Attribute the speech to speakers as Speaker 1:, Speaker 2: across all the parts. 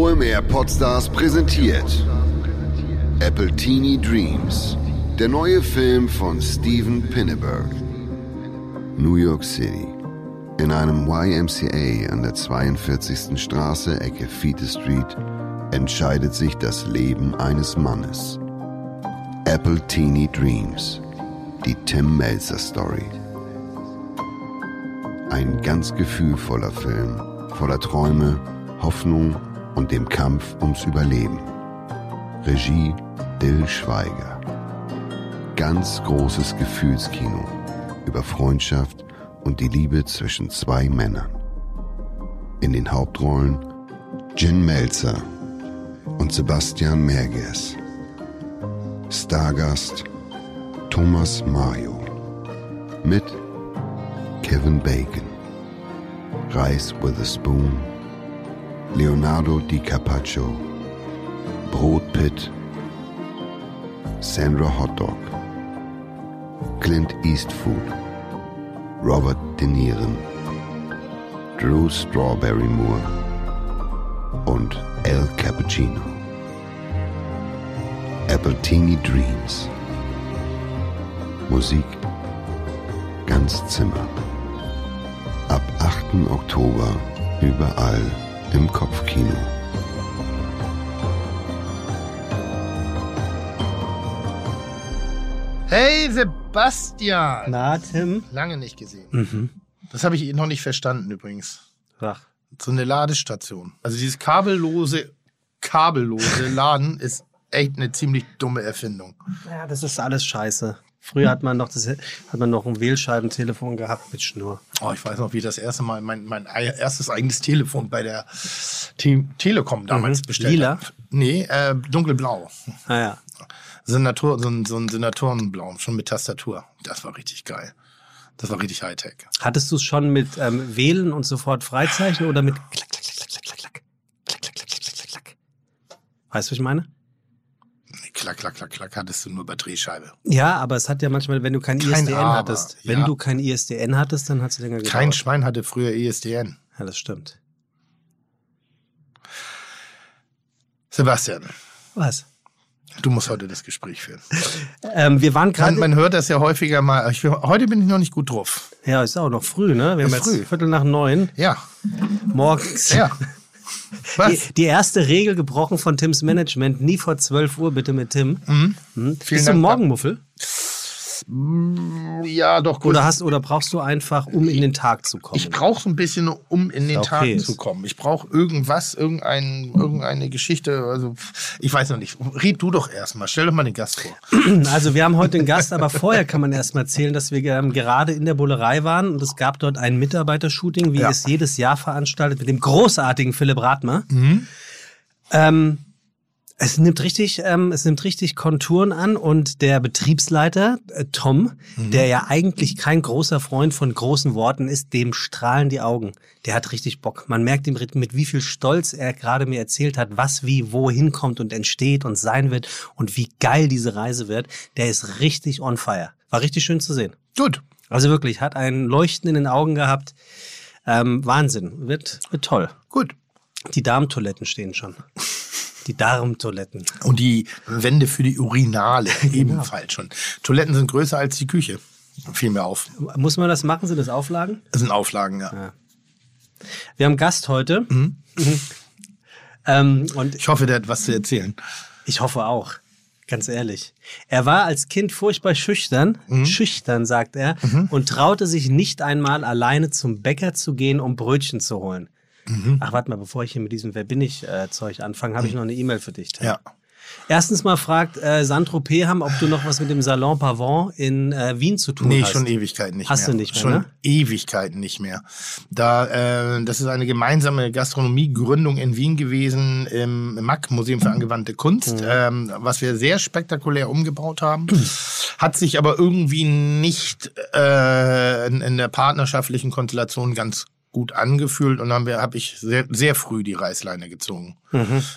Speaker 1: OMR Podstars präsentiert Apple Teeny Dreams, der neue Film von Steven Pinneberg. New York City. In einem YMCA an der 42. Straße, Ecke Feete Street, entscheidet sich das Leben eines Mannes. Apple Teeny Dreams, die Tim Melzer Story. Ein ganz gefühlvoller Film, voller Träume, Hoffnung und dem Kampf ums Überleben. Regie Dill Schweiger. Ganz großes Gefühlskino über Freundschaft und die Liebe zwischen zwei Männern. In den Hauptrollen Jin Melzer und Sebastian Merges. Stargast Thomas Mario. Mit Kevin Bacon. Reis with Leonardo DiCapaccio. Brot Pitt. Sandra Hotdog. Clint Eastwood. Robert De Niren. Drew Strawberry Moore. Und El Cappuccino. Appletini Dreams. Musik ganz Zimmer. Ab 8. Oktober überall im Kopfkino.
Speaker 2: Hey Sebastian!
Speaker 3: Na, Tim?
Speaker 2: Lange nicht gesehen.
Speaker 3: Mhm.
Speaker 2: Das habe ich noch nicht verstanden übrigens.
Speaker 3: Sag.
Speaker 2: So eine Ladestation. Also dieses kabellose, kabellose Laden ist echt eine ziemlich dumme Erfindung.
Speaker 3: Ja, das ist alles scheiße. Früher hat man noch das, hat man noch ein Wählscheibentelefon gehabt mit Schnur.
Speaker 2: Oh, ich weiß noch, wie ich das erste Mal mein, mein erstes eigenes Telefon bei der Te Telekom damals
Speaker 3: Mhm.
Speaker 2: bestellt
Speaker 3: Lila?
Speaker 2: Nee, äh, dunkelblau.
Speaker 3: Ah ja.
Speaker 2: Senator, so ein, so ein Senatorenblau, schon mit Tastatur. Das war richtig geil. Das war richtig Hightech.
Speaker 3: Hattest du es schon mit ähm, Wählen und sofort Freizeichen oder mit klack, klack, klack, klack, klack, klack, klack, klack, klack, klack, klack, klack, klack? Weißt du, was ich meine?
Speaker 2: Klack, klack, klack, klack hattest du nur bei Drehscheibe.
Speaker 3: Ja, aber es hat ja manchmal, wenn du kein,
Speaker 2: Kein
Speaker 3: ISDN
Speaker 2: Aber,
Speaker 3: hattest,
Speaker 2: ja.
Speaker 3: wenn du kein ISDN hattest, dann hat es länger gedauert.
Speaker 2: Kein Schwein hatte früher ISDN.
Speaker 3: Ja, das stimmt.
Speaker 2: Sebastian,
Speaker 3: Was?
Speaker 2: du musst heute das Gespräch führen.
Speaker 3: Ähm, wir waren
Speaker 2: Man,
Speaker 3: gerade.
Speaker 2: man hört das ja häufiger mal. Ich, heute bin ich noch nicht gut drauf.
Speaker 3: Ja, ist auch noch früh, ne? Wir haben
Speaker 2: Ist
Speaker 3: jetzt
Speaker 2: früh.
Speaker 3: Viertel nach neun
Speaker 2: Ja,
Speaker 3: morgens.
Speaker 2: ja. Was?
Speaker 3: Die, die erste Regel gebrochen von Tims Management, nie vor 12 Uhr bitte mit Tim. Mhm. Bist du
Speaker 2: Dank.
Speaker 3: Morgenmuffel?
Speaker 2: Ja, doch gut.
Speaker 3: Oder hast oder brauchst du einfach, um in den Tag zu kommen?
Speaker 2: Ich brauche ein bisschen, um in den
Speaker 3: okay.
Speaker 2: Tag zu kommen. Ich brauche irgendwas, irgendein, irgendeine Geschichte. Also, ich weiß noch nicht. Red du doch erstmal. Stell doch mal den Gast vor.
Speaker 3: Also wir haben heute einen Gast, aber vorher kann man erst mal erzählen, dass wir ähm, gerade in der Bullerei waren und es gab dort ein Mitarbeitershooting, wie
Speaker 2: Ja.
Speaker 3: es jedes Jahr veranstaltet, mit dem großartigen Philipp Rathmer.
Speaker 2: Mhm.
Speaker 3: Ähm, es nimmt richtig, ähm, es nimmt richtig Konturen an und der Betriebsleiter äh, Tom,
Speaker 2: Mhm.
Speaker 3: der ja eigentlich kein großer Freund von großen Worten ist, dem strahlen die Augen. Der hat richtig Bock. Man merkt ihm mit wie viel Stolz er gerade mir erzählt hat, was wie wo hinkommt und entsteht und sein wird und wie geil diese Reise wird. Der ist richtig on fire. War richtig schön zu sehen.
Speaker 2: Gut.
Speaker 3: Also wirklich, hat ein Leuchten in den Augen gehabt. Ähm, Wahnsinn. Wird, wird toll.
Speaker 2: Gut.
Speaker 3: Die Darmtoiletten stehen schon. Die Darmtoiletten.
Speaker 2: Und die Wände für die Urinale
Speaker 3: Genau.
Speaker 2: ebenfalls schon. Toiletten sind größer als die Küche. Fiel mir auf.
Speaker 3: Muss man das machen? Sind das Auflagen?
Speaker 2: Das sind Auflagen, ja.
Speaker 3: Wir haben Gast heute.
Speaker 2: Mhm.
Speaker 3: Ähm, und
Speaker 2: Ich hoffe, der hat was zu erzählen.
Speaker 3: ich hoffe auch. Ganz ehrlich. Er war als Kind furchtbar schüchtern,
Speaker 2: Mhm.
Speaker 3: schüchtern, sagt er, und traute sich nicht einmal alleine zum Bäcker zu gehen, um Brötchen zu holen.
Speaker 2: Mhm.
Speaker 3: Ach, warte mal, bevor ich hier mit diesem Wer bin ich äh, Zeug anfange, habe ich noch eine E-Mail für dich. Tim.
Speaker 2: Ja.
Speaker 3: Erstens mal fragt äh, Sandro Peham, ob du noch was mit dem Salon Pavon in äh, Wien zu tun
Speaker 2: Nee,
Speaker 3: hast.
Speaker 2: schon Ewigkeiten nicht
Speaker 3: Hast
Speaker 2: mehr.
Speaker 3: du nicht mehr,
Speaker 2: Schon
Speaker 3: ne?
Speaker 2: Ewigkeiten nicht mehr. Da, äh, das ist eine gemeinsame Gastronomiegründung in Wien gewesen im MAC, Museum für angewandte Kunst,
Speaker 3: Mhm.
Speaker 2: ähm, was wir sehr spektakulär umgebaut haben. Hat sich aber irgendwie nicht äh, in, in der partnerschaftlichen Konstellation ganz gut angefühlt und dann habe ich sehr, sehr früh die Reißleine gezogen.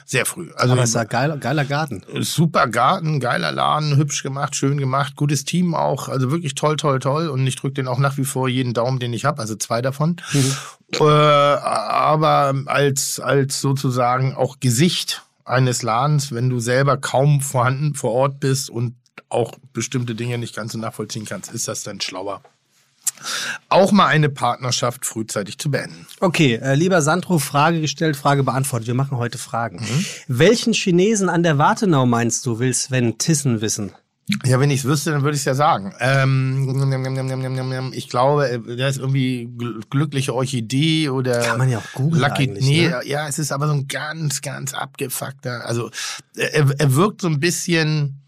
Speaker 2: Sehr früh. Also
Speaker 3: Aber es ist ein geiler, geiler Garten.
Speaker 2: super Garten, geiler Laden, hübsch gemacht, schön gemacht, gutes Team auch, also wirklich toll, toll, toll. Und ich drücke den auch nach wie vor jeden Daumen, den ich habe, also zwei davon. Äh, aber als, als sozusagen auch Gesicht eines Ladens, wenn du selber kaum vorhanden vor Ort bist und auch bestimmte Dinge nicht ganz so nachvollziehen kannst, ist das dann schlauer. Auch mal eine Partnerschaft frühzeitig zu beenden.
Speaker 3: Okay, äh, lieber Sandro, Frage gestellt, Frage beantwortet. Wir machen heute Fragen. Welchen Chinesen an der Wartenau meinst du, will Sven Tissen wissen?
Speaker 2: Ja, wenn ich es wüsste, dann würde ich es ja sagen. Ähm, ich glaube, der ist irgendwie gl- glückliche Orchidee oder
Speaker 3: Kann man ja auch googeln
Speaker 2: Lucky.
Speaker 3: eigentlich,
Speaker 2: nee,
Speaker 3: ne?
Speaker 2: ja, es ist aber so ein ganz, ganz abgefuckter. Also er, er wirkt so ein bisschen,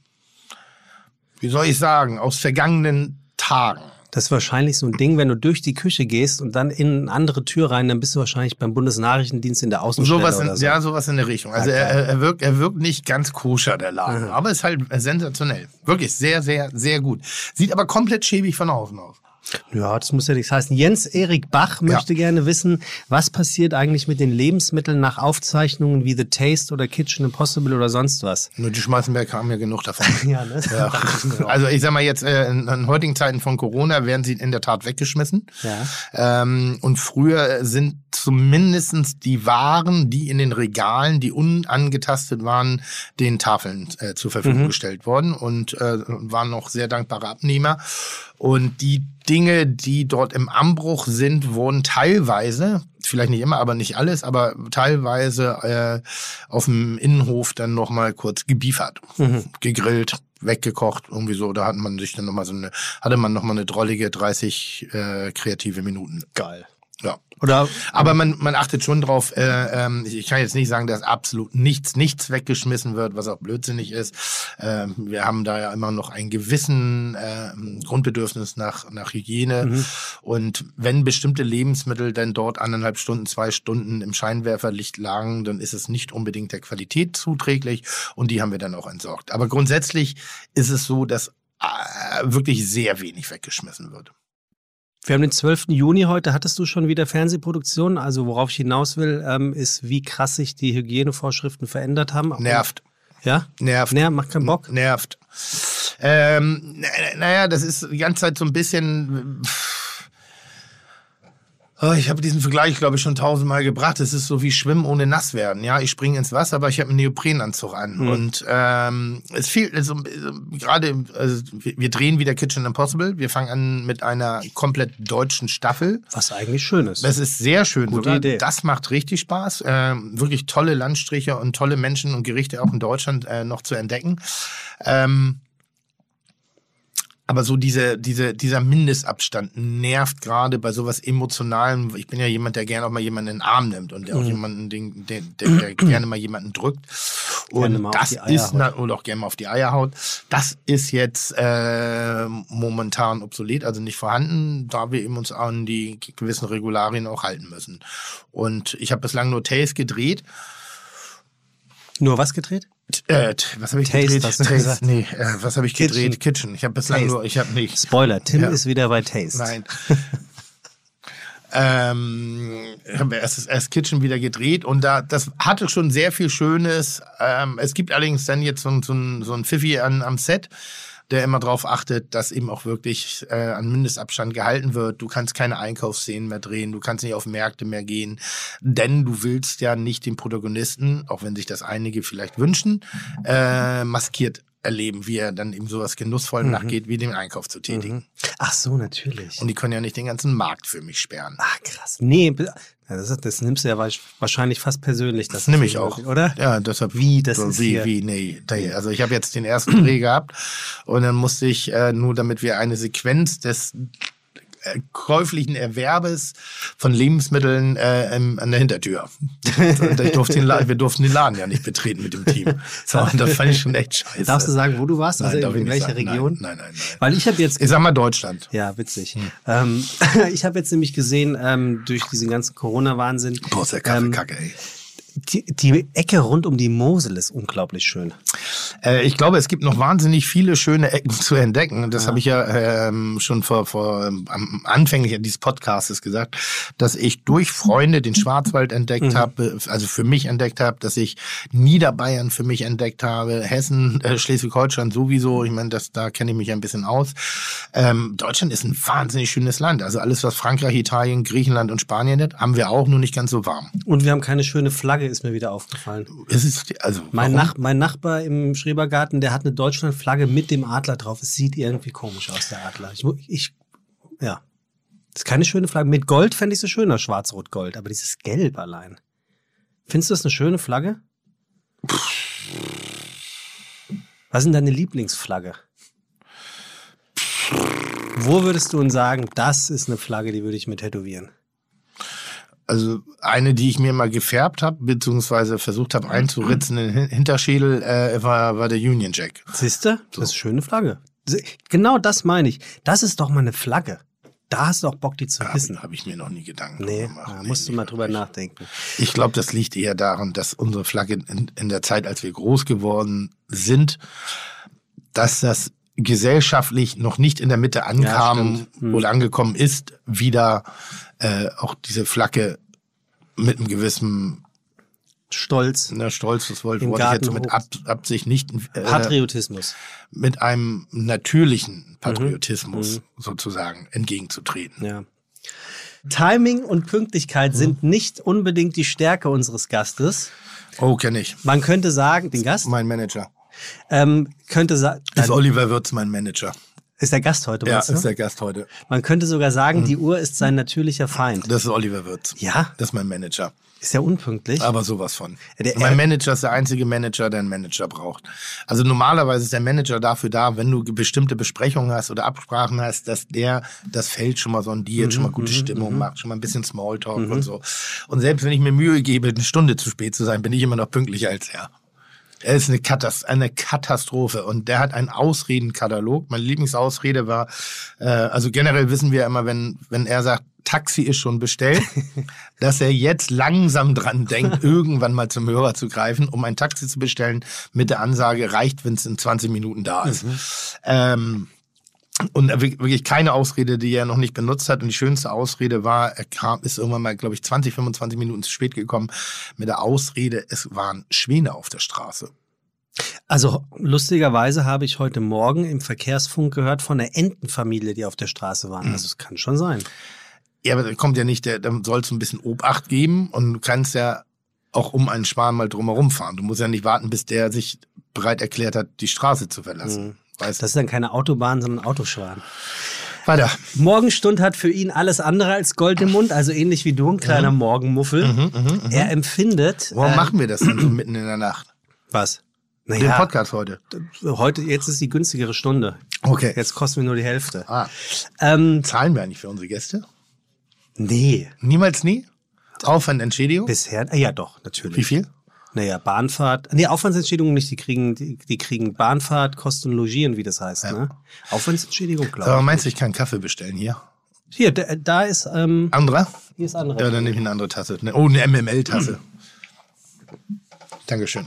Speaker 2: wie soll ich sagen, aus vergangenen Tagen.
Speaker 3: Das ist wahrscheinlich so ein Ding, wenn du durch die Küche gehst und dann in eine andere Tür rein, dann bist du wahrscheinlich beim Bundesnachrichtendienst in der Außenstelle
Speaker 2: Sowas
Speaker 3: oder
Speaker 2: in,
Speaker 3: so.
Speaker 2: Ja, sowas in der Richtung. Also
Speaker 3: Ja,
Speaker 2: er, er, wirkt, er wirkt nicht ganz koscher, der Laden. Aber ist halt sensationell. Wirklich sehr, sehr, sehr gut. Sieht aber komplett schäbig von außen aus.
Speaker 3: Ja, das muss ja nichts heißen. Jens Erik Bach möchte gerne wissen, was passiert eigentlich mit den Lebensmitteln nach Aufzeichnungen wie The Taste oder Kitchen Impossible oder sonst was?
Speaker 2: Nur die Schmalzenberg haben ja genug davon.
Speaker 3: Ja, ne?
Speaker 2: Ja.
Speaker 3: Auch.
Speaker 2: Also ich sag mal jetzt, äh, in, in heutigen Zeiten von Corona werden sie in der Tat weggeschmissen.
Speaker 3: Ja.
Speaker 2: Ähm, und früher sind zumindestens die Waren, die in den Regalen, die unangetastet waren, den Tafeln äh, zur Verfügung
Speaker 3: Mhm.
Speaker 2: gestellt worden und äh, waren noch sehr dankbare Abnehmer. Und die Dinge, die dort im Anbruch sind, wurden teilweise, vielleicht nicht immer, aber nicht alles, aber teilweise äh, auf dem Innenhof dann nochmal kurz gebiefert,
Speaker 3: Mhm.
Speaker 2: gegrillt, weggekocht, irgendwie so. Da hat man sich dann nochmal so eine, hatte man nochmal eine drollige 30 äh, kreative Minuten.
Speaker 3: Geil.
Speaker 2: Ja.
Speaker 3: Oder
Speaker 2: Aber man, man achtet schon drauf, äh, ähm, ich kann jetzt nicht sagen, dass absolut nichts, nichts weggeschmissen wird, was auch blödsinnig ist. Ähm, wir haben da ja immer noch ein gewissen äh, Grundbedürfnis nach, nach Hygiene. Und wenn bestimmte Lebensmittel dann dort anderthalb Stunden, zwei Stunden im Scheinwerferlicht lagen, dann ist es nicht unbedingt der Qualität zuträglich und die haben wir dann auch entsorgt. Aber grundsätzlich ist es so, dass äh, wirklich sehr wenig weggeschmissen wird.
Speaker 3: Wir haben den 12. Juni heute. Hattest du schon wieder Fernsehproduktionen? Also worauf ich hinaus will, ähm, ist, wie krass sich die Hygienevorschriften verändert haben.
Speaker 2: Nervt.
Speaker 3: Ja?
Speaker 2: Nervt.
Speaker 3: Nervt, macht keinen Bock.
Speaker 2: Nervt. Ähm, na- naja, das ist die ganze Zeit so ein bisschen. Oh, ich habe diesen Vergleich, glaube ich, schon tausendmal gebracht. Es ist so wie Schwimmen ohne nass werden. Ja, ich springe ins Wasser, aber ich habe einen Neoprenanzug an. Und ähm, es fehlt also, so, gerade, also, wir, wir drehen wieder Kitchen Impossible. Wir fangen an mit einer komplett deutschen Staffel.
Speaker 3: Was eigentlich schön ist.
Speaker 2: Das ist sehr schön.
Speaker 3: Gute
Speaker 2: sogar.
Speaker 3: Idee.
Speaker 2: Das macht richtig Spaß. Ähm, wirklich tolle Landstriche und tolle Menschen und Gerichte auch in Deutschland äh, noch zu entdecken. Ähm, aber so diese, diese, dieser Mindestabstand nervt gerade bei sowas Emotionalem. Ich bin ja jemand, der gerne auch mal jemanden in den Arm nimmt und
Speaker 3: Mhm.
Speaker 2: der auch jemanden, den, den, der, der gerne mal jemanden drückt. Und das ist, na, oder auch gerne mal auf die Eier haut. Das ist jetzt äh, momentan obsolet, also nicht vorhanden, da wir eben uns an die gewissen Regularien auch halten müssen. Und ich habe bislang nur Tales gedreht.
Speaker 3: Nur was gedreht?
Speaker 2: Äh, was habe ich
Speaker 3: Taste,
Speaker 2: gedreht?
Speaker 3: hast du gesagt.
Speaker 2: Nee, äh, was habe ich gedreht? Kitchen. Ich habe bislang
Speaker 3: Taste.
Speaker 2: nur, ich habe nicht.
Speaker 3: Spoiler, Tim
Speaker 2: Ja.
Speaker 3: ist wieder bei Taste.
Speaker 2: Nein. ähm, ich habe erst, erst Kitchen wieder gedreht und da das hatte schon sehr viel Schönes. Ähm, es gibt allerdings dann jetzt so, ein- so, so ein Pfiffi an, am Set, der immer darauf achtet, dass eben auch wirklich äh, an Mindestabstand gehalten wird. Du kannst keine Einkaufsszenen mehr drehen, du kannst nicht auf Märkte mehr gehen, denn du willst ja nicht den Protagonisten, auch wenn sich das einige vielleicht wünschen, äh, maskiert erleben, wie er dann eben sowas genussvoll nachgeht, wie den Einkauf zu tätigen.
Speaker 3: Ach so, natürlich.
Speaker 2: Und die können ja nicht den ganzen Markt für mich sperren.
Speaker 3: Ach, krass. Nee, das, das nimmst du ja wahrsch- wahrscheinlich fast persönlich.
Speaker 2: Das nehme ich auch.
Speaker 3: Oder?
Speaker 2: Ja, deshalb.
Speaker 3: Wie, das
Speaker 2: so,
Speaker 3: ist
Speaker 2: wie,
Speaker 3: hier-
Speaker 2: wie, nee. nee. Also ich habe jetzt den ersten Dreh gehabt und dann musste ich, äh, nur damit wir eine Sequenz des käuflichen Erwerbes von Lebensmitteln äh, an der Hintertür. Durfte den La wir durften den Laden ja nicht betreten mit dem Team. So, das fand ich schon echt scheiße.
Speaker 3: Darfst du sagen, wo du warst?
Speaker 2: Nein,
Speaker 3: also in welcher. Region?
Speaker 2: Nein, nein, nein. nein.
Speaker 3: Weil ich habe jetzt
Speaker 2: Ich sag mal Deutschland.
Speaker 3: Ja, witzig.
Speaker 2: Hm.
Speaker 3: Ähm, ich habe jetzt nämlich gesehen, ähm, durch diesen ganzen Corona-Wahnsinn,
Speaker 2: Boah, ist der Kaffee
Speaker 3: ähm,
Speaker 2: kacke, ey.
Speaker 3: Die, die Ecke rund um die Mosel ist unglaublich schön.
Speaker 2: Äh, ich glaube, es gibt noch wahnsinnig viele schöne Ecken zu entdecken. Das ja. habe ich ja ähm, schon vor, vor ähm, am anfänglich dieses Podcasts gesagt, dass ich durch Freunde den Schwarzwald entdeckt mhm. habe, also für mich entdeckt habe, dass ich Niederbayern für mich entdeckt habe, Hessen, äh, Schleswig-Holstein sowieso. Ich meine, das da kenne ich mich ein bisschen aus. Ähm, Deutschland ist ein wahnsinnig schönes Land. Also alles, was Frankreich, Italien, Griechenland und Spanien hat, haben wir auch, nur nicht ganz so warm.
Speaker 3: Und wir haben keine schöne Flagge, ist mir wieder aufgefallen.
Speaker 2: Es ist, also,
Speaker 3: mein, Nach, mein Nachbar im Schrebergarten, der hat eine Deutschlandflagge mit dem Adler drauf. Es sieht irgendwie komisch aus, der Adler. Ich, ich ja. Das ist keine schöne Flagge. Mit Gold fände ich so schöner, schwarz-rot-gold. Aber dieses Gelb allein. Findest du das eine schöne Flagge? Was ist denn deine Lieblingsflagge? Wo würdest du uns sagen, das ist eine Flagge, die würde ich mit tätowieren?
Speaker 2: Also eine, die ich mir mal gefärbt habe, beziehungsweise versucht habe einzuritzen in den Hinterschädel, äh, war, war der Union Jack.
Speaker 3: Siehst du? Das ist eine schöne Flagge. Genau das meine ich. Das ist doch mal eine Flagge. Da hast du auch Bock, die zu wissen.
Speaker 2: Habe ich mir noch nie Gedanken
Speaker 3: nee, gemacht. Da musst nee, du mal drüber nachdenken.
Speaker 2: Ich glaube, das liegt eher daran, dass unsere Flagge in, in der Zeit, als wir groß geworden sind, dass das gesellschaftlich noch nicht in der Mitte ankam ja, hm. oder angekommen ist, wieder äh, auch diese Flagge mit einem gewissen
Speaker 3: Stolz.
Speaker 2: Na, Stolz, das wollte, ich jetzt mit Ab, Absicht nicht.
Speaker 3: Äh, Patriotismus.
Speaker 2: Mit einem natürlichen Patriotismus mhm. sozusagen entgegenzutreten.
Speaker 3: Ja. Timing und Pünktlichkeit mhm. sind nicht unbedingt die Stärke unseres Gastes.
Speaker 2: Oh, kenne ich.
Speaker 3: Man könnte sagen, den Gast?
Speaker 2: Mein Manager.
Speaker 3: Ähm, könnte sagen.
Speaker 2: Ist Oliver Wirtz mein Manager.
Speaker 3: Ist der Gast heute,
Speaker 2: Ja, ist der Gast heute.
Speaker 3: Man könnte sogar sagen, mhm. die Uhr ist sein natürlicher Feind.
Speaker 2: Das ist Oliver Wirtz.
Speaker 3: Ja?
Speaker 2: Das ist mein Manager.
Speaker 3: Ist ja unpünktlich.
Speaker 2: Aber sowas von. Der, mein Manager ist der einzige Manager, der einen Manager braucht. Also normalerweise ist der Manager dafür da, wenn du bestimmte Besprechungen hast oder Absprachen hast, dass der das Feld schon mal sondiert, mhm, schon mal gute mhm, Stimmung mhm. macht, schon mal ein bisschen Smalltalk mhm. und so. Und selbst wenn ich mir Mühe gebe, eine Stunde zu spät zu sein, bin ich immer noch pünktlicher als er. Er ist eine, Katast eine Katastrophe und der hat einen Ausredenkatalog. Meine Lieblingsausrede war, äh, also generell wissen wir immer, wenn, wenn er sagt, Taxi ist schon bestellt, dass er jetzt langsam dran denkt, irgendwann mal zum Hörer zu greifen, um ein Taxi zu bestellen mit der Ansage, reicht, wenn es in 20 Minuten da ist. Mhm. Ähm, und wirklich keine Ausrede, die er noch nicht benutzt hat. Und die schönste Ausrede war, er kam, ist irgendwann mal, glaube ich, 20, 25 Minuten zu spät gekommen mit der Ausrede, es waren Schwäne auf der Straße.
Speaker 3: Also lustigerweise habe ich heute Morgen im Verkehrsfunk gehört von einer Entenfamilie, die auf der Straße waren. Mhm. Also es kann schon sein.
Speaker 2: Ja, aber da kommt ja nicht, der, da soll es ein bisschen Obacht geben und du kannst ja auch um einen Schwan mal drumherum fahren. Du musst ja nicht warten, bis der sich bereit erklärt hat, die Straße zu verlassen. Mhm.
Speaker 3: Weiß. Das ist dann keine Autobahn, sondern Autoschwan.
Speaker 2: Weiter.
Speaker 3: Morgenstund hat für ihn alles andere als Gold im Mund, also ähnlich wie du, ein kleiner mhm. Morgenmuffel. Mhm, mh, mh. Er empfindet.
Speaker 2: Warum äh, machen wir das dann so mitten in der Nacht?
Speaker 3: Was?
Speaker 2: Naja, Den Podcast heute.
Speaker 3: Heute, jetzt ist die günstigere Stunde.
Speaker 2: Okay.
Speaker 3: Jetzt kosten wir nur die Hälfte.
Speaker 2: Ah. Ähm, Zahlen wir eigentlich für unsere Gäste?
Speaker 3: Nee.
Speaker 2: Niemals nie? Aufwandentschädigung?
Speaker 3: Bisher, ja doch, natürlich.
Speaker 2: Wie viel?
Speaker 3: Naja, Bahnfahrt. Nee, Aufwandsentschädigung nicht. Die kriegen, die, die kriegen Bahnfahrt, Kosten und Logieren, wie das heißt. Ja. Ne? Aufwandsentschädigung, glaube ich.
Speaker 2: Aber meinst du, ich kann Kaffee bestellen hier?
Speaker 3: Hier, da, da ist. Ähm,
Speaker 2: Anderer?
Speaker 3: Hier ist andere.
Speaker 2: Ja, dann nehme ich eine andere Tasse. Oh, eine MML-Tasse. Dankeschön.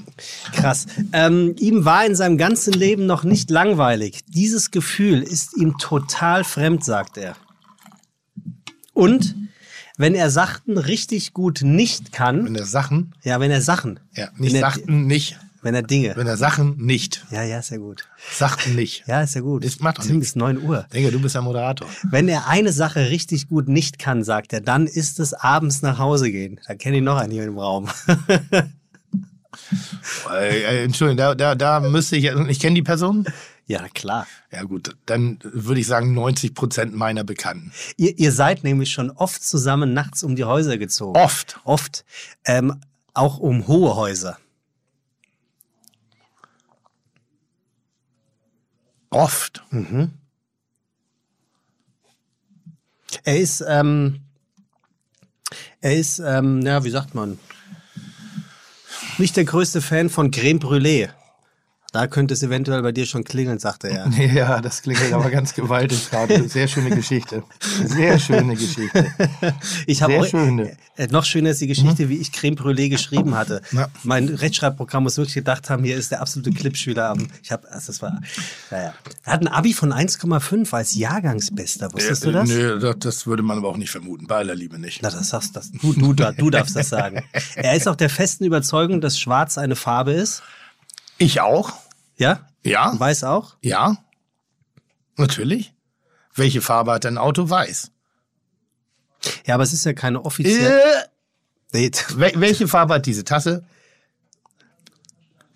Speaker 3: Krass. Ähm, ihm war in seinem ganzen Leben noch nicht langweilig. Dieses Gefühl ist ihm total fremd, sagt er. Und wenn er Sachen richtig gut nicht kann.
Speaker 2: Wenn er Sachen?
Speaker 3: Ja, wenn er Sachen.
Speaker 2: Ja, nicht wenn Sachen, nicht.
Speaker 3: Wenn er Dinge.
Speaker 2: Wenn er Sachen nicht.
Speaker 3: Ja, ja, ist ja gut.
Speaker 2: Sachen nicht.
Speaker 3: Ja, ist ja gut.
Speaker 2: Das macht
Speaker 3: Tim ist 9 Uhr.
Speaker 2: Denke, du bist der Moderator.
Speaker 3: Wenn er eine Sache richtig gut nicht kann, sagt er, dann ist es abends nach Hause gehen. Da kenne ich noch einen hier im Raum.
Speaker 2: äh, äh, Entschuldigung, da, da, da müsste ich, ich kenne die Person.
Speaker 3: Ja, klar.
Speaker 2: Ja gut, dann würde ich sagen 90 Prozent meiner Bekannten.
Speaker 3: Ihr, ihr seid nämlich schon oft zusammen nachts um die Häuser gezogen.
Speaker 2: Oft.
Speaker 3: Oft. Ähm, auch um hohe Häuser.
Speaker 2: Oft.
Speaker 3: Mhm. Er ist, ähm, er ist, ähm, ja, wie sagt man, nicht der größte Fan von Creme Brûlée. Da könnte es eventuell bei dir schon klingeln, sagte er.
Speaker 2: Ja, das klingelt aber ganz gewaltig gerade. Sehr schöne Geschichte. Sehr schöne Geschichte.
Speaker 3: Ich habe
Speaker 2: schöne.
Speaker 3: äh, noch schöner ist die Geschichte, wie ich Creme Brûlée geschrieben hatte.
Speaker 2: Ja.
Speaker 3: Mein Rechtschreibprogramm muss wirklich gedacht haben, hier ist der absolute Clipschüler. Ich habe, also das war, naja. Er hat ein Abi von 1,5 als Jahrgangsbester. Wusstest du das?
Speaker 2: Nö, das, das würde man aber auch nicht vermuten. Bei aller Liebe nicht.
Speaker 3: Na, das sagst das. Du, du, du darfst das sagen. Er ist auch der festen Überzeugung, dass Schwarz eine Farbe ist.
Speaker 2: Ich auch.
Speaker 3: Ja?
Speaker 2: Ja.
Speaker 3: Weiß auch?
Speaker 2: Ja. Natürlich. Welche Farbe hat dein Auto? Weiß.
Speaker 3: Ja, aber es ist ja keine offizielle.
Speaker 2: Äh, wel- welche Farbe hat diese Tasse?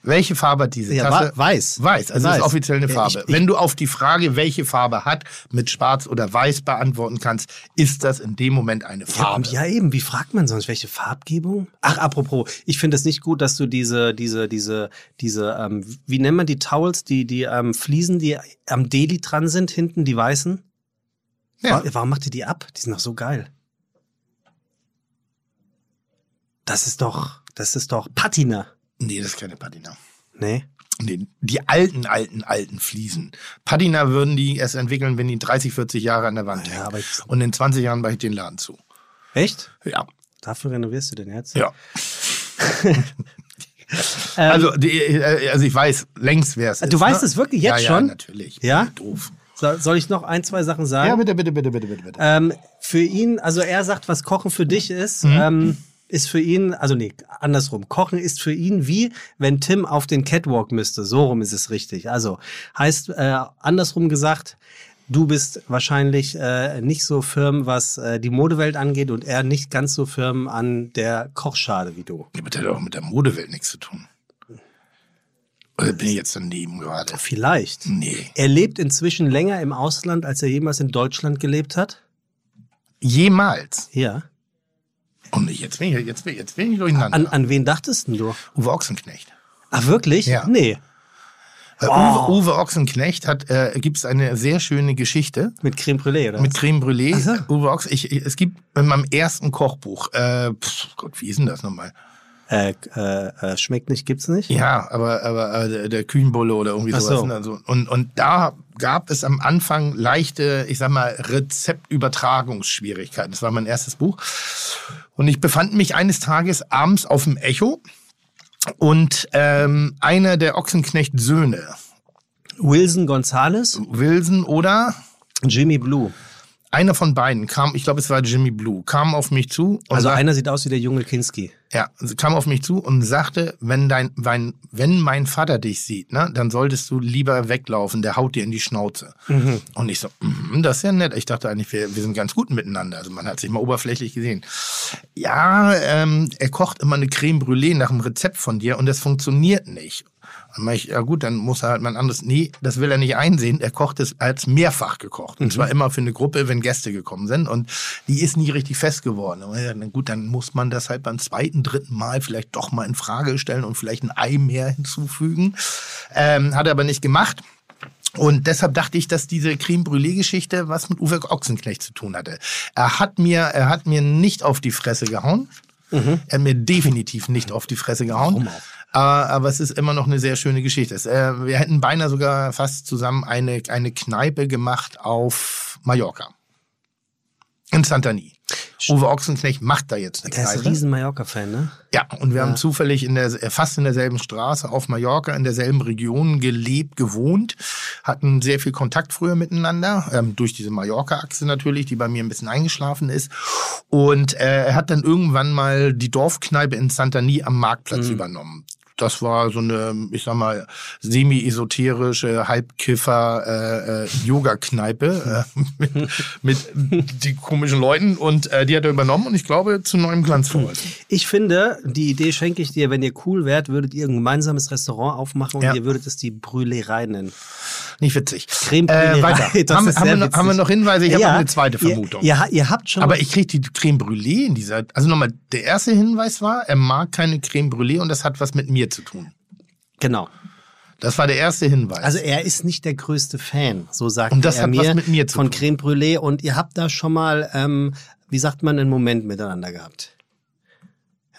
Speaker 2: Welche Farbe hat diese
Speaker 3: Ja,
Speaker 2: Tasse?
Speaker 3: weiß.
Speaker 2: Weiß, also
Speaker 3: Weiß.
Speaker 2: ist offiziell eine
Speaker 3: Ja,
Speaker 2: Farbe.
Speaker 3: ich- ich-
Speaker 2: Wenn du auf die Frage, welche Farbe hat, mit Schwarz oder Weiß beantworten kannst, ist das in dem Moment eine
Speaker 3: Ja,
Speaker 2: Farbe.
Speaker 3: und ja, eben. Wie fragt man sonst? Welche Farbgebung? Ach, apropos, ich finde es nicht gut, dass du diese, diese, diese, diese, ähm, wie nennt man die Towels, die, die ähm, Fliesen, die am Deli dran sind, hinten, die weißen?
Speaker 2: Ja.
Speaker 3: Wa- Warum macht ihr die ab? Die sind doch so geil. Das ist doch, das ist doch Patina.
Speaker 2: Nee, das ist keine Patina.
Speaker 3: Nee.
Speaker 2: Nee, die alten, alten, alten Fliesen. Patina würden die erst entwickeln, wenn die 30, 40 Jahre an der Wand
Speaker 3: Ja,
Speaker 2: hängen. Und in 20 Jahren mache ich den Laden zu.
Speaker 3: Echt?
Speaker 2: Ja.
Speaker 3: Dafür renovierst du den jetzt?
Speaker 2: Ja.
Speaker 3: Ähm,
Speaker 2: Also, die, äh, also ich weiß längst, wer es ist.
Speaker 3: Du weißt
Speaker 2: ne?
Speaker 3: es wirklich
Speaker 2: ja,
Speaker 3: jetzt
Speaker 2: ja,
Speaker 3: schon?
Speaker 2: natürlich.
Speaker 3: Ja?
Speaker 2: Doof.
Speaker 3: so, soll ich noch ein, zwei Sachen sagen?
Speaker 2: Ja, bitte, bitte, bitte, bitte, bitte. bitte.
Speaker 3: Ähm, für ihn, also er sagt, was Kochen für dich ist,
Speaker 2: Mhm.
Speaker 3: ähm, ist für ihn, also nee, andersrum. Kochen ist für ihn wie, wenn Tim auf den Catwalk müsste. So rum ist es richtig. Also heißt, äh, andersrum gesagt, du bist wahrscheinlich äh, nicht so firm, was äh, die Modewelt angeht und er nicht ganz so firm an der Kochschale wie du.
Speaker 2: Ja, aber das hat auch mit der Modewelt nichts zu tun. Oder bin ich jetzt daneben gerade?
Speaker 3: Vielleicht.
Speaker 2: Nee.
Speaker 3: Er lebt inzwischen länger im Ausland, als er jemals in Deutschland gelebt hat.
Speaker 2: Jemals.
Speaker 3: Ja.
Speaker 2: Und jetzt bin ich, jetzt bin ich, jetzt bin ich durcheinander.
Speaker 3: An, an wen dachtest denn du?
Speaker 2: Uwe Ochsenknecht.
Speaker 3: Ach, wirklich?
Speaker 2: Ja.
Speaker 3: Nee.
Speaker 2: Äh,
Speaker 3: Wow.
Speaker 2: Uwe, Uwe Ochsenknecht hat, äh, gibt es eine sehr schöne Geschichte
Speaker 3: Mit Creme Brûlée, oder?
Speaker 2: mit Creme Brûlée.
Speaker 3: So.
Speaker 2: Uwe Ochs, ich, ich, es gibt in meinem ersten Kochbuch, äh, pff, Gott, wie ist denn das nochmal?
Speaker 3: Äh, äh, äh, schmeckt nicht, gibt's nicht?
Speaker 2: Ja, aber, aber äh, der- Kühnbulle oder irgendwie
Speaker 3: Ach
Speaker 2: sowas.
Speaker 3: so.
Speaker 2: ne, Also, und, und da gab es am Anfang leichte, ich sag mal, Rezeptübertragungsschwierigkeiten. Das war mein erstes Buch. Und ich befand mich eines Tages abends auf dem Echo und ähm, einer der Ochsenknecht-Söhne,
Speaker 3: Wilson Gonzalez,
Speaker 2: Wilson oder
Speaker 3: Jimmy Blue.
Speaker 2: Einer von beiden kam, ich glaube, es war Jimmy Blue, kam auf mich zu
Speaker 3: Also
Speaker 2: sagte,
Speaker 3: einer sieht aus wie der junge Kinski.
Speaker 2: Ja, kam auf mich zu und sagte, wenn dein, wenn, wenn mein Vater dich sieht, ne, dann solltest du lieber weglaufen, der haut dir in die Schnauze. Und ich so, mhm, das ist ja nett. Ich dachte eigentlich, wir, wir sind ganz gut miteinander. Also man hat sich mal oberflächlich gesehen. Ja, ähm, er kocht immer eine Creme Brûlée nach dem Rezept von dir und das funktioniert nicht. Dann ich, ja gut, dann muss er halt mal ein anderes. Nee, das will er nicht einsehen. Er kocht es als mehrfach gekocht. Und zwar immer für eine Gruppe, wenn Gäste gekommen sind. Und die ist nie richtig fest geworden. Und ja, na gut, dann muss man das halt beim zweiten, dritten Mal vielleicht doch mal in Frage stellen und vielleicht ein Ei mehr hinzufügen. Ähm, hat er aber nicht gemacht. Und deshalb dachte ich, dass diese Creme Brûlée-Geschichte was mit Uwe Ochsenknecht zu tun hatte. Er hat mir, er hat mir nicht auf die Fresse gehauen. Er hat mir definitiv nicht auf die Fresse gehauen.
Speaker 3: Warum auch?
Speaker 2: Aber es ist immer noch eine sehr schöne Geschichte. Es, äh, wir hätten beinahe sogar fast zusammen eine, eine Kneipe gemacht auf Mallorca. In Santani. Uwe Ochsenknecht macht da jetzt eine
Speaker 3: Der ist ein
Speaker 2: Kneipe.
Speaker 3: riesen Mallorca-Fan, ne?
Speaker 2: Ja, und wir haben zufällig in der, fast in derselben Straße auf Mallorca, in derselben Region gelebt, gewohnt, hatten sehr viel Kontakt früher miteinander, ähm, durch diese Mallorca-Achse natürlich, die bei mir ein bisschen eingeschlafen ist. Und äh, er hat dann irgendwann mal die Dorfkneipe in Santani am Marktplatz übernommen. Das war so eine, ich sag mal, semi-esoterische Halbkiffer äh, äh, äh, mit, mit die komischen Leuten und äh, die hat er übernommen und ich glaube zu neuem Glanz verholfen.
Speaker 3: Ich finde, die Idee schenke ich dir, wenn ihr cool wärt, würdet ihr ein gemeinsames Restaurant aufmachen und
Speaker 2: Ja.
Speaker 3: ihr würdet es die Brûlerei nennen.
Speaker 2: Nicht witzig.
Speaker 3: Creme
Speaker 2: Äh, weiter.
Speaker 3: Das
Speaker 2: haben,
Speaker 3: ist
Speaker 2: haben,
Speaker 3: sehr
Speaker 2: wir noch,
Speaker 3: witzig.
Speaker 2: haben wir noch Hinweise? Ich habe noch eine zweite
Speaker 3: ihr-
Speaker 2: Vermutung.
Speaker 3: Ihr, ihr habt schon
Speaker 2: Aber ich kriege die Creme Brûlée in dieser. Also nochmal, der erste Hinweis war, er mag keine Creme Brûlée und das hat was mit mir zu tun.
Speaker 3: genau.
Speaker 2: Das war der erste Hinweis.
Speaker 3: Also er ist nicht der größte Fan, so sagt
Speaker 2: Und das
Speaker 3: er
Speaker 2: hat
Speaker 3: mir,
Speaker 2: was mit mir zu
Speaker 3: von
Speaker 2: tun.
Speaker 3: Creme Brûlée und ihr habt da schon mal, ähm, wie sagt man, einen Moment miteinander gehabt.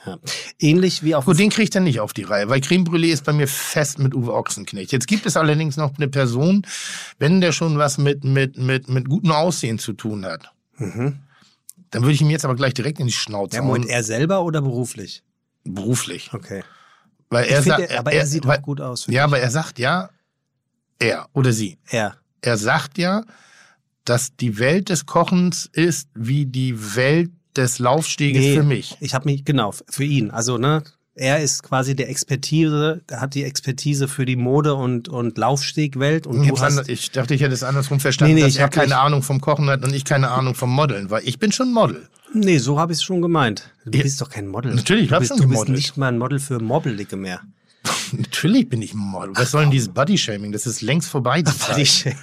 Speaker 3: Ja. Ähnlich wie auf
Speaker 2: Gut, den kriege ich dann nicht auf die Reihe, weil Creme Brûlée ist bei mir fest mit Uwe Ochsenknecht. Jetzt gibt es allerdings noch eine Person, wenn der schon was mit, mit, mit, mit gutem Aussehen zu tun hat.
Speaker 3: Mhm.
Speaker 2: Dann würde ich ihm jetzt aber gleich direkt in die Schnauze
Speaker 3: Ja,
Speaker 2: hauen.
Speaker 3: Moment, er selber oder beruflich?
Speaker 2: Beruflich.
Speaker 3: Okay.
Speaker 2: Weil
Speaker 3: Ich
Speaker 2: er sagt,
Speaker 3: er- aber er sieht
Speaker 2: weil,
Speaker 3: auch gut aus.
Speaker 2: Ja,
Speaker 3: ich.
Speaker 2: aber er sagt ja, er oder sie.
Speaker 3: Er.
Speaker 2: Er sagt ja, dass die Welt des Kochens ist wie die Welt des Laufsteges
Speaker 3: Nee,
Speaker 2: für mich.
Speaker 3: Ich habe mich, genau, für ihn. Also, ne, er ist quasi der Expertise, der hat die Expertise für die Mode- und, und Laufstegwelt. Und
Speaker 2: Ich,
Speaker 3: du hast,
Speaker 2: ich dachte, ich hätte es andersrum verstanden,
Speaker 3: Nee, nee,
Speaker 2: dass
Speaker 3: ich
Speaker 2: er keine
Speaker 3: nicht-
Speaker 2: Ahnung vom Kochen hat und ich keine Ahnung vom Modeln, weil ich bin schon Model.
Speaker 3: nee, so habe ich es schon gemeint. Du
Speaker 2: Ja,
Speaker 3: bist doch kein Model.
Speaker 2: natürlich, ich
Speaker 3: du bist,
Speaker 2: schon
Speaker 3: Du bist
Speaker 2: gemodelt.
Speaker 3: nicht mal ein Model für Mobbelige mehr.
Speaker 2: Natürlich bin ich ein Model. Was soll denn dieses Bodyshaming? Das ist längst vorbei.
Speaker 3: Bodyshaming.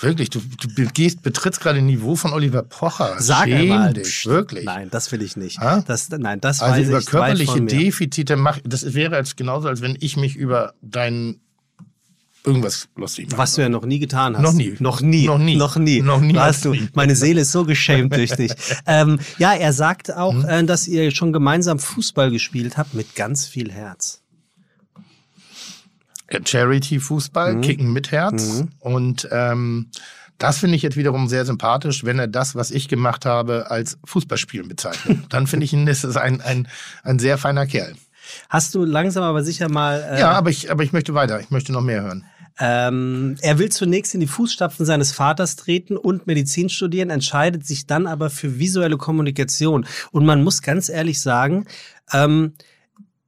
Speaker 2: Wirklich, du, du begehst, betrittst gerade ein Niveau von Oliver Pocher.
Speaker 3: Sag
Speaker 2: Schäm
Speaker 3: einmal.
Speaker 2: dich, wirklich.
Speaker 3: Nein, das will ich nicht.
Speaker 2: Ha?
Speaker 3: Das, nein, das
Speaker 2: Also
Speaker 3: weiß
Speaker 2: über
Speaker 3: ich
Speaker 2: körperliche. Defizite mach, das wäre als genauso, als wenn ich mich über dein irgendwas lustig mache.
Speaker 3: Was du ja noch nie getan hast.
Speaker 2: Noch nie.
Speaker 3: Noch nie.
Speaker 2: Noch nie.
Speaker 3: Noch nie.
Speaker 2: Noch nie.
Speaker 3: Hast du. Meine Seele ist so geschämt durch dich. Ähm, ja, er sagt auch,
Speaker 2: Mhm.
Speaker 3: äh, dass ihr schon gemeinsam Fußball gespielt habt mit ganz viel Herz.
Speaker 2: Charity-Fußball,
Speaker 3: Mhm.
Speaker 2: Kicken mit Herz. Und ähm, das finde ich jetzt wiederum sehr sympathisch, wenn er das, was ich gemacht habe, als Fußballspielen bezeichnet. Dann finde ich ihn, ist es ein, ein, ein sehr feiner Kerl.
Speaker 3: Hast du langsam aber sicher mal. Äh,
Speaker 2: Ja, aber ich, aber ich möchte weiter. Ich möchte noch mehr hören.
Speaker 3: Ähm, er will zunächst in die Fußstapfen seines Vaters treten und Medizin studieren, entscheidet sich dann aber für visuelle Kommunikation. Und man muss ganz ehrlich sagen, ähm,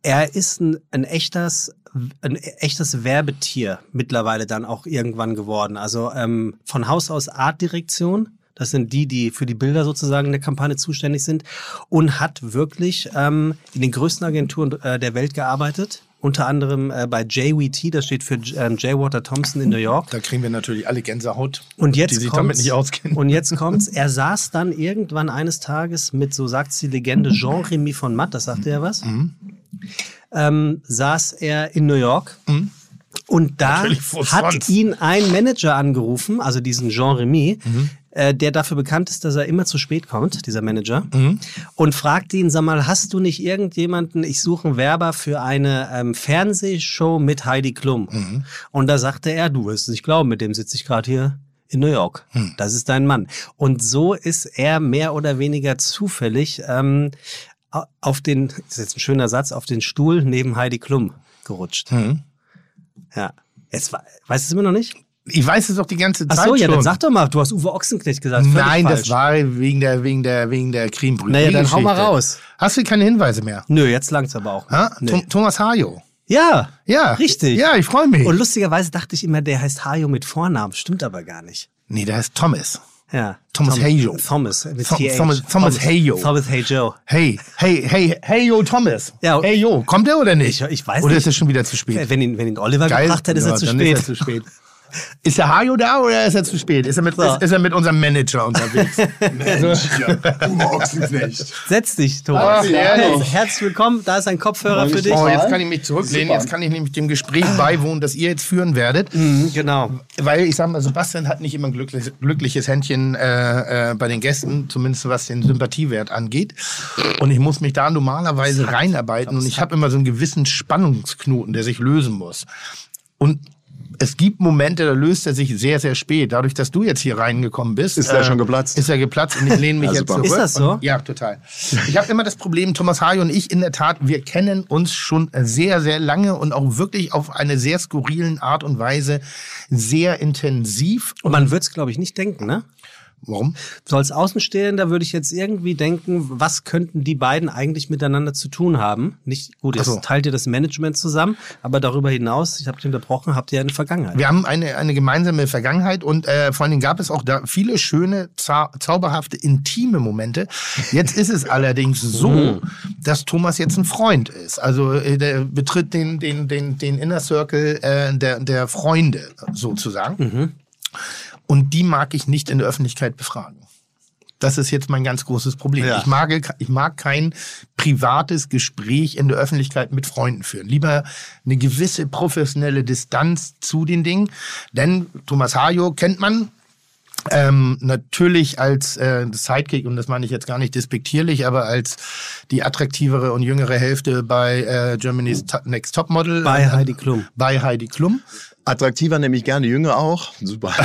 Speaker 3: er ist ein, ein echtes ein echtes Werbetier mittlerweile dann auch irgendwann geworden. Also ähm, von Haus aus Artdirektion, das sind die, die für die Bilder sozusagen in der Kampagne zuständig sind und hat wirklich ähm, in den größten Agenturen äh, der Welt gearbeitet. Unter anderem äh, bei JWT, das steht für ähm, J. Water Thompson in New York.
Speaker 2: Da kriegen wir natürlich alle Gänsehaut,
Speaker 3: Und jetzt
Speaker 2: die sich
Speaker 3: kommt's,
Speaker 2: damit nicht auskennen.
Speaker 3: Und jetzt kommt's. Er saß dann irgendwann eines Tages mit, so sagt die Legende, Jean-Remy von Matt, das sagte er was,
Speaker 2: Mhm.
Speaker 3: Ähm, saß er in New York. Und da hat ihn ein Manager angerufen, also diesen Jean-Remy,
Speaker 2: Mhm.
Speaker 3: äh, der dafür bekannt ist, dass er immer zu spät kommt, dieser Manager,
Speaker 2: Mhm.
Speaker 3: und fragte ihn, sag mal, hast du nicht irgendjemanden, ich suche einen Werber für eine ähm, Fernsehshow mit Heidi Klum.
Speaker 2: Mhm.
Speaker 3: Und da sagte er, du wirst es nicht glauben, mit dem sitze ich gerade hier in New York.
Speaker 2: Hm.
Speaker 3: Das ist dein Mann. Und so ist er mehr oder weniger zufällig ähm, auf den, das ist jetzt ein schöner Satz, auf den Stuhl neben Heidi Klum gerutscht.
Speaker 2: Mhm.
Speaker 3: Ja. Jetzt, weißt du es immer noch nicht?
Speaker 2: Ich weiß es doch die ganze
Speaker 3: Ach
Speaker 2: Zeit
Speaker 3: so, ja,
Speaker 2: schon.
Speaker 3: dann sag doch mal, du hast Uwe Ochsenknecht gesagt.
Speaker 2: Nein,
Speaker 3: falsch.
Speaker 2: das war wegen der, wegen der, wegen der Brûlée
Speaker 3: Naja, dann hau mal raus.
Speaker 2: Hast du keine Hinweise mehr?
Speaker 3: Nö, jetzt langt's aber auch. Nee.
Speaker 2: Thomas Hajo.
Speaker 3: Ja,
Speaker 2: Ja.
Speaker 3: Richtig.
Speaker 2: Ja, ich freue mich.
Speaker 3: Und lustigerweise dachte ich immer, der heißt Hajo mit Vornamen. Stimmt aber gar nicht.
Speaker 2: nee, der heißt Thomas.
Speaker 3: Ja.
Speaker 2: Thomas Hajo.
Speaker 3: Thomas. Mit TH.
Speaker 2: Thomas- Thomas Hajo.
Speaker 3: Thomas Hajo.
Speaker 2: Hey, hey, hey, hey, yo, Thomas.
Speaker 3: Ja.
Speaker 2: Hey, yo, kommt der oder nicht?
Speaker 3: Ich- ich weiß
Speaker 2: Oder
Speaker 3: nicht.
Speaker 2: ist es schon wieder zu spät?
Speaker 3: Wenn ihn, wenn ihn Oliver gebracht hätte, ist
Speaker 2: Ja,
Speaker 3: er zu spät.
Speaker 2: Ist er zu spät. Ist der Hajo da oder ist er zu spät? Ist er mit,
Speaker 3: So.
Speaker 2: ist, ist er mit unserem Manager unterwegs?
Speaker 4: Ochsenknecht.
Speaker 3: Setz dich, Thomas.
Speaker 2: Ach.
Speaker 3: Herz, herzlich willkommen. Da ist ein Kopfhörer für dich.
Speaker 2: oh, jetzt kann ich mich zurücklehnen.
Speaker 4: Super.
Speaker 2: Jetzt kann ich nämlich dem Gespräch beiwohnen, das ihr jetzt führen werdet.
Speaker 3: Mhm, genau.
Speaker 2: Weil ich sag mal, Sebastian hat nicht immer ein glückliches, glückliches Händchen äh, äh, bei den Gästen, zumindest was den Sympathiewert angeht. Und ich muss mich da normalerweise reinarbeiten und ich habe immer so einen gewissen Spannungsknoten, der sich lösen muss. Und es gibt Momente, da löst er sich sehr, sehr spät. Dadurch, dass du jetzt hier reingekommen bist. äh,
Speaker 4: Ist er schon geplatzt?
Speaker 2: Ist er geplatzt und ich lehne mich
Speaker 4: Ja,
Speaker 2: jetzt
Speaker 4: super.
Speaker 2: zurück.
Speaker 3: Ist das so?
Speaker 2: Und, ja, total. Ich habe immer das Problem, Thomas Hajo und ich in der Tat, wir kennen uns schon sehr, sehr lange und auch wirklich auf eine sehr skurrilen Art und Weise sehr intensiv.
Speaker 3: Und man wird es, glaube ich, nicht denken, ne?
Speaker 2: Warum?
Speaker 3: So als Außenstehender würde ich jetzt irgendwie denken, was könnten die beiden eigentlich miteinander zu tun haben? Nicht, gut, jetzt
Speaker 2: so.
Speaker 3: teilt ihr das Management zusammen, aber darüber hinaus, ich habe dich unterbrochen, habt ihr eine Vergangenheit.
Speaker 2: Wir haben eine, eine gemeinsame Vergangenheit und äh, vor allen Dingen gab es auch da viele schöne, zau zauberhafte, intime Momente. Jetzt ist es allerdings so, dass Thomas jetzt ein Freund ist. Also äh, der betritt den, den, den, den Inner Circle äh, der, der Freunde sozusagen. Und die mag ich nicht in der Öffentlichkeit befragen. Das ist jetzt mein ganz großes Problem.
Speaker 3: Ja.
Speaker 2: Ich, mag, ich mag kein privates Gespräch in der Öffentlichkeit mit Freunden führen. Lieber eine gewisse professionelle Distanz zu den Dingen. Denn Thomas Hajo kennt man, Ähm, natürlich als äh, Sidekick, und das meine ich jetzt gar nicht despektierlich, aber als die attraktivere und jüngere Hälfte bei äh, Germany's Next Top Model.
Speaker 3: Bei Heidi Klum.
Speaker 2: Bei Heidi Klum.
Speaker 4: Attraktiver nämlich gerne, jünger auch. Super.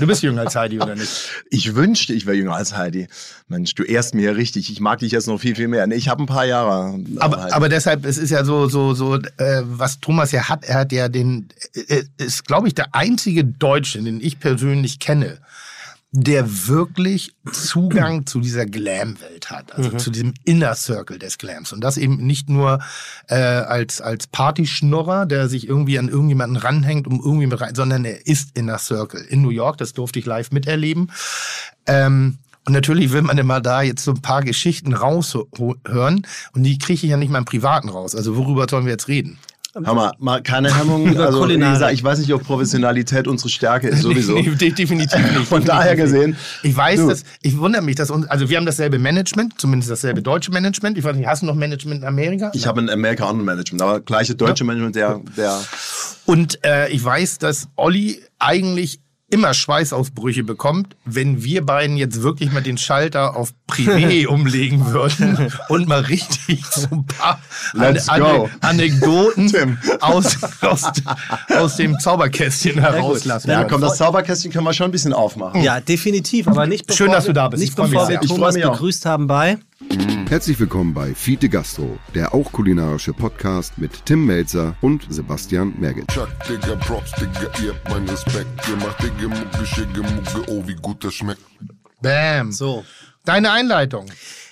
Speaker 2: Du bist jünger als Heidi, oder nicht?
Speaker 4: Ich wünschte, ich wäre jünger als Heidi. Mensch, du ehrst mir richtig. Ich mag dich jetzt noch viel, viel mehr. Nee, ich habe ein paar Jahre. äh,
Speaker 2: Aber, aber deshalb, es ist ja so, so, so, äh, was Thomas ja hat, er hat ja den, äh, ist, glaube ich, der einzige Deutsche, den ich persönlich kenne, der wirklich Zugang zu dieser Glam-Welt hat, also zu diesem Inner Circle des Glams. Und das eben nicht nur äh, als, als Partyschnurrer, der sich irgendwie an irgendjemanden ranhängt, um irgendwie mit rein, sondern er ist Inner Circle. In New York, das durfte ich live miterleben. Ähm, und natürlich will man immer da jetzt so ein paar Geschichten raushören. Und die kriege ich ja nicht mal im Privaten raus. Also worüber sollen wir jetzt reden?
Speaker 4: Hör mal, keine Hemmung. Also, wie gesagt, ich weiß nicht, ob Professionalität unsere Stärke ist, sowieso.
Speaker 2: Nee, de- definitiv nicht.
Speaker 4: Von daher gesehen.
Speaker 2: Ich weiß,
Speaker 4: Du.
Speaker 2: dass, ich wundere mich, dass uns, also wir haben dasselbe Management, zumindest dasselbe deutsche Management. Ich weiß nicht, hast du noch Management in Amerika?
Speaker 4: Ich habe ein Amerika anderen Management, aber gleiche deutsche Management, der, der
Speaker 2: Und äh, ich weiß, dass Olli eigentlich immer Schweißausbrüche bekommt, wenn wir beiden jetzt wirklich mal den Schalter auf Privé umlegen würden und mal richtig so ein paar Ane-
Speaker 4: go.
Speaker 2: Anekdoten
Speaker 4: Tim.
Speaker 2: aus, aus, aus dem Zauberkästchen herauslassen.
Speaker 4: ja, komm, das Zauberkästchen können wir schon ein bisschen aufmachen.
Speaker 3: Ja, definitiv, aber nicht bevor,
Speaker 2: Schön, dass du
Speaker 3: wir-
Speaker 2: da bist.
Speaker 3: Nicht
Speaker 2: Ich
Speaker 3: bevor wir Thomas begrüßt haben bei
Speaker 1: Herzlich willkommen bei Fiete Gastro, der auch kulinarische Podcast mit Tim Melzer und Sebastian Merget.
Speaker 5: Chuck, Digga, Props, Digga, ihr habt meinen Respekt. Ihr macht Digga, Mucke, Schicke, Mucke, oh, wie gut das schmeckt.
Speaker 2: Bam.
Speaker 3: so.
Speaker 2: Deine Einleitung.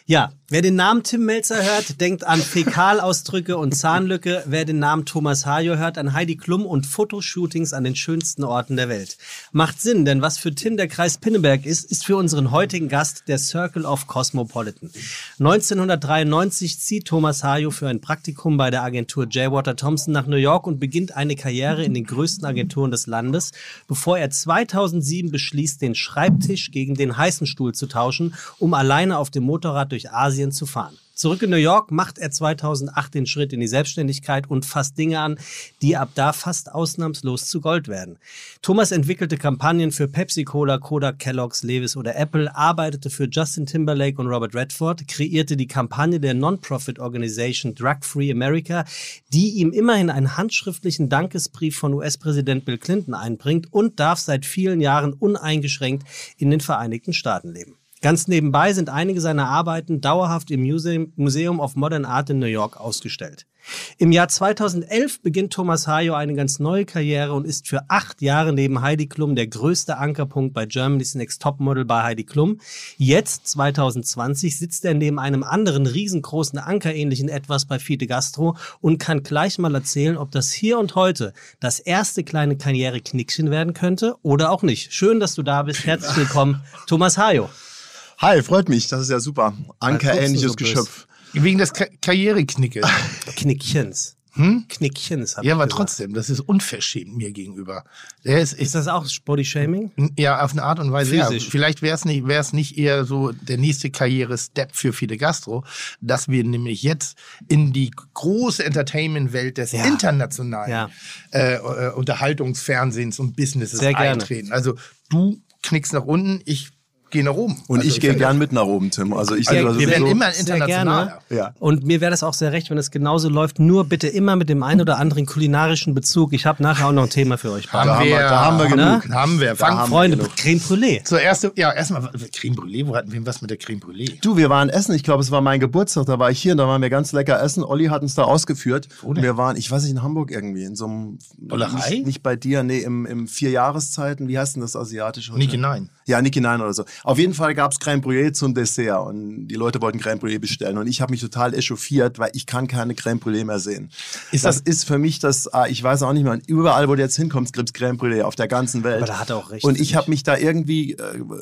Speaker 3: Ja, wer den Namen Tim Melzer hört, denkt an Fäkalausdrücke und Zahnlücke. Wer den Namen Thomas Hajo hört, an Heidi Klum und Fotoshootings an den schönsten Orten der Welt. Macht Sinn, denn was für Tim der Kreis Pinneberg ist, ist für unseren heutigen Gast der Circle of Cosmopolitan. 1993 zieht Thomas Hajo für ein Praktikum bei der Agentur J. Water Thompson nach New York und beginnt eine Karriere in den größten Agenturen des Landes, bevor er 2007 beschließt, den Schreibtisch gegen den heißen Stuhl zu tauschen, um alleine auf dem Motorrad durch Asien zu fahren. Zurück in New York macht er 2008 den Schritt in die Selbstständigkeit und fasst Dinge an, die ab da fast ausnahmslos zu Gold werden. Thomas entwickelte Kampagnen für Pepsi Cola, Kodak, Kellogg's, Levis oder Apple, arbeitete für Justin Timberlake und Robert Redford, kreierte die Kampagne der Non-Profit Organisation Drug Free America, die ihm immerhin einen handschriftlichen Dankesbrief von US-Präsident Bill Clinton einbringt und darf seit vielen Jahren uneingeschränkt in den Vereinigten Staaten leben. Ganz nebenbei sind einige seiner Arbeiten dauerhaft im Museum, of Modern Art in New York ausgestellt. Im Jahr 2011 beginnt Thomas Hayo eine ganz neue Karriere und ist für acht Jahre neben Heidi Klum der größte Ankerpunkt bei Germany's Next Topmodel bei Heidi Klum. Jetzt, 2020, sitzt er neben einem anderen riesengroßen Ankerähnlichen Etwas bei Fiete Gastro und kann gleich mal erzählen, ob das hier und heute das erste kleine Karriereknickchen werden könnte oder auch nicht. Schön, dass du da bist. Herzlich willkommen, Thomas Hayo.
Speaker 4: Hi, freut mich, das ist ja super. Anker-ähnliches Geschöpf.
Speaker 2: Wegen des Ka Karriereknickes.
Speaker 3: Knickchens. Knickchens. hab
Speaker 2: Ja,
Speaker 3: ich
Speaker 2: aber
Speaker 3: gesagt.
Speaker 2: trotzdem, das ist unverschämt mir gegenüber. Der ist,
Speaker 3: Ist das auch Bodyshaming?
Speaker 2: ja auf eine Art und Weise. Ja, vielleicht wäre es nicht, nicht eher so der nächste Karriere-Step für Fide Gastro, dass wir nämlich jetzt in die große Entertainment-Welt des
Speaker 3: Ja.
Speaker 2: internationalen
Speaker 3: Ja.
Speaker 2: äh, äh, Unterhaltungsfernsehens und Businesses
Speaker 3: Sehr gerne.
Speaker 2: eintreten. Also du knickst nach unten, ich gehe nach oben.
Speaker 4: Und
Speaker 2: also
Speaker 4: ich gehe gern mit nach oben, Tim. Also ich
Speaker 2: Also wir werden
Speaker 4: sowieso-
Speaker 2: immer
Speaker 3: gerne.
Speaker 4: Ja.
Speaker 3: Und mir wäre das auch sehr recht, wenn es genauso läuft. Nur bitte immer mit dem einen oder anderen kulinarischen Bezug. Ich habe nachher auch noch ein Thema für euch.
Speaker 2: Haben
Speaker 4: Da haben
Speaker 2: wir,
Speaker 4: wir- da haben wir
Speaker 2: genug.
Speaker 3: genug.
Speaker 2: Haben wir. Fang,
Speaker 4: haben wir
Speaker 3: Freunde,
Speaker 4: genug.
Speaker 3: Creme Brûlée.
Speaker 2: Zuerst, ja, erstmal Creme Brûlée. Wo hatten wir was mit der Creme Brûlée?
Speaker 4: Du, wir waren essen. Ich glaube, es war mein Geburtstag. Da war ich hier und da waren wir ganz lecker essen. Olli hat uns da ausgeführt. Und wir waren, ich weiß nicht, in Hamburg irgendwie, in so einem.
Speaker 2: Dollerei?
Speaker 4: Nicht, nicht bei dir, nee, im, im vier Jahreszeiten. Wie heißt denn das asiatische Hotel?
Speaker 2: Niki Nein.
Speaker 4: Ja, Niki Nein oder so. Auf jeden Fall gab's Creme Brûlée zum Dessert und die Leute wollten Creme Brûlée bestellen und ich habe mich total echauffiert, weil ich kann keine Creme Brûlée mehr sehen.
Speaker 2: Ist
Speaker 4: das,
Speaker 2: das-
Speaker 4: ist für mich das, ah, ich weiß auch nicht mehr, überall, wo du jetzt hinkommst, gibt's Creme Brûlée auf der ganzen Welt.
Speaker 3: Aber da hat er auch recht,
Speaker 4: Und ich habe mich da irgendwie, äh,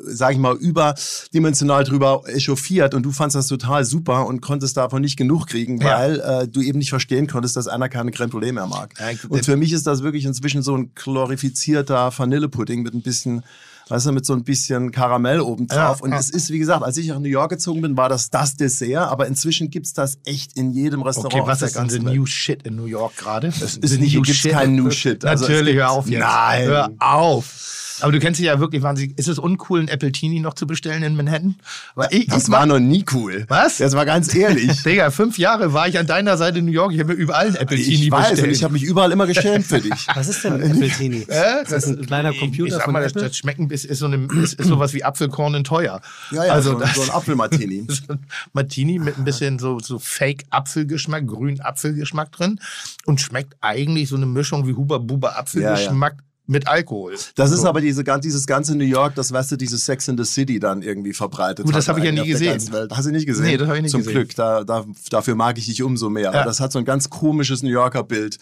Speaker 4: sage ich mal, überdimensional drüber echauffiert und du fandst das total super und konntest davon nicht genug kriegen,
Speaker 2: Ja.
Speaker 4: weil äh, du eben nicht verstehen konntest, dass einer keine Creme Brûlée mehr mag.
Speaker 2: Ja,
Speaker 4: und für mich ist das wirklich inzwischen so ein glorifizierter Vanillepudding mit ein bisschen weißt du, mit so ein bisschen Karamell obendrauf.
Speaker 2: Ja,
Speaker 4: und
Speaker 2: ja.
Speaker 4: es ist, wie gesagt, als ich nach New York gezogen bin, war das das Dessert, aber inzwischen gibt's das echt in jedem Restaurant.
Speaker 2: Okay, was ist
Speaker 4: Welt.
Speaker 2: New Shit in New York gerade? Es
Speaker 4: ist nicht- hier gibt's kein New Shit. Also es
Speaker 2: Natürlich,
Speaker 4: gibt-
Speaker 2: hör auf jetzt.
Speaker 4: Nein.
Speaker 2: Hör auf. Aber du kennst dich ja wirklich wahnsinnig. Ist es uncool, ein Apple Teenie noch zu bestellen in Manhattan? Weil ich,
Speaker 4: Das
Speaker 2: ich
Speaker 4: war noch nie cool.
Speaker 2: Was?
Speaker 4: Das war ganz ehrlich.
Speaker 2: Digga, fünf Jahre war ich an deiner Seite in New York. Ich habe mir überall ein Apple Teenie
Speaker 4: ich weiß,
Speaker 2: bestellt.
Speaker 4: und ich habe mich überall immer geschämt für dich.
Speaker 3: Was ist denn ein Apple Teenie?
Speaker 2: Äh,
Speaker 3: Ist das ein kleiner
Speaker 2: ich
Speaker 3: Computer
Speaker 2: sag
Speaker 3: von
Speaker 2: mal, das, das schmecken bis ist so eine ist, ist sowas wie Apfelkorn in teuer.
Speaker 4: Ja, ja,
Speaker 2: also
Speaker 4: so,
Speaker 2: das,
Speaker 4: so ein Apfelmartini.
Speaker 2: so ein Martini mit ein bisschen so so Fake Apfelgeschmack, grün Apfelgeschmack drin und schmeckt eigentlich so eine Mischung wie Huber Buber Apfelgeschmack mit Alkohol.
Speaker 4: Das ist
Speaker 2: so.
Speaker 4: aber diese, dieses ganze New York, das weißt du, dieses Sex in the City dann irgendwie verbreitet.
Speaker 2: Gut, das habe ich ja nie gesehen.
Speaker 4: Hast du nicht gesehen?
Speaker 2: Nee, das habe ich nicht
Speaker 4: Zum
Speaker 2: gesehen.
Speaker 4: Glück, da, da, dafür mag ich dich umso mehr.
Speaker 2: Ja.
Speaker 4: Aber das hat so ein ganz komisches New Yorker Bild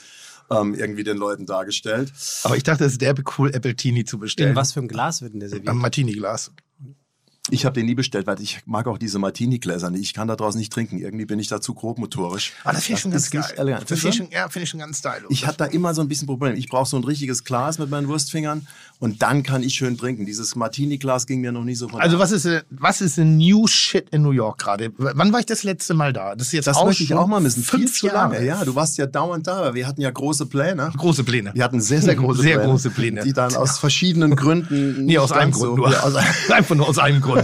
Speaker 4: ähm, irgendwie den Leuten dargestellt.
Speaker 2: Aber ich dachte, es ist derbe cool, Apple Teenie zu bestellen.
Speaker 3: In was für ein Glas wird denn der serviert?
Speaker 2: Am Martini-Glas.
Speaker 4: Ich habe den nie bestellt, weil ich mag auch diese Martini-Gläser nicht. Ich kann da draußen nicht trinken. Irgendwie bin ich da zu grobmotorisch.
Speaker 2: Ah, das finde ich schon ganz geil.
Speaker 4: elegant.
Speaker 2: Das finde ich schon, ja, finde ich schon ganz stylisch.
Speaker 4: Ich hatte da immer so ein bisschen Problem. Ich brauche so ein richtiges Glas mit meinen Wurstfingern und dann kann ich schön trinken. Dieses Martini-Glas ging mir noch nie so von
Speaker 2: Also was ist, äh, was ist ein New Shit in New York gerade? Wann war ich das letzte Mal da? Das ist jetzt
Speaker 4: Das
Speaker 2: auch
Speaker 4: möchte ich auch mal missen. Viel
Speaker 2: Fünf
Speaker 4: zu
Speaker 2: Jahre.
Speaker 4: lange. Ja, du warst ja dauernd da. Wir hatten ja große Pläne.
Speaker 2: Große Pläne.
Speaker 4: Wir hatten sehr, sehr große
Speaker 2: Sehr
Speaker 4: Pläne.
Speaker 2: große Pläne.
Speaker 4: Die dann aus verschiedenen Gründen.
Speaker 2: Nee, aus einem Grund
Speaker 4: so-
Speaker 2: nur.
Speaker 4: Ja, aus
Speaker 2: Einfach nur aus einem Grund.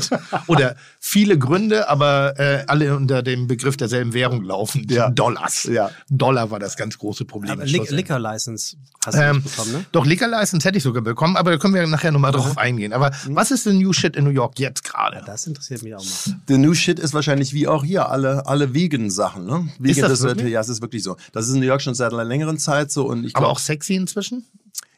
Speaker 2: Oder viele Gründe, aber äh, alle unter dem Begriff derselben Währung laufen.
Speaker 4: Ja.
Speaker 2: Dollars.
Speaker 4: Ja.
Speaker 2: Dollar war das ganz große Problem.
Speaker 3: Aber. Liquor License hast du
Speaker 2: Ähm,
Speaker 3: nicht bekommen, ne?
Speaker 2: Doch, Liquor License hätte ich sogar bekommen, aber da können wir nachher nochmal drauf eingehen. Aber
Speaker 4: Mhm.
Speaker 2: was ist denn New Shit in New York jetzt gerade?
Speaker 3: Das interessiert mich auch mal.
Speaker 4: The New Shit ist wahrscheinlich wie auch hier alle, alle Vegan-Sachen. Ne? Vegan
Speaker 2: Ist das
Speaker 4: Dessert,
Speaker 2: wirklich?
Speaker 4: ja, es ist wirklich so. Das ist in New York schon seit einer längeren Zeit so und ich
Speaker 2: Aber
Speaker 4: glaube
Speaker 2: auch sexy inzwischen?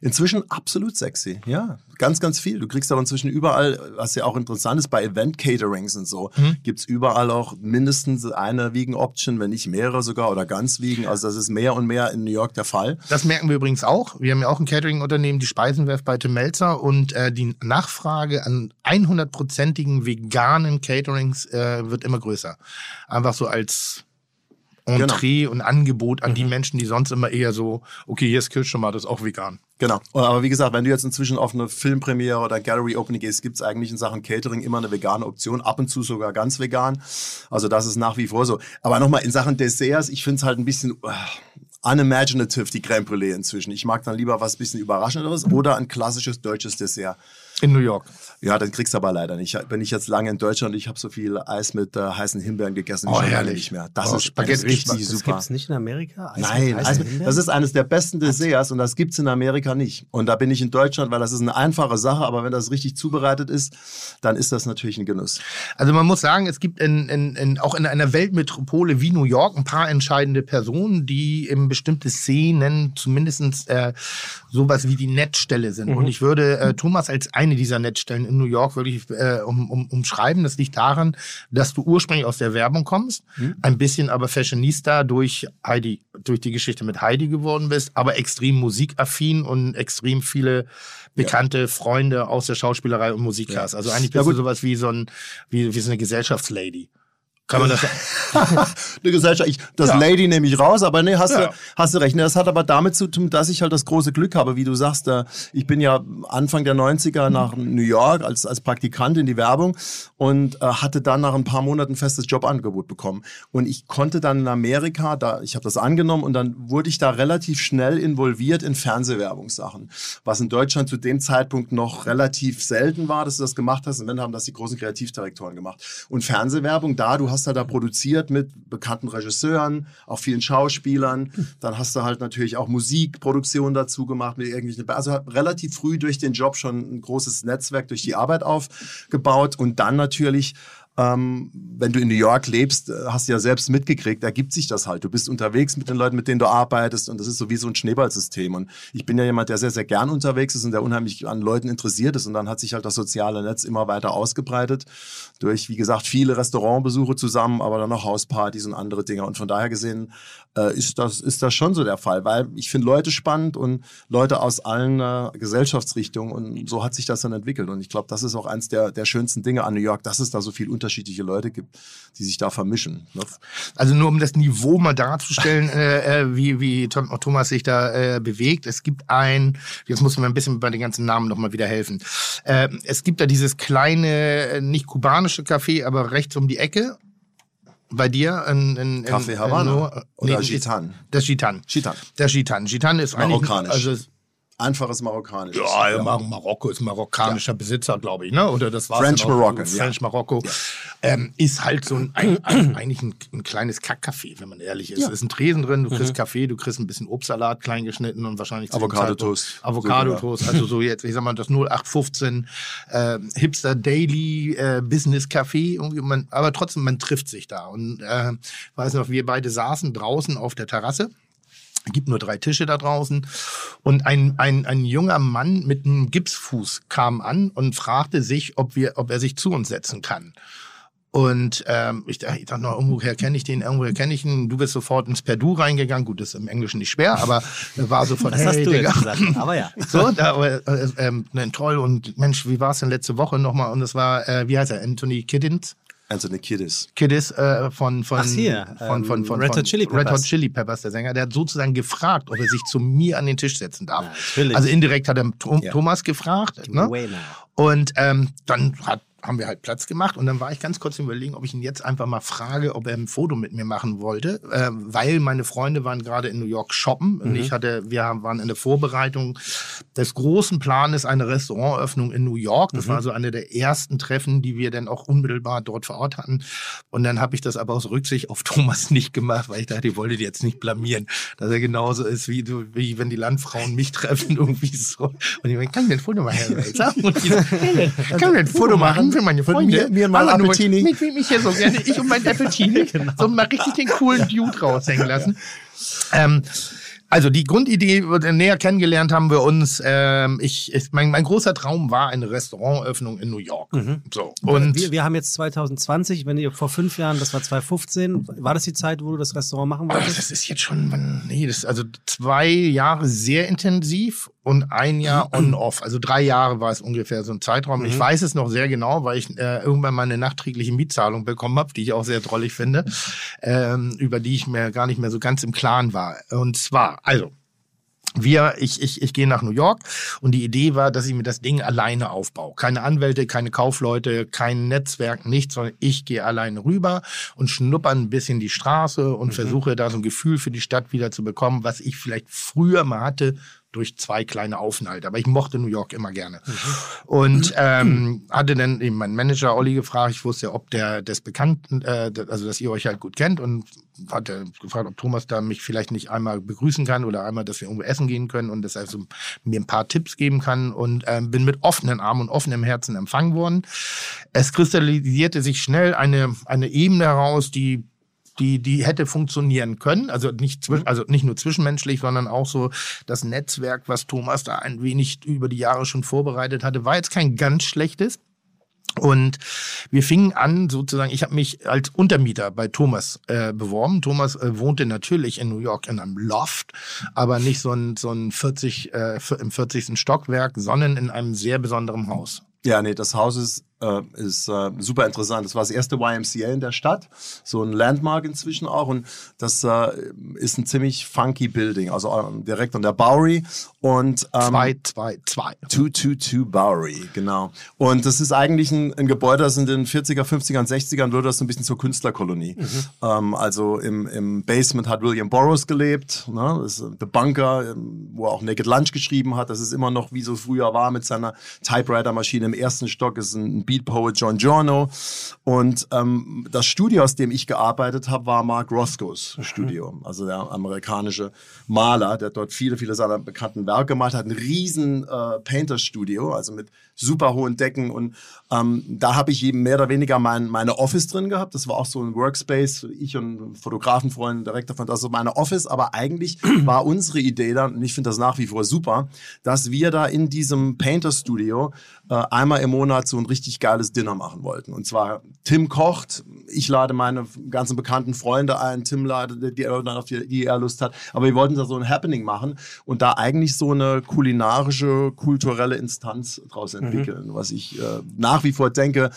Speaker 4: Inzwischen absolut sexy. Ja, ganz, ganz viel. Du kriegst aber inzwischen überall, was ja auch interessant ist, bei Event-Caterings und so,
Speaker 2: Mhm.
Speaker 4: gibt's überall auch mindestens eine Vegan-Option, wenn nicht mehrere sogar oder ganz vegan. Also das ist mehr und mehr in New York der Fall.
Speaker 2: Das merken wir übrigens auch. Wir haben ja auch ein Catering-Unternehmen, die Speisenwerft bei Tim Melzer und äh, die Nachfrage an 100%igen veganen Caterings äh, wird immer größer. Einfach so als Entree und Angebot an die Menschen, die sonst immer eher so, okay, hier ist Kirschtomate, das ist auch vegan.
Speaker 4: Genau. Aber wie gesagt, wenn du jetzt inzwischen auf eine Filmpremiere oder Gallery Opening gehst, gibt's eigentlich in Sachen Catering immer eine vegane Option, ab und zu sogar ganz vegan. Also das ist nach wie vor so. Aber nochmal in Sachen Desserts, ich find's halt ein bisschen uh, unimaginative, die Crème Brûlée inzwischen. Ich mag dann lieber was bisschen Überraschenderes oder ein klassisches deutsches Dessert.
Speaker 2: In New York.
Speaker 4: Ja, dann kriegst du aber leider nicht. Bin ich jetzt lange in Deutschland und ich habe so viel Eis mit äh, heißen Himbeeren gegessen,
Speaker 2: Oh,
Speaker 4: schon
Speaker 2: herrlich.
Speaker 4: nicht mehr. Das
Speaker 2: Oh,
Speaker 4: ist,
Speaker 2: Spaghetti-
Speaker 4: das richtig
Speaker 2: das
Speaker 3: Das
Speaker 4: super.
Speaker 3: gibt's nicht in Amerika? Eis mit
Speaker 4: Nein, also,
Speaker 3: Himbeeren?
Speaker 4: das ist eines der besten Desserts und das gibt's in Amerika nicht. Und da bin ich in Deutschland, weil das ist eine einfache Sache, aber wenn das richtig zubereitet ist, dann ist das natürlich ein Genuss.
Speaker 2: Also man muss sagen, es gibt in, in, in, auch in einer Weltmetropole wie New York ein paar entscheidende Personen, die eben bestimmte Szenen, zumindest äh, sowas wie die Netzstelle sind. Und ich würde äh, Thomas als eine dieser Netzstellen in New York wirklich äh, um, um, umschreiben. Das liegt daran, dass du ursprünglich aus der Werbung kommst, ein bisschen aber Fashionista durch Heidi, durch die Geschichte mit Heidi geworden bist, aber extrem musikaffin und extrem viele bekannte Freunde aus der Schauspielerei und Musik hast. Also eigentlich
Speaker 4: Ja,
Speaker 2: bist du
Speaker 4: gut.
Speaker 2: sowas wie so ein, wie, wie so eine Gesellschaftslady. Kann man das?
Speaker 4: Eine Gesellschaft, ich, das
Speaker 2: Ja.
Speaker 4: Lady nehme ich raus, aber nee, hast,
Speaker 2: Ja.
Speaker 4: du, hast du recht. Das hat aber damit zu tun, dass ich halt das große Glück habe, wie du sagst. äh, Ich bin ja Anfang der 90er nach New York als, als Praktikant in die Werbung und äh, hatte dann nach ein paar Monaten ein festes Jobangebot bekommen. Und ich konnte dann in Amerika, da, ich habe das angenommen und dann wurde ich da relativ schnell involviert in Fernsehwerbungssachen, was in Deutschland zu dem Zeitpunkt noch relativ selten war, dass du das gemacht hast. Und wenn haben das die großen Kreativdirektoren gemacht. Und Fernsehwerbung, da, du hast halt da produziert mit bekannten Regisseuren, auch vielen Schauspielern. Dann hast du halt natürlich auch Musikproduktion dazu gemacht mit irgendwelchen, also relativ früh durch den Job schon ein großes Netzwerk durch die Arbeit aufgebaut und dann natürlich ähm, wenn du in New York lebst, äh, hast du ja selbst mitgekriegt, ergibt sich das halt. Du bist unterwegs mit den Leuten, mit denen du arbeitest und das ist so wie so ein Schneeballsystem. Und ich bin ja jemand, der sehr, sehr gern unterwegs ist und der unheimlich an Leuten interessiert ist. Und dann hat sich halt das soziale Netz immer weiter ausgebreitet durch, wie gesagt, viele Restaurantbesuche zusammen, aber dann noch Hauspartys und andere Dinge. Und von daher gesehen äh, ist, das, ist das schon so der Fall, weil ich finde Leute spannend und Leute aus allen äh, Gesellschaftsrichtungen und so hat sich das dann entwickelt. Und ich glaube, das ist auch eins der, der schönsten Dinge an New York, dass es da so viel unterschiedliche Leute gibt, die sich da vermischen. Ne?
Speaker 2: Also nur um das Niveau mal darzustellen, äh, äh, wie, wie Thomas sich da äh, bewegt. Es gibt ein, jetzt muss mir ein bisschen bei den ganzen Namen nochmal wieder helfen. Äh, es gibt da dieses kleine, äh, nicht kubanische Café, aber rechts um die Ecke. Bei dir in, in, in
Speaker 4: Café Havana
Speaker 2: in,
Speaker 4: oder
Speaker 2: nee,
Speaker 4: Gitan?
Speaker 2: Das Gitan.
Speaker 4: Gitan.
Speaker 2: Der Gitan. Gitan ist eigentlich
Speaker 4: Marokkanisch.
Speaker 2: also
Speaker 4: Einfaches Marokkanisch.
Speaker 2: Ja, Mar Marokko ist marokkanischer Besitzer, glaube ich, ne? Oder das war
Speaker 4: French Moroccan,
Speaker 2: French
Speaker 4: ja.
Speaker 2: Marokko. Ähm, ist halt so ein, ein, ein eigentlich ein, ein kleines Kackcafé, wenn man ehrlich ist.
Speaker 4: Ja.
Speaker 2: Es ist ein Tresen drin, du kriegst Kaffee, du kriegst ein bisschen Obstsalat klein geschnitten und wahrscheinlich zu dem
Speaker 4: Avocado-Toast.
Speaker 2: Zeitpunkt- Avocado-Toast, also so jetzt, ich sag mal, das 0815 äh, Hipster Daily äh, Business Café, man, aber trotzdem, man trifft sich da. Und äh, weiß noch, wir beide saßen draußen auf der Terrasse. Es gibt nur drei Tische da draußen. Und ein, ein, ein junger Mann mit einem Gipsfuß kam an und fragte sich, ob, wir, ob er sich zu uns setzen kann. Und ähm, ich, dachte- ich dachte noch, irgendwoher kenne ich den, irgendwoher kenne ich ihn. Du bist sofort ins Perdu reingegangen. Gut, das ist im Englischen nicht schwer, aber er war sofort,
Speaker 3: Das hast
Speaker 2: hey,
Speaker 3: du
Speaker 2: Digga.
Speaker 3: gesagt. Aber ja.
Speaker 2: So, da, aber, äh, ähm, ne, toll. Und Mensch, wie war es denn letzte Woche nochmal? Und es war, äh, wie heißt er, Anthony Kiddins?
Speaker 4: Anthony Kiddis.
Speaker 2: Kiddis äh, von, von,
Speaker 3: Ach, hier,
Speaker 2: von, von,
Speaker 3: ähm,
Speaker 2: von,
Speaker 3: Red
Speaker 2: von
Speaker 3: Hot Chili
Speaker 2: Red Hot
Speaker 3: Peppers.
Speaker 2: Chili Peppers, der Sänger, der hat sozusagen gefragt, ob er sich zu mir an den Tisch setzen darf.
Speaker 3: Natürlich.
Speaker 2: Also indirekt hat er Tom,
Speaker 4: Ja.
Speaker 2: Thomas gefragt. Ne? Und ähm, dann hat, haben wir halt Platz gemacht und dann war ich ganz kurz im Überlegen, ob ich ihn jetzt einfach mal frage, ob er ein Foto mit mir machen wollte, äh, weil meine Freunde waren gerade in New York shoppen und ich hatte, wir waren in der Vorbereitung des großen Planes eine Restaurantöffnung in New York. Das war so eine der ersten Treffen, die wir dann auch unmittelbar dort vor Ort hatten. Und dann habe ich das aber aus Rücksicht auf Thomas nicht gemacht, weil ich dachte, ich wollte die jetzt nicht blamieren, dass er genauso ist wie, wie wenn die Landfrauen mich treffen irgendwie so. Und ich meine, kann ich denn ein Foto machen, Herr? Und die kann ich ein Foto machen für meine
Speaker 4: Von
Speaker 2: Freunde?
Speaker 4: mir- mir und
Speaker 2: nur
Speaker 4: Appletini.
Speaker 2: Mit wem ich hier so gerne, ich und mein Appletini,
Speaker 3: Genau.
Speaker 2: so mal richtig den coolen Dude raushängen lassen. Ähm, also die Grundidee, äh, näher kennengelernt haben wir uns. Ähm, ich, ich, mein, mein großer Traum war eine Restaurantöffnung in New York. So und
Speaker 3: wir, wir haben jetzt 2020, wenn ihr vor fünf Jahren, das war 2015, war das die Zeit, wo du das Restaurant machen
Speaker 2: Oh,
Speaker 3: wolltest?
Speaker 2: das ist jetzt schon, nee, das also zwei Jahre sehr intensiv und ein Jahr on-off. Also drei Jahre war es ungefähr so ein Zeitraum. Ich weiß es noch sehr genau, weil ich äh, irgendwann mal eine nachträgliche Mietzahlung bekommen habe, die ich auch sehr drollig finde, ähm, über die ich mir gar nicht mehr so ganz im Klaren war. Und zwar, also, wir, ich, ich, ich gehe nach New York und die Idee war, dass ich mir das Ding alleine aufbaue. Keine Anwälte, keine Kaufleute, kein Netzwerk, nichts, sondern ich gehe alleine rüber und schnupper ein bisschen die Straße und versuche da so ein Gefühl für die Stadt wieder zu bekommen, was ich vielleicht früher mal hatte durch zwei kleine Aufenthalte. Aber ich mochte New York immer gerne. Und ähm, hatte dann eben meinen Manager Olli gefragt, ich wusste ja, ob der des Bekannten, äh, also dass ihr euch halt gut kennt und hatte gefragt, ob Thomas da mich vielleicht nicht einmal begrüßen kann oder einmal, dass wir irgendwo essen gehen können und dass er so mir ein paar Tipps geben kann und ähm, bin mit offenen Armen und offenem Herzen empfangen worden. Es kristallisierte sich schnell eine, eine Ebene heraus, die die, die hätte funktionieren können. Also nicht, zwisch- also nicht nur zwischenmenschlich, sondern auch so das Netzwerk, was Thomas da ein wenig über die Jahre schon vorbereitet hatte, war jetzt kein ganz schlechtes. Und wir fingen an, sozusagen, ich habe mich als Untermieter bei Thomas äh, beworben. Thomas äh, wohnte natürlich in New York in einem Loft, aber nicht so ein, so ein 40, äh, im 40. Stockwerk, sondern in einem sehr besonderen Haus.
Speaker 4: Ja, nee, das Haus ist, äh, ist äh, super interessant. Das war das erste YMCA in der Stadt, so ein Landmark inzwischen auch. Und das äh, ist ein ziemlich funky Building, also äh, direkt an der Bowery. Und ähm,
Speaker 2: Zwei, zwei, zwei.
Speaker 4: 222 Bowery, genau. Und das ist eigentlich ein, ein Gebäude, das in den 40er, 50er, 60ern wurde das so ein bisschen zur Künstlerkolonie. Ähm, also im, im Basement hat William Burroughs gelebt, ne? das ist The Bunker, ähm, wo er auch Naked Lunch geschrieben hat. Das ist immer noch, wie so früher war, mit seiner Typewriter-Maschine. Im ersten Stock ist ein Beat Poet John Giorno. Und ähm, das Studio, aus dem ich gearbeitet habe, war Mark Roscoes Studio, also der amerikanische Maler, der dort viele, viele seiner bekannten Werke gemacht hat. Ein riesen äh, Painter-Studio, also mit super hohen Decken. Und ähm, da habe ich eben mehr oder weniger mein, meine Office drin gehabt. Das war auch so ein Workspace. Ich und Fotografenfreund, Direktor von das ist so meine Office. Aber eigentlich war unsere Idee dann, und ich finde das nach wie vor super, dass wir da in diesem Painter-Studio äh, einmal im Monat so ein richtig geiles Dinner machen wollten. Und zwar Tim kocht, ich lade meine ganzen bekannten Freunde ein, Tim ladet die, die, die, er Lust hat. Aber wir wollten da so ein Happening machen und da eigentlich so eine kulinarische, kulturelle Instanz draus entwickeln, was ich äh, nach wie vor denke,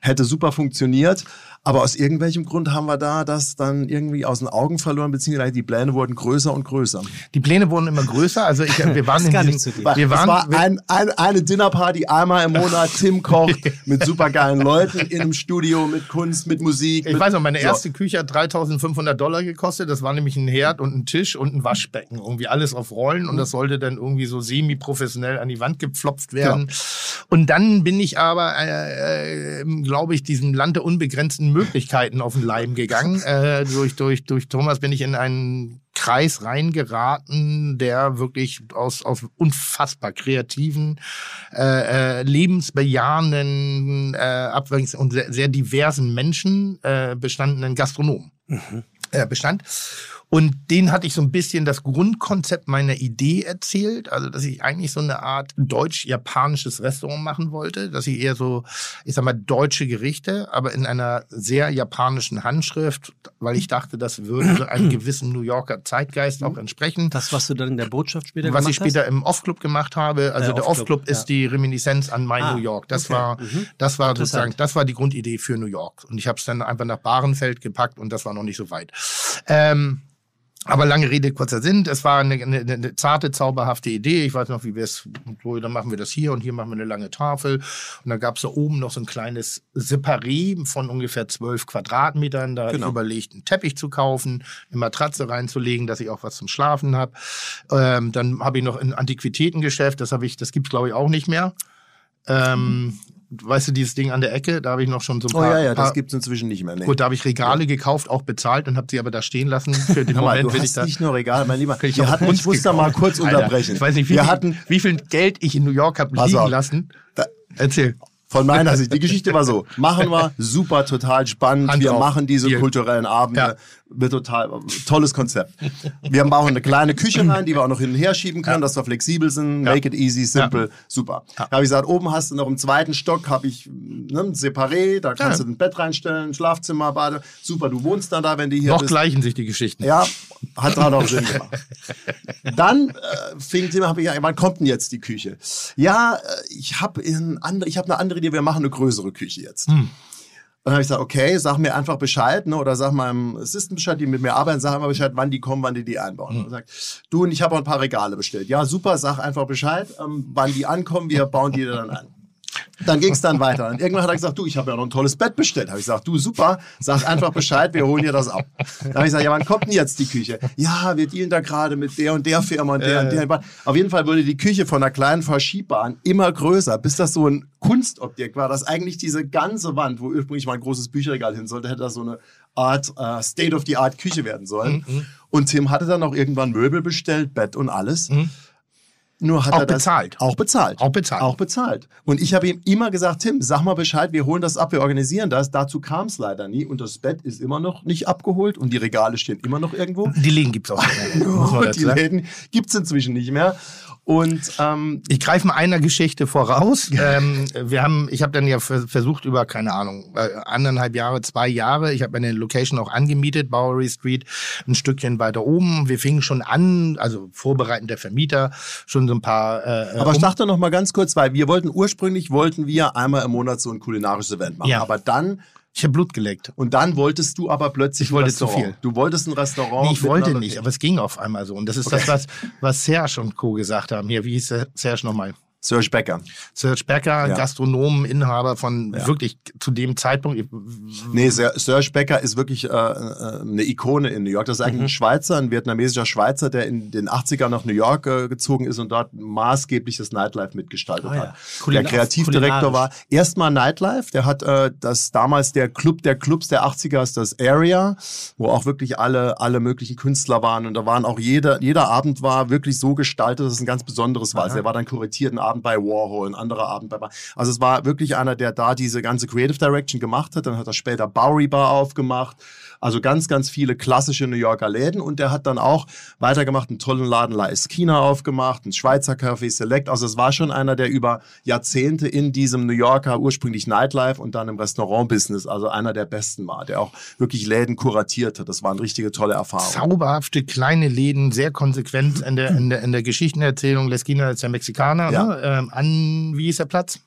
Speaker 4: hätte super funktioniert. Aber aus irgendwelchem Grund haben wir da das dann irgendwie aus den Augen verloren, beziehungsweise die Pläne wurden größer und größer.
Speaker 2: Die Pläne wurden immer größer. Also ich, wir waren
Speaker 3: Das
Speaker 2: in
Speaker 3: gar
Speaker 2: diesem,
Speaker 3: nicht zu dir.
Speaker 2: wir
Speaker 4: es
Speaker 2: waren,
Speaker 4: war ein, ein, eine Dinnerparty einmal im Monat. Tim kocht mit supergeilen Leuten in einem Studio, mit Kunst, mit Musik.
Speaker 2: Ich
Speaker 4: mit,
Speaker 2: weiß noch, meine
Speaker 4: So.
Speaker 2: erste Küche hat 3500 Dollar gekostet. Das war nämlich ein Herd und ein Tisch und ein Waschbecken. Irgendwie alles auf Rollen und das sollte dann irgendwie so semi-professionell an die Wand gepflopft werden. Und dann bin ich aber, äh, äh, glaube ich, diesem Land der unbegrenzten Möglichkeiten auf den Leim gegangen. Äh, durch, durch, durch Thomas bin ich in einen Kreis reingeraten, der wirklich aus, aus unfassbar kreativen, äh, äh, lebensbejahenden, äh, abwechselnd und sehr, sehr diversen Menschen äh, bestandenen Gastronomen äh, bestand. Und den hatte ich so ein bisschen das Grundkonzept meiner Idee erzählt, also dass ich eigentlich so eine Art deutsch-japanisches Restaurant machen wollte, dass ich eher so, ich sag mal, deutsche Gerichte, aber in einer sehr japanischen Handschrift, weil ich dachte, das würde so einem gewissen New Yorker Zeitgeist auch entsprechen.
Speaker 3: Das, was du dann in der Botschaft später
Speaker 2: Was
Speaker 3: gemacht
Speaker 2: ich später im Off-Club gemacht habe, also
Speaker 3: Der
Speaker 2: der
Speaker 3: Off-Club,
Speaker 2: Off-Club ist
Speaker 3: ja.
Speaker 2: die Reminiszenz an mein
Speaker 3: Ah,
Speaker 2: New York. Das
Speaker 3: okay.
Speaker 2: war,
Speaker 3: Mhm.
Speaker 2: das war sozusagen, das war die Grundidee für New York. Und ich habe es dann einfach nach Bahrenfeld gepackt und das war noch nicht so weit. Ähm, aber lange Rede, kurzer Sinn. Es war eine, eine, eine zarte, zauberhafte Idee. Ich weiß noch, wie wir es, so, dann machen wir das hier und hier machen wir eine lange Tafel. Und dann gab es da oben noch so ein kleines Separé von ungefähr zwölf Quadratmetern. Da
Speaker 4: Genau.
Speaker 2: ich überlegt, einen Teppich zu kaufen, eine Matratze reinzulegen, dass ich auch was zum Schlafen habe. Ähm, dann habe ich noch ein Antiquitätengeschäft, das habe ich, das gibt's glaube ich auch nicht mehr. Ähm, weißt du, dieses Ding an der Ecke, da habe ich noch schon so ein
Speaker 4: Oh
Speaker 2: paar.
Speaker 4: ja, ja,
Speaker 2: paar
Speaker 4: das gibt's inzwischen nicht mehr. Nee.
Speaker 2: Gut, da habe ich Regale gekauft, auch bezahlt und habe sie aber da stehen lassen. Für den Moment
Speaker 4: du
Speaker 2: ich
Speaker 4: hast
Speaker 2: da.
Speaker 4: nicht nur Regal, mein Lieber.
Speaker 2: Ich
Speaker 4: Wir hatten, ich muss da mal
Speaker 2: gekauft.
Speaker 4: kurz
Speaker 2: Alter,
Speaker 4: unterbrechen.
Speaker 2: Ich weiß nicht, wie,
Speaker 4: wir
Speaker 2: viel,
Speaker 4: hatten,
Speaker 2: wie viel Geld ich in New York habe liegen
Speaker 4: auf.
Speaker 2: lassen.
Speaker 4: Da-
Speaker 2: Erzähl.
Speaker 4: Von meiner Sicht, die Geschichte war so, machen wir, super, total spannend,
Speaker 2: Hand
Speaker 4: wir
Speaker 2: drauf.
Speaker 4: machen diese
Speaker 2: Deal.
Speaker 4: kulturellen Abende,
Speaker 2: Ja.
Speaker 4: Wird total, tolles Konzept. Wir bauen eine kleine Küche rein, die wir auch noch hin und her schieben können, dass wir flexibel sind,
Speaker 2: Ja.
Speaker 4: make it easy, simple, super. Da habe ich gesagt, oben hast du noch im zweiten Stock, habe ich ne, ein Separé, da kannst
Speaker 2: Ja.
Speaker 4: du ein Bett reinstellen, Schlafzimmer, Bade, super, du wohnst dann da, wenn die hier
Speaker 2: Noch
Speaker 4: bist.
Speaker 2: gleichen sich die Geschichten.
Speaker 4: Ja, hat gerade auch Sinn gemacht. Dann äh, fing Thema, habe ich ja, wann kommt denn jetzt die Küche? Ja, äh, ich habe habe eine andere Idee, wir machen eine größere Küche jetzt. Und dann habe ich gesagt, okay, sag mir einfach Bescheid, ne, oder sag meinem Assistent Bescheid, die mit mir arbeiten, sag mal Bescheid, wann die kommen, wann die die einbauen. Und er sagt, du und ich habe auch ein paar Regale bestellt. Ja, super, sag einfach Bescheid, ähm, wann die ankommen, wir bauen die dann ein. Dann ging es dann weiter. Und irgendwann hat er gesagt, du, ich habe ja noch ein tolles Bett bestellt. Habe ich gesagt, du, super, sag einfach Bescheid, wir holen dir das ab. Dann habe ich gesagt, ja, wann kommt denn jetzt die Küche? Ja, wir dealen da gerade mit der und der Firma und der und der. Auf jeden Fall wurde die Küche von einer kleinen Verschiebbahn immer größer, bis das so ein Kunstobjekt war, dass eigentlich diese ganze Wand, wo ursprünglich mal ein großes Bücherregal hin sollte, hätte das so eine Art äh, State-of-the-Art Küche werden sollen. Und Tim hatte dann auch irgendwann Möbel bestellt, Bett und alles. Nur hat
Speaker 2: Auch
Speaker 4: er das
Speaker 2: bezahlt.
Speaker 4: Auch bezahlt.
Speaker 2: Auch bezahlt.
Speaker 4: Auch bezahlt. Und ich habe ihm immer gesagt, Tim, sag mal Bescheid, wir holen das ab, wir organisieren das. Dazu kam es leider nie. Und das Bett ist immer noch nicht abgeholt und die Regale stehen immer noch irgendwo.
Speaker 2: Die Läden gibt's auch nicht mehr,
Speaker 4: die. Läden gibt es inzwischen nicht mehr. Und ähm,
Speaker 2: Ich greife mal einer Geschichte voraus. ähm, wir haben, ich habe dann ja vers- versucht über keine Ahnung äh, anderthalb Jahre, zwei Jahre. Ich habe eine Location auch angemietet, Bowery Street, ein Stückchen weiter oben. Wir fingen schon an, also vorbereitend der Vermieter, schon so ein paar. Äh,
Speaker 4: aber
Speaker 2: um-
Speaker 4: starte noch mal ganz kurz, weil wir wollten ursprünglich wollten wir einmal im Monat so ein kulinarisches Event machen.
Speaker 2: Ja.
Speaker 4: Aber dann
Speaker 2: ich habe Blut geleckt.
Speaker 4: und dann wolltest du aber plötzlich
Speaker 2: Ich wollte zu viel.
Speaker 4: Du wolltest ein Restaurant.
Speaker 2: Nee, ich wollte nicht, aber es ging auf einmal so. Und das ist das, was, was Serge und Co. gesagt haben. Hier, wie hieß Serge nochmal?
Speaker 4: Serge Becker.
Speaker 2: Serge Becker,
Speaker 4: Ja.
Speaker 2: Gastronom, Inhaber von
Speaker 4: Ja.
Speaker 2: wirklich zu dem Zeitpunkt.
Speaker 4: Nee, Ser- Serge Becker ist wirklich äh, äh, eine Ikone in New York. Das ist
Speaker 2: Mhm.
Speaker 4: eigentlich ein Schweizer, ein vietnamesischer Schweizer, der in den 80ern nach New York äh, gezogen ist und dort maßgeblich das Nightlife mitgestaltet
Speaker 3: Ah, ja.
Speaker 4: hat.
Speaker 3: Kulina-
Speaker 4: der Kreativdirektor war erstmal Nightlife. Der hat äh, das damals der Club der Clubs der 80er ist das Area, wo auch wirklich alle, alle möglichen Künstler waren. Und da waren auch jeder, jeder Abend war wirklich so gestaltet, dass es ein ganz besonderes war. Also der war dann kuratierten Abend bei Warhol, ein anderer Abend bei. Also es war wirklich einer, der da diese ganze Creative Direction gemacht hat. Dann hat er später Bowery Bar aufgemacht. Also ganz, ganz viele klassische New Yorker Läden. Und der hat dann auch weitergemacht, einen tollen Laden La Esquina aufgemacht, ein Schweizer Café Select. Also es war schon einer, der über Jahrzehnte in diesem New Yorker ursprünglich Nightlife und dann im Restaurant-Business, also einer der besten war, der auch wirklich Läden kuratiert hat. Das war eine richtige tolle Erfahrung.
Speaker 2: Zauberhafte kleine Läden, sehr konsequent in der, in der, in der Geschichtenerzählung. Lesquina ist der Mexikaner,
Speaker 4: Ja.
Speaker 2: ne? Ähm, an, wie ist der Platz?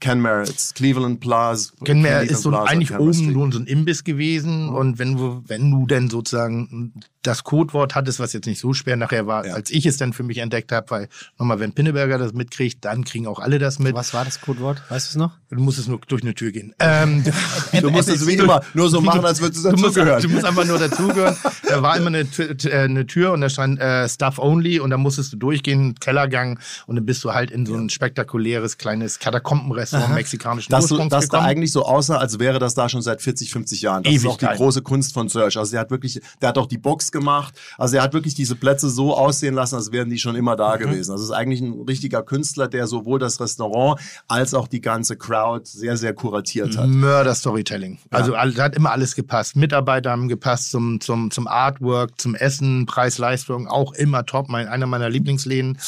Speaker 4: Ken Merritt's, Cleveland Plaza. Cleveland
Speaker 2: ist so
Speaker 4: Plaza,
Speaker 2: eigentlich
Speaker 4: Kenmare
Speaker 2: oben
Speaker 4: Street.
Speaker 2: nur so ein Imbiss gewesen und wenn du, wenn du denn sozusagen das Codewort hattest, was jetzt nicht so schwer nachher war,
Speaker 4: Ja.
Speaker 2: als ich es dann für mich entdeckt habe, weil nochmal, wenn Pinneberger das mitkriegt, dann kriegen auch alle das mit.
Speaker 3: Was war das Codewort? Weißt du es noch?
Speaker 2: Du musst es nur durch eine Tür gehen. Ähm,
Speaker 4: Du musst es wie immer nur so machen, als würdest du
Speaker 2: Du musst,
Speaker 4: dazugehören.
Speaker 2: du musst einfach nur dazugehören. Da war immer eine, äh, eine Tür und da stand äh, Stuff Only und da musstest du durchgehen, Kellergang und dann bist du halt in so ein spektakuläres kleines Katakombenrestaurant mexikanischen
Speaker 4: dass, du,
Speaker 2: Ursprungs
Speaker 4: dass da
Speaker 2: gekommen.
Speaker 4: eigentlich so aussah, als wäre das da schon seit 40, 50 Jahren. Das ist auch die große Kunst von Serge. Also der hat wirklich, der hat auch die Box gemacht. Also er hat wirklich diese Plätze so aussehen lassen, als wären die schon immer da
Speaker 2: Mhm.
Speaker 4: gewesen. Also es ist eigentlich ein richtiger Künstler, der sowohl das Restaurant als auch die ganze Crowd sehr, sehr kuratiert hat.
Speaker 2: Mörder Storytelling. Also da hat immer alles gepasst. Mitarbeiter haben gepasst zum, zum, zum Artwork, zum Essen, Preis-Leistung, auch immer top. Mein, einer meiner Lieblingsläden,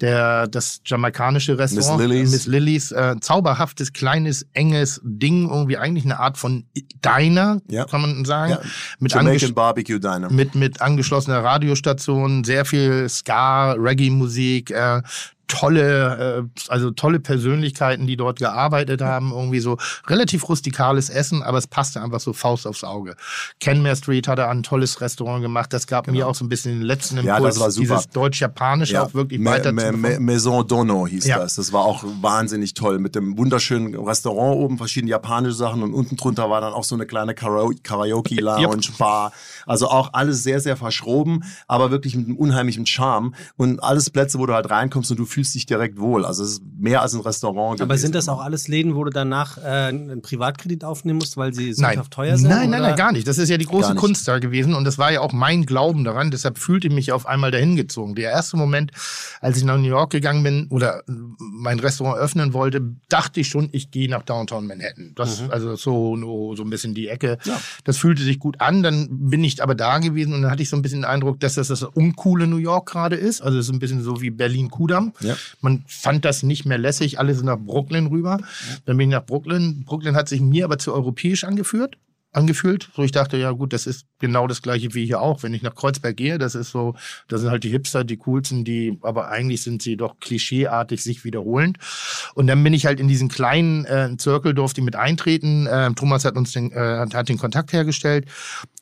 Speaker 2: der, das jamaikanische Restaurant.
Speaker 4: Miss Lillys.
Speaker 2: Miss Lillys. Äh, zauberhaftes, kleines, enges Ding. Irgendwie eigentlich eine Art von Diner,
Speaker 4: Ja.
Speaker 2: kann man sagen.
Speaker 4: Ja.
Speaker 2: Mit,
Speaker 4: Jamaican Barbecue Diner.
Speaker 2: mit, mit angeschlossener Radiostation, sehr viel Ska, Reggae-Musik, äh, tolle, äh, also tolle Persönlichkeiten, die dort gearbeitet haben, irgendwie so relativ rustikales Essen, aber es passte einfach so Faust aufs Auge. Kenmare Street hat er ein tolles Restaurant gemacht, das gab mir auch so ein bisschen den letzten
Speaker 4: Genau. Ja,
Speaker 2: Impuls,
Speaker 4: das war super.
Speaker 2: dieses deutsch-japanische auch wirklich
Speaker 4: Ma-
Speaker 2: weiter zu
Speaker 4: Ma- Maison Dono hieß
Speaker 2: Ja.
Speaker 4: das. Das war auch wahnsinnig toll mit dem wunderschönen Restaurant oben, verschiedene japanische Sachen und unten drunter war dann auch so eine kleine Kara- Karaoke Lounge, Bar. Also auch alles sehr, sehr verschroben, aber wirklich mit einem unheimlichen Charme und alles Plätze, wo du halt reinkommst und du fühlst dich direkt wohl. Also es ist mehr als ein Restaurant.
Speaker 3: Aber
Speaker 4: gewesen.
Speaker 3: sind das auch alles Läden, wo du danach äh, einen Privatkredit aufnehmen musst, weil sie
Speaker 2: Nein.
Speaker 3: sündhaft teuer sind?
Speaker 2: Nein, nein,
Speaker 3: oder?
Speaker 2: nein, gar nicht. Das ist ja die große. Kunst da gewesen und das war ja auch mein Glauben daran. Deshalb fühlte ich mich auf einmal dahin gezogen. Der erste Moment, als ich nach New York gegangen bin oder mein Restaurant öffnen wollte, dachte ich schon, ich gehe nach Downtown Manhattan. Das, Also so, so ein bisschen die Ecke.
Speaker 4: Ja.
Speaker 2: Das fühlte sich gut an. Dann bin ich aber da gewesen und dann hatte ich so ein bisschen den Eindruck, dass das das uncoole New York gerade ist. Also es ist ein bisschen so wie Berlin-Kudamm.
Speaker 4: Ja.
Speaker 2: Man fand das nicht mehr lässig. Alle sind nach Brooklyn rüber. Dann bin ich nach Brooklyn. Brooklyn hat sich mir aber zu europäisch angeführt angefühlt. So ich dachte, ja gut, das ist genau das gleiche wie hier auch. Wenn ich nach Kreuzberg gehe, das ist so, das sind halt die Hipster, die coolsten, die, aber eigentlich sind sie doch klischeeartig sich wiederholend. Und dann bin ich halt in diesen kleinen äh, Circle, durfte ich mit eintreten. Äh, Thomas hat uns den, äh, hat- den Kontakt hergestellt.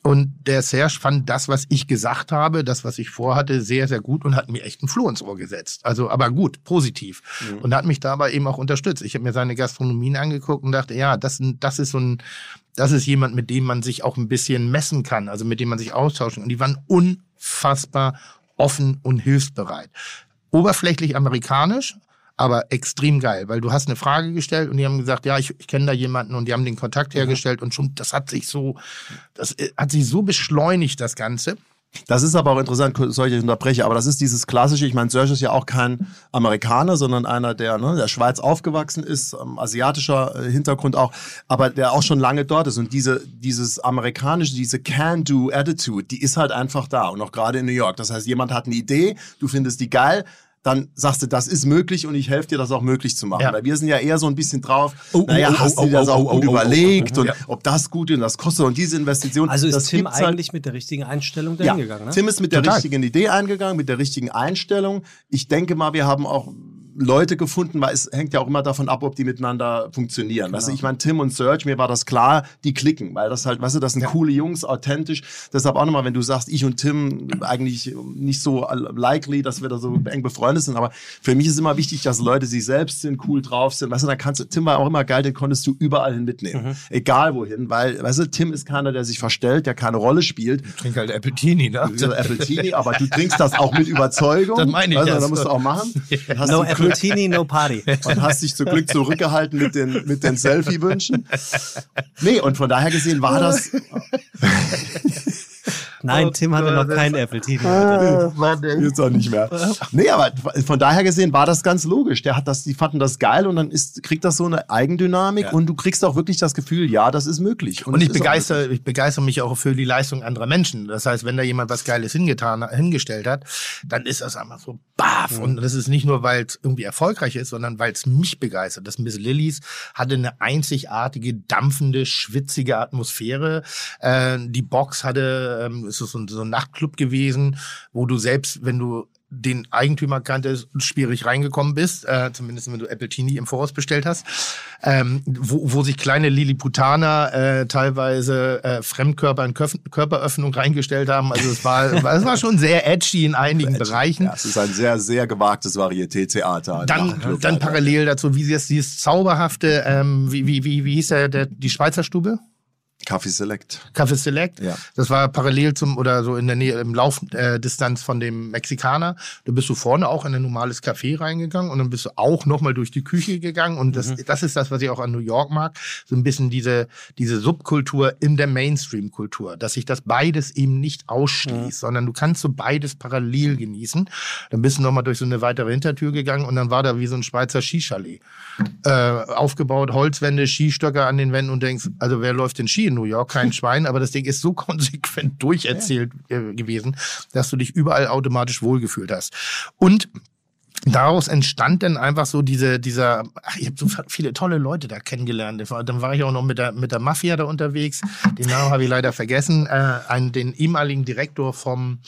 Speaker 2: Und der Serge fand das, was ich gesagt habe, das, was ich vorhatte, sehr, sehr gut und hat mir echt ein Floh ins Ohr gesetzt. Also, aber gut, positiv. Und hat mich dabei eben auch unterstützt. Ich habe mir seine Gastronomien angeguckt und dachte, ja, das, das ist so ein, das ist jemand, mit dem man sich auch ein bisschen messen kann, also mit dem man sich austauschen kann. Und die waren unfassbar offen und hilfsbereit. Oberflächlich amerikanisch, aber extrem geil, weil du hast eine Frage gestellt und die haben gesagt, ja, ich, ich kenne da jemanden und die haben den Kontakt hergestellt und schon, das hat sich so, das äh, hat sich so beschleunigt, das Ganze.
Speaker 4: Das ist aber auch interessant, solche unterbreche, aber das ist dieses klassische, ich meine, Serge ist ja auch kein Amerikaner, sondern einer, der ne, der Schweiz aufgewachsen ist, ähm, asiatischer äh, Hintergrund auch, aber der auch schon lange dort ist. Und diese, dieses amerikanische, diese Can-Do-Attitude, die ist halt einfach da und auch gerade in New York. Das heißt, jemand hat eine Idee, du findest die geil, dann sagst du, das ist möglich und ich helfe dir, das auch möglich zu machen.
Speaker 2: Ja.
Speaker 4: Weil wir sind ja eher so ein bisschen drauf,
Speaker 2: Oh,
Speaker 4: naja,
Speaker 2: oh, oh,
Speaker 4: hast
Speaker 2: oh,
Speaker 4: du dir das
Speaker 2: oh,
Speaker 4: auch
Speaker 2: oh,
Speaker 4: gut
Speaker 2: oh, oh,
Speaker 4: überlegt
Speaker 2: oh,
Speaker 4: und
Speaker 2: ja.
Speaker 4: ob das gut ist und das kostet und diese Investition.
Speaker 3: Also ist
Speaker 4: das
Speaker 3: Tim
Speaker 4: halt-
Speaker 3: eigentlich mit der richtigen Einstellung dahin gegangen, ne?
Speaker 4: Tim ist mit der
Speaker 2: Total.
Speaker 4: richtigen Idee eingegangen, mit der richtigen Einstellung. Ich denke mal, wir haben auch Leute gefunden, weil es hängt ja auch immer davon ab, ob die miteinander funktionieren. Weißt du, ich meine, Tim und Serge, mir war das klar, die klicken, weil das halt, weißt du, das sind coole Jungs, authentisch. Deshalb auch nochmal, wenn du sagst, ich und Tim eigentlich nicht so likely, dass wir da so eng befreundet sind, aber für mich ist immer wichtig, dass Leute sich selbst sind, cool drauf sind. Weißt du, dann kannst du, Tim war auch immer geil, den konntest du überall hin mitnehmen. Egal wohin, weil, weißt du, Tim ist keiner, der sich verstellt, der keine Rolle spielt.
Speaker 2: Trink halt Appletini, ne?
Speaker 4: So Appletini, aber du trinkst das auch mit Überzeugung.
Speaker 2: Das meine ich
Speaker 4: also,
Speaker 2: ja
Speaker 4: Da
Speaker 2: so.
Speaker 4: musst du auch machen. Hast,
Speaker 3: No
Speaker 4: zum
Speaker 3: Appletini, no Party.
Speaker 4: und hast dich zum Glück zurückgehalten mit den, mit den Selfie-Wünschen. Nee, und von daher gesehen war das,
Speaker 3: Nein, Tim hatte noch
Speaker 2: Gott,
Speaker 3: kein Apple TV.
Speaker 4: Jetzt auch nicht mehr. Nee, aber von daher gesehen war das ganz logisch. Der hat das, die fanden das geil und dann ist, kriegt das so eine Eigendynamik und du kriegst auch wirklich das Gefühl, ja, das ist möglich.
Speaker 2: Und
Speaker 4: es
Speaker 2: ich
Speaker 4: ist auch
Speaker 2: begeister, ich begeister mich auch für die Leistung anderer Menschen. Das heißt, wenn da jemand was Geiles hingetan, hingestellt hat, dann ist das einfach so baff. Und das ist nicht nur, weil es irgendwie erfolgreich ist, sondern weil es mich begeistert. Das Miss Lilies hatte eine einzigartige, dampfende, schwitzige Atmosphäre. Äh, die Box hatte, ähm, ist so, ein- so ein Nachtclub gewesen, wo du selbst, wenn du den Eigentümer kanntest, schwierig reingekommen bist, äh, zumindest wenn du Apple TV im Voraus bestellt hast, ähm, wo, wo sich kleine Lilliputaner äh, teilweise äh, Fremdkörper in Köf Körperöffnung reingestellt haben. Also es war, es war schon sehr edgy in einigen Bereichen.
Speaker 4: Ja, es ist ein sehr, sehr gewagtes Varieté-Theater.
Speaker 2: Dann, dann parallel dazu, wie sie es dieses zauberhafte, ähm, wie, wie, wie, wie hieß der, der die Schweizer Stube?
Speaker 4: Kaffee Select.
Speaker 2: Café Select.
Speaker 4: Ja.
Speaker 2: Das war parallel zum oder so in der Nähe im Laufdistanz äh, von dem Mexikaner. Da bist du vorne auch in ein normales Café reingegangen und dann bist du auch nochmal durch die Küche gegangen. Und das, das ist das, was ich auch an New York mag. So ein bisschen diese, diese Subkultur in der Mainstream-Kultur, dass sich das beides eben nicht ausschließt, sondern du kannst so beides parallel genießen. Dann bist du nochmal durch so eine weitere Hintertür gegangen und dann war da wie so ein Schweizer Skichalet äh, aufgebaut, Holzwände, Skistöcke an den Wänden und denkst, also wer läuft denn Ski in New York? Kein Schwein, aber das Ding ist so konsequent durcherzählt äh, gewesen, dass du dich überall automatisch wohlgefühlt hast. Und Daraus entstand dann einfach so diese, dieser, ach, ich habe so viele tolle Leute da kennengelernt. Dann war ich auch noch mit der, mit der Mafia da unterwegs. Den Namen habe ich leider vergessen. Äh, einen, den ehemaligen Direktor vom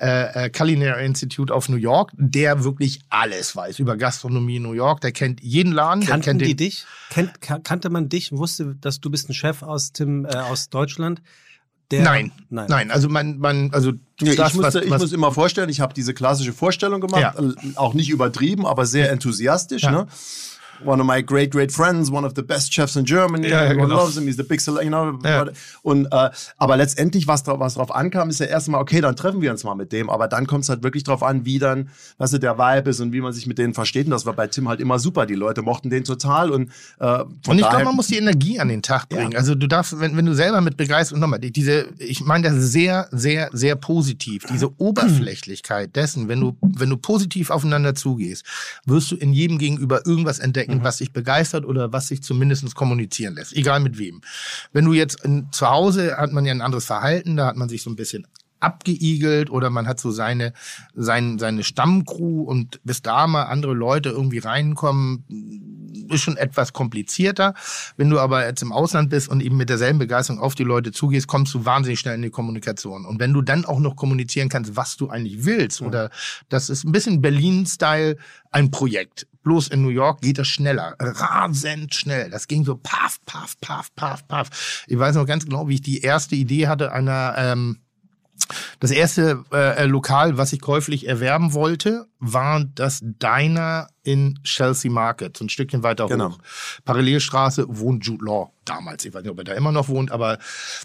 Speaker 2: äh, äh, Culinary Institute of New York, der wirklich alles weiß über Gastronomie in New York. Der kennt jeden Laden.
Speaker 3: Kannten
Speaker 2: kennt
Speaker 3: die dich? Kennt, kan- kannte man dich und wusste, dass du bist ein Chef aus Tim, äh, aus Deutschland? Der,
Speaker 2: Nein,
Speaker 3: nein.
Speaker 2: nein, Also man, man, also
Speaker 4: Ja,
Speaker 2: das,
Speaker 4: ich, musste,
Speaker 2: was,
Speaker 4: ich
Speaker 2: was,
Speaker 4: muss immer vorstellen, ich habe diese klassische Vorstellung gemacht,
Speaker 2: Ja.
Speaker 4: äh, auch nicht übertrieben, aber sehr enthusiastisch.
Speaker 2: Ja.
Speaker 4: Ne? One of my great, great friends, one of the best chefs in Germany,
Speaker 2: Ja, ja,
Speaker 4: everyone
Speaker 2: genau.
Speaker 4: loves him, he's the big seller, you know.
Speaker 2: Ja.
Speaker 4: Und, äh, aber letztendlich, was, drauf, was drauf ankam, ist ja erstmal, okay, dann treffen wir uns mal mit dem, aber dann kommt es halt wirklich drauf an, wie dann, was so der Vibe ist und wie man sich mit denen versteht. Und das war bei Tim halt immer super. Die Leute mochten den total und äh,
Speaker 2: Und ich glaube, man muss die Energie an den Tag bringen. Also du darfst, wenn, wenn du selber mit Begeisterung, nochmal, die- diese, ich meine das sehr, sehr, sehr positiv. Diese Oberflächlichkeit dessen, wenn du, wenn du positiv aufeinander zugehst, wirst du in jedem Gegenüber irgendwas entdecken, was dich begeistert oder was sich zumindest kommunizieren lässt. Egal mit wem. Wenn du jetzt in, zu Hause hat man ja ein anderes Verhalten, da hat man sich so ein bisschen abgeigelt oder man hat so seine, sein, seine Stammcrew und bis da mal andere Leute irgendwie reinkommen, ist schon etwas komplizierter. Wenn du aber jetzt im Ausland bist und eben mit derselben Begeisterung auf die Leute zugehst, kommst du wahnsinnig schnell in die Kommunikation. Und wenn du dann auch noch kommunizieren kannst, was du eigentlich willst, oder das ist ein bisschen Berlin-Style, ein Projekt. Bloß in New York geht das schneller, rasend schnell. Das ging so paff, paff, paff, paff, paff. Ich weiß noch ganz genau, wie ich die erste Idee hatte einer, ähm, das erste äh, Lokal, was ich käuflich erwerben wollte, war das Diner in Chelsea Market, so ein Stückchen weiter
Speaker 4: Genau.
Speaker 2: hoch. Parallelstraße wohnt Jude Law damals. Ich weiß nicht, ob er da immer noch wohnt, aber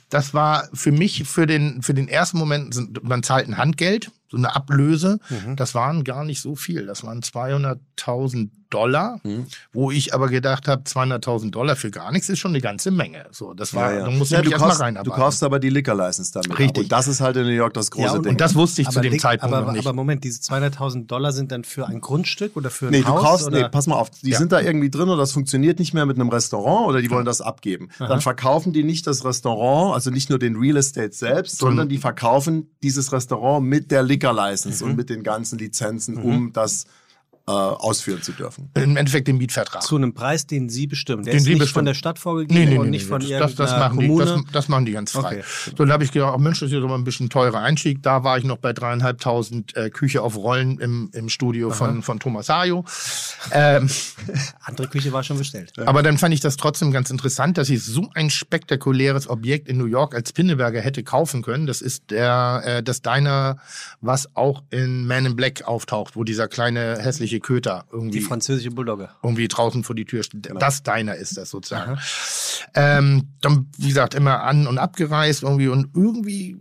Speaker 2: das war für mich für den für den ersten Moment, man zahlt ein Handgeld, so eine Ablöse.
Speaker 4: Mhm.
Speaker 2: Das waren gar nicht so viel. Das waren 200.000 Dollar,
Speaker 4: Mhm.
Speaker 2: wo ich aber gedacht habe, 200.000 Dollar für gar nichts ist schon eine ganze Menge. So, das war,
Speaker 4: Ja, ja.
Speaker 2: musst du
Speaker 4: Ja, du,
Speaker 2: erstmal
Speaker 4: kaufst, du
Speaker 2: reinarbeiten.
Speaker 4: kaufst aber die Liquor License damit. ab.
Speaker 2: Richtig.
Speaker 4: Und das ist halt in New York das große
Speaker 3: Ja, und-
Speaker 4: Ding.
Speaker 2: und das wusste ich zu dem
Speaker 3: Dick,
Speaker 2: Zeitpunkt
Speaker 3: aber,
Speaker 2: noch nicht.
Speaker 3: aber Moment, diese 200.000 Dollar sind dann für ein Grundstück oder für ein
Speaker 4: Nee, du
Speaker 3: Haus?
Speaker 4: kaufst,
Speaker 3: oder?
Speaker 4: nee, pass mal auf, die
Speaker 2: Ja.
Speaker 4: sind da irgendwie drin oder das funktioniert nicht mehr mit einem Restaurant oder die wollen das abgeben. Dann verkaufen die nicht das Restaurant, also nicht nur den Real Estate selbst, sondern die verkaufen dieses Restaurant mit der Liquor License
Speaker 2: Mhm.
Speaker 4: und mit den ganzen Lizenzen, um das äh, ausführen zu dürfen.
Speaker 2: Im Endeffekt den Mietvertrag.
Speaker 3: zu einem Preis, den Sie bestimmen. Der
Speaker 2: Den
Speaker 3: ist
Speaker 2: Sie
Speaker 3: nicht
Speaker 2: bestimmen.
Speaker 3: von der Stadt vorgegeben und nicht von
Speaker 2: das,
Speaker 3: irgendeiner
Speaker 2: das, das, machen
Speaker 3: Kommune.
Speaker 2: Die, das, das machen die ganz frei.
Speaker 3: Okay.
Speaker 2: So, dann habe ich gedacht, oh Mensch, das ist aber ein bisschen teurer Einstieg. Da war ich noch bei dreieinhalbtausend äh, Küche auf Rollen im, im Studio von, von Thomas Hayo. Ähm,
Speaker 3: Andere Küche war schon bestellt.
Speaker 2: aber dann fand ich das trotzdem ganz interessant, dass ich so ein spektakuläres Objekt in New York als Pinneberger hätte kaufen können. Das ist der, äh, das Diner, was auch in Man in Black auftaucht, wo dieser kleine hässliche Köter irgendwie
Speaker 3: Die französische Bulldogge.
Speaker 2: irgendwie draußen vor die Tür steht. Das deiner ist das sozusagen. Ähm, dann, wie gesagt, immer an und abgereist irgendwie und irgendwie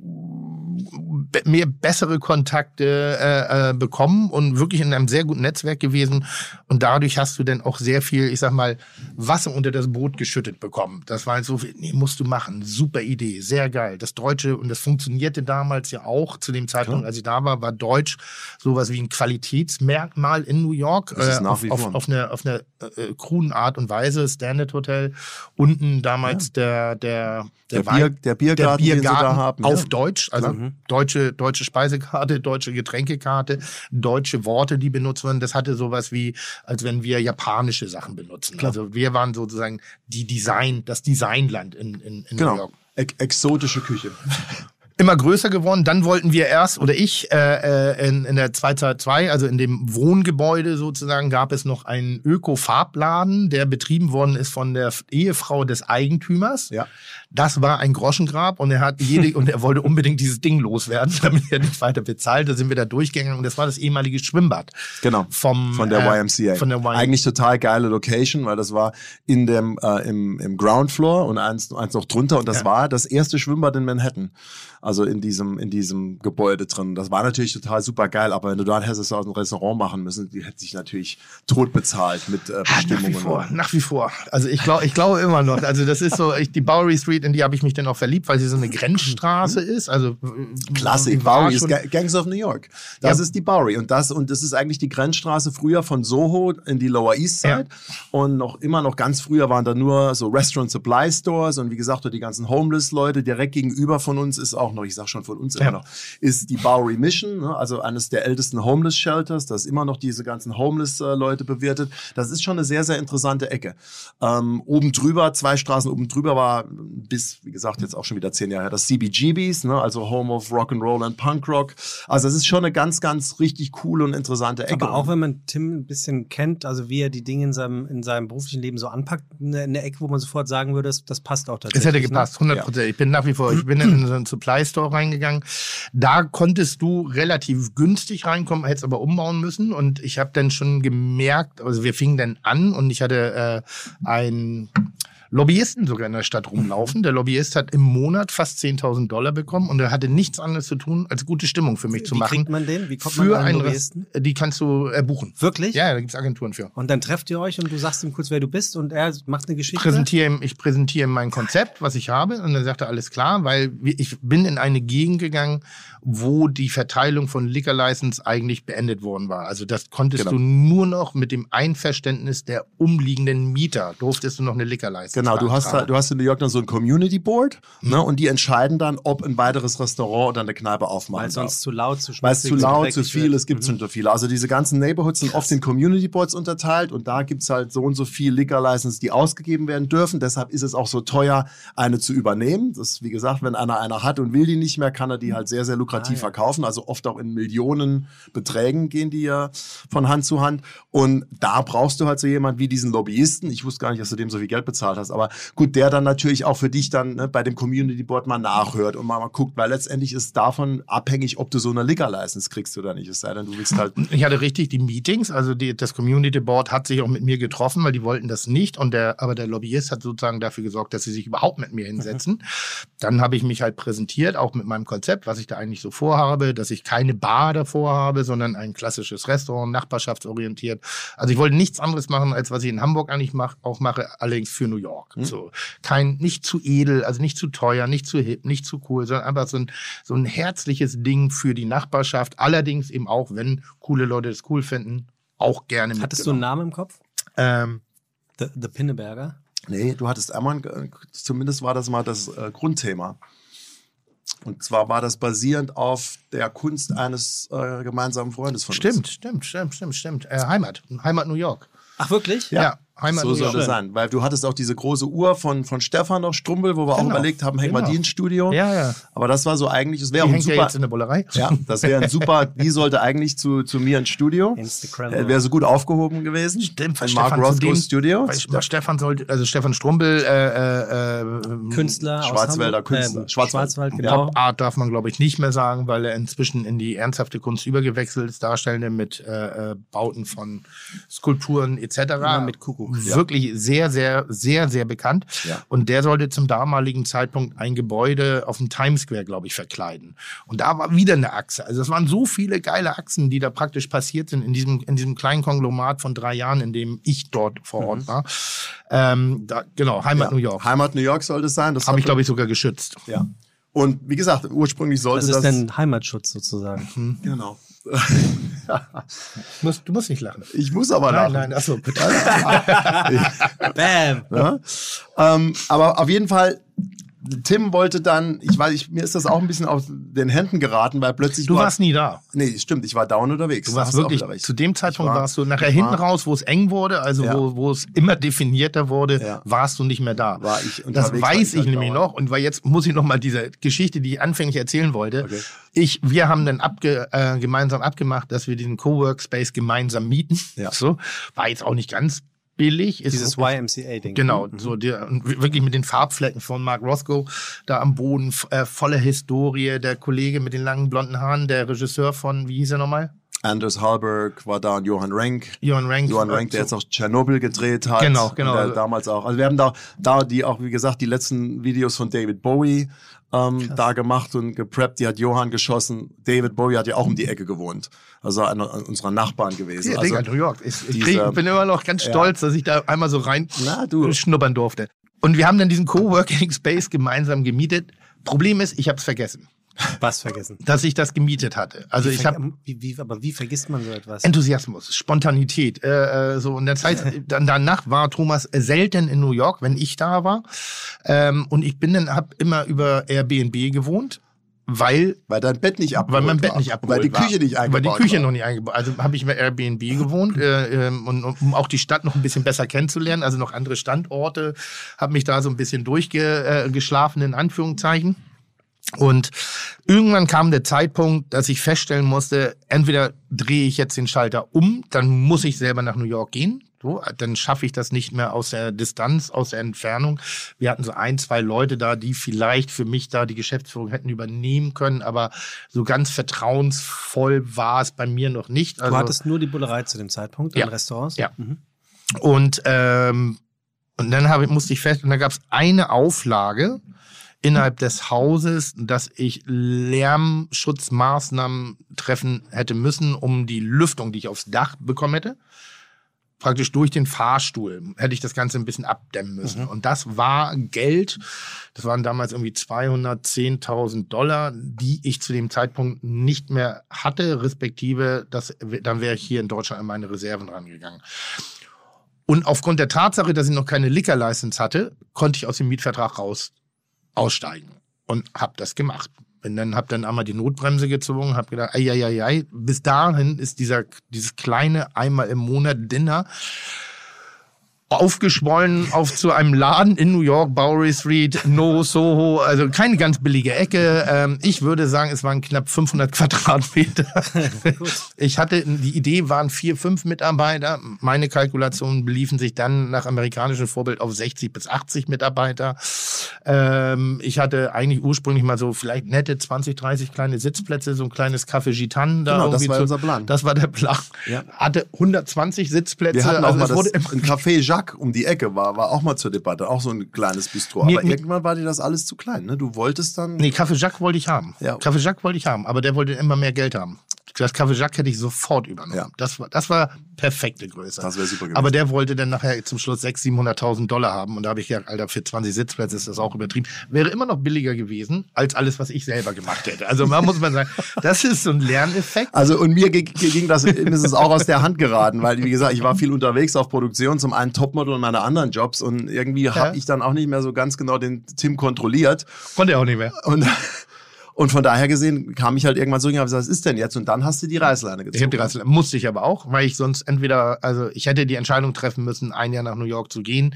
Speaker 2: mehr bessere Kontakte äh, äh, bekommen und wirklich in einem sehr guten Netzwerk gewesen. Und dadurch hast du dann auch sehr viel, ich sag mal, Wasser unter das Boot geschüttet bekommen. Das war halt so nee, musst du machen. Super Idee, sehr geil. Das Deutsche, und das funktionierte damals ja auch zu dem Zeitpunkt, als ich da war, war Deutsch sowas wie ein Qualitätsmerkmal in New York. Äh, auf, auf, auf eine, auf eine äh, kruden Art und Weise. Standard Hotel. Unten damals der, der,
Speaker 4: Der
Speaker 2: Wein-
Speaker 4: Bier- der Biergarten, da haben,
Speaker 2: auf
Speaker 4: ja.
Speaker 2: Deutsch, also deutsche, deutsche Speisekarte, deutsche Getränkekarte, deutsche Worte, die benutzt werden. Das hatte sowas wie, als wenn wir japanische Sachen benutzen. Also wir waren sozusagen die Design, das Designland in, in, in New
Speaker 4: Genau.
Speaker 2: York
Speaker 4: Ex exotische Küche.
Speaker 2: immer größer geworden. Dann wollten wir erst, oder ich, äh, äh, in, in der 222, also in dem Wohngebäude sozusagen, gab es noch einen Öko-Farbladen, der betrieben worden ist von der Ehefrau des Eigentümers.
Speaker 4: Ja.
Speaker 2: Das war ein Groschengrab und er hat jede, und er wollte unbedingt dieses Ding loswerden, damit er nicht weiter bezahlt. Da sind wir da durchgegangen und das war das ehemalige Schwimmbad.
Speaker 4: Genau.
Speaker 2: Vom,
Speaker 4: von der
Speaker 2: äh,
Speaker 4: YMCA.
Speaker 2: Von der YMCA.
Speaker 4: Eigentlich total geile Location, weil das war in dem, äh, im, im Ground Floor und eins, eins noch drunter. Und das
Speaker 2: Ja.
Speaker 4: war das erste Schwimmbad in Manhattan. Also in diesem, in diesem Gebäude drin. Das war natürlich total super geil, aber wenn du dort hättest aus einem Restaurant machen müssen, die hätte sich natürlich tot bezahlt mit äh,
Speaker 2: Ah, Nach wie
Speaker 4: Bestimmungen.
Speaker 2: vor, nach wie vor. Also ich glaube, ich glaube immer noch. Also das ist so, ich, die Bowery Street, in die habe ich mich dann auch verliebt, weil sie so eine Grenzstraße ist. Also
Speaker 4: Klassik, Bowery ist Gangs of New York. Das
Speaker 2: Ja.
Speaker 4: ist die Bowery und das und das ist eigentlich die Grenzstraße früher von Soho in die Lower East Side und noch immer noch ganz früher waren da nur so Restaurant Supply Stores und wie gesagt die ganzen Homeless Leute direkt gegenüber von uns ist auch noch, ich sag schon von uns
Speaker 2: Ja.
Speaker 4: immer noch, ist die Bowery Mission, ne? also eines der ältesten Homeless Shelters, das immer noch diese ganzen Homeless äh, Leute bewirtet. Das ist schon eine sehr sehr interessante Ecke. Ähm, oben drüber, zwei Straßen oben drüber war bis wie gesagt jetzt auch schon wieder zehn Jahre her das CBGBs, ne? also Home of Rock and Roll and Punk Rock. Also es ist schon eine ganz ganz richtig coole und interessante Ecke.
Speaker 3: Aber auch wenn man Tim ein bisschen kennt, also wie er die Dinge in seinem, in seinem beruflichen Leben so anpackt, eine, eine Ecke, wo man sofort sagen würde, das, das passt auch tatsächlich.
Speaker 2: Es hätte
Speaker 3: ne?
Speaker 2: gepasst, 100 Prozent. Ich bin nach wie vor, ich bin in so einen Supply Store reingegangen. Da konntest du relativ günstig reinkommen, hättest aber umbauen müssen. Und ich habe dann schon gemerkt, also wir fingen dann an und ich hatte äh, einen Lobbyisten sogar in der Stadt rumlaufen. Der Lobbyist hat im Monat fast 10.000 Dollar bekommen und er hatte nichts anderes zu tun, als gute Stimmung für mich zu
Speaker 3: Wie
Speaker 2: machen.
Speaker 3: kriegt man den? Wie kommt man
Speaker 2: für
Speaker 3: an einen Lobbyisten?
Speaker 2: Rest, die kannst du äh, buchen.
Speaker 3: Wirklich?
Speaker 2: Ja, da gibt's Agenturen für.
Speaker 3: Und dann trefft ihr euch und du sagst ihm kurz, wer du bist und er macht eine Geschichte.
Speaker 2: präsentiere ihm, ich präsentiere ihm mein Konzept, was ich habe, und dann sagt er alles klar, weil ich bin in eine Gegend gegangen, wo die Verteilung von Liquor License eigentlich beendet worden war. Also das konntest
Speaker 4: Genau.
Speaker 2: du nur noch mit dem Einverständnis der umliegenden Mieter durftest du noch eine Liquor License.
Speaker 4: Genau, du hast,
Speaker 2: beantragen.
Speaker 4: halt, du hast in New York dann so ein Community Board
Speaker 2: Mhm.
Speaker 4: ne, und die entscheiden dann, ob ein weiteres Restaurant oder eine Kneipe aufmachen
Speaker 3: Weil
Speaker 4: darf.
Speaker 3: sonst zu laut, zu
Speaker 4: Weil es zu laut, zu viel,
Speaker 3: wird.
Speaker 4: es gibt schon zu viel. Also diese ganzen Neighborhoods sind oft in Community Boards unterteilt und da gibt's halt so und so viel Liquor License, die ausgegeben werden dürfen. Deshalb ist es auch so teuer, eine zu übernehmen. Das ist, wie gesagt, wenn einer einer hat und will die nicht mehr, kann er die halt sehr, sehr lukrativ
Speaker 3: Ah, ja.
Speaker 4: verkaufen. Also oft auch in Millionenbeträgen gehen die ja von Hand zu Hand. Und da brauchst du halt so jemand wie diesen Lobbyisten. Ich wusste gar nicht, dass du dem so viel Geld bezahlt hast. Aber gut, der dann natürlich auch für dich dann ne, bei dem Community Board mal nachhört und mal, mal guckt, weil letztendlich ist davon abhängig, ob du so eine Liquor License kriegst oder nicht. Es sei denn, du willst halt
Speaker 2: Ich hatte richtig die Meetings, also die, das Community Board hat sich auch mit mir getroffen, weil die wollten das nicht. Und der, aber der Lobbyist hat sozusagen dafür gesorgt, dass sie sich überhaupt mit mir hinsetzen. Dann habe ich mich halt präsentiert, auch mit meinem Konzept, was ich da eigentlich so vorhabe, dass ich keine Bar davor habe, sondern ein klassisches Restaurant, nachbarschaftsorientiert. Also ich wollte nichts anderes machen, als was ich in Hamburg eigentlich mach, auch mache, allerdings für New York. So kein, nicht zu edel, also nicht zu teuer, nicht zu hip, nicht zu cool, sondern einfach so ein, so ein herzliches Ding für die Nachbarschaft. Allerdings eben auch, wenn coole Leute es cool finden, auch gerne
Speaker 3: Hattest du einen. Namen im Kopf?
Speaker 2: Ähm,
Speaker 3: The, The Pinneberger?
Speaker 4: Nee, du hattest einmal, äh, zumindest war das mal das äh, Grundthema. Und zwar war das basierend auf der Kunst eines äh, gemeinsamen Freundes von
Speaker 2: stimmt,
Speaker 4: uns.
Speaker 2: stimmt, stimmt, stimmt, stimmt. Äh, Heimat, Heimat New York.
Speaker 3: Ach, wirklich?
Speaker 2: Ja, Heimat
Speaker 4: so soll das sein. Weil du hattest auch diese große Uhr von, von Stefan noch, Strumbel, wo wir auch
Speaker 2: Genau,
Speaker 4: überlegt haben, hängen wir
Speaker 2: genau.
Speaker 4: die ins Studio.
Speaker 2: Ja, ja.
Speaker 4: Aber das war so eigentlich, es wäre auch ein
Speaker 2: hängt ja
Speaker 4: super.
Speaker 2: jetzt in der Bullerei.
Speaker 4: Ja, das wäre ein super, die sollte eigentlich zu, zu mir ins Studio.
Speaker 3: Instagram.
Speaker 4: Äh, wäre so gut aufgehoben gewesen.
Speaker 2: Stimmt,
Speaker 4: Ein Mark
Speaker 2: zu dem-
Speaker 4: Rothko Studio.
Speaker 2: Weil, weil Stefan sollte, also Stefan Strumbel, äh, äh, äh,
Speaker 3: Künstler
Speaker 4: Schwarzwälder. Künstler.
Speaker 3: Äh,
Speaker 4: Schwarzwald.
Speaker 3: Schwarzwald, genau.
Speaker 2: Pop Art darf man, glaube ich, nicht mehr sagen, weil er inzwischen in die ernsthafte Kunst übergewechselt ist, Darstellende mit äh, äh, Bauten von Skulpturen etc.
Speaker 3: Ja, mit Kuckuck.
Speaker 4: Ja.
Speaker 2: wirklich sehr, sehr, sehr, sehr bekannt.
Speaker 4: Ja.
Speaker 2: Und der sollte zum damaligen Zeitpunkt ein Gebäude auf dem Times Square, glaube ich, verkleiden. Und da war wieder eine Achse. Also es waren so viele geile Achsen, die da praktisch passiert sind in diesem, in diesem kleinen Konglomat von drei Jahren, in dem ich dort vor Ort war. Ähm, da, genau, Heimat
Speaker 4: Mhm. Ja.
Speaker 2: New York.
Speaker 4: Heimat New York sollte es sein. Das
Speaker 2: Habe ich, glaube ich, sogar geschützt.
Speaker 4: Ja. Und wie gesagt, ursprünglich sollte
Speaker 3: Das
Speaker 4: das.
Speaker 3: ist denn Heimatschutz sozusagen.
Speaker 4: genau.
Speaker 2: Du musst, du musst nicht lachen.
Speaker 4: Ich muss aber
Speaker 2: Nein,
Speaker 4: lachen.
Speaker 2: nein, achso, bitte.
Speaker 3: Bam!
Speaker 4: Ja? ähm, aber auf jeden Fall, Tim wollte dann, ich weiß, ich, mir ist das auch ein bisschen aus den Händen geraten, weil plötzlich
Speaker 2: Du
Speaker 4: war,
Speaker 2: warst nie da.
Speaker 4: nee, stimmt, ich war down unterwegs.
Speaker 2: Du warst wirklich, zu dem Zeitpunkt
Speaker 4: war-
Speaker 2: warst du nachher hinten
Speaker 4: war-
Speaker 2: raus, wo es eng wurde, also
Speaker 4: Ja.
Speaker 2: wo, wo es immer definierter wurde,
Speaker 4: Ja.
Speaker 2: warst du nicht mehr da.
Speaker 4: War ich
Speaker 2: das weiß
Speaker 4: ich
Speaker 2: ich
Speaker 4: halt
Speaker 2: nämlich noch und weil jetzt muss ich noch mal diese Geschichte, die ich anfänglich erzählen wollte.
Speaker 4: Okay.
Speaker 2: Ich, wir haben dann abge, äh, gemeinsam abgemacht, dass wir diesen Coworkspace gemeinsam mieten.
Speaker 4: Ja.
Speaker 2: So war jetzt auch nicht ganz billig. Ist
Speaker 3: Dieses YMCA-Ding.
Speaker 2: Genau, so der, und wirklich mit den Farbflecken von Mark Roscoe da am Boden, äh, volle Historie, der Kollege mit den langen blonden Haaren, der Regisseur von, wie hieß er nochmal?
Speaker 4: Anders Halberg war da und Johann Renk.
Speaker 2: Johann Rank.
Speaker 4: Johann Rank, der jetzt auch Tschernobyl gedreht hat.
Speaker 2: Genau, genau.
Speaker 4: Damals auch. Also wir haben da, da die auch, wie gesagt, die letzten Videos von David Bowie ähm, da gemacht und gepreppt. Die hat Johann geschossen. David Bowie hat ja auch um die Ecke gewohnt. Also einer unserer Nachbarn gewesen.
Speaker 2: Ja,
Speaker 4: also,
Speaker 2: Digga, New York. Ich, ich,
Speaker 4: dieser-
Speaker 2: krieg, bin immer noch ganz stolz, dass ich da einmal so rein
Speaker 4: Na, du.
Speaker 2: schnuppern durfte. Und wir haben dann diesen Coworking Space gemeinsam gemietet. Problem ist, ich habe es vergessen,
Speaker 3: Was vergessen.
Speaker 2: dass ich das gemietet hatte. Also
Speaker 3: Wie
Speaker 2: ich habe
Speaker 3: wie, wie, aber wie vergisst man so etwas?
Speaker 2: Enthusiasmus, Spontanität. Äh, äh, so in der Zeit dann danach war Thomas selten in New York, wenn ich da war. Ähm, und ich bin dann hab immer über Airbnb gewohnt, weil
Speaker 4: weil dein Bett nicht abgeholt
Speaker 2: weil mein Bett
Speaker 4: war.
Speaker 2: nicht abgeholt
Speaker 4: Weil die
Speaker 2: war.
Speaker 4: Küche nicht eingebaut
Speaker 2: Weil die Küche
Speaker 4: war.
Speaker 2: noch nicht eingebaut Also habe ich bei Airbnb gewohnt äh, ähm, und um auch die Stadt noch ein bisschen besser kennenzulernen, also noch andere Standorte, habe mich da so ein bisschen durchgeschlafen in Anführungszeichen. Und irgendwann kam der Zeitpunkt, dass ich feststellen musste, entweder drehe ich jetzt den Schalter um, dann muss ich selber nach New York gehen. So, dann schaffe ich das nicht mehr aus der Distanz, aus der Entfernung. Wir hatten so ein, zwei Leute da, die vielleicht für mich da die Geschäftsführung hätten übernehmen können, aber so ganz vertrauensvoll war es bei mir noch nicht. Also,
Speaker 3: du hattest nur die Bullerei zu dem Zeitpunkt in
Speaker 2: Ja.
Speaker 3: Restaurants?
Speaker 2: Ja.
Speaker 3: Mhm.
Speaker 2: Und, ähm, und dann habe, musste ich fest, und da gab es eine Auflage innerhalb des Hauses, dass ich Lärmschutzmaßnahmen treffen hätte müssen, um die Lüftung, die ich aufs Dach bekommen hätte, praktisch durch den Fahrstuhl hätte ich das Ganze ein bisschen abdämmen müssen. Und das war Geld, das waren damals irgendwie 210.000 Dollar, die ich zu dem Zeitpunkt nicht mehr hatte, respektive, das, dann wäre ich hier in Deutschland an meine Reserven rangegangen. Und aufgrund der Tatsache, dass ich noch keine Liquor-License hatte, konnte ich aus dem Mietvertrag raus aussteigen und habe das gemacht. Bin dann habe dann einmal die Notbremse gezogen, habe gedacht, ei, ei, ei, ei. bis dahin ist dieser dieses kleine einmal im Monat Dinner aufgeschwollen auf zu einem Laden in New York, Bowery Street, No Soho, also keine ganz billige Ecke. Ähm, ich würde sagen, es waren knapp 500 Quadratmeter. ich hatte, die Idee waren vier, fünf Mitarbeiter. Meine Kalkulationen beliefen sich dann nach amerikanischem Vorbild auf 60 bis 80 Mitarbeiter. Ähm, ich hatte eigentlich ursprünglich mal so vielleicht nette 20, 30 kleine Sitzplätze, so ein kleines Café Gitan da
Speaker 4: Genau, das war
Speaker 2: zu-
Speaker 4: unser Plan.
Speaker 2: Das war der Plan.
Speaker 4: Ja.
Speaker 2: Hatte 120 Sitzplätze.
Speaker 4: Wir hatten auch
Speaker 2: also
Speaker 4: mal das,
Speaker 2: wurde
Speaker 4: ein Café Jacques um die Ecke war, war auch mal zur Debatte, auch so ein kleines Bistro.
Speaker 2: Mir-
Speaker 4: Aber
Speaker 2: mir-
Speaker 4: irgendwann war dir das alles zu klein, ne? Du wolltest dann.
Speaker 2: Nee, Café Jacques wollte ich haben.
Speaker 4: Ja.
Speaker 2: Café Jacques wollte ich haben, aber der wollte immer mehr Geld haben. Das Café Jacques hätte ich sofort übernommen.
Speaker 4: Ja.
Speaker 2: Das, war, das war perfekte Größe.
Speaker 4: Das wäre super gewesen.
Speaker 2: Aber der wollte dann nachher zum Schluss 600.000, 700.000 Dollar haben. Und da habe ich gesagt, Alter, für 20 Sitzplätze ist das auch übertrieben. Wäre immer noch billiger gewesen, als alles, was ich selber gemacht hätte. Also da muss man sagen, das ist so ein Lerneffekt.
Speaker 4: Also und mir ging, das, mir ist es auch aus der Hand geraten, weil wie gesagt, ich war viel unterwegs auf Produktion, zum einen Topmodel und meine anderen Jobs und irgendwie habe ich dann auch nicht mehr so ganz genau den Tim kontrolliert
Speaker 2: Konnte er auch nicht mehr.
Speaker 4: und und von daher gesehen kam ich halt irgendwann so, und hab gesagt, was ist denn jetzt? Und dann hast du die Reißleine gezogen.
Speaker 2: Ich habe die Reißleine, musste ich aber auch, weil ich sonst entweder, also ich hätte die Entscheidung treffen müssen, ein Jahr nach New York zu gehen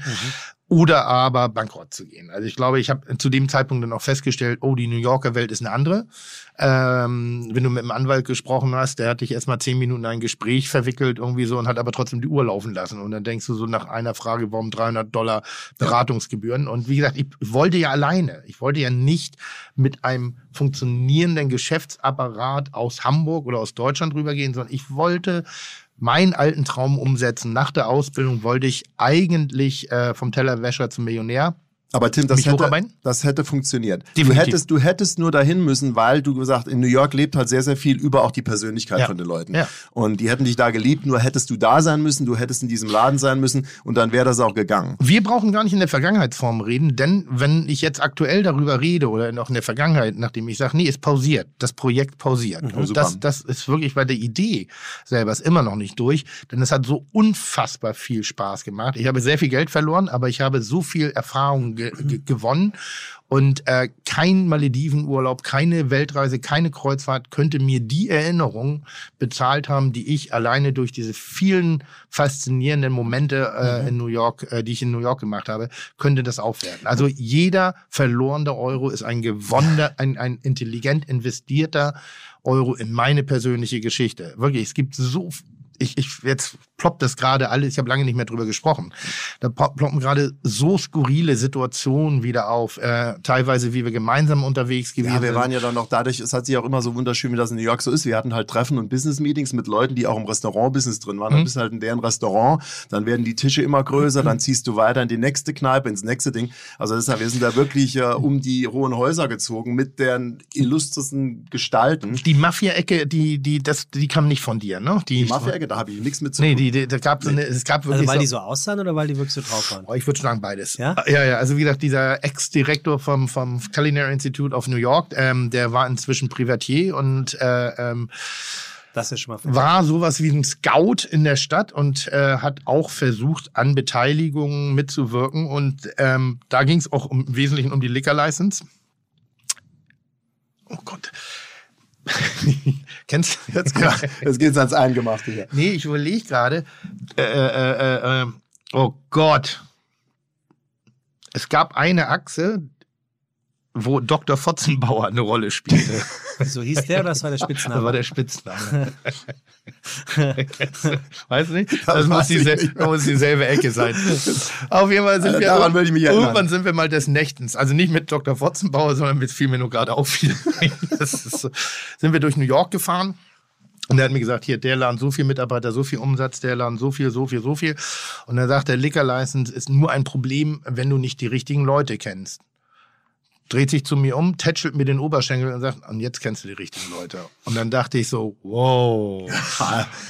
Speaker 2: oder aber bankrott zu gehen. Also ich glaube, ich habe zu dem Zeitpunkt dann auch festgestellt, oh, die New Yorker Welt ist eine andere. Ähm, wenn du mit einem Anwalt gesprochen hast, der hat dich erstmal zehn Minuten in ein Gespräch verwickelt irgendwie so und hat aber trotzdem die Uhr laufen lassen. Und dann denkst du so nach einer Frage, warum 300 Dollar Beratungsgebühren? Und wie gesagt, ich wollte ja alleine. Ich wollte ja nicht mit einem funktionierenden Geschäftsapparat aus Hamburg oder aus Deutschland rübergehen, sondern ich wollte meinen alten Traum umsetzen. Nach der Ausbildung wollte ich eigentlich äh, vom Tellerwäscher zum Millionär.
Speaker 4: Aber Tim, das hätte, das hätte funktioniert. Du hättest, du hättest nur dahin müssen, weil du gesagt, in New York lebt halt sehr, sehr viel über auch die Persönlichkeit
Speaker 2: Ja.
Speaker 4: von den Leuten.
Speaker 2: Ja.
Speaker 4: Und die hätten dich da geliebt, nur hättest du da sein müssen, du hättest in diesem Laden sein müssen und dann wäre das auch gegangen.
Speaker 2: Wir brauchen gar nicht in der Vergangenheitsform reden, denn wenn ich jetzt aktuell darüber rede oder noch in der Vergangenheit, nachdem ich sage, nee, ist pausiert, das Projekt pausiert. und
Speaker 4: super.
Speaker 2: das, das ist wirklich bei der Idee selber ist immer noch nicht durch, denn es hat so unfassbar viel Spaß gemacht. Ich habe sehr viel Geld verloren, aber ich habe so viel Erfahrung ge ge gewonnen. Und äh, kein Maledivenurlaub, keine Weltreise, keine Kreuzfahrt könnte mir die Erinnerung bezahlt haben, die ich alleine durch diese vielen faszinierenden Momente äh, in New York, äh, die ich in New York gemacht habe, könnte das aufwerten. Also jeder verlorene Euro ist ein gewonnener, ein, ein intelligent investierter Euro in meine persönliche Geschichte. Wirklich, es gibt so ich, ich jetzt ploppt das gerade alles, ich habe lange nicht mehr drüber gesprochen. Da ploppen gerade so skurrile Situationen wieder auf, äh, teilweise wie wir gemeinsam unterwegs gewesen
Speaker 4: Ja, wir
Speaker 2: sind.
Speaker 4: waren ja dann noch dadurch, es hat sich auch immer so wunderschön, wie das in New York so ist. Wir hatten halt Treffen und Business-Meetings mit Leuten, die auch im Restaurant-Business drin waren. Dann
Speaker 2: Mhm.
Speaker 4: bist du halt in deren Restaurant, dann werden die Tische immer größer, dann ziehst du weiter in die nächste Kneipe, ins nächste Ding. Also deshalb, wir sind da wirklich äh, um die hohen Häuser gezogen mit deren illustresten Gestalten.
Speaker 2: die Mafia-Ecke, die, die, das, die kam nicht von dir, ne?
Speaker 4: Die Mafia-Ecke, da habe ich nichts mit zu
Speaker 2: Nee,
Speaker 4: tun.
Speaker 2: Die, die, da gab so eine, es gab wirklich
Speaker 3: Also weil
Speaker 2: so,
Speaker 3: die so aussahen oder weil die wirklich so drauf waren?
Speaker 2: Oh, ich würde sagen beides.
Speaker 3: Ja?
Speaker 2: Ja, ja. Also wie gesagt, dieser Ex-Direktor vom, vom Culinary Institute of New York, ähm, der war inzwischen Privatier und äh, ähm,
Speaker 3: Das ist schon mal
Speaker 2: war sowas wie ein Scout in der Stadt und äh, hat auch versucht, an Beteiligungen mitzuwirken. Und ähm, da ging es auch um, im Wesentlichen um die Liquor License. Oh Gott. Kennst du jetzt
Speaker 4: Ja, jetzt geht's ans Eingemachte hier.
Speaker 2: Nee, ich überlege gerade. Äh, äh, äh, äh, oh Gott. Es gab eine Achse, wo Dr. Fotzenbauer eine Rolle spielte.
Speaker 3: So hieß der oder das war der
Speaker 2: Das
Speaker 3: Spitzname?
Speaker 2: war der Spitzname. Weißt du nicht? Das,
Speaker 4: Das
Speaker 2: muss,
Speaker 4: weiß ich
Speaker 2: diese,
Speaker 4: nicht.
Speaker 2: das muss dieselbe Ecke sein. Auf jeden Fall sind
Speaker 4: Äh,
Speaker 2: wir.
Speaker 4: daran würde ich mich erinnern.
Speaker 2: Irgendwann sind wir mal des Nächtens. Also nicht mit Dr. Fotzenbauer, sondern mit fiel mir nur gerade auf. Das ist so. Sind wir durch New York gefahren. Und er hat mir gesagt, hier, der Laden so viel Mitarbeiter, so viel Umsatz, der Laden so viel, so viel, so viel. Und er sagt, der Liquor License ist nur ein Problem, wenn du nicht die richtigen Leute kennst. Dreht sich zu mir um, tätschelt mir den Oberschenkel und sagt, und jetzt kennst du die richtigen Leute. Und dann dachte ich so, wow.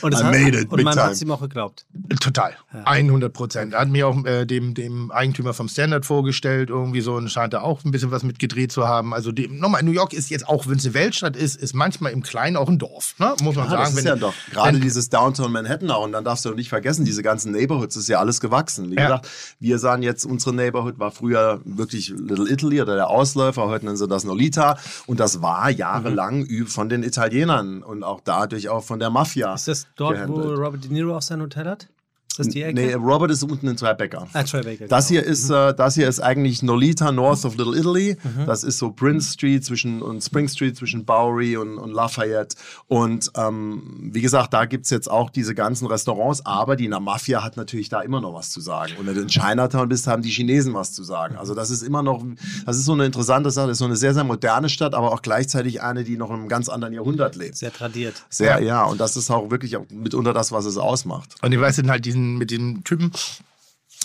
Speaker 3: Und,
Speaker 4: I
Speaker 3: hat,
Speaker 4: made it,
Speaker 3: und man
Speaker 4: time.
Speaker 3: hat es ihm auch geglaubt.
Speaker 2: Total. 100 Prozent. Er hat mir auch äh, dem, dem Eigentümer vom Standard vorgestellt, irgendwie so, und scheint da auch ein bisschen was mitgedreht zu haben. Also, die, nochmal, New York ist jetzt auch, wenn es eine Weltstadt ist, ist manchmal im Kleinen auch ein Dorf, ne? muss man
Speaker 4: Ja,
Speaker 2: sagen.
Speaker 4: das ist
Speaker 2: wenn,
Speaker 4: ja doch. Gerade
Speaker 2: wenn,
Speaker 4: dieses Downtown Manhattan auch. Und dann darfst du doch nicht vergessen, diese ganzen Neighborhoods ist ja alles gewachsen. Wie
Speaker 2: Ja.
Speaker 4: gesagt, wir sahen jetzt, unsere Neighborhood war früher wirklich Little Italy oder der Ausläufer. Heute nennen sie das Nolita. Und das war jahrelang ü- von den Italienern und auch dadurch auch von der Mafia.
Speaker 3: Ist das dort, wo
Speaker 4: gehandelt.
Speaker 3: Robert De Niro auch sein Hotel hat? Ist das die Ecke?
Speaker 4: Nee, Robert ist unten in Tribeca.
Speaker 3: ah, Tribeca.
Speaker 4: Das
Speaker 3: genau.
Speaker 4: hier ist, äh, das hier ist eigentlich Nolita, north of Little Italy.
Speaker 3: Mhm.
Speaker 4: Das ist so Prince Street zwischen und Spring Street zwischen Bowery und, und Lafayette. Und ähm, wie gesagt, da gibt's jetzt auch diese ganzen Restaurants, aber die Mafia hat natürlich da immer noch was zu sagen. Und wenn du in Chinatown bist, haben die Chinesen was zu sagen. Also das ist immer noch, das ist so eine interessante Sache. Das ist so eine sehr, sehr moderne Stadt, aber auch gleichzeitig eine, die noch in einem ganz anderen Jahrhundert lebt.
Speaker 3: Sehr tradiert.
Speaker 4: Sehr, ja. Und das ist auch wirklich auch mitunter das, was es ausmacht.
Speaker 2: und ich weiß dann halt diesen, mit diesem Typen,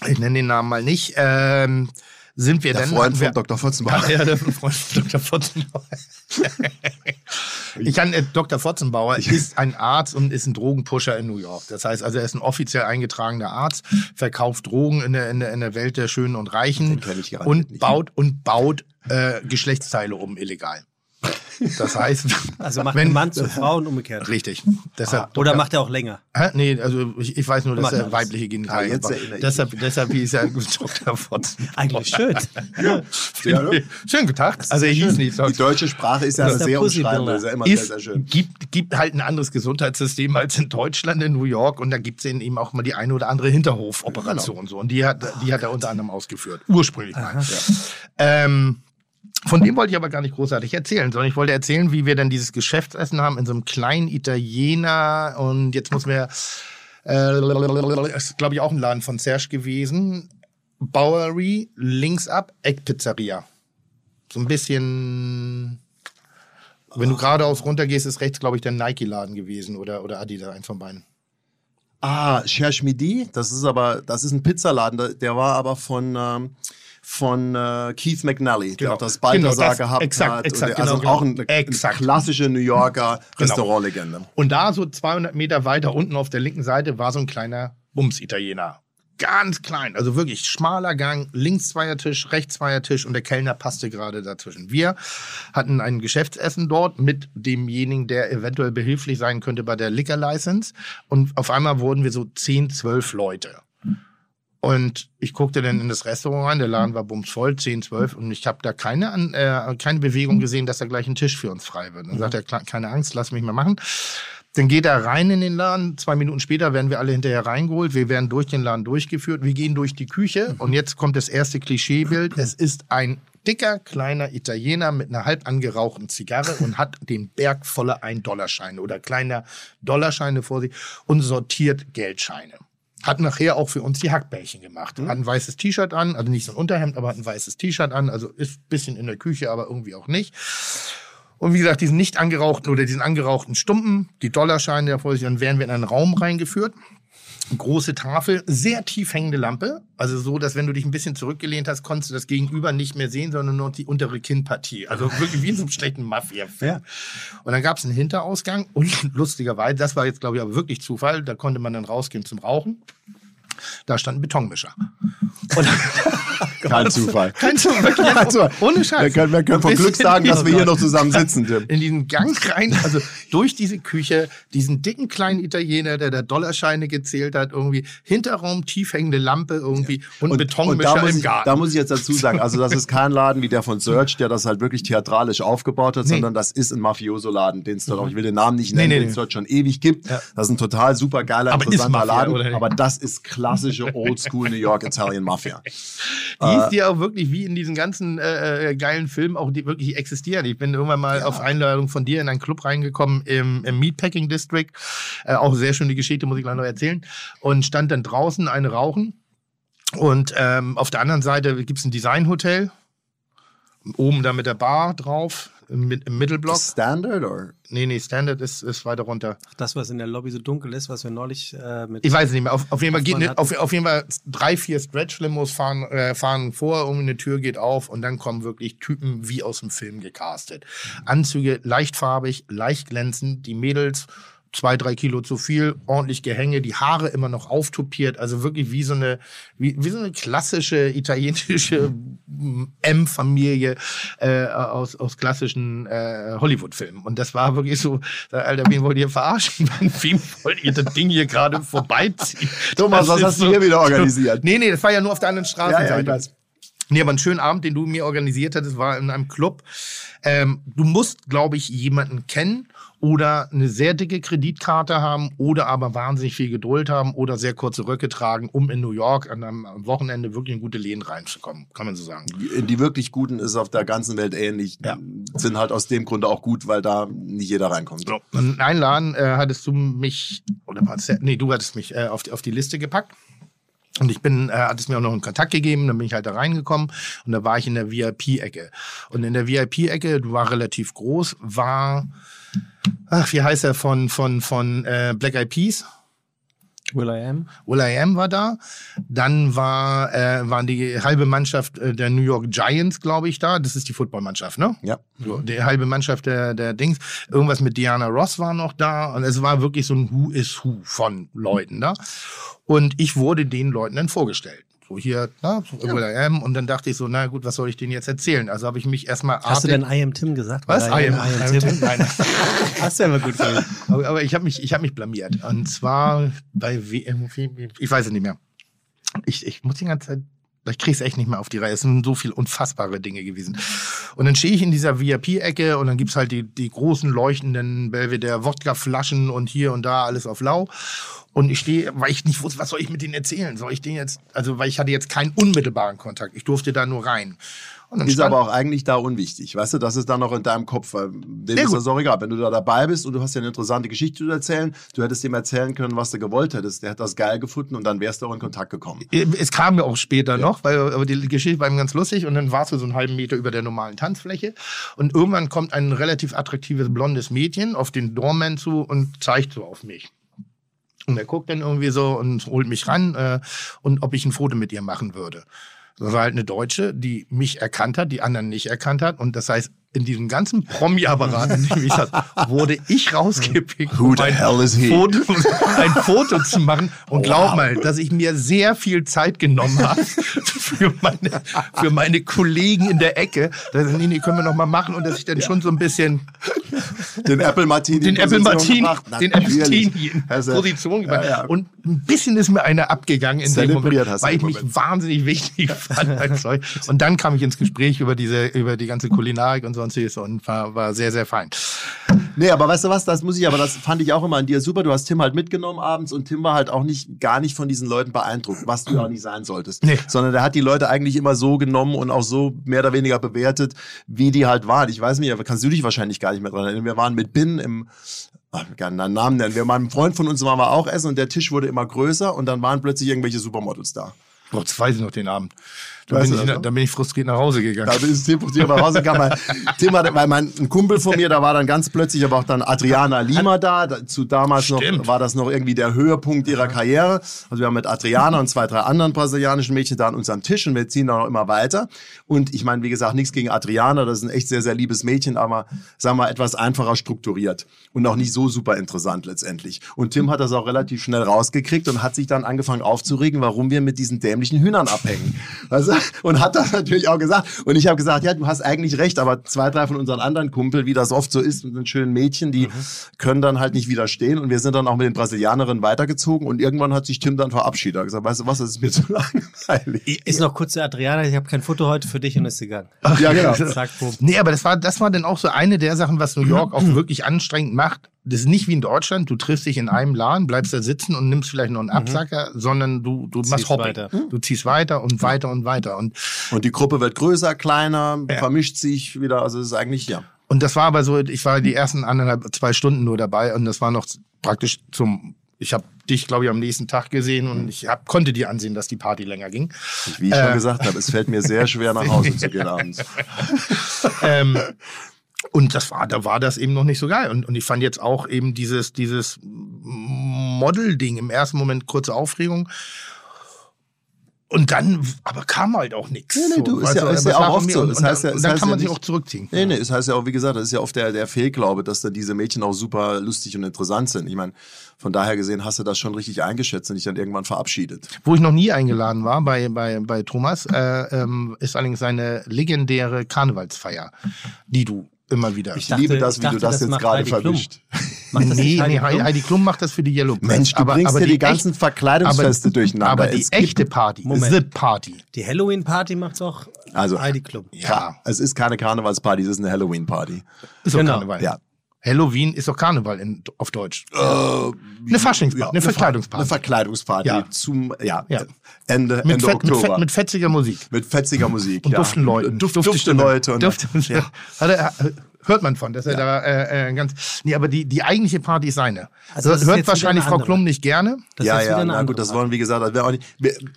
Speaker 2: ich nenne den Namen mal nicht, ähm, sind wir
Speaker 4: Der
Speaker 2: dann.
Speaker 4: Freund
Speaker 2: wir,
Speaker 4: von Dr. Fotzenbauer.
Speaker 2: Ja, der Freund von Dr. Fotzenbauer. ich kann, äh, Dr. Fotzenbauer ist ein Arzt und ist ein Drogenpusher in New York. Das heißt also, er ist ein offiziell eingetragener Arzt, verkauft Drogen in der, in der, in der Welt der Schönen und Reichen
Speaker 4: Den
Speaker 2: und baut und baut äh, Geschlechtsteile um illegal. Das heißt,
Speaker 3: Also macht
Speaker 2: wenn-
Speaker 3: ein Mann zur Frau und umgekehrt.
Speaker 2: Richtig. Deshalb,
Speaker 3: Oder macht er auch länger?
Speaker 2: Hä? Nee, also ich, ich weiß nur, dass er weibliche
Speaker 4: Ah,
Speaker 2: Genitalien
Speaker 4: jetzt
Speaker 2: hat.
Speaker 4: erinnere ich
Speaker 2: Deshalb, deshalb hieß er Dr. Fotzen.
Speaker 3: Eigentlich schön.
Speaker 4: Ja,
Speaker 2: Schön gedacht. Also er hieß nicht.
Speaker 4: Die deutsche Sprache ist ja sehr umschreibende, ist ja immer sehr,
Speaker 2: ist,
Speaker 4: sehr schön.
Speaker 2: gibt, gibt halt ein anderes Gesundheitssystem als in Deutschland, in New York. Und da gibt es eben auch mal die eine oder andere Hinterhofoperation. So. Und die hat, die hat er unter anderem ausgeführt. Ursprünglich mal. Ähm, von dem wollte ich aber gar nicht großartig erzählen, sondern ich wollte erzählen, wie wir dann dieses Geschäftsessen haben in so einem kleinen Italiener. Und jetzt muss mir, äh, ist glaube ich auch ein Laden von Serge gewesen. Bowery, links ab, Eckpizzeria. So ein bisschen wenn du geradeaus runtergehst, ist rechts, glaube ich, der Nike-Laden gewesen oder, oder Adidas, eins von beiden.
Speaker 4: Ah, Cherche Midi, das ist aber, das ist ein Pizzaladen, der, der war aber von, ähm, von äh, Keith McNally, der
Speaker 2: Genau.
Speaker 4: auch das Balthasar
Speaker 2: Genau,
Speaker 4: gehabt
Speaker 2: exakt,
Speaker 4: hat.
Speaker 2: exakt,
Speaker 4: und der, also
Speaker 2: genau,
Speaker 4: auch eine,
Speaker 2: genau.
Speaker 4: eine klassische New Yorker
Speaker 2: Genau.
Speaker 4: Restaurantlegende.
Speaker 2: Und da so 200 Meter weiter unten auf der linken Seite war so ein kleiner Bums-Italiener. Ganz klein, also wirklich schmaler Gang, links Zweiertisch, rechts Zweiertisch und der Kellner passte gerade dazwischen. Wir hatten ein Geschäftsessen dort mit demjenigen, der eventuell behilflich sein könnte bei der Liquor License und auf einmal wurden wir so 10, 12 Leute. Und ich guckte dann in das Restaurant rein, der Laden war bumsvoll, 10, 12, und ich habe da keine, äh, keine Bewegung gesehen, dass da gleich ein Tisch für uns frei wird. Dann sagt er, "Klar, keine Angst, lass mich mal machen. Dann geht er rein in den Laden. Zwei Minuten später werden wir alle hinterher reingeholt. Wir werden durch den Laden durchgeführt. Wir gehen durch die Küche und jetzt kommt das erste Klischeebild. Es ist ein dicker, kleiner Italiener mit einer halb angerauchten Zigarre und hat den Berg voller Ein-Dollarscheine oder kleiner Dollarscheine vor sich und sortiert Geldscheine. Hat nachher auch für uns die Hackbällchen gemacht. Hat ein weißes T-Shirt an, also nicht so ein Unterhemd, aber hat ein weißes T-Shirt an. Also ist ein bisschen in der Küche, aber irgendwie auch nicht. Und wie gesagt, diesen nicht angerauchten oder diesen angerauchten Stumpen, die Dollarscheine der vor sich, dann werden wir in einen Raum reingeführt. Große Tafel, sehr tief hängende Lampe. Also so, dass wenn du dich ein bisschen zurückgelehnt hast, konntest du das Gegenüber nicht mehr sehen, sondern nur die untere Kinnpartie. Also wirklich wie in so einem schlechten Mafia-Film.
Speaker 3: Ja.
Speaker 2: Und dann gab es einen Hinterausgang und lustigerweise, das war jetzt glaube ich aber wirklich Zufall, da konnte man dann rausgehen zum Rauchen. Da stand ein Betonmischer. Und
Speaker 4: Kein Zufall.
Speaker 2: Kein Zufall.
Speaker 4: Kein Zufall.
Speaker 2: Ohne Scheiß.
Speaker 4: Wir können, wir können
Speaker 2: Bis
Speaker 4: Glück sagen, dass wir hier noch zusammen sitzen, Tim.
Speaker 2: in diesen Gang rein, also durch diese Küche, diesen dicken kleinen Italiener, der da Dollarscheine gezählt hat, irgendwie Hinterraum, tief hängende Lampe irgendwie und, Betonmischer
Speaker 4: da muss
Speaker 2: im
Speaker 4: ich,
Speaker 2: Garten.
Speaker 4: Da muss ich jetzt dazu sagen, also das ist kein Laden wie der von Search, der das halt wirklich theatralisch aufgebaut hat,
Speaker 2: Nee.
Speaker 4: sondern das ist ein Mafioso-Laden, den es dort auch, ich will den Namen nicht nennen,
Speaker 2: nee,
Speaker 4: den
Speaker 2: nee.
Speaker 4: es dort schon ewig gibt.
Speaker 2: Ja.
Speaker 4: Das ist ein total super geiler,
Speaker 2: Aber
Speaker 4: interessanter Laden, aber das ist klassische Oldschool New York Italian Mafia.
Speaker 2: die ist ja auch wirklich wie in diesen ganzen äh, äh, geilen Filmen auch die wirklich existieren. Ich bin irgendwann mal auf Einladung von dir in einen Club reingekommen im, im Meatpacking District. Äh, auch sehr schöne Geschichte, muss ich gleich noch erzählen. Und stand dann draußen eine rauchen. Und ähm, auf der anderen Seite gibt's ein Designhotel. Oben da mit der Bar drauf, im, im Mittelblock.
Speaker 4: Standard or?
Speaker 2: Nee, nee, Standard ist, ist weiter runter.
Speaker 3: Das, was in der Lobby so dunkel ist, was wir neulich äh, mit.
Speaker 2: Ich weiß es nicht mehr. Auf, auf jeden Fall geht auf, auf jeden Fall drei, vier Stretch-Limos fahren, äh, fahren vor, irgendwie eine Tür geht auf und dann kommen wirklich Typen wie aus dem Film gecastet. Anzüge leichtfarbig, leicht glänzend, die Mädels zwei, drei Kilo zu viel, ordentlich Gehänge, die Haare immer noch auftupiert, also wirklich wie so eine, wie, wie so eine klassische italienische M-Familie äh, aus, aus klassischen äh, Hollywood-Filmen. Und das war wirklich so, Alter, wen wollt ihr verarschen? Wem wollt ihr das Ding hier gerade vorbeiziehen?
Speaker 4: Thomas,
Speaker 2: Das
Speaker 4: was hast du hier wieder organisiert?
Speaker 2: Nee, nee, das war ja nur auf der anderen Straßenseite.
Speaker 4: Ja, ja.
Speaker 2: Nee, aber ein schöner Abend, den du mir organisiert hattest, war in einem Club. Ähm, du musst, glaube ich, jemanden kennen oder eine sehr dicke Kreditkarte haben oder aber wahnsinnig viel Geduld haben oder sehr kurze Röcke tragen, um in New York an einem am Wochenende wirklich in gute Läden reinzukommen, kann man so sagen.
Speaker 4: Die wirklich Guten ist auf der ganzen Welt ähnlich,
Speaker 2: Ja.
Speaker 4: sind halt aus dem Grunde auch gut, weil da nicht jeder reinkommt.
Speaker 2: So. In einem Laden äh, hattest du mich, oder war es, nee, du hattest mich äh, auf, die, auf die Liste gepackt. Und ich bin, äh, hat es mir auch noch einen Kontakt gegeben, dann bin ich halt da reingekommen und da war ich in der VIP-Ecke. Und in der VIP-Ecke, du war relativ groß, war, ach, wie heißt er, von, von, von äh, Black Eyed Peas?
Speaker 3: Will I Am.
Speaker 2: Will I Am war da. Dann war, äh, waren die halbe Mannschaft äh, der New York Giants, glaube ich, da. Das ist die Footballmannschaft, ne?
Speaker 4: Ja.
Speaker 2: So, die halbe Mannschaft der, der Dings. Irgendwas mit Diana Ross war noch da. Und es war wirklich so ein Who is Who von Leuten da. Und ich wurde den Leuten dann vorgestellt. So hier, na, so Will I Am. Und dann dachte ich so, na gut, was soll ich denen jetzt erzählen? Also habe ich mich erstmal
Speaker 3: Hast du denn I Am Tim gesagt?
Speaker 2: was? I am,
Speaker 3: I Am Tim.
Speaker 2: Tim? Nein.
Speaker 3: Hast du immer gut gewesen.
Speaker 2: Aber, aber ich habe mich, ich hab mich blamiert. Und zwar bei WM, ich weiß es nicht mehr. Ich, ich muss die ganze Zeit, ich krieg's echt nicht mehr auf die Reihe. Es sind so viele unfassbare Dinge gewesen. Und dann stehe ich in dieser VIP-Ecke und dann gibt's halt die, die großen leuchtenden Belvedere Wodka-Flaschen und hier und da alles auf Lau. Und ich stehe, weil ich nicht wusste, was soll ich mit denen erzählen? Soll ich denen jetzt, also weil ich hatte jetzt keinen unmittelbaren Kontakt. Ich durfte da nur rein. Und
Speaker 4: Ist aber auch eigentlich da unwichtig. Weißt du, das ist dann noch in deinem Kopf. Weil dem
Speaker 2: Ja,
Speaker 4: ist das auch egal. Wenn du da dabei bist und du hast ja eine interessante Geschichte zu erzählen, du hättest ihm erzählen können, was du gewollt hättest. Der hat das geil gefunden und dann wärst du auch in Kontakt gekommen.
Speaker 2: Es kam mir auch später noch, weil aber die Geschichte war ihm ganz lustig und dann warst du so einen halben Meter über der normalen Tanzfläche und irgendwann kommt ein relativ attraktives blondes Mädchen auf den Doorman zu und zeigt so auf mich. Und er guckt dann irgendwie so und holt mich ran äh, und ob ich ein Foto mit ihr machen würde. Das war halt eine Deutsche, die mich erkannt hat, die anderen nicht erkannt hat. Und das heißt, in diesem ganzen Promi-Apparat, in dem ich saß, wurde ich rausgepickt, um ein? Foto, ein Foto zu machen. Und glaub mal, dass ich mir sehr viel Zeit genommen habe für meine, für meine Kollegen in der Ecke. Da nee, nee, können wir noch mal machen. Und dass ich dann schon so ein bisschen
Speaker 4: Den Apple Martini.
Speaker 2: den Apple Martini, den Apple. Martini in Position gebracht.
Speaker 4: ja, ja.
Speaker 2: Und ein bisschen ist mir einer abgegangen in dem Moment, weil ich mich
Speaker 4: Moment.
Speaker 2: wahnsinnig wichtig fand. Und dann kam ich ins Gespräch über diese, über die ganze Kulinarik und sonstiges und war, war sehr, sehr fein.
Speaker 4: Nee, aber weißt du was, das muss ich, aber das fand ich auch immer an dir super. Du hast Tim halt mitgenommen abends und Tim war halt auch nicht, gar nicht von diesen Leuten beeindruckt, was du auch nicht sein solltest.
Speaker 2: Nee.
Speaker 4: Sondern der hat die Leute eigentlich immer so genommen und auch so mehr oder weniger bewertet, wie die halt waren. Ich weiß nicht, aber kannst du dich wahrscheinlich gar nicht mehr dran erinnern. Wir waren mit Bin im, ach, ich kann einen Namen nennen. Wir waren ein Freund von uns, waren wir auch essen und der Tisch wurde immer größer und dann waren plötzlich irgendwelche Supermodels da.
Speaker 2: Das weiß ich noch den Abend. Da bin, ich, da bin ich frustriert nach Hause gegangen.
Speaker 4: Da ist Tim, Tim nach Hause gegangen. weil Tim hatte, weil mein ein Kumpel von mir, da war dann ganz plötzlich aber auch dann Adriana Lima da. zu damals noch war das noch irgendwie der Höhepunkt ihrer Karriere. Also wir haben mit Adriana und zwei, drei anderen brasilianischen Mädchen da an unserem Tisch und wir ziehen da noch immer weiter. Und ich meine, wie gesagt, nichts gegen Adriana, das ist ein echt sehr, sehr liebes Mädchen, aber sagen wir etwas einfacher strukturiert und auch nicht so super interessant letztendlich. Und Tim hat das auch relativ schnell rausgekriegt und hat sich dann angefangen aufzuregen, warum wir mit diesen dämlichen Hühnern abhängen. Du? Und hat das natürlich auch gesagt. Und ich habe gesagt, ja, du hast eigentlich recht, aber zwei, drei von unseren anderen Kumpel, wie das oft so ist, mit den schönen Mädchen, die können dann halt nicht widerstehen. Und wir sind dann auch mit den Brasilianerinnen weitergezogen und irgendwann hat sich Tim dann verabschiedet. Er hat gesagt, weißt du was, das ist mir zu langweilig.
Speaker 3: Ist noch kurz zu Adriana, ich habe kein Foto heute für dich und ist gegangen.
Speaker 4: Ja, genau.
Speaker 3: Zack.
Speaker 2: Nee, aber das war, das war dann auch so eine der Sachen, was New York auch wirklich anstrengend macht. Das ist nicht wie in Deutschland, du triffst dich in einem Laden, bleibst da sitzen und nimmst vielleicht noch einen Absacker, sondern du, du machst Hopping.
Speaker 3: weiter.
Speaker 2: Du ziehst weiter und weiter und weiter. Und,
Speaker 4: Und die Gruppe wird größer, kleiner,
Speaker 2: Ja.
Speaker 4: vermischt sich wieder. Also es ist eigentlich, ja.
Speaker 2: und das war aber so, ich war die ersten anderthalb, zwei Stunden nur dabei und das war noch praktisch zum, ich habe dich, glaube ich, am nächsten Tag gesehen und ich hab, konnte dir ansehen, dass die Party länger ging.
Speaker 4: Wie ich schon
Speaker 2: Äh.
Speaker 4: gesagt habe, es fällt mir sehr schwer, nach Hause zu gehen abends.
Speaker 2: ähm, und das war, da war das eben noch nicht so geil. Und, und ich fand jetzt auch eben dieses, dieses Model-Ding im ersten Moment kurze Aufregung. Und dann, aber kam halt auch nichts.
Speaker 4: Nee, nee, du, ist
Speaker 2: weißt
Speaker 4: ja- ist ja
Speaker 2: es
Speaker 4: auch oft so.
Speaker 2: Und,
Speaker 4: Das heißt ja-
Speaker 2: und dann
Speaker 4: heißt
Speaker 2: kann
Speaker 4: ja
Speaker 2: man sich
Speaker 4: nicht-
Speaker 2: auch zurückziehen.
Speaker 4: Nee, nee, das heißt ja auch, wie gesagt, das ist ja oft der, der Fehlglaube, dass dann diese Mädchen auch super lustig und interessant sind. Ich meine, von daher gesehen hast du das schon richtig eingeschätzt und dich dann irgendwann verabschiedet.
Speaker 2: Wo ich noch nie eingeladen war bei, bei, bei Thomas, äh, ähm, ist allerdings seine legendäre Karnevalsfeier, die du immer wieder.
Speaker 4: Ich
Speaker 3: dachte-
Speaker 4: liebe das,
Speaker 3: ich
Speaker 4: wie du
Speaker 3: dachte,
Speaker 4: das,
Speaker 3: das
Speaker 4: jetzt gerade verwischt.
Speaker 3: Macht das
Speaker 2: nee, nee,
Speaker 3: Heidi
Speaker 2: Heidi,
Speaker 3: Klum?
Speaker 2: Heidi Klum macht das für die Yellow Press.
Speaker 4: Mensch, du bringst dir die ganzen Verkleidungsfeste
Speaker 2: aber,
Speaker 4: durcheinander.
Speaker 2: Aber die
Speaker 4: Es gibt-
Speaker 2: echte Party,
Speaker 3: Moment.
Speaker 2: The Party.
Speaker 3: Die Halloween-Party macht doch
Speaker 4: Also-
Speaker 3: Heidi Klum.
Speaker 2: Ja,
Speaker 4: Es ist keine Karnevalsparty, es ist eine Halloween-Party.
Speaker 2: doch
Speaker 3: Genau.
Speaker 2: Karneval.
Speaker 4: Ja.
Speaker 2: Halloween ist doch Karneval in, auf Deutsch.
Speaker 4: Äh,
Speaker 2: Eine Faschingsparty, eine
Speaker 4: Ver-
Speaker 2: Verkleidungsparty.
Speaker 4: Eine Verkleidungsparty
Speaker 2: Ja.
Speaker 4: zum ja,
Speaker 2: Ja.
Speaker 4: Ende,
Speaker 2: mit,
Speaker 4: Ende
Speaker 2: fett, mit,
Speaker 4: Oktober.
Speaker 2: fett, mit fetziger Musik.
Speaker 4: Mit fetziger Musik.
Speaker 2: Und
Speaker 4: ja.
Speaker 2: duften Leuten.
Speaker 4: Duft,
Speaker 2: Dufte
Speaker 4: dufte. Leute. Und,
Speaker 2: Dufte,
Speaker 4: ja.
Speaker 2: Hat er, hört man von, dass er da äh, äh, ganz. Nee, aber die, die eigentliche Party ist seine.
Speaker 3: Also das ist
Speaker 2: hört wahrscheinlich Frau Klum nicht gerne.
Speaker 3: Das
Speaker 4: ja, ja, na gut, das wollen, wie gesagt, das nicht.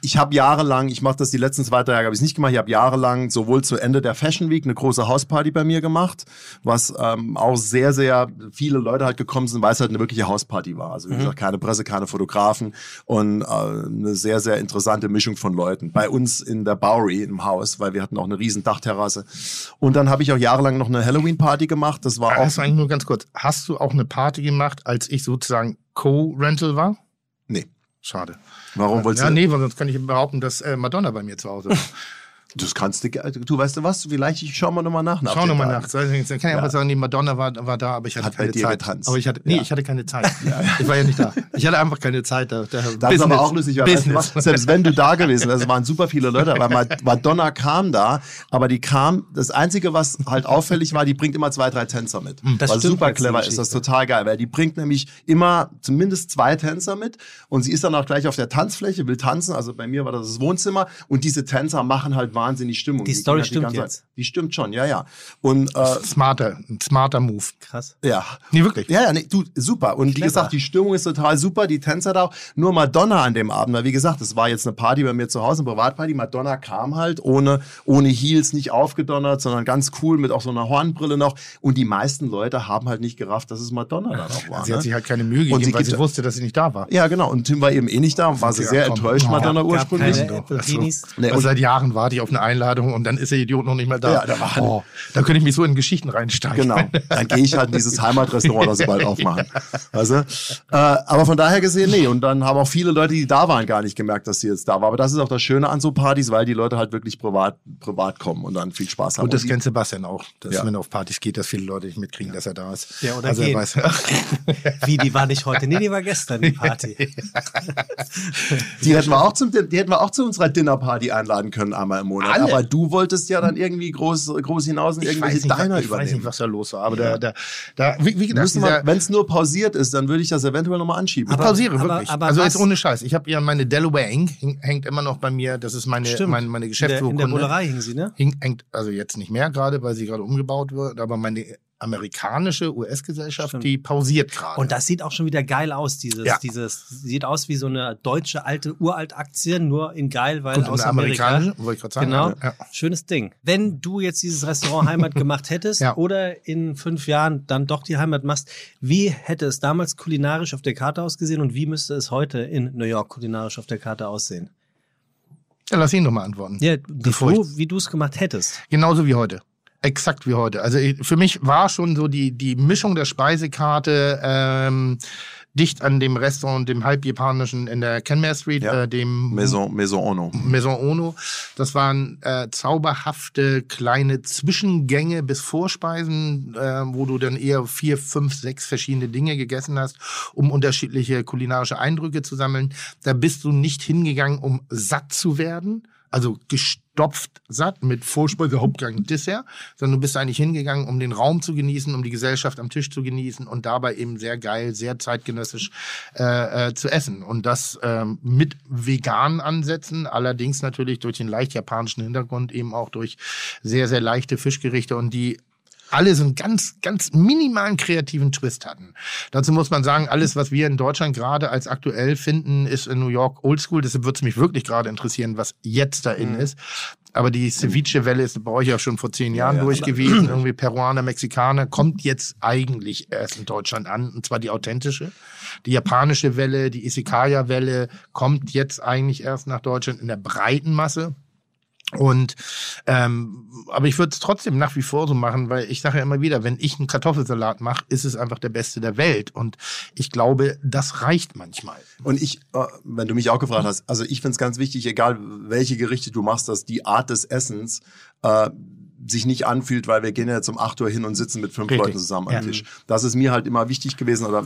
Speaker 4: Ich habe jahrelang, ich mache das die letzten zwei Tage, habe ich nicht gemacht. Ich habe jahrelang sowohl zu Ende der Fashion Week eine große Hausparty bei mir gemacht, was ähm, auch sehr, sehr viele Leute halt gekommen sind, weil es halt eine wirkliche Hausparty war. Also wie gesagt, keine Presse, keine Fotografen und äh, eine sehr, sehr interessante Mischung von Leuten. Bei uns in der Bowery im Haus, weil wir hatten auch eine riesen Dachterrasse. Und dann habe ich auch jahrelang noch eine Halloween-Party gemacht. Das war auch
Speaker 2: Hast du eigentlich nur ganz kurz, hast du auch eine Party gemacht, als ich sozusagen Co-Rental war?
Speaker 4: Nee.
Speaker 2: Schade.
Speaker 4: Warum wolltest
Speaker 2: Ja,
Speaker 4: du?
Speaker 2: nee, weil sonst kann ich behaupten, dass äh, Madonna bei mir zu Hause war.
Speaker 4: Das kannst du, du weißt du was, vielleicht ich schau mal nochmal nach. nach
Speaker 2: Schau nochmal nach. Dann kann ich einfach sagen, die Madonna war, war da, aber ich hatte
Speaker 4: Hat
Speaker 2: keine Zeit.
Speaker 4: getanzt.
Speaker 2: Aber ich hatte, nee,
Speaker 4: Ja.
Speaker 2: ich hatte keine Zeit. Ich war ja nicht da. Ich hatte einfach keine Zeit. Da, da
Speaker 4: Das ist aber auch lustig, weil
Speaker 2: Business.
Speaker 4: selbst wenn du da gewesen wärst, es waren super viele Leute, aber Ma- Madonna kam da, aber die kam, das Einzige, was halt auffällig war, die bringt immer zwei, drei Tänzer mit.
Speaker 3: Das
Speaker 4: was
Speaker 3: stimmt
Speaker 4: super clever ist, das ist total geil, weil die bringt nämlich immer zumindest zwei Tänzer mit und sie ist dann auch gleich auf der Tanzfläche, will tanzen, also bei mir war das das Wohnzimmer und diese Tänzer machen halt wahnsinnig Stimmung.
Speaker 3: Die Story
Speaker 4: halt
Speaker 3: stimmt
Speaker 4: ganze
Speaker 3: jetzt.
Speaker 4: Zeit. Die stimmt schon, ja, ja. Und äh,
Speaker 2: Smarter, ein smarter Move.
Speaker 3: Krass.
Speaker 4: ja.
Speaker 2: Nee, wirklich.
Speaker 4: Ja, ja, nee, du, super. Und wie
Speaker 3: Clever.
Speaker 4: gesagt, die Stimmung ist total super, die Tänzer da auch. Nur Madonna an dem Abend, weil wie gesagt, es war jetzt eine Party bei mir zu Hause, eine Privatparty. Madonna kam halt ohne, ohne Heels, nicht aufgedonnert, sondern ganz cool mit auch so einer Hornbrille noch. Und die meisten Leute haben halt nicht gerafft, dass es Madonna da noch war.
Speaker 2: Sie hat
Speaker 4: ne?
Speaker 2: sich halt keine Mühe
Speaker 4: Und
Speaker 2: gegeben,
Speaker 4: sie
Speaker 2: weil sie wusste, dass sie nicht da war.
Speaker 4: Ja, genau. Und Tim war eben eh nicht da, war sie sehr enttäuscht. Madonna ursprünglich.
Speaker 3: keine Apple-Teenies.
Speaker 4: Nee,
Speaker 2: und
Speaker 4: und-
Speaker 2: seit Jahren warte ich auf eine Einladung und dann ist der Idiot noch nicht mal da.
Speaker 4: Ja, da war-
Speaker 2: oh, da könnte ich mich so in Geschichten reinsteigen.
Speaker 4: Genau. Dann gehe ich halt in dieses Heimatrestaurant, das sie bald aufmachen. Weißt du? äh, aber von daher gesehen, nee. Und dann haben auch viele Leute, die da waren, gar nicht gemerkt, dass sie jetzt da war. Aber das ist auch das Schöne an so Partys, weil die Leute halt wirklich privat, privat kommen und dann viel Spaß haben.
Speaker 2: Und das kennt Sebastian auch, dass
Speaker 4: Ja.
Speaker 2: wenn er auf Partys geht, dass viele Leute nicht mitkriegen, dass er da ist.
Speaker 3: Ja, oder
Speaker 2: also er
Speaker 3: gehen.
Speaker 2: weiß,
Speaker 3: Wie, die war nicht heute. Nee, die war gestern, die Party.
Speaker 4: Die hätten wir auch zum, die hätten wir auch zu unserer Dinnerparty einladen können einmal im Monat.
Speaker 2: Alle.
Speaker 4: Aber du wolltest ja dann irgendwie groß, groß hinaus und
Speaker 2: ich,
Speaker 4: irgendwelche
Speaker 2: weiß nicht,
Speaker 4: Diner
Speaker 2: ich weiß nicht,
Speaker 4: übernehmen.
Speaker 2: was da los war. Aber da, da, da, wie, wie gesagt,
Speaker 4: wenn es nur pausiert ist, dann würde ich das eventuell nochmal anschieben.
Speaker 2: Ich pausiere
Speaker 3: aber-
Speaker 2: wirklich.
Speaker 3: aber
Speaker 2: also jetzt ohne Scheiß. Ich habe ja meine Delaware häng- hängt immer noch bei mir. Das ist meine
Speaker 3: Stimmt.
Speaker 2: meine, meine
Speaker 3: In der, in
Speaker 2: Geschäftsurkunde.
Speaker 3: der Bullerei hing sie, ne?
Speaker 2: Hing, hängt also jetzt nicht mehr gerade, weil sie gerade umgebaut wird. Aber meine amerikanische US-Gesellschaft, die pausiert gerade.
Speaker 3: Und das sieht auch schon wieder geil aus, dieses,
Speaker 2: Ja.
Speaker 3: dieses, sieht aus wie so eine deutsche alte Uralt-Aktie, nur in geil, weil
Speaker 2: Und
Speaker 3: aus Amerika.
Speaker 2: amerikanische, wollte ich gerade sagen.
Speaker 3: Genau,
Speaker 2: Ja.
Speaker 3: schönes Ding. Wenn du jetzt dieses Restaurant Heimat gemacht hättest
Speaker 2: Ja.
Speaker 3: oder in fünf Jahren dann doch die Heimat machst, wie hätte es damals kulinarisch auf der Karte ausgesehen und wie müsste es heute in New York kulinarisch auf der Karte aussehen?
Speaker 2: Ja, lass ihn doch mal antworten.
Speaker 3: Ja,
Speaker 2: ich-
Speaker 3: wie du es gemacht hättest.
Speaker 2: Genauso wie heute. Exakt wie heute. Also für mich war schon so die, die Mischung der Speisekarte ähm, dicht an dem Restaurant, dem halbjapanischen in der Kenmare Street,
Speaker 4: Ja.
Speaker 2: äh, dem
Speaker 4: Maison, Maison Ono.
Speaker 2: Maison Ono. Das waren äh, zauberhafte kleine Zwischengänge bis Vorspeisen, äh, wo du dann eher vier, fünf, sechs verschiedene Dinge gegessen hast, um unterschiedliche kulinarische Eindrücke zu sammeln. Da bist du nicht hingegangen, um satt zu werden. Also gestopft satt mit Vorspeise, Hauptgang, Dessert, sondern du bist eigentlich hingegangen, um den Raum zu genießen, um die Gesellschaft am Tisch zu genießen und dabei eben sehr geil, sehr zeitgenössisch äh, äh, zu essen. Und das ähm, mit veganen Ansätzen, allerdings natürlich durch den leicht japanischen Hintergrund, eben auch durch sehr, sehr leichte Fischgerichte und die alle so einen ganz, ganz minimalen kreativen Twist hatten. Dazu muss man sagen, alles, was wir in Deutschland gerade als aktuell finden, ist in New York oldschool. Deshalb würde es mich wirklich gerade interessieren, was jetzt da
Speaker 3: Mhm.
Speaker 2: in ist. Aber die Ceviche-Welle ist bei euch ja schon vor zehn Jahren
Speaker 4: ja.
Speaker 2: durch gewesen. Irgendwie Peruaner, Mexikaner. Kommt jetzt eigentlich erst in Deutschland an. Und zwar die authentische. Die japanische Welle, die Isekaya-Welle kommt jetzt eigentlich erst nach Deutschland in der breiten Masse. Und ähm, aber ich würde es trotzdem nach wie vor so machen, weil ich sage ja immer wieder, wenn ich einen Kartoffelsalat mache, ist es einfach der beste der Welt. Und ich glaube, das reicht manchmal.
Speaker 4: Und ich, äh, wenn du mich auch gefragt hast, also ich finde es ganz wichtig, egal welche Gerichte du machst, dass die Art des Essens äh, sich nicht anfühlt, weil wir gehen ja jetzt um 8 Uhr hin und sitzen mit fünf
Speaker 2: Richtig.
Speaker 4: Leuten zusammen am
Speaker 2: Ja.
Speaker 4: Tisch. Das ist mir halt immer wichtig gewesen. Oder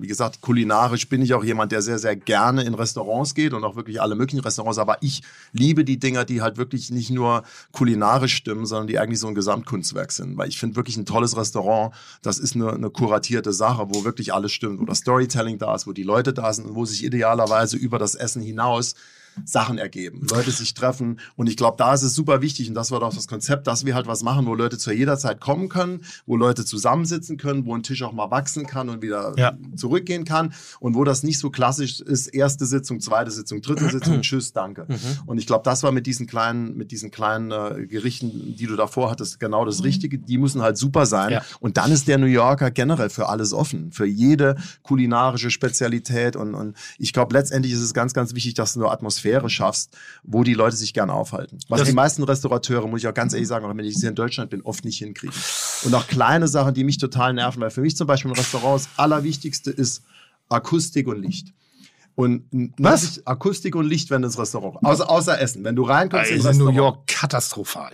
Speaker 4: wie gesagt, kulinarisch bin ich auch jemand, der sehr, sehr gerne in Restaurants geht und auch wirklich alle möglichen Restaurants. Aber ich liebe die Dinger, die halt wirklich nicht nur kulinarisch stimmen, sondern die eigentlich so ein Gesamtkunstwerk sind. Weil ich finde wirklich ein tolles Restaurant, das ist eine, eine kuratierte Sache, wo wirklich alles stimmt, wo das Storytelling da ist, wo die Leute da sind und wo sich idealerweise über das Essen hinaus Sachen ergeben, Leute sich treffen und ich glaube, da ist es super wichtig und das war doch das Konzept, dass wir halt was machen, wo Leute zu jeder Zeit kommen können, wo Leute zusammensitzen können, wo ein Tisch auch mal wachsen kann und wieder
Speaker 2: Ja.
Speaker 4: zurückgehen kann und wo das nicht so klassisch ist, erste Sitzung, zweite Sitzung, dritte Sitzung, tschüss, danke. Und ich glaube, das war mit diesen kleinen, mit diesen kleinen äh, Gerichten, die du davor hattest, genau das Richtige. Die müssen halt super sein.
Speaker 2: Ja.
Speaker 4: Und dann ist der New Yorker generell für alles offen, für jede kulinarische Spezialität. Und, und ich glaube, letztendlich ist es ganz, ganz wichtig, dass eine Atmosphäre schaffst, wo die Leute sich gerne aufhalten. Was
Speaker 2: Das-
Speaker 4: die meisten Restaurateure, muss ich auch ganz ehrlich sagen, auch wenn ich hier in Deutschland bin, oft nicht hinkriegen. Und auch kleine Sachen, die mich total nerven, weil für mich zum Beispiel ein Restaurant das Allerwichtigste ist Akustik und Licht. Und
Speaker 2: Was?
Speaker 4: Akustik und Licht, wenn ins Restaurant. Außer, außer Essen. Wenn du reinkommst
Speaker 2: ist in New. York katastrophal.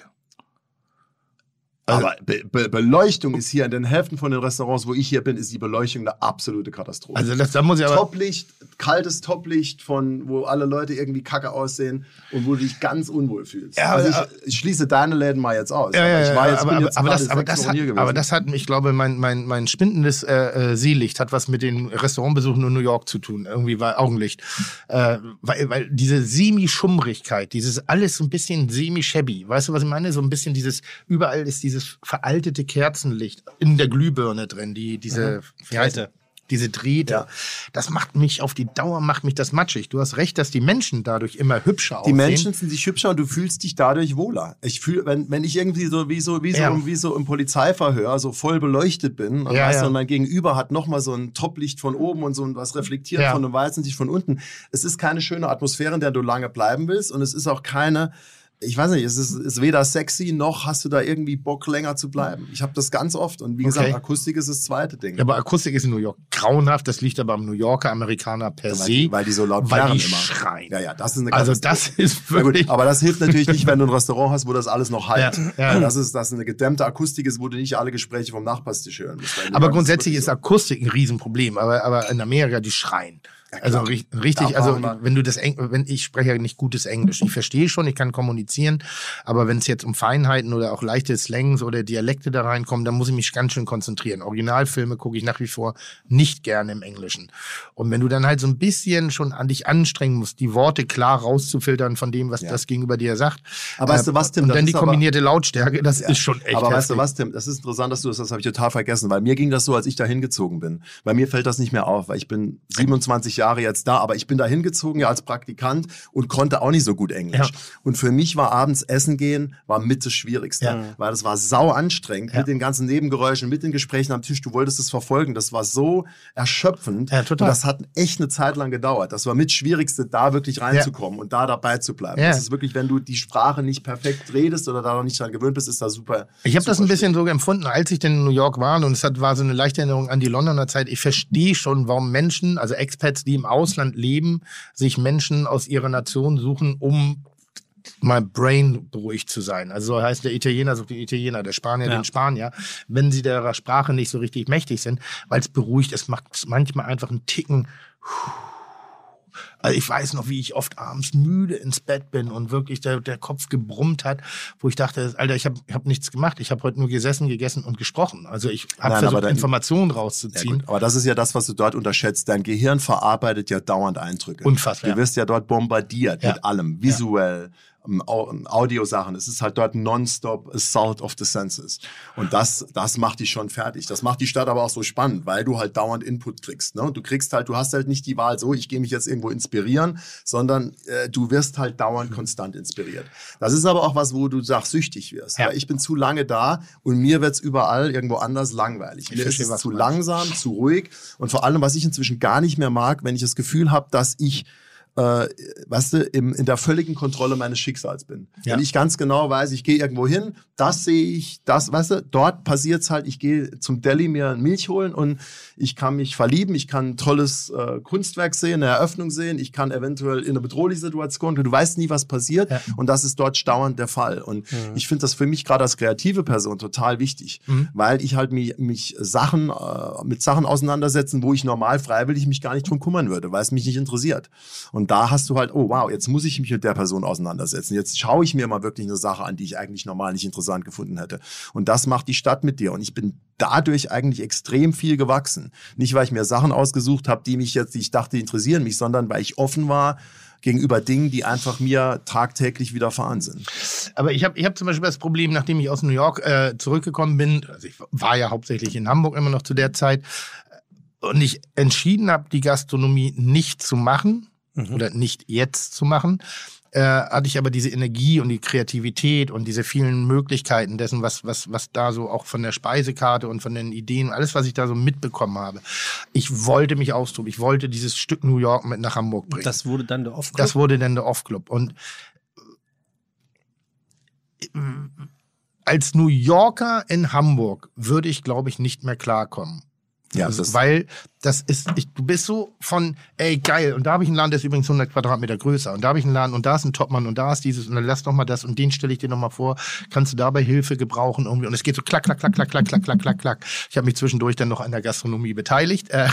Speaker 4: Aber Be Be Beleuchtung ist hier in den Hälften von den Restaurants, wo ich hier bin, ist die Beleuchtung eine absolute Katastrophe.
Speaker 2: Also das, da muss ich aber.
Speaker 4: Toplicht, kaltes Toplicht, von wo alle Leute irgendwie kacke aussehen und wo du dich ganz unwohl fühlst.
Speaker 2: Ja,
Speaker 4: also ich, ich schließe deine Läden mal jetzt aus.
Speaker 2: Ja,
Speaker 4: aber
Speaker 2: ja,
Speaker 4: ich war jetzt,
Speaker 2: aber,
Speaker 4: jetzt
Speaker 2: aber, das, aber, das hat, aber das hat, ich glaube, mein, mein, mein spindendes äh, äh, Seelicht hat was mit den Restaurantbesuchen in New York zu tun. Irgendwie war Augenlicht. Äh, weil, weil diese Semi-Schummrigkeit, dieses alles so ein bisschen semi-shabby, weißt du, was ich meine? So ein bisschen dieses, überall ist dieses veraltete Kerzenlicht in der Glühbirne drin, die, diese, wie heißt
Speaker 3: Drähte.
Speaker 2: diese Drähte.
Speaker 4: Ja.
Speaker 2: Das macht mich auf die Dauer, macht mich das matschig. Du hast recht, dass die Menschen dadurch immer hübscher
Speaker 4: Die
Speaker 2: aussehen.
Speaker 4: Menschen sind sich hübscher und du fühlst dich dadurch wohler. Ich fühle, wenn, wenn ich irgendwie so wie so wie so,
Speaker 2: Ja.
Speaker 4: wie so im Polizeiverhör so voll beleuchtet bin und,
Speaker 2: Ja,
Speaker 4: weißt
Speaker 2: ja.
Speaker 4: und mein Gegenüber hat nochmal so ein Toplicht von oben und so ein was reflektiert von einem weißen Sicht von unten. Es ist keine schöne Atmosphäre, in der du lange bleiben willst und es ist auch keine ich weiß nicht, es ist, ist weder sexy noch hast du da irgendwie Bock länger zu bleiben. Ich habe das ganz oft und wie gesagt,
Speaker 2: Okay.
Speaker 4: Akustik ist das zweite Ding.
Speaker 2: Ja, aber Akustik ist in New York grauenhaft. Das liegt aber am New Yorker Amerikaner per
Speaker 4: weil,
Speaker 2: se.
Speaker 4: die, weil die so laut
Speaker 2: weil die
Speaker 4: immer.
Speaker 2: schreien.
Speaker 4: Ja, ja, das ist eine
Speaker 2: Also das ist
Speaker 4: Ja,
Speaker 2: wirklich.
Speaker 4: gut, aber das hilft natürlich nicht, wenn du ein Restaurant hast, wo das alles noch halt.
Speaker 2: Ja, ja.
Speaker 4: Das ist das ist eine gedämmte Akustik ist, wo du nicht alle Gespräche vom Nachbarstisch hören musst.
Speaker 2: Aber
Speaker 4: York
Speaker 2: grundsätzlich ist
Speaker 4: wirklich
Speaker 2: Akustik ein Riesenproblem. Aber, aber in Amerika, die schreien. Also ri- richtig, also wenn du das, Eng wenn ich spreche ja nicht gutes Englisch, ich verstehe schon, ich kann kommunizieren, aber wenn es jetzt um Feinheiten oder auch leichte Slangs oder Dialekte da reinkommen, dann muss ich mich ganz schön konzentrieren. Originalfilme gucke ich nach wie vor nicht gerne im Englischen. Und wenn du dann halt so ein bisschen schon an dich anstrengen musst, die Worte klar rauszufiltern von dem, was
Speaker 4: Ja.
Speaker 2: das gegenüber dir sagt.
Speaker 4: Aber weißt du was, Tim,
Speaker 2: Und dann die
Speaker 4: ist aber-
Speaker 2: kombinierte Lautstärke, das
Speaker 4: Ja.
Speaker 2: ist schon echt.
Speaker 4: Aber weißt du
Speaker 2: heftig.
Speaker 4: was, Tim? Das ist interessant, dass du das, das habe ich total vergessen, weil mir ging das so, als ich da hingezogen bin. Bei mir fällt das nicht mehr auf, weil ich bin 27 Jahre jetzt da, aber ich bin da hingezogen ja als Praktikant und konnte auch nicht so gut Englisch.
Speaker 2: Ja.
Speaker 4: Und für mich war abends essen gehen war mit das Schwierigste,
Speaker 2: Ja.
Speaker 4: weil das war sau anstrengend
Speaker 2: Ja.
Speaker 4: mit den ganzen Nebengeräuschen, mit den Gesprächen am Tisch. Du wolltest es verfolgen, das war so erschöpfend.
Speaker 2: Ja, total.
Speaker 4: Und das hat echt eine Zeit lang gedauert. Das war mit Schwierigste, da wirklich reinzukommen und da dabei zu bleiben.
Speaker 2: Ja.
Speaker 4: Das ist wirklich, wenn du die Sprache nicht perfekt redest oder da noch nicht dran gewöhnt bist, ist das super.
Speaker 2: Ich habe das ein bisschen so empfunden, als ich denn in New York war und es hat, war so eine leichte Erinnerung an die Londoner Zeit. Ich verstehe schon, warum Menschen, also Expats, die im Ausland leben, sich Menschen aus ihrer Nation suchen, um mal brain beruhigt zu sein. Also so heißt der Italiener sucht den Italiener, der Spanier
Speaker 3: Ja.
Speaker 2: den Spanier, wenn sie der Sprache nicht so richtig mächtig sind, weil es beruhigt, es macht manchmal einfach einen Ticken also ich weiß noch, wie ich oft abends müde ins Bett bin und wirklich der, der Kopf gebrummt hat, wo ich dachte, Alter, ich habe ich hab nichts gemacht. Ich habe heute nur gesessen, gegessen und gesprochen. Also ich habe versucht,
Speaker 4: dann-
Speaker 2: Informationen
Speaker 4: Ja,
Speaker 2: rauszuziehen.
Speaker 4: gut. Aber das ist ja das, was du dort unterschätzt. Dein Gehirn verarbeitet ja dauernd Eindrücke.
Speaker 2: Unfassbar,
Speaker 4: Du
Speaker 2: ja.
Speaker 4: wirst ja dort bombardiert
Speaker 2: Ja.
Speaker 4: mit allem, visuell, Au- Audiosachen. Es ist halt dort nonstop Assault of the Senses. Und das, das macht dich schon fertig. Das macht die Stadt aber auch so spannend, weil du halt dauernd Input kriegst. Ne? Du kriegst halt, du hast halt nicht die Wahl so, ich gehe mich jetzt irgendwo inspirieren, sondern äh, du wirst halt dauernd konstant inspiriert. Das ist aber auch was, wo du sagst, süchtig wirst.
Speaker 2: Ja.
Speaker 4: Ich bin zu lange da und mir wird's überall irgendwo anders langweilig. Mir ist es zu langsam, zu ruhig und vor allem, was ich inzwischen gar nicht mehr mag, wenn ich das Gefühl habe, dass ich äh, weißt du, im, in der völligen Kontrolle meines Schicksals bin.
Speaker 2: Ja.
Speaker 4: Wenn ich ganz genau weiß, ich gehe irgendwo hin, das sehe ich, das, weißt du, dort passiert's halt, ich gehe zum Deli mir Milch holen und ich kann mich verlieben, ich kann ein tolles äh, Kunstwerk sehen, eine Eröffnung sehen, ich kann eventuell in eine bedrohliche Situation, du weißt nie, was passiert
Speaker 2: Ja.
Speaker 4: und das ist dort dauernd der Fall. Und ich finde das für mich gerade als kreative Person total wichtig,
Speaker 2: Mhm.
Speaker 4: weil ich halt mich, mich Sachen, äh, mit Sachen auseinandersetzen, wo ich normal freiwillig mich gar nicht drum kümmern würde, weil es mich nicht interessiert. Und da hast du halt, oh wow, jetzt muss ich mich mit der Person auseinandersetzen. Jetzt schaue ich mir mal wirklich eine Sache an, die ich eigentlich normal nicht interessant gefunden hätte. Und das macht die Stadt mit dir. Und ich bin dadurch eigentlich extrem viel gewachsen. Nicht, weil ich mir Sachen ausgesucht habe, die mich jetzt, die ich dachte, interessieren mich, sondern weil ich offen war gegenüber Dingen, die einfach mir tagtäglich widerfahren sind.
Speaker 2: Aber ich habe ich hab zum Beispiel das Problem, nachdem ich aus New York äh, zurückgekommen bin, also ich war ja hauptsächlich in Hamburg immer noch zu der Zeit, und ich entschieden habe, die Gastronomie nicht zu machen oder nicht jetzt zu machen, äh, hatte ich aber diese Energie und die Kreativität und diese vielen Möglichkeiten dessen, was, was, was da so auch von der Speisekarte und von den Ideen, alles, was ich da so mitbekommen habe. Ich wollte mich austoben. Ich wollte dieses Stück New York mit nach Hamburg bringen.
Speaker 3: Das wurde dann der off
Speaker 2: Das wurde dann der Off-Club. Und äh, als New Yorker in Hamburg würde ich, glaube ich, nicht mehr klarkommen.
Speaker 4: Ja,
Speaker 2: Also,
Speaker 4: das-
Speaker 2: weil das ist, ich, du bist so von, ey, geil, und da habe ich einen Laden, der ist übrigens 100 Quadratmeter größer, und da habe ich einen Laden, und da ist ein Topmann, und da ist dieses, und dann lass doch mal das, und den stelle ich dir noch mal vor, kannst du dabei Hilfe gebrauchen irgendwie, und es geht so klack, klack, klack, klack, klack, klack, klack, klack, klack. Ich habe mich zwischendurch dann noch an der Gastronomie beteiligt. Äh,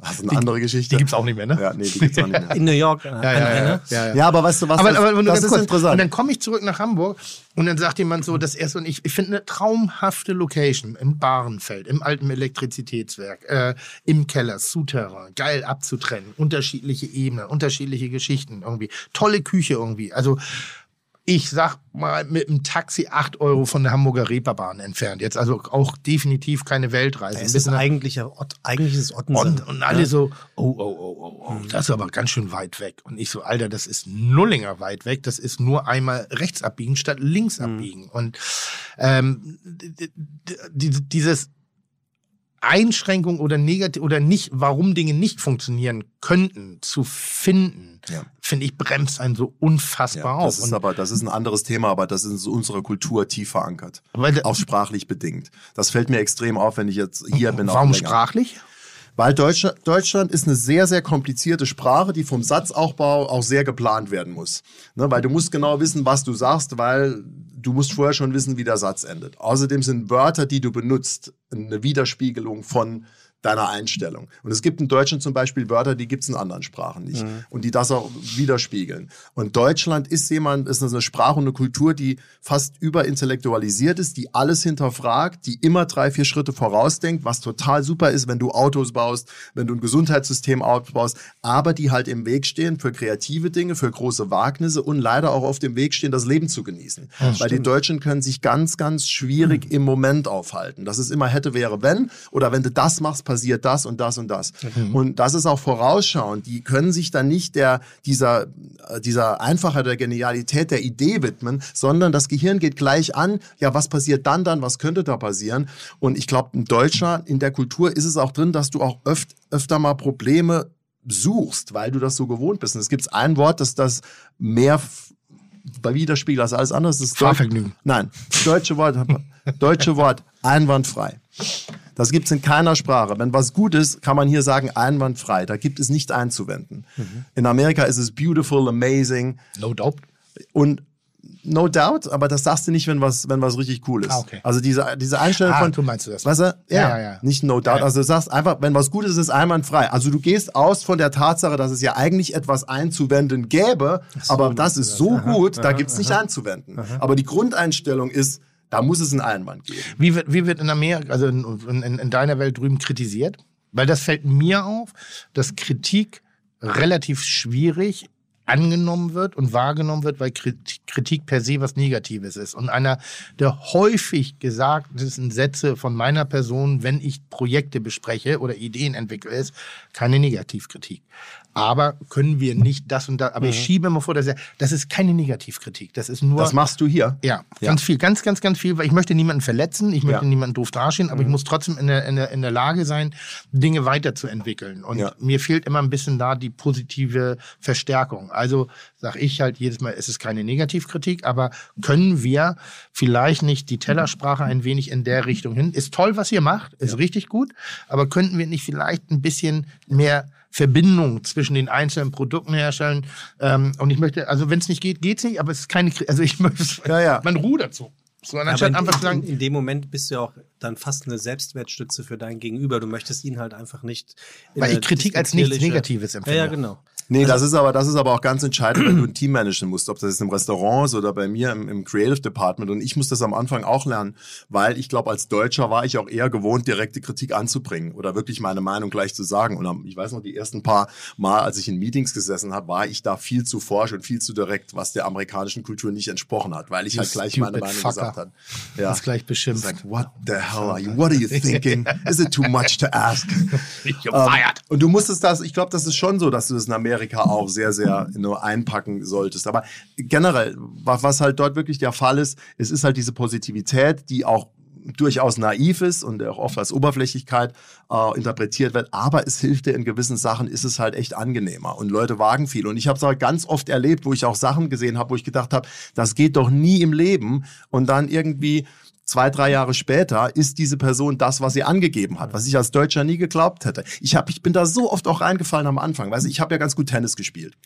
Speaker 4: Das ist eine andere Geschichte.
Speaker 2: die gibt's auch nicht mehr, ne?
Speaker 4: Ja, nee, die gibt's auch nicht mehr.
Speaker 3: In New York.
Speaker 2: Ja, ja, ja,
Speaker 3: ne?
Speaker 2: ja, ja.
Speaker 4: Ja, aber weißt du was,
Speaker 2: aber,
Speaker 4: das,
Speaker 2: aber
Speaker 4: das
Speaker 2: ganz
Speaker 4: ist
Speaker 2: kurz.
Speaker 4: interessant.
Speaker 2: Und dann komme ich zurück nach Hamburg und dann sagt jemand so, das erste, und ich, ich finde eine traumhafte Location im Barenfeld, im alten Elektrizitätswerk, äh, im Keller, Souterrain, geil abzutrennen, unterschiedliche Ebenen, unterschiedliche Geschichten irgendwie, tolle Küche irgendwie. Also ich sag mal mit dem Taxi 8 Euro von der Hamburger Reeperbahn entfernt. Jetzt also auch definitiv keine Weltreise.
Speaker 3: Es ist eigentlicher Ott, eigentlich ist es Ottensen.
Speaker 2: und, und alle so, oh, oh, oh, oh, oh, das ist aber ganz schön weit weg. Und ich so, Alter, das ist Nullinger weit weg. Das ist nur einmal rechts abbiegen statt links abbiegen. Und ähm, dieses Einschränkung oder negativ oder nicht, warum Dinge nicht funktionieren könnten, zu finden,
Speaker 4: Ja.
Speaker 2: finde ich, bremst einen so unfassbar
Speaker 4: Ja,
Speaker 2: auf.
Speaker 4: das ist aber das ist ein anderes Thema, aber das ist in unserer Kultur tief verankert.
Speaker 2: Weil-
Speaker 4: auch sprachlich bedingt. Das fällt mir extrem auf, wenn ich jetzt hier bin.
Speaker 2: warum sprachlich?
Speaker 4: Weil Deutschland, Deutschland ist eine sehr, sehr komplizierte Sprache, die vom Satzaufbau auch sehr geplant werden muss. Ne, weil du musst genau wissen, was du sagst, weil du musst vorher schon wissen, wie der Satz endet. Außerdem sind Wörter, die du benutzt, eine Widerspiegelung von deiner Einstellung. Und es gibt in Deutschland zum Beispiel Wörter, die gibt es in anderen Sprachen nicht. Und die das auch widerspiegeln. Und Deutschland ist jemand, ist eine Sprache und eine Kultur, die fast überintellektualisiert ist, die alles hinterfragt, die immer drei, vier Schritte vorausdenkt, was total super ist, wenn du Autos baust, wenn du ein Gesundheitssystem aufbaust, aber die halt im Weg stehen für kreative Dinge, für große Wagnisse und leider auch auf dem Weg stehen, das Leben zu genießen. Weil die Deutschen können sich ganz, ganz schwierig im Moment aufhalten. Das ist immer hätte, wäre, wenn. Oder wenn du das machst, passiert das und das und das. Und das ist auch vorausschauend. Die können sich dann nicht der, dieser, äh, dieser Einfachheit der Genialität der Idee widmen, sondern das Gehirn geht gleich an, ja, was passiert dann, dann, was könnte da passieren? Und ich glaube, in Deutschland, in der Kultur ist es auch drin, dass du auch öft, öfter mal Probleme suchst, weil du das so gewohnt bist. Und es gibt ein Wort, das das mehr bei Widerspiegel als alles andere ist. Das Deut-
Speaker 2: Fahrvergnügen.
Speaker 4: Nein, deutsche Wort, deutsche Wort, einwandfrei. Das gibt es in keiner Sprache. Wenn was gut ist, kann man hier sagen einwandfrei. Da gibt es nicht einzuwenden. In Amerika ist es beautiful, amazing
Speaker 2: No doubt.
Speaker 4: und no doubt, aber das sagst du nicht, wenn was, wenn was richtig cool ist.
Speaker 2: Ah, okay.
Speaker 4: Also diese, diese Einstellung
Speaker 2: Ah,
Speaker 4: von.
Speaker 2: du meinst du das.
Speaker 4: Weißt du? Ja,
Speaker 2: Ja, ja.
Speaker 4: Nicht no doubt.
Speaker 2: Ja, ja.
Speaker 4: Also du sagst einfach, wenn was gut ist, ist es einwandfrei. Also du gehst aus von der Tatsache, dass es ja eigentlich etwas einzuwenden gäbe, aber das ist so gut, da gibt's nicht einzuwenden. Aber die Grundeinstellung ist, da muss es einen Einwand geben.
Speaker 2: Wie wird, wie wird in Amerika, also in, in, in deiner Welt drüben kritisiert? Weil das fällt mir auf, dass Kritik relativ schwierig angenommen wird und wahrgenommen wird, weil Krit- Kritik per se was Negatives ist. Und einer der häufig gesagtesten Sätze von meiner Person, wenn ich Projekte bespreche oder Ideen entwickle, ist keine Negativkritik. Aber können wir nicht das und das, aber ich schiebe immer vor, dass er, das ist keine Negativkritik. Das ist nur.
Speaker 4: Das machst du hier.
Speaker 2: Ja,
Speaker 4: Ja.
Speaker 2: ganz viel, ganz, ganz, ganz viel, weil ich möchte niemanden verletzen, ich möchte
Speaker 4: Ja.
Speaker 2: niemanden doof dastehen, aber ich muss trotzdem in der, in, der, in der Lage sein, Dinge weiterzuentwickeln. Und
Speaker 4: Ja.
Speaker 2: mir fehlt immer ein bisschen da die positive Verstärkung. Also sage ich halt jedes Mal, es ist keine Negativkritik, aber können wir vielleicht nicht die Tellersprache ein wenig in der Richtung hin? Ist toll, was ihr macht, ist richtig gut, aber könnten wir nicht vielleicht ein bisschen mehr Verbindung zwischen den einzelnen Produkten herstellen. Ähm, und ich möchte, also wenn es nicht geht, geht's nicht, aber es ist keine, also ich möchte,
Speaker 4: Ja, ja.
Speaker 2: man rudert so. So, anstatt
Speaker 3: in,
Speaker 2: einfach zu
Speaker 3: in,
Speaker 2: sagen,
Speaker 3: in dem Moment bist du ja auch dann fast eine Selbstwertstütze für dein Gegenüber. Du möchtest ihn halt einfach nicht.
Speaker 2: weil ich Kritik als nichts Negatives
Speaker 3: Ja,
Speaker 2: empfinde.
Speaker 3: ja, genau.
Speaker 4: Nee, das ist aber, das ist aber auch ganz entscheidend, wenn du ein Team managen musst, ob das jetzt im Restaurant ist oder bei mir im, im Creative Department. Und ich muss das am Anfang auch lernen, weil ich glaube, als Deutscher war ich auch eher gewohnt, direkte Kritik anzubringen oder wirklich meine Meinung gleich zu sagen. Und ich weiß noch, die ersten paar Mal, als ich in Meetings gesessen habe, war ich da viel zu forsch und viel zu direkt, was der amerikanischen Kultur nicht entsprochen hat, weil ich
Speaker 2: You
Speaker 4: halt gleich meine Meinung
Speaker 2: fucker.
Speaker 4: gesagt habe. Ja.
Speaker 2: Das gleich beschimpft.
Speaker 4: Like, what the hell are you? What are you thinking? Is it too much to ask?
Speaker 2: You're
Speaker 4: Ähm,
Speaker 2: fired.
Speaker 4: und du musstest das, ich glaube, das ist schon so, dass du das in Amerika auch sehr, sehr nur einpacken solltest. Aber generell, wa- was halt dort wirklich der Fall ist, es ist halt diese Positivität, die auch durchaus naiv ist und auch oft als Oberflächlichkeit äh, interpretiert wird, aber es hilft dir in gewissen Sachen, ist es halt echt angenehmer. Und Leute wagen viel. Und ich habe es halt ganz oft erlebt, wo ich auch Sachen gesehen habe, wo ich gedacht habe, das geht doch nie im Leben. Und dann irgendwie zwei, drei Jahre später ist diese Person das, was sie angegeben hat, was ich als Deutscher nie geglaubt hätte. Ich, hab, ich bin da so oft auch reingefallen am Anfang. Weißt du, ich habe ja ganz gut Tennis gespielt.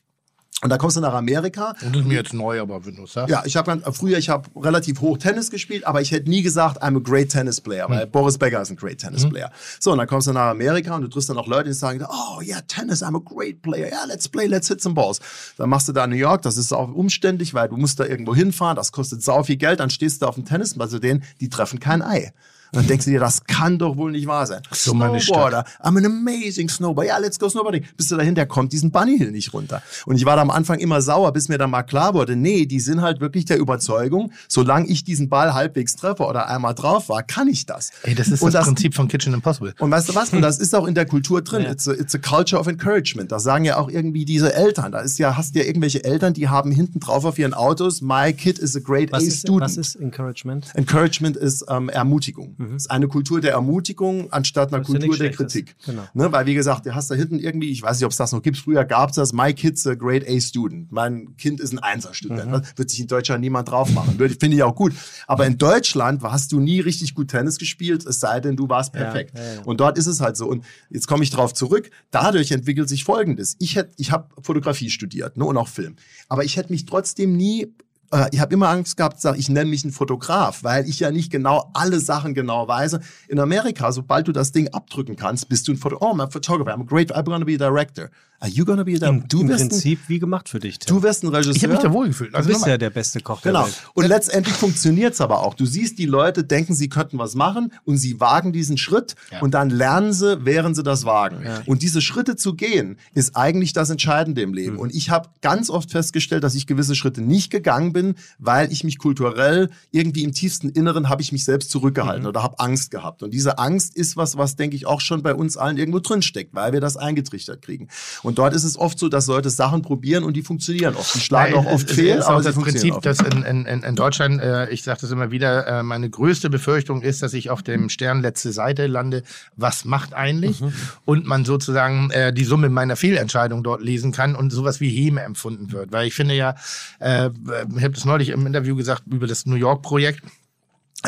Speaker 4: Und da kommst du nach Amerika.
Speaker 2: Und das ist mir jetzt neu, aber wenn du sagst.
Speaker 4: Ja, ich habe früher, ich habe relativ hoch Tennis gespielt, aber ich hätte nie gesagt, I'm a great tennis player, weil
Speaker 2: Hm.
Speaker 4: Boris Becker ist ein great tennis player. So, und dann kommst du nach Amerika und du triffst dann auch Leute, die sagen, oh yeah, Tennis, I'm a great player, yeah, let's play, let's hit some balls. Dann machst du da New York, das ist auch umständlich, weil du musst da irgendwo hinfahren, das kostet sau viel Geld, dann stehst du auf dem Tennis, bei denen, die treffen kein Ei. Und dann denkst du dir, das kann doch wohl nicht wahr sein.
Speaker 2: So meine
Speaker 4: Snowboarder, I'm an amazing snowboarder. Ja, let's go snowboarding. Bis du dahin, der kommt diesen Bunny Hill nicht runter. Und ich war da am Anfang immer sauer, bis mir dann mal klar wurde, nee, die sind halt wirklich der Überzeugung, solange ich diesen Ball halbwegs treffe oder einmal drauf war, kann ich das.
Speaker 2: Ey, das ist
Speaker 4: Und
Speaker 2: das, Prinzip von Kitchen Impossible.
Speaker 4: und weißt du was? Und das ist auch in der Kultur drin. It's, a, it's a culture of encouragement. Das sagen ja auch irgendwie diese Eltern. Da ist ja, hast ja irgendwelche Eltern, die haben hinten drauf auf ihren Autos, my kid is a great
Speaker 3: Was
Speaker 4: A
Speaker 3: ist,
Speaker 4: student.
Speaker 3: was ist Encouragement?
Speaker 4: Encouragement ist ähm, Ermutigung. Es ist eine Kultur der Ermutigung anstatt einer
Speaker 3: ja
Speaker 4: Kultur der. Kritik.
Speaker 3: Genau.
Speaker 4: Ne? Weil wie gesagt, du hast da hinten irgendwie, ich weiß nicht, ob es das noch gibt, früher gab es das, my kid's a great A student. Mein Kind ist ein Einser-Student.
Speaker 3: Mhm.
Speaker 4: Das wird sich in Deutschland niemand drauf machen. Finde ich auch gut. Aber in Deutschland hast du nie richtig gut Tennis gespielt, es sei denn, du warst perfekt.
Speaker 3: ja, ja.
Speaker 4: Und dort ist es halt so. Und jetzt komme ich drauf zurück. Dadurch entwickelt sich Folgendes. Ich hätte, ich habe Fotografie studiert ne, und auch Film. Aber ich hätte mich trotzdem nie äh, ich habe immer Angst gehabt, ich nenne mich ein Fotograf, weil ich ja nicht genau alle Sachen genau weiß. In Amerika, sobald du das Ding abdrücken kannst, bist du ein Fotograf. Oh, I'm a photographer. I'm great. I'm gonna be a director. Are you gonna be director?
Speaker 3: Im,
Speaker 4: Du
Speaker 3: im
Speaker 4: wirst, ein,
Speaker 3: Prinzip wie gemacht für dich, Tim.
Speaker 4: du wirst ein Regisseur.
Speaker 2: Ich habe mich da wohlgefühlt.
Speaker 3: Du
Speaker 2: Also
Speaker 3: bist
Speaker 2: nochmal.
Speaker 3: ja der beste Koch der
Speaker 4: Genau.
Speaker 3: Welt.
Speaker 4: Und letztendlich funktioniert's aber auch. Du siehst, die Leute denken, sie könnten was machen und sie wagen diesen Schritt
Speaker 2: Ja.
Speaker 4: und dann lernen sie, während sie das wagen. Und diese Schritte zu gehen, ist eigentlich das Entscheidende im
Speaker 2: Mhm.
Speaker 4: Leben. Und ich habe ganz oft festgestellt, dass ich gewisse Schritte nicht gegangen bin, weil ich mich kulturell irgendwie im tiefsten Inneren habe ich mich selbst zurückgehalten
Speaker 2: Mhm.
Speaker 4: oder habe Angst gehabt. Und diese Angst ist was, was denke ich auch schon bei uns allen irgendwo drin steckt, weil wir das eingetrichtert kriegen. Und dort ist es oft so, dass Leute Sachen probieren und die funktionieren oft. Die schlagen
Speaker 2: Ja,
Speaker 4: auch oft
Speaker 2: es-
Speaker 4: fehl,
Speaker 2: ist
Speaker 4: aber
Speaker 2: das Prinzip,
Speaker 4: oft.
Speaker 2: dass in, in, in Deutschland, äh, ich sage das immer wieder, äh, meine größte Befürchtung ist, dass ich auf dem Stern letzte Seite lande, was macht eigentlich?
Speaker 4: Mhm.
Speaker 2: Und man sozusagen äh, die Summe meiner Fehlentscheidung dort lesen kann und sowas wie Häme empfunden wird. Weil ich finde ja, äh, ich habe das neulich im Interview gesagt über das New York-Projekt,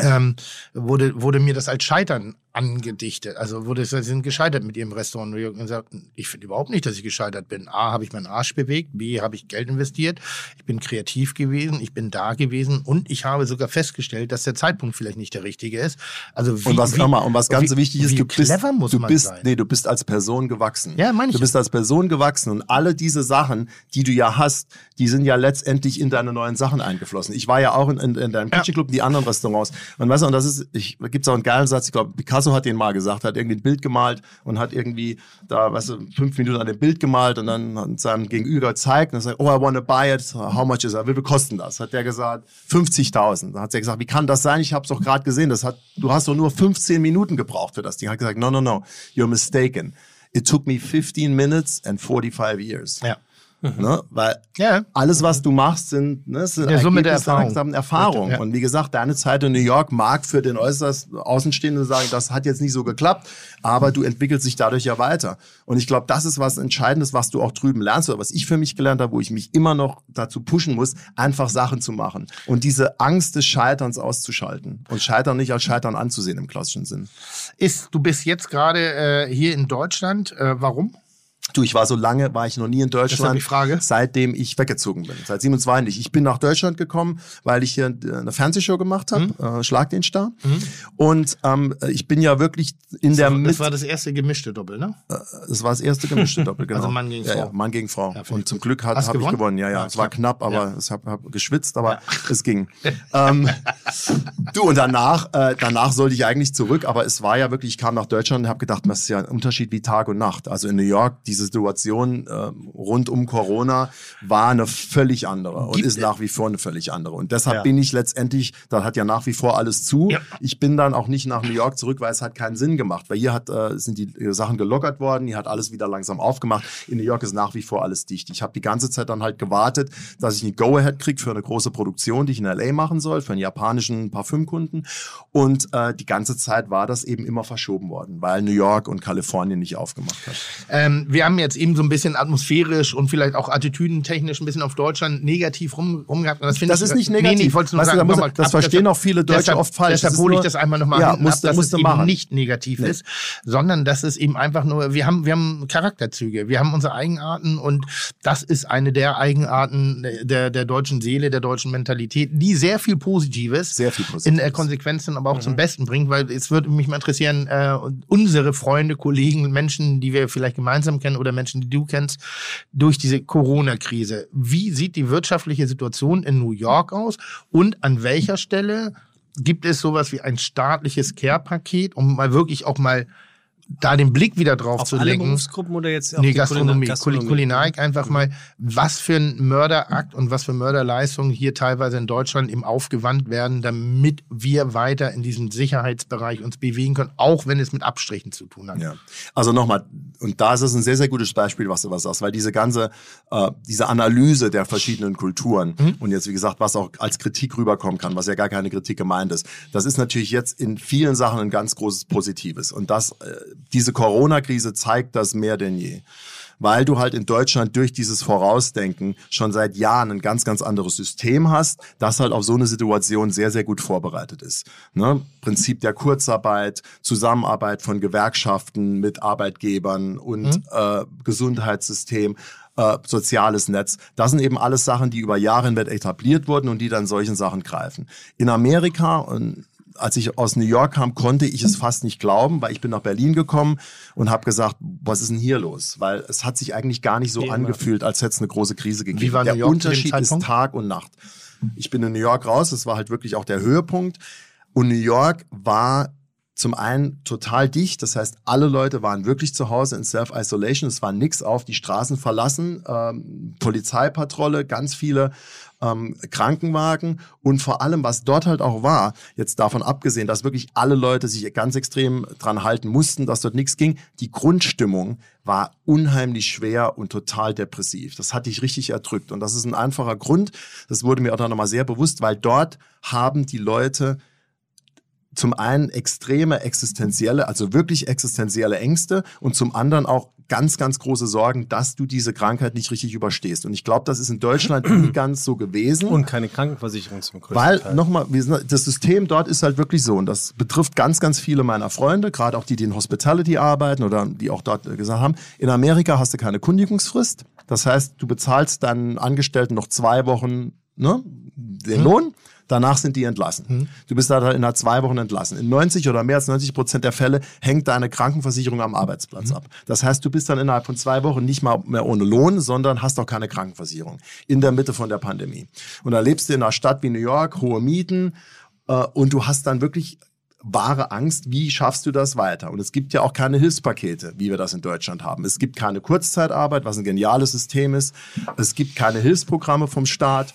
Speaker 2: ähm, wurde, wurde mir das als Scheitern angedichtet. Also wurde sie sind gescheitert mit ihrem Restaurant und gesagt, ich finde überhaupt nicht, dass ich gescheitert bin. A, habe ich meinen Arsch bewegt, B, habe ich Geld investiert, ich bin kreativ gewesen, ich bin da gewesen und ich habe sogar festgestellt, dass der Zeitpunkt vielleicht nicht der richtige ist. Also wie,
Speaker 4: Und was,
Speaker 2: wie,
Speaker 4: mal, und was ganz
Speaker 2: wie,
Speaker 4: wichtig ist, du bist, du bist,
Speaker 2: sein.
Speaker 4: nee, du bist als Person gewachsen.
Speaker 2: Ja, meine ich
Speaker 4: Du bist als Person gewachsen und alle diese Sachen, die du ja hast, die sind ja letztendlich in deine neuen Sachen eingeflossen. Ich war ja auch in, in, in deinem
Speaker 2: Ja.
Speaker 4: Kitchen Club, in die anderen Restaurants. Und weißt du, und das ist, ich, gibt's auch einen geilen Satz, ich glaube, Picasso hat den mal gesagt, hat irgendwie ein Bild gemalt und hat irgendwie da, weißt du, fünf Minuten an dem Bild gemalt und dann seinem Gegenüber gezeigt und sagt, oh, I want to buy it, how much is it? Wie viel kostet das? Hat der gesagt, 50.000. Dann hat er gesagt, wie kann das sein? Ich habe es doch gerade gesehen, das hat, du hast doch nur 15 Minuten gebraucht für das Ding. Hat gesagt, no, no, no, you're mistaken. It took me 15 minutes and 45 years.
Speaker 2: Ja.
Speaker 4: Ne? Weil
Speaker 2: Ja.
Speaker 4: alles, was du machst, sind, ne, sind
Speaker 2: Der Summe der Erfahrung.
Speaker 4: Erfahrung.
Speaker 2: Ja.
Speaker 4: Und wie gesagt, deine Zeit in New York mag für den äußerst Außenstehenden sagen, das hat jetzt nicht so geklappt, aber du entwickelst dich dadurch ja weiter. Und ich glaube, das ist was Entscheidendes, was du auch drüben lernst oder was ich für mich gelernt habe, wo ich mich immer noch dazu pushen muss, einfach Sachen zu machen und diese Angst des Scheiterns auszuschalten und Scheitern nicht als Scheitern anzusehen im klassischen Sinn.
Speaker 2: Ist, du bist jetzt gerade äh, hier in Deutschland. Äh, warum?
Speaker 4: Du, ich war so lange, war ich noch nie in Deutschland.
Speaker 2: die Frage.
Speaker 4: Seitdem ich weggezogen bin, seit 27. Ich bin nach Deutschland gekommen, weil ich hier eine Fernsehshow gemacht habe,
Speaker 2: Mhm.
Speaker 4: äh, Schlag den Star. Und ähm, ich bin ja wirklich in der
Speaker 2: Das
Speaker 4: Mitte.
Speaker 2: war das erste gemischte Doppel, ne?
Speaker 4: Das war das erste gemischte Doppel, genau.
Speaker 2: Also Mann gegen
Speaker 4: ja,
Speaker 2: Frau.
Speaker 4: Ja, Mann gegen Frau.
Speaker 2: Ja,
Speaker 4: und
Speaker 2: ich
Speaker 4: zum. Glück habe hab ich
Speaker 2: gewonnen?
Speaker 4: Ja, ja.
Speaker 2: Ja,
Speaker 4: es war
Speaker 2: knapp.
Speaker 4: aber
Speaker 2: Ja.
Speaker 4: ich habe hab geschwitzt, aber es ging. ähm, du, und danach, äh, danach sollte ich eigentlich zurück, aber es war ja wirklich, ich kam nach Deutschland und habe gedacht, das ist ja ein Unterschied wie Tag und Nacht. Also in New York, diese Situation äh, rund um Corona war eine völlig andere und
Speaker 2: Gibt
Speaker 4: ist nach wie vor eine völlig andere. Und deshalb
Speaker 2: Ja.
Speaker 4: bin ich letztendlich, da hat ja nach wie vor alles zu.
Speaker 2: Ja.
Speaker 4: Ich bin dann auch nicht nach New York zurück, weil es hat keinen Sinn gemacht. Weil hier hat, äh, sind die äh, Sachen gelockert worden, hier hat alles wieder langsam aufgemacht. In New York ist nach wie vor alles dicht. Ich habe die ganze Zeit dann halt gewartet, dass ich eine Go-Ahead kriege für eine große Produktion, die ich in L.A. machen soll, für einen japanischen Parfümkunden. Und äh, die ganze Zeit war das eben immer verschoben worden, weil New York und Kalifornien nicht aufgemacht hat.
Speaker 2: Ähm, wir wir haben jetzt eben so ein bisschen atmosphärisch und vielleicht auch attitüdentechnisch ein bisschen auf Deutschland negativ rum, rumgehabt.
Speaker 4: Das, das ist nicht negativ. Nee, nee, ich wollte nur weißt sagen, du, da das ab, verstehen auch viele Deutsche
Speaker 2: deshalb,
Speaker 4: oft falsch.
Speaker 2: Deshalb hole ich das einmal nochmal ja, ab, dass musst es eben nicht negativ nee. ist, sondern dass es eben einfach nur, wir haben, wir haben Charakterzüge, wir haben unsere Eigenarten und das ist eine der Eigenarten der, der deutschen Seele, der deutschen Mentalität, die sehr viel Positives,
Speaker 4: sehr viel Positives.
Speaker 2: in der Konsequenz dann aber auch mhm. zum Besten bringt, weil es würde mich mal interessieren, äh, unsere Freunde, Kollegen, Menschen, die wir vielleicht gemeinsam kennen oder Menschen, die du kennst, durch diese Corona-Krise. Wie sieht die wirtschaftliche Situation in New York aus und an welcher Stelle gibt es sowas wie ein staatliches Care-Paket, um mal wirklich auch mal da den Blick wieder drauf
Speaker 3: auf
Speaker 2: zu
Speaker 3: alle
Speaker 2: lenken.
Speaker 3: Berufsgruppen oder jetzt auf
Speaker 2: nee, Gastronomie, Gastronomie, Kulinarik einfach mal, was für ein Mörderakt und was für Mörderleistungen hier teilweise in Deutschland eben aufgewandt werden, damit wir weiter in diesem Sicherheitsbereich uns bewegen können, auch wenn es mit Abstrichen zu tun hat.
Speaker 4: Ja. Also nochmal, und da ist es ein sehr, sehr gutes Beispiel, was du was sagst, weil diese ganze, äh, diese Analyse der verschiedenen Kulturen mhm. und jetzt, wie gesagt, was auch als Kritik rüberkommen kann, was ja gar keine Kritik gemeint ist, das ist natürlich jetzt in vielen Sachen ein ganz großes Positives. Und das äh, diese Corona-Krise zeigt das mehr denn je. Weil du halt in Deutschland durch dieses Vorausdenken schon seit Jahren ein ganz, ganz anderes System hast, das halt auf so eine Situation sehr, sehr gut vorbereitet ist. Ne? Prinzip der Kurzarbeit, Zusammenarbeit von Gewerkschaften mit Arbeitgebern und mhm. äh, Gesundheitssystem. Äh, soziales Netz. Das sind eben alles Sachen, die über Jahre hinweg etabliert wurden und die dann solchen Sachen greifen. In Amerika und als ich aus New York kam, konnte ich es fast nicht glauben, weil ich bin nach Berlin gekommen und habe gesagt, was ist denn hier los? Weil es hat sich eigentlich gar nicht so Wie angefühlt, als hätte es eine große Krise gegeben.
Speaker 2: Wie war
Speaker 4: der
Speaker 2: New York
Speaker 4: Unterschied ist Tag und Nacht. Ich bin in New York raus, das war halt wirklich auch der Höhepunkt. Und New York war zum einen total dicht, das heißt, alle Leute waren wirklich zu Hause in Self-Isolation, es war nichts auf, die Straßen verlassen, ähm, Polizeipatrouille, ganz viele ähm, Krankenwagen. Und vor allem, was dort halt auch war, jetzt davon abgesehen, dass wirklich alle Leute sich ganz extrem dran halten mussten, dass dort nichts ging, die Grundstimmung war unheimlich schwer und total depressiv. Das hatte ich richtig erdrückt. Und das ist ein einfacher Grund, das wurde mir auch dann nochmal sehr bewusst, weil dort haben die Leute zum einen extreme existenzielle, also wirklich existenzielle Ängste und zum anderen auch ganz, ganz große Sorgen, dass du diese Krankheit nicht richtig überstehst. Und ich glaube, das ist in Deutschland nie ganz so gewesen.
Speaker 3: Und keine Krankenversicherung zum
Speaker 4: größten Weil, nochmal, das System dort ist halt wirklich so und das betrifft ganz, ganz viele meiner Freunde, gerade auch die, die in Hospitality arbeiten oder die auch dort gesagt haben, in Amerika hast du keine Kundigungsfrist. Das heißt, du bezahlst deinen Angestellten noch zwei Wochen ne, den hm. Lohn Danach sind die entlassen. Mhm. Du bist da innerhalb zwei Wochen entlassen. In 90 oder mehr als 90 Prozent der Fälle hängt deine Krankenversicherung am Arbeitsplatz mhm. ab. Das heißt, du bist dann innerhalb von zwei Wochen nicht mal mehr ohne Lohn, sondern hast auch keine Krankenversicherung. In der Mitte von der Pandemie. Und da lebst du in einer Stadt wie New York, hohe Mieten, äh, und du hast dann wirklich wahre Angst, wie schaffst du das weiter? Und es gibt ja auch keine Hilfspakete, wie wir das in Deutschland haben. Es gibt keine Kurzzeitarbeit, was ein geniales System ist. Es gibt keine Hilfsprogramme vom Staat.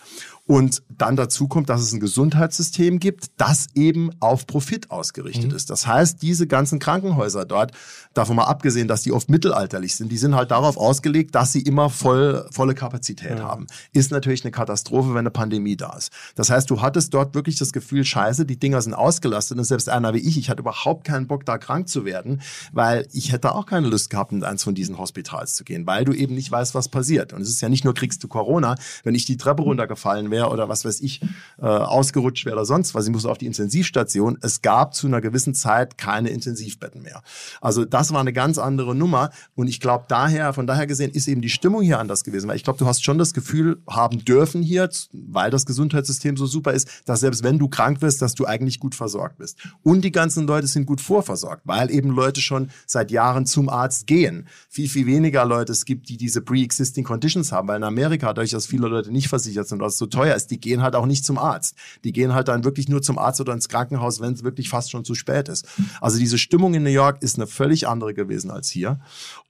Speaker 4: Und dann dazu kommt, dass es ein Gesundheitssystem gibt, das eben auf Profit ausgerichtet mhm. ist. Das heißt, diese ganzen Krankenhäuser dort, davon mal abgesehen, dass die oft mittelalterlich sind, die sind halt darauf ausgelegt, dass sie immer voll, volle Kapazität mhm. haben. Ist natürlich eine Katastrophe, wenn eine Pandemie da ist. Das heißt, du hattest dort wirklich das Gefühl, scheiße, die Dinger sind ausgelastet und selbst einer wie ich, ich hatte überhaupt keinen Bock, da krank zu werden, weil ich hätte auch keine Lust gehabt, in eins von diesen Hospitals zu gehen, weil du eben nicht weißt, was passiert. Und es ist ja nicht nur kriegst du Corona, wenn ich die Treppe runtergefallen wäre, wäre oder was weiß ich, äh, ausgerutscht wäre oder sonst was. Ich musste auf die Intensivstation. Es gab zu einer gewissen Zeit keine Intensivbetten mehr. Also das war eine ganz andere Nummer. Und ich glaube, daher, von daher gesehen, ist eben die Stimmung hier anders gewesen. Weil ich glaube, du hast schon das Gefühl haben dürfen hier, weil das Gesundheitssystem so super ist, dass selbst wenn du krank wirst, dass du eigentlich gut versorgt bist. Und die ganzen Leute sind gut vorversorgt, weil eben Leute schon seit Jahren zum Arzt gehen. Viel, viel weniger Leute es gibt, die diese pre-existing Conditions haben. Weil in Amerika, dadurch, dass viele Leute nicht versichert sind, oder es so teuer teuer ist, die gehen halt auch nicht zum Arzt. Die gehen halt dann wirklich nur zum Arzt oder ins Krankenhaus, wenn es wirklich fast schon zu spät ist. Also diese Stimmung in New York ist eine völlig andere gewesen als hier.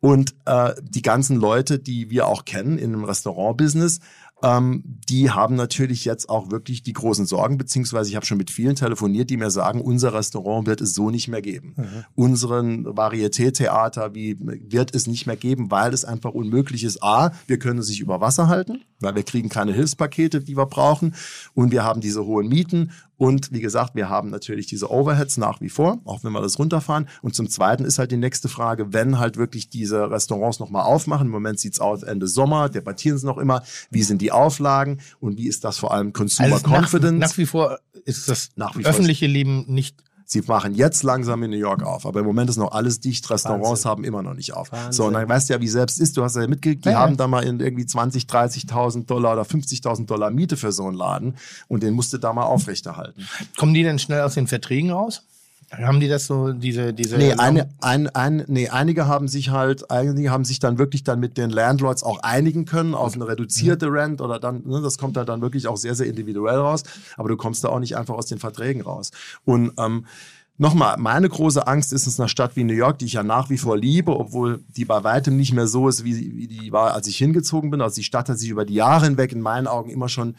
Speaker 4: Und äh, die ganzen Leute, die wir auch kennen in dem Restaurant-Business, ähm, die haben natürlich jetzt auch wirklich die großen Sorgen, beziehungsweise ich habe schon mit vielen telefoniert, die mir sagen, unser Restaurant wird es so nicht mehr geben. Mhm. Unseren Varieté-Theater wie wird es nicht mehr geben, weil es einfach unmöglich ist. A, wir können sich über Wasser halten, weil wir kriegen keine Hilfspakete, die wir brauchen und wir haben diese hohen Mieten Und wie gesagt, wir haben natürlich diese Overheads nach wie vor, auch wenn wir das runterfahren. Und zum Zweiten ist halt die nächste Frage, wenn halt wirklich diese Restaurants nochmal aufmachen, im Moment sieht's aus Ende Sommer, debattieren sie noch immer, wie sind die Auflagen und wie ist das vor allem Consumer
Speaker 2: Also
Speaker 4: Confidence?
Speaker 2: Nach, nach wie vor ist das
Speaker 4: Nach wie vor
Speaker 2: öffentliche Leben nicht
Speaker 4: Sie machen jetzt langsam in New York auf, aber im Moment ist noch alles dicht. Restaurants
Speaker 3: Wahnsinn.
Speaker 4: haben immer noch nicht auf.
Speaker 3: Wahnsinn.
Speaker 4: So, und dann weißt du ja, wie selbst ist. Du hast ja mitgekriegt, die
Speaker 2: Ja,
Speaker 4: haben da mal irgendwie 20, 30.000 Dollar oder 50.000 Dollar Miete für so einen Laden und den musst du da mal aufrechterhalten.
Speaker 2: Kommen die denn schnell aus den Verträgen raus? Haben die das so, diese, diese.
Speaker 4: Nee, eine, ein, ein, nee, einige haben sich halt, einige haben sich dann wirklich dann mit den Landlords auch einigen können auf eine reduzierte Rent oder dann, ne, das kommt da dann wirklich auch sehr, sehr individuell raus. Aber du kommst da auch nicht einfach aus den Verträgen raus. Und ähm, Nochmal, meine große Angst ist es einer Stadt wie New York, die ich ja nach wie vor liebe, obwohl die bei weitem nicht mehr so ist, wie, wie die war, als ich hingezogen bin. Also die Stadt hat sich über die Jahre hinweg in meinen Augen immer schon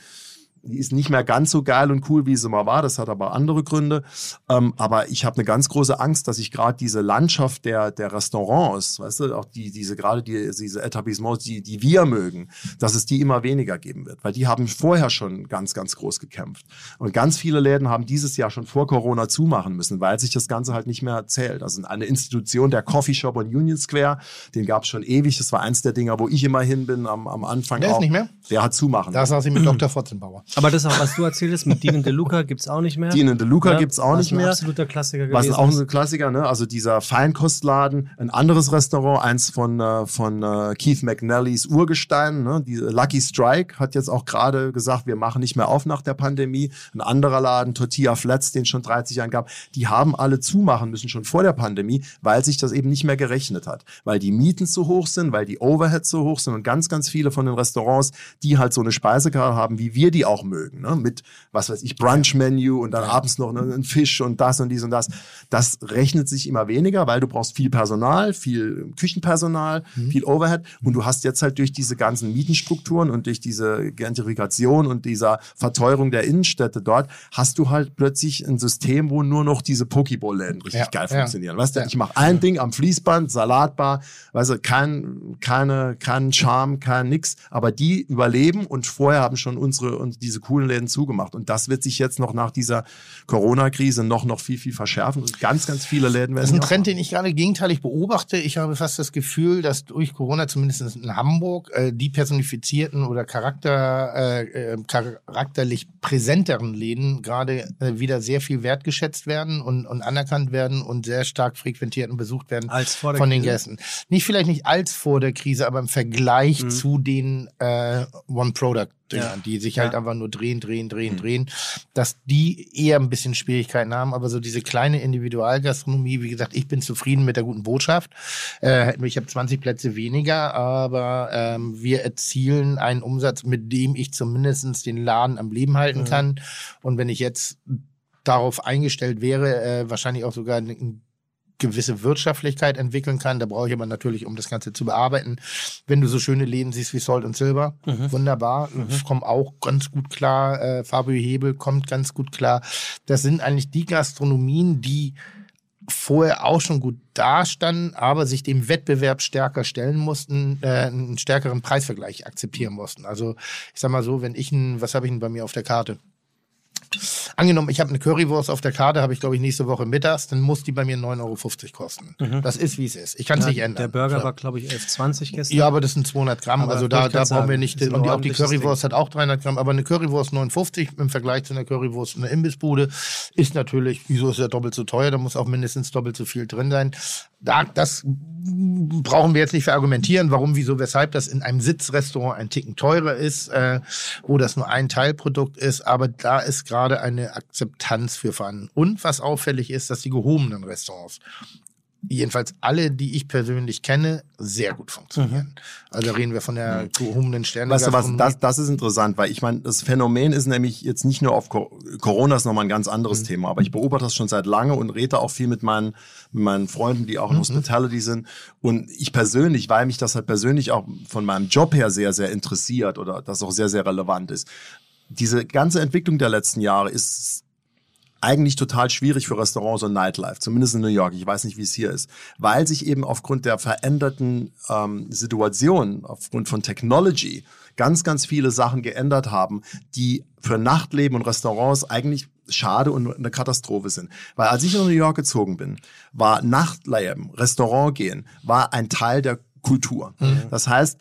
Speaker 4: die ist nicht mehr ganz so geil und cool, wie sie mal war. Das hat aber andere Gründe. Ähm, aber ich habe eine ganz große Angst, dass ich gerade diese Landschaft der, der Restaurants, weißt du, auch die, diese gerade die, diese Etablissements, die, die wir mögen, dass es die immer weniger geben wird. Weil die haben vorher schon ganz, ganz groß gekämpft. Und ganz viele Läden haben dieses Jahr schon vor Corona zumachen müssen, weil sich das Ganze halt nicht mehr zählt. Also eine Institution, der Coffee Shop on Union Square, den gab es schon ewig. Das war eins der Dinger, wo ich immer hin bin am, am Anfang.
Speaker 2: Der ist
Speaker 4: auch.
Speaker 2: nicht mehr?
Speaker 4: Der hat zumachen.
Speaker 2: Da saß ich mit Dr. Fotzenbauer.
Speaker 3: Aber das auch, was du erzählt hast, mit Dean DeLuca gibt's auch nicht mehr.
Speaker 4: Dean DeLuca
Speaker 3: Ja,
Speaker 4: gibt's auch
Speaker 3: was
Speaker 4: nicht
Speaker 3: ein
Speaker 4: mehr.
Speaker 3: absoluter Klassiker
Speaker 4: Was
Speaker 3: gewesen
Speaker 4: auch
Speaker 3: ist.
Speaker 4: ein Klassiker, ne? Also dieser Feinkostladen, ein anderes Restaurant, eins von, äh, von äh, Keith McNallys Urgestein, ne? Die Lucky Strike hat jetzt auch gerade gesagt, wir machen nicht mehr auf nach der Pandemie. Ein anderer Laden, Tortilla Flats, den es schon 30 Jahren gab, die haben alle zumachen müssen schon vor der Pandemie, weil sich das eben nicht mehr gerechnet hat. Weil die Mieten zu hoch sind, weil die Overheads so hoch sind und ganz, ganz viele von den Restaurants, die halt so eine Speisekarte haben, wie wir die auch mögen, ne? Mit, was weiß ich, Brunch-Menü und dann abends noch ne, ein Fisch und das und dies und das. Das rechnet sich immer weniger, weil du brauchst viel Personal, viel Küchenpersonal, viel Overhead und du hast jetzt halt durch diese ganzen Mietenstrukturen und durch diese Gentrifikation und dieser Verteuerung der Innenstädte dort, hast du halt plötzlich ein System, wo nur noch diese Pokeball-Läden richtig
Speaker 2: Ja,
Speaker 4: geil
Speaker 2: ja.
Speaker 4: funktionieren. Weißt du,
Speaker 2: Ja.
Speaker 4: ich mache ein Ding am Fließband, Salatbar, weißt du, kein, keine, kein Charme, kein nix, aber die überleben und vorher haben schon unsere und diese coolen Läden zugemacht und das wird sich jetzt noch nach dieser Corona-Krise noch noch viel viel verschärfen und ganz ganz viele Läden werden
Speaker 2: Das ist ein Trend,
Speaker 4: machen.
Speaker 2: den ich gerade gegenteilig beobachte. Ich habe fast das Gefühl, dass durch Corona, zumindest in Hamburg, äh, die personifizierten oder Charakter, äh, äh, charakterlich präsenteren Läden gerade äh, wieder sehr viel wertgeschätzt werden und, und anerkannt werden und sehr stark frequentiert und besucht werden
Speaker 3: Als vor der
Speaker 2: von den
Speaker 3: Krise.
Speaker 2: Gästen. Nicht vielleicht nicht als vor der Krise, aber im Vergleich
Speaker 3: Mhm.
Speaker 2: zu den äh, One-Product.
Speaker 3: Ja.
Speaker 2: die sich halt
Speaker 3: Ja.
Speaker 2: einfach nur drehen, drehen, drehen,
Speaker 4: Mhm.
Speaker 2: drehen, dass die eher ein bisschen Schwierigkeiten haben, aber so diese kleine Individualgastronomie, wie gesagt, ich bin zufrieden mit der guten Botschaft. Äh, ich habe 20 Plätze weniger, aber ähm, wir erzielen einen Umsatz, mit dem ich zumindest den Laden am Leben halten
Speaker 3: Mhm.
Speaker 2: kann. Und wenn ich jetzt darauf eingestellt wäre, äh, wahrscheinlich auch sogar eine gewisse Wirtschaftlichkeit entwickeln kann. Da brauche ich aber natürlich, um das Ganze zu bearbeiten, wenn du so schöne Läden siehst wie Salt und Silver,
Speaker 3: Mhm.
Speaker 2: wunderbar, ich komme auch ganz gut klar. Äh, Fabio Hebel kommt ganz gut klar. Das sind eigentlich die Gastronomien, die vorher auch schon gut dastanden, aber sich dem Wettbewerb stärker stellen mussten, äh, einen stärkeren Preisvergleich akzeptieren mussten. Also ich sag mal so, wenn ich ein, was habe ich denn bei mir auf der Karte? Angenommen, ich habe eine Currywurst auf der Karte, habe ich glaube ich nächste Woche mittags, dann muss die bei mir 9,50 Euro kosten. Das ist wie es ist. Ich kann es
Speaker 3: Ja,
Speaker 2: nicht ändern.
Speaker 3: Der Burger
Speaker 2: So.
Speaker 3: war, glaube ich, 11,20 gestern.
Speaker 2: Ja, aber das sind 200 Gramm.
Speaker 3: Aber
Speaker 2: also da, da brauchen wir
Speaker 3: sagen,
Speaker 2: nicht.
Speaker 3: ist ein
Speaker 2: Und auch die Currywurst hat auch 300 Gramm. Aber eine Currywurst 59 im Vergleich zu einer Currywurst in der Imbissbude ist natürlich, wieso ist ja doppelt so teuer? Da muss auch mindestens doppelt so viel drin sein. Da, das brauchen wir jetzt nicht verargumentieren, warum, wieso, weshalb das in einem Sitzrestaurant ein Ticken teurer ist, äh, wo das nur ein Teilprodukt ist. Aber da ist gerade eine Akzeptanz für vorhanden. Und was auffällig ist, dass die gehobenen Restaurants jedenfalls alle, die ich persönlich kenne, sehr gut funktionieren. Also da reden wir von der gehobenen Sterne.
Speaker 4: Weißt du was, das, das ist interessant, weil ich meine, das Phänomen ist nämlich jetzt nicht nur auf Co Corona ist nochmal ein ganz anderes Thema, aber ich beobachte das schon seit lange und rede auch viel mit meinen, mit meinen Freunden, die auch in Hospitality sind. Und ich persönlich, weil mich das halt persönlich auch von meinem Job her sehr, sehr interessiert oder das auch sehr, sehr relevant ist. Diese ganze Entwicklung der letzten Jahre ist eigentlich total schwierig für Restaurants und Nightlife, zumindest in New York. Ich weiß nicht, wie es hier ist, weil sich eben aufgrund der veränderten ähm, Situation, aufgrund von Technology, ganz, ganz viele Sachen geändert haben, die für Nachtleben und Restaurants eigentlich schade und eine Katastrophe sind. Weil als ich nach New York gezogen bin, war Nachtleben, Restaurant gehen, war ein Teil der Kultur. Das heißt,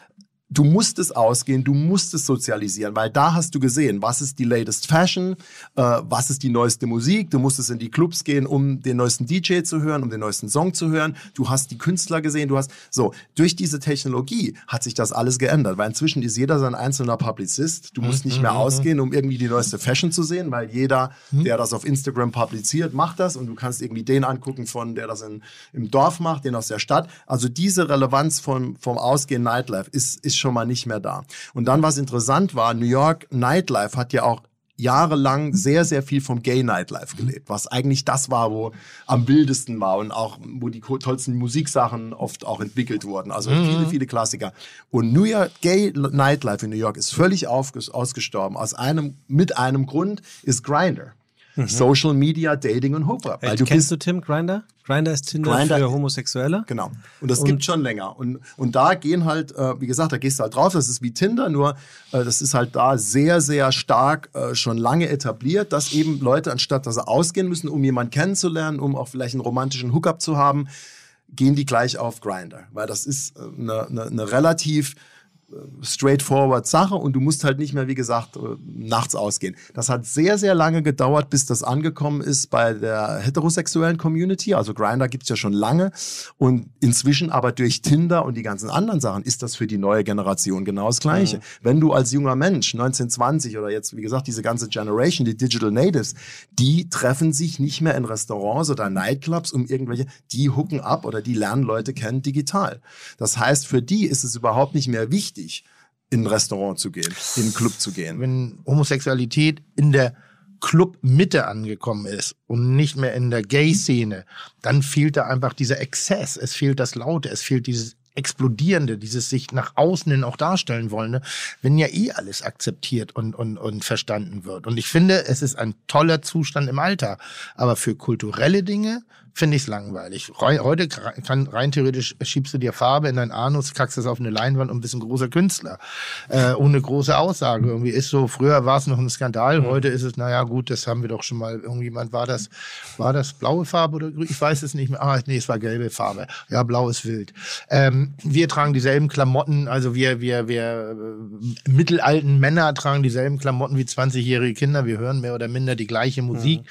Speaker 4: du musstest ausgehen, du musstest sozialisieren, weil da hast du gesehen, was ist die latest Fashion, äh, was ist die neueste Musik. Du musstest in die Clubs gehen, um den neuesten DJ zu hören, um den neuesten Song zu hören. Du hast die Künstler gesehen, du hast so durch diese Technologie hat sich das alles geändert, weil inzwischen ist jeder sein einzelner Publizist. Du musst nicht mehr ausgehen, um irgendwie die neueste Fashion zu sehen, weil jeder, der das auf Instagram publiziert, macht das und du kannst irgendwie den angucken von der das in, im Dorf macht, den aus der Stadt. Also diese Relevanz vom vom Ausgehen Nightlife ist ist schon mal nicht mehr da. Und dann, was interessant war, New York Nightlife hat ja auch jahrelang sehr, sehr viel vom Gay Nightlife gelebt, was eigentlich das war, wo am wildesten war und auch, wo die tollsten Musiksachen oft auch entwickelt wurden. Also viele, viele Klassiker. Und New York Gay Nightlife in New York ist völlig aufges- ausgestorben. Aus einem, mit einem Grund ist Grinder. Social Media, Dating und Hookup.
Speaker 3: Hey,
Speaker 4: du
Speaker 3: kennst
Speaker 4: bist
Speaker 3: du Tim Grinder? Grinder ist Tinder
Speaker 4: Grindr-
Speaker 3: für Homosexuelle.
Speaker 4: Genau. Und das gibt schon länger. Und, und da gehen halt, äh, wie gesagt, da gehst du halt drauf, das ist wie Tinder, nur äh, das ist halt da sehr, sehr stark äh, schon lange etabliert, dass eben Leute, anstatt dass sie ausgehen müssen, um jemanden kennenzulernen, um auch vielleicht einen romantischen Hookup zu haben, gehen die gleich auf Grinder. Weil das ist äh, eine, eine, eine relativ straightforward Sache und du musst halt nicht mehr, wie gesagt, äh, nachts ausgehen. Das hat sehr, sehr lange gedauert, bis das angekommen ist bei der heterosexuellen Community. Also Grindr gibt's ja schon lange und inzwischen aber durch Tinder und die ganzen anderen Sachen ist das für die neue Generation genau das Gleiche. Wenn du als junger Mensch 1920 oder jetzt, wie gesagt, diese ganze Generation, die Digital Natives, die treffen sich nicht mehr in Restaurants oder Nightclubs um irgendwelche, die hooken ab oder die lernen Leute kennen digital. Das heißt, für die ist es überhaupt nicht mehr wichtig, in ein Restaurant zu gehen, in einen Club zu gehen.
Speaker 2: wenn Homosexualität in der Clubmitte angekommen ist und nicht mehr in der Gay-Szene, dann fehlt da einfach dieser Exzess, es fehlt das Laute, es fehlt dieses Explodierende, dieses sich nach außen hin auch darstellen wollende, wenn ja eh alles akzeptiert und, und, und verstanden wird. Und ich finde, es ist ein toller Zustand im Alter. Aber für kulturelle Dinge finde ich es langweilig. Heute kann rein theoretisch schiebst du dir Farbe in dein Anus, kackst das auf eine Leinwand und bist ein großer Künstler. Äh, ohne große Aussage. Irgendwie ist so, früher war es noch ein Skandal, heute ist es, naja gut, das haben wir doch schon mal, irgendjemand war das, war das blaue Farbe oder grün? Ich weiß es nicht mehr. Ah, nee, es war gelbe Farbe. Ja, blau ist wild. Ähm, wir tragen dieselben Klamotten, also wir, wir, wir äh, mittelalten Männer tragen dieselben Klamotten wie 20-jährige Kinder. Wir hören mehr oder minder die gleiche Musik,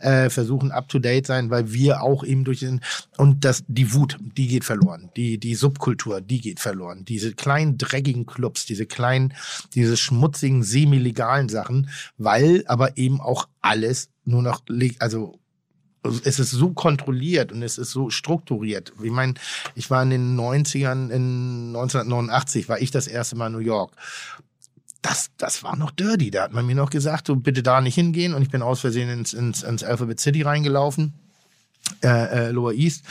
Speaker 2: äh, versuchen up to date sein, weil wir auch eben durch den und das die Wut, die geht verloren, die die Subkultur, die geht verloren. Diese kleinen dreckigen Clubs, diese kleinen, diese schmutzigen semi-legalen Sachen, weil aber eben auch alles nur noch also es ist so kontrolliert und es ist so strukturiert. Ich meine, ich war in den 90ern, in 1989 war ich das erste Mal in New York. Das, das war noch dirty. Da hat man mir noch gesagt, so bitte da nicht hingehen. Und ich bin aus Versehen ins, ins, ins Alphabet City reingelaufen. Äh, äh, Lower East.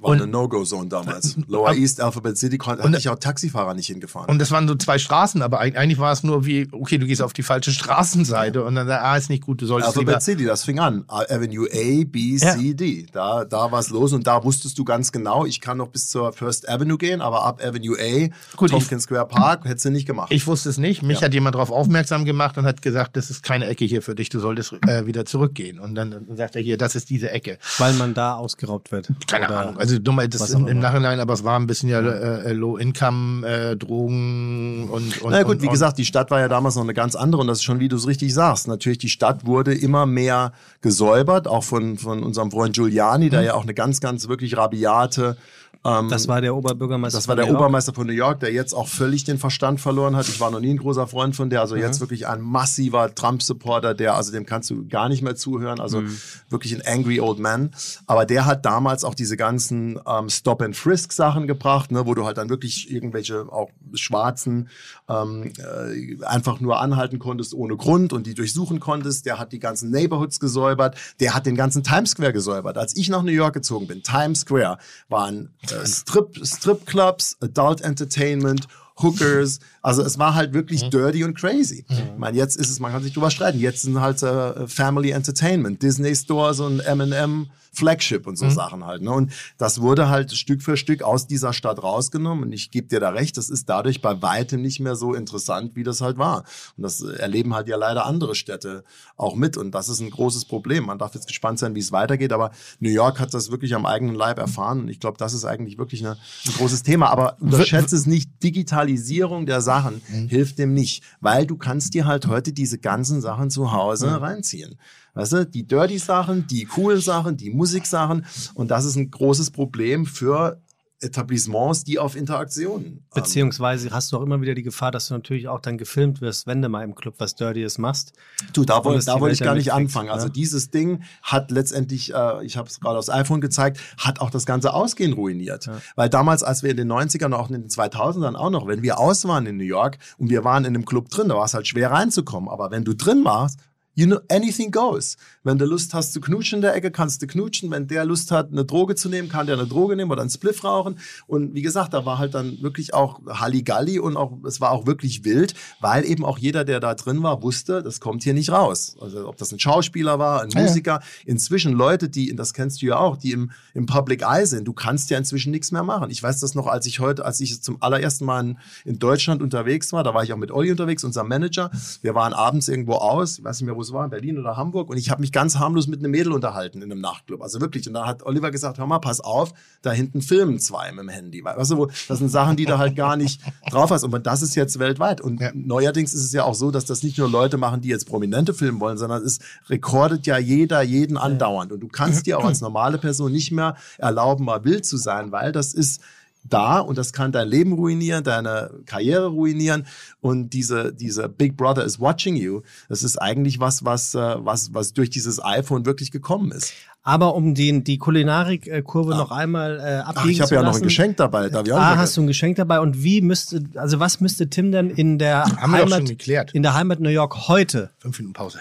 Speaker 4: War
Speaker 2: Und-
Speaker 4: eine No-Go-Zone damals. Lower East, Alphabet City, konnte ich auch Taxifahrer nicht hingefahren.
Speaker 2: Und das waren so zwei Straßen, aber eig- eigentlich war es nur wie, okay, du gehst auf die falsche Straßenseite und dann, ah, ist nicht gut, du solltest lieber
Speaker 4: Alphabet City, das fing an. Avenue A, B,
Speaker 2: Ja.
Speaker 4: C, D. Da, da war es los und da wusstest du ganz genau, ich kann noch bis zur First Avenue gehen, aber ab Avenue A,
Speaker 2: Gut,
Speaker 4: Tompkins Square Park, hättest du nicht gemacht.
Speaker 2: Ich wusste es nicht. Mich hat jemand darauf aufmerksam gemacht und hat gesagt, das ist keine Ecke hier für dich, du solltest äh, wieder zurückgehen. Und dann, dann sagt er hier, das ist diese Ecke.
Speaker 3: Weil man da ausgeraubt wird.
Speaker 2: Keine
Speaker 3: Oder-
Speaker 2: Ahnung. Also dumm, das im, im. Nachhinein, aber es war ein bisschen ja äh, Low-Income, äh, Drogen und, und
Speaker 4: Na gut,
Speaker 2: und,
Speaker 4: wie
Speaker 2: und,
Speaker 4: gesagt, die Stadt war ja damals noch eine ganz andere und das ist schon, wie du es richtig sagst. Natürlich, die Stadt wurde immer mehr gesäubert, auch von, von unserem Freund Giuliani,
Speaker 2: Mhm.
Speaker 4: der ja auch eine ganz, ganz wirklich rabiate
Speaker 3: Das war der Oberbürgermeister.
Speaker 4: Das war
Speaker 3: von
Speaker 4: der
Speaker 3: New York.
Speaker 4: Obermeister von New York, der jetzt auch völlig den Verstand verloren hat. Ich war noch nie ein großer Freund von der. Also jetzt wirklich ein massiver Trump-Supporter, der, also dem kannst du gar nicht mehr zuhören. Also wirklich ein angry old man. Aber der hat damals auch diese ganzen ähm, Stop-and-Frisk-Sachen gebracht, ne, wo du halt dann wirklich irgendwelche auch Schwarzen ähm, äh, einfach nur anhalten konntest ohne Grund und die durchsuchen konntest. Der hat die ganzen Neighborhoods gesäubert. Der hat den ganzen Times Square gesäubert. Als ich nach New York gezogen bin, Times Square waren äh, Strip, Stripclubs, Adult Entertainment, Hookers. Also es war halt wirklich dirty und crazy. Ich meine, jetzt ist es, man kann sich drüber streiten. Jetzt sind halt äh, Family Entertainment, Disney Stores und M&M Flagship und so
Speaker 2: Mhm.
Speaker 4: Sachen halt. Ne? Und das wurde halt Stück für Stück aus dieser Stadt rausgenommen. Und ich gebe dir da recht, das ist dadurch bei weitem nicht mehr so interessant, wie das halt war. Und das erleben halt ja leider andere Städte auch mit. Und das ist ein großes Problem. Man darf jetzt gespannt sein, wie es weitergeht. Aber New York hat das wirklich am eigenen Leib erfahren. Und ich glaube, das ist eigentlich wirklich eine, ein großes Thema. Aber unterschätze es nicht, Digitalisierung der Sachen hilft dem nicht. Weil du kannst dir halt heute diese ganzen Sachen zu Hause reinziehen. Weißt du, die dirty Sachen, die coolen Sachen, die Musiksachen. Und das ist ein großes Problem für Etablissements, die auf Interaktion. ähm,
Speaker 3: Beziehungsweise hast du auch immer wieder die Gefahr, dass du natürlich auch dann gefilmt wirst, wenn du mal im Club was Dirtyes machst.
Speaker 4: Du, da,
Speaker 3: das
Speaker 4: da wollte ich gar
Speaker 3: ja
Speaker 4: nicht anfangen. Also
Speaker 3: ne?
Speaker 4: dieses Ding hat letztendlich, äh, ich habe es gerade aufs iPhone gezeigt, hat auch das ganze Ausgehen ruiniert. Weil damals, als wir in den 90ern, auch in den 2000ern auch noch, wenn wir aus waren in New York und wir waren in einem Club drin, da war es halt schwer reinzukommen. Aber wenn du drin warst, You know, anything goes. Wenn du Lust hast zu knutschen in der Ecke, kannst du knutschen. Wenn der Lust hat, eine Droge zu nehmen, kann der eine Droge nehmen oder einen Spliff rauchen. Und wie gesagt, da war halt dann wirklich auch Halligalli und auch, es war auch wirklich wild, weil eben auch jeder, der da drin war, wusste, das kommt hier nicht raus. Also ob das ein Schauspieler war, ein
Speaker 2: Ja, ja.
Speaker 4: Musiker, inzwischen Leute, die, das kennst du ja auch, die im, im Public Eye sind, du kannst ja inzwischen nichts mehr machen. Ich weiß das noch, als ich heute, als ich zum allerersten Mal in, in Deutschland unterwegs war, da war ich auch mit Olli unterwegs, unserem Manager. Wir waren abends irgendwo aus, ich weiß nicht mehr, wo es war, in Berlin oder Hamburg, und ich habe mich ganz harmlos mit einem Mädel unterhalten in einem Nachtclub. Also wirklich. Und da hat Oliver gesagt, hör mal, pass auf, da hinten filmen zwei mit dem Handy. Weißt du, das sind Sachen, die du halt gar nicht drauf hast. Und das ist jetzt weltweit. Und
Speaker 2: Ja.
Speaker 4: neuerdings ist es ja auch so, dass das nicht nur Leute machen, die jetzt Prominente filmen wollen, sondern es rekordet ja jeder jeden andauernd. Und du kannst dir auch als normale Person nicht mehr erlauben, mal wild zu sein, weil das ist da und das kann dein Leben ruinieren, deine Karriere ruinieren und diese diese Big Brother is watching you. Das ist eigentlich was was äh, was was durch dieses iPhone wirklich gekommen ist.
Speaker 3: Aber um den, die Kulinarik-Kurve noch einmal äh, abbiegen
Speaker 4: Ach, ich habe ja noch
Speaker 3: lassen,
Speaker 4: ein Geschenk dabei. Auch
Speaker 3: Ah, hast du ein Geschenk dabei? Und wie müsste, also was müsste Tim denn in der
Speaker 2: Haben wir doch schon
Speaker 3: Heimat, in der Heimat New York heute?
Speaker 2: Fünf Minuten Pause.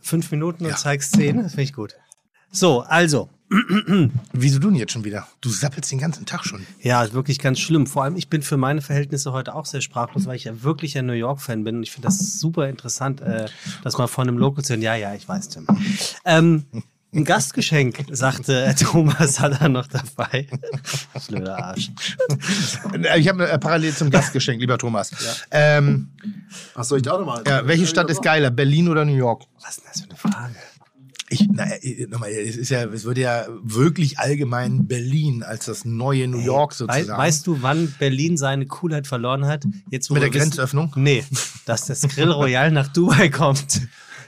Speaker 3: Fünf Minuten und zeigst zehn? Das finde ich gut. So, also,
Speaker 2: Wieso du denn jetzt schon wieder? Du sappelst den ganzen Tag schon.
Speaker 3: ja, ist wirklich ganz schlimm. Vor allem, ich bin für meine Verhältnisse heute auch sehr sprachlos, weil ich ja wirklich ein New York-Fan bin. Und ich finde das super interessant, äh, das mal von einem Local zu hören. Ja, ja, ich weiß, Tim. Ähm, ein Gastgeschenk, sagte Thomas, hat er noch dabei. Blöder Arsch.
Speaker 2: Ich habe äh, parallel zum Gastgeschenk, lieber Thomas. Ähm,
Speaker 4: Ach so, ich da noch mal.
Speaker 2: ja, welche Stadt ist geiler, Berlin oder New York?
Speaker 3: Was ist denn das für eine Frage?
Speaker 2: Ich, na, äh, nochmal, es ist ja, es wird ja wirklich allgemein Berlin als das neue New York
Speaker 3: Wei
Speaker 2: sozusagen.
Speaker 3: weißt du, wann Berlin seine Coolheit verloren hat? Jetzt, wo
Speaker 2: Mit der
Speaker 3: wissen-
Speaker 2: Grenzöffnung?
Speaker 3: Nee, dass das Grill Royal nach Dubai kommt.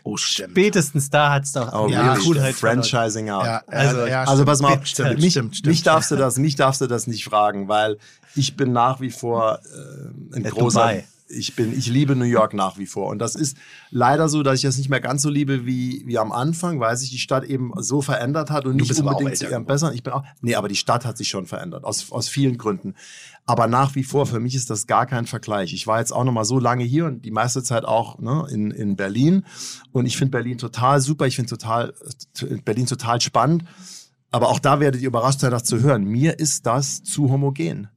Speaker 2: oh, stimmt.
Speaker 3: Spätestens da hat es doch
Speaker 4: Oh,
Speaker 2: Ja,
Speaker 4: really?
Speaker 3: Coolheit verloren.
Speaker 4: Franchising out.
Speaker 2: Ja,
Speaker 3: Also-
Speaker 2: also, ja,
Speaker 4: Also pass mal, auf,
Speaker 2: Stimmt,
Speaker 4: mich,
Speaker 2: stimmt, stimmt,
Speaker 4: mich darfst du das, mich darfst du das nicht fragen, weil ich bin nach wie vor äh, ein
Speaker 3: Der
Speaker 4: großer.
Speaker 3: Dubai.
Speaker 4: Ich bin, ich liebe New York nach wie vor. Und das ist leider so, dass ich das nicht mehr ganz so liebe wie, wie am Anfang, weil sich die Stadt eben so verändert hat und nicht
Speaker 2: bist aber auch
Speaker 4: unbedingt zu ihrem Besseren. Ich bin auch, nee, aber die Stadt hat sich schon verändert, aus, aus vielen Gründen. Aber nach wie vor, für mich ist das gar kein Vergleich. Ich war jetzt auch noch mal so lange hier und die meiste Zeit auch ne, in, in Berlin. Und ich finde Berlin total super. Ich finde total, äh, Berlin total spannend. Aber auch da werdet ihr überrascht sein, das zu hören. Mir ist das zu homogen.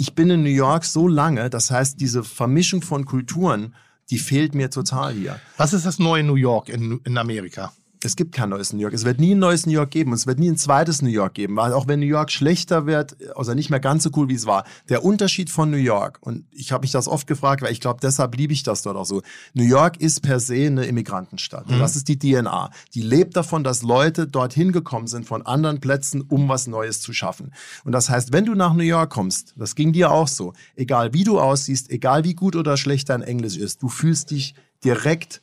Speaker 4: Ich bin in New York so lange, das heißt, diese Vermischung von Kulturen, die fehlt mir total hier.
Speaker 2: Was ist das neue New York in, in Amerika?
Speaker 4: Es gibt kein neues New York. Es wird nie ein neues New York geben. Und es wird nie ein zweites New York geben. Weil auch wenn New York schlechter wird, also nicht mehr ganz so cool, wie es war. Der Unterschied von New York, und ich habe mich das oft gefragt, weil ich glaube, deshalb liebe ich das dort auch so. New York ist per se eine Immigrantenstadt. Und das ist die DNA. Die lebt davon, dass Leute dorthin gekommen sind von anderen Plätzen, um was Neues zu schaffen. Und das heißt, wenn du nach New York kommst, das ging dir auch so, egal wie du aussiehst, egal wie gut oder schlecht dein Englisch ist, du fühlst dich direkt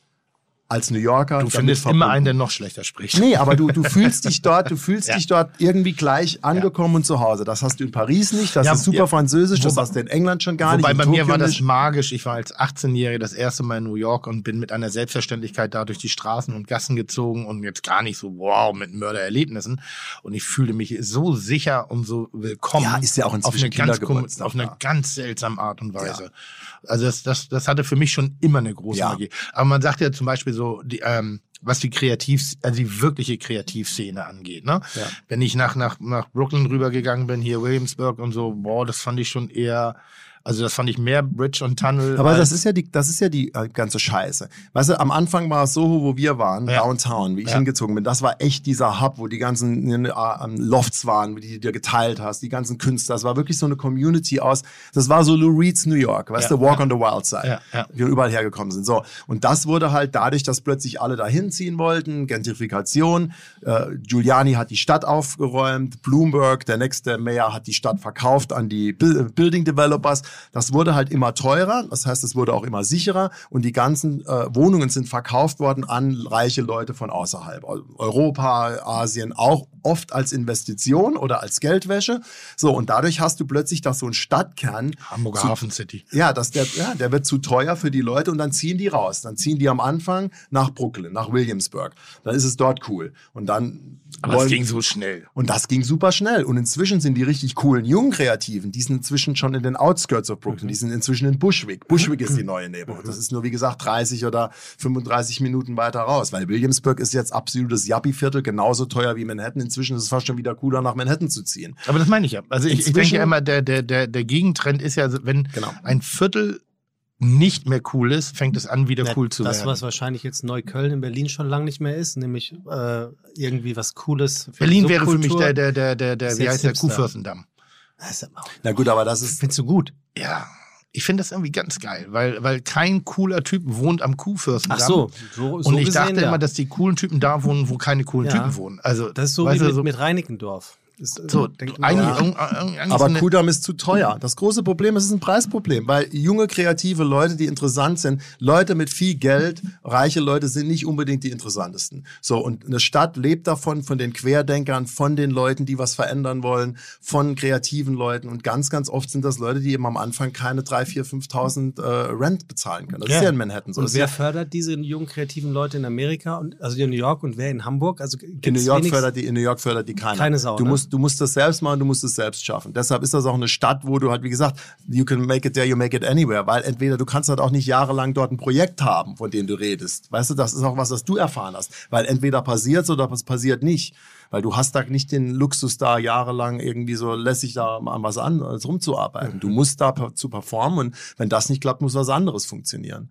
Speaker 4: als New Yorker.
Speaker 2: Du findest
Speaker 4: verbunden.
Speaker 2: immer einen, der noch schlechter spricht.
Speaker 4: Nee, aber du, du fühlst dich dort, du fühlst
Speaker 2: Ja.
Speaker 4: dich dort irgendwie gleich angekommen und zu Hause. Das hast du in Paris nicht, das
Speaker 2: Ja,
Speaker 4: ist super
Speaker 2: ja.
Speaker 4: französisch, das
Speaker 2: Wobei-
Speaker 4: hast du in England schon gar
Speaker 2: Wobei
Speaker 4: nicht.
Speaker 2: bei
Speaker 4: in
Speaker 2: mir
Speaker 4: Tokio
Speaker 2: war das
Speaker 4: nicht.
Speaker 2: magisch. Ich war als 18-Jähriger das erste Mal in New York und bin mit einer Selbstverständlichkeit da durch die Straßen und Gassen gezogen und jetzt gar nicht so, wow, mit Mördererlebnissen. Und ich fühlte mich so sicher und so willkommen.
Speaker 4: Ja, ist ja auch
Speaker 2: auf
Speaker 4: inzwischen
Speaker 2: eine, ganz, auf eine
Speaker 4: da.
Speaker 2: ganz seltsame Art und Weise. Also das, das, das hatte für mich schon immer eine große
Speaker 4: Ja.
Speaker 2: Magie. Aber man sagt ja zum Beispiel so, die, ähm, was die Kreativ, also die wirkliche Kreativszene angeht. Ne?
Speaker 4: Ja.
Speaker 2: Wenn ich nach, nach, nach Brooklyn rübergegangen bin, hier Williamsburg und so, boah, das fand ich schon eher Also das fand ich mehr Bridge und Tunnel.
Speaker 4: Aber das ist ja die, das ist ja die äh, ganze Scheiße. Weißt du, am Anfang war es Soho, wo wir waren,
Speaker 2: Ja.
Speaker 4: Downtown, wie ich
Speaker 2: Ja.
Speaker 4: hingezogen bin. Das war echt dieser Hub, wo die ganzen äh, ähm, Lofts waren, die du dir geteilt hast, die ganzen Künstler. Das war wirklich so eine Community aus. Das war so Lou Reed's New York, weißt
Speaker 2: Ja,
Speaker 4: du, Walk on the Wild Side. Wir überall hergekommen sind. So. Und das wurde halt dadurch, dass plötzlich alle dahin ziehen wollten, Gentrifikation. Äh, Giuliani hat die Stadt aufgeräumt, Bloomberg, der nächste Mayor, hat die Stadt verkauft an die Building Developers. Das wurde halt immer teurer, das heißt, es wurde auch immer sicherer und die ganzen äh, Wohnungen sind verkauft worden an reiche Leute von außerhalb. Europa, Asien, auch oft als Investition oder als Geldwäsche. So, und dadurch hast du plötzlich, dass so ein Stadtkern
Speaker 2: Hamburger
Speaker 4: zu-
Speaker 2: Hafen City.
Speaker 4: ja, dass der, ja, der wird zu teuer für die Leute und dann ziehen die raus. Dann ziehen die am Anfang nach Brooklyn, nach Williamsburg. Dann ist es dort cool. Und dann
Speaker 2: Aber es
Speaker 4: wollen-
Speaker 2: ging so schnell.
Speaker 4: und das ging super schnell. Und inzwischen sind die richtig coolen jungen Kreativen, die sind inzwischen schon in den Outskirts of Brooklyn, die sind inzwischen in Bushwick. Bushwick ist die neue Neighborhood. Das ist nur, wie gesagt, 30 oder 35 Minuten weiter raus, weil Williamsburg ist jetzt absolutes Yuppie-Viertel, genauso teuer wie Manhattan. Inzwischen ist es fast schon wieder cooler, nach Manhattan zu ziehen.
Speaker 2: Aber das meine ich ja. Also ich, ich denke ja immer, der, der, der, der Gegentrend ist ja, wenn
Speaker 4: Genau.
Speaker 2: ein Viertel nicht mehr cool ist, fängt es an, wieder
Speaker 3: Ja,
Speaker 2: cool zu
Speaker 3: das,
Speaker 2: werden.
Speaker 3: was wahrscheinlich jetzt Neukölln in Berlin schon lange nicht mehr ist, nämlich äh, irgendwie was Cooles. für
Speaker 2: Berlin wäre für mich der, der, der, der, der wie heißt der. Kuhfürstendamm.
Speaker 3: Das ist aber-
Speaker 4: Na gut, aber das ist,
Speaker 3: Findest du gut?
Speaker 2: Ja. Ich finde das irgendwie ganz geil, weil, weil kein cooler Typ wohnt am Kuhfürstendamm.
Speaker 3: Ach so, so, so
Speaker 2: Und ich
Speaker 3: gesehen,
Speaker 2: dachte
Speaker 3: ja.
Speaker 2: immer, dass die coolen Typen da wohnen, wo keine coolen
Speaker 3: Ja.
Speaker 2: Typen wohnen. Also,
Speaker 3: Das ist so wie mit,
Speaker 2: so,
Speaker 3: mit Reinickendorf. Ist, äh,
Speaker 2: so
Speaker 3: denkt man,
Speaker 2: eigentlich,
Speaker 3: ja.
Speaker 2: eigentlich
Speaker 4: Aber
Speaker 2: so
Speaker 4: Kudam ist zu teuer. Das große Problem ist, es ist ein Preisproblem, weil junge, kreative Leute, die interessant sind, Leute mit viel Geld, reiche Leute sind nicht unbedingt die interessantesten. So, und eine Stadt lebt davon, von den Querdenkern, von den Leuten, die was verändern wollen, von kreativen Leuten. Und ganz, ganz oft sind das Leute, die eben am Anfang keine 3.000, 4.000, 5.000 äh, Rent bezahlen können. Das ist ja in Manhattan so.
Speaker 3: Und
Speaker 4: Das
Speaker 3: wer
Speaker 4: ja,
Speaker 3: fördert diese jungen kreativen Leute in Amerika und also in New York und wer in Hamburg? Also
Speaker 4: in New York fördert die, in New York fördert die keiner.
Speaker 3: Keine Sau,
Speaker 4: Du
Speaker 3: ne?
Speaker 4: Musst, du musst das selbst machen, du musst es selbst schaffen. Deshalb ist das auch eine Stadt, wo du halt, wie gesagt, you can make it there, you make it anywhere, weil entweder du kannst halt auch nicht jahrelang dort ein Projekt haben, von dem du redest. Weißt du, das ist auch was, was du erfahren hast. Weil entweder passiert's oder es passiert nicht. Weil du hast da nicht den Luxus da jahrelang irgendwie so lässig da an was anderes rumzuarbeiten. Du musst da zu performen und wenn das nicht klappt, muss was anderes funktionieren.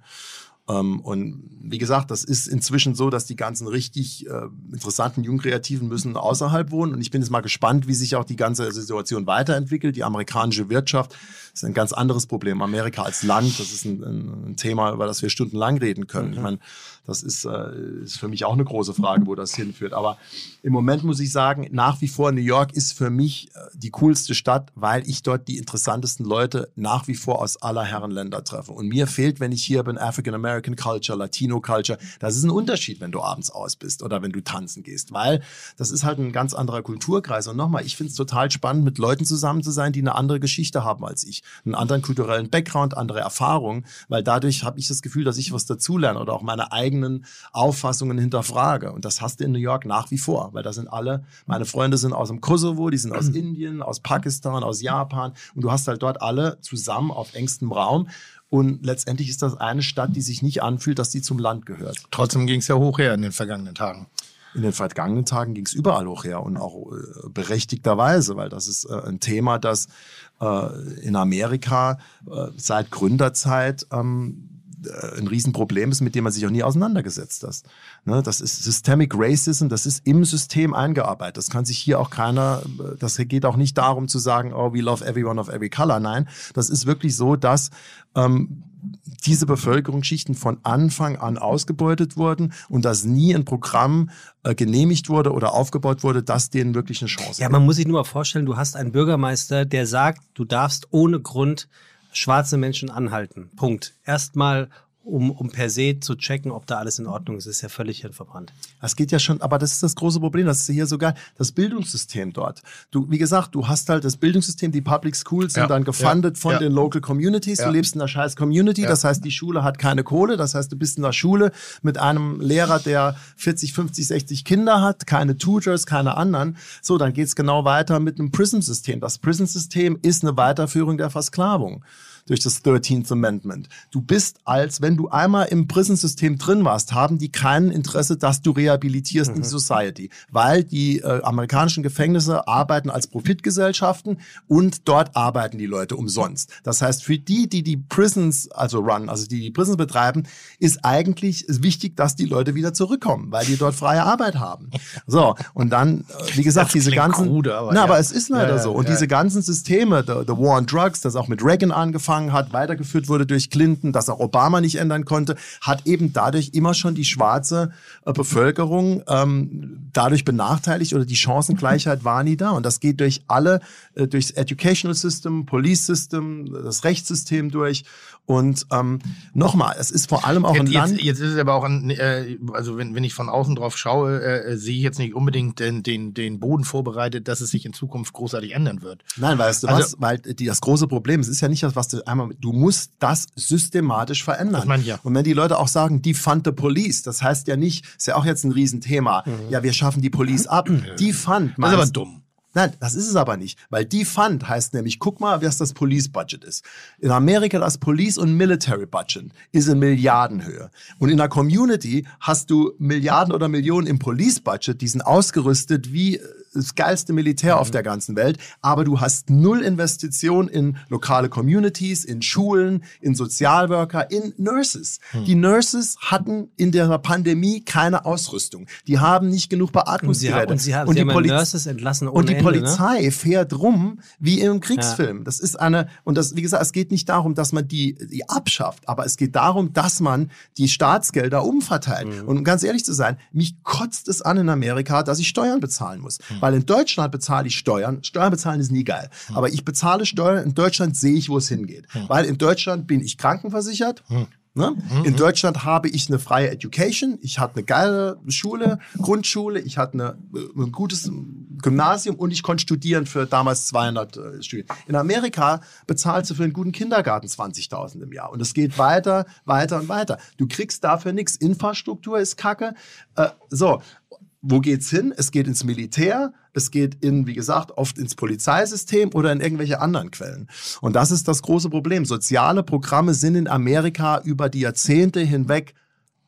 Speaker 4: Ähm, und wie gesagt, das ist inzwischen so, dass die ganzen richtig äh, interessanten jungen Kreativen müssen außerhalb wohnen. Und ich bin jetzt mal gespannt, wie sich auch die ganze Situation weiterentwickelt. Die amerikanische Wirtschaft ist ein ganz anderes Problem. Amerika als Land, das ist ein, ein, Thema, über das wir stundenlang reden können. Ich meine, das ist, äh, ist für mich auch eine große Frage, wo das hinführt. Aber im Moment muss ich sagen, nach wie vor New York ist für mich äh, die coolste Stadt, weil ich dort die interessantesten Leute nach wie vor aus aller Herren Länder treffe. Und mir fehlt, wenn ich hier bin, African American Culture, Latino Culture. Das ist ein Unterschied, wenn du abends aus bist oder wenn du tanzen gehst, weil das ist halt ein ganz anderer Kulturkreis. Und nochmal, ich finde es total spannend, mit Leuten zusammen zu sein, die eine andere Geschichte haben als ich, einen anderen kulturellen Background, andere Erfahrungen, weil dadurch habe ich das Gefühl, dass ich was dazulerne oder auch meine eigenen Auffassungen hinterfrage. Und das hast du in New York nach wie vor, weil da sind alle, meine Freunde sind aus dem Kosovo, die sind aus Indien, aus Pakistan, aus Japan und du hast halt dort alle zusammen auf engstem Raum. Und letztendlich ist das eine Stadt, die sich nicht anfühlt, dass die zum Land gehört.
Speaker 2: Trotzdem ging es ja hoch her in den vergangenen Tagen.
Speaker 4: In den vergangenen Tagen ging es überall hoch her und auch äh, berechtigterweise, weil das ist äh, ein Thema, das äh, in Amerika äh, seit Gründerzeit ähm, äh, ein Riesenproblem ist, mit dem man sich auch nie auseinandergesetzt hat. Ne, das ist Systemic Racism, das ist im System eingearbeitet. Das kann sich hier auch keiner, äh, das geht auch nicht darum zu sagen, oh, we love everyone of every color. Nein, das ist wirklich so, dass ähm, diese Bevölkerungsschichten von Anfang an ausgebeutet wurden und dass nie ein Programm äh, genehmigt wurde oder aufgebaut wurde, das denen wirklich eine Chance
Speaker 3: Ja,
Speaker 4: gibt.
Speaker 3: man muss sich nur mal vorstellen, du hast einen Bürgermeister, der sagt, du darfst ohne Grund schwarze Menschen anhalten. Punkt. Erstmal, um, um per se zu checken, ob da alles in Ordnung ist. Das ist ja völlig hirnverbrannt.
Speaker 4: Das geht ja schon, aber das ist das große Problem. Das ist hier sogar das Bildungssystem dort. Du, wie gesagt, du hast halt das Bildungssystem, die Public Schools sind
Speaker 2: Ja,
Speaker 4: dann gefundet
Speaker 2: ja,
Speaker 4: von
Speaker 2: ja.
Speaker 4: den Local Communities.
Speaker 2: Ja.
Speaker 4: Du lebst in einer scheiß Community.
Speaker 2: Ja.
Speaker 4: Das heißt, die Schule hat keine Kohle. Das heißt, du bist in der Schule mit einem Lehrer, der 40, 50, 60 Kinder hat, keine Tutors, keine anderen. So, dann geht's genau weiter mit einem Prism-System. Das Prism-System ist eine Weiterführung der Versklavung. Durch das 13th Amendment. Du bist als, wenn du einmal im Prison-System drin warst, haben die kein Interesse, dass du rehabilitierst mhm. in die Society, weil die äh, amerikanischen Gefängnisse arbeiten als Profitgesellschaften und dort arbeiten die Leute umsonst. Das heißt, für die, die die Prisons, also run, also die die Prisons betreiben, ist eigentlich wichtig, dass die Leute wieder zurückkommen, weil die dort freie Arbeit haben. So, und dann, äh, wie gesagt, diese ganzen,
Speaker 2: krude, aber
Speaker 4: na,
Speaker 2: ja.
Speaker 4: aber es ist leider
Speaker 2: Ja, ja,
Speaker 4: so. Und diese ganzen Systeme, the, the War on Drugs, das auch mit Reagan angefangen hat, weitergeführt wurde durch Clinton, das auch Obama nicht ändern konnte, hat eben dadurch immer schon die schwarze äh, Bevölkerung ähm, dadurch benachteiligt oder die Chancengleichheit war nie da. Und das geht durch alle, äh, durchs Educational System, Police System, das Rechtssystem durch. Und ähm, nochmal, es ist vor allem auch ein
Speaker 2: Jetzt,
Speaker 4: Land.
Speaker 2: jetzt, jetzt ist es aber auch ein, äh, also wenn, wenn ich von außen drauf schaue, äh, sehe ich jetzt nicht unbedingt den, den, den Boden vorbereitet, dass es sich in Zukunft großartig ändern wird.
Speaker 4: Nein, weißt du
Speaker 2: Also-
Speaker 4: was? Weil die, das große Problem, es ist ja nicht das, was du einmal, du musst das systematisch verändern.
Speaker 2: Das meine ich ja.
Speaker 4: Und wenn die Leute auch sagen, defund the police, das heißt ja nicht, ist ja auch jetzt ein Riesenthema, ja, wir schaffen die Police ab. Defund.
Speaker 2: Mhm. Das ist aber dumm.
Speaker 4: Nein, das ist es aber nicht, weil Defund heißt nämlich, guck mal, was das Police Budget ist. In Amerika das Police und Military Budget ist in Milliardenhöhe. Und in der Community hast du Milliarden oder Millionen im Police Budget, die sind ausgerüstet wie das geilste Militär auf der ganzen Welt, aber du hast null Investition in lokale Communities, in Schulen, in Sozialworker, in Nurses. Die Nurses hatten in der Pandemie keine Ausrüstung. Die haben nicht genug
Speaker 3: Und sie,
Speaker 4: Beatmungsgeräte.
Speaker 3: und sie,
Speaker 4: Und
Speaker 3: sie
Speaker 4: die Poliz-
Speaker 3: Nurses entlassen ohne
Speaker 4: und die
Speaker 3: Ende, ne?
Speaker 4: Polizei fährt rum wie im Kriegsfilm. Das ist eine, und das, wie gesagt, es geht nicht darum, dass man die, die abschafft, aber es geht darum, dass man die Staatsgelder umverteilt.
Speaker 3: Mhm.
Speaker 4: Und um ganz ehrlich zu sein, mich kotzt es an in Amerika, dass ich Steuern bezahlen muss.
Speaker 3: Mhm.
Speaker 4: Weil in Deutschland bezahle ich Steuern. Steuern bezahlen ist nie geil.
Speaker 3: Mhm.
Speaker 4: Aber ich bezahle Steuern, in Deutschland sehe ich, wo es hingeht. Weil in Deutschland bin ich krankenversichert.
Speaker 3: Mhm.
Speaker 4: Ne? In Deutschland habe ich eine freie Education. Ich hatte eine geile Schule, Grundschule. Ich hatte eine, äh, ein gutes Gymnasium und ich konnte studieren für damals 200 äh, Studien. In Amerika bezahlst du für einen guten Kindergarten 20.000 im Jahr. Und es geht weiter, weiter und weiter. Du kriegst dafür nichts. Infrastruktur ist kacke. Äh, so, wo geht's hin? Es geht ins Militär, es geht in, wie gesagt, oft ins Polizeisystem oder in irgendwelche anderen Quellen. Und das ist das große Problem. Soziale Programme sind in Amerika über die Jahrzehnte hinweg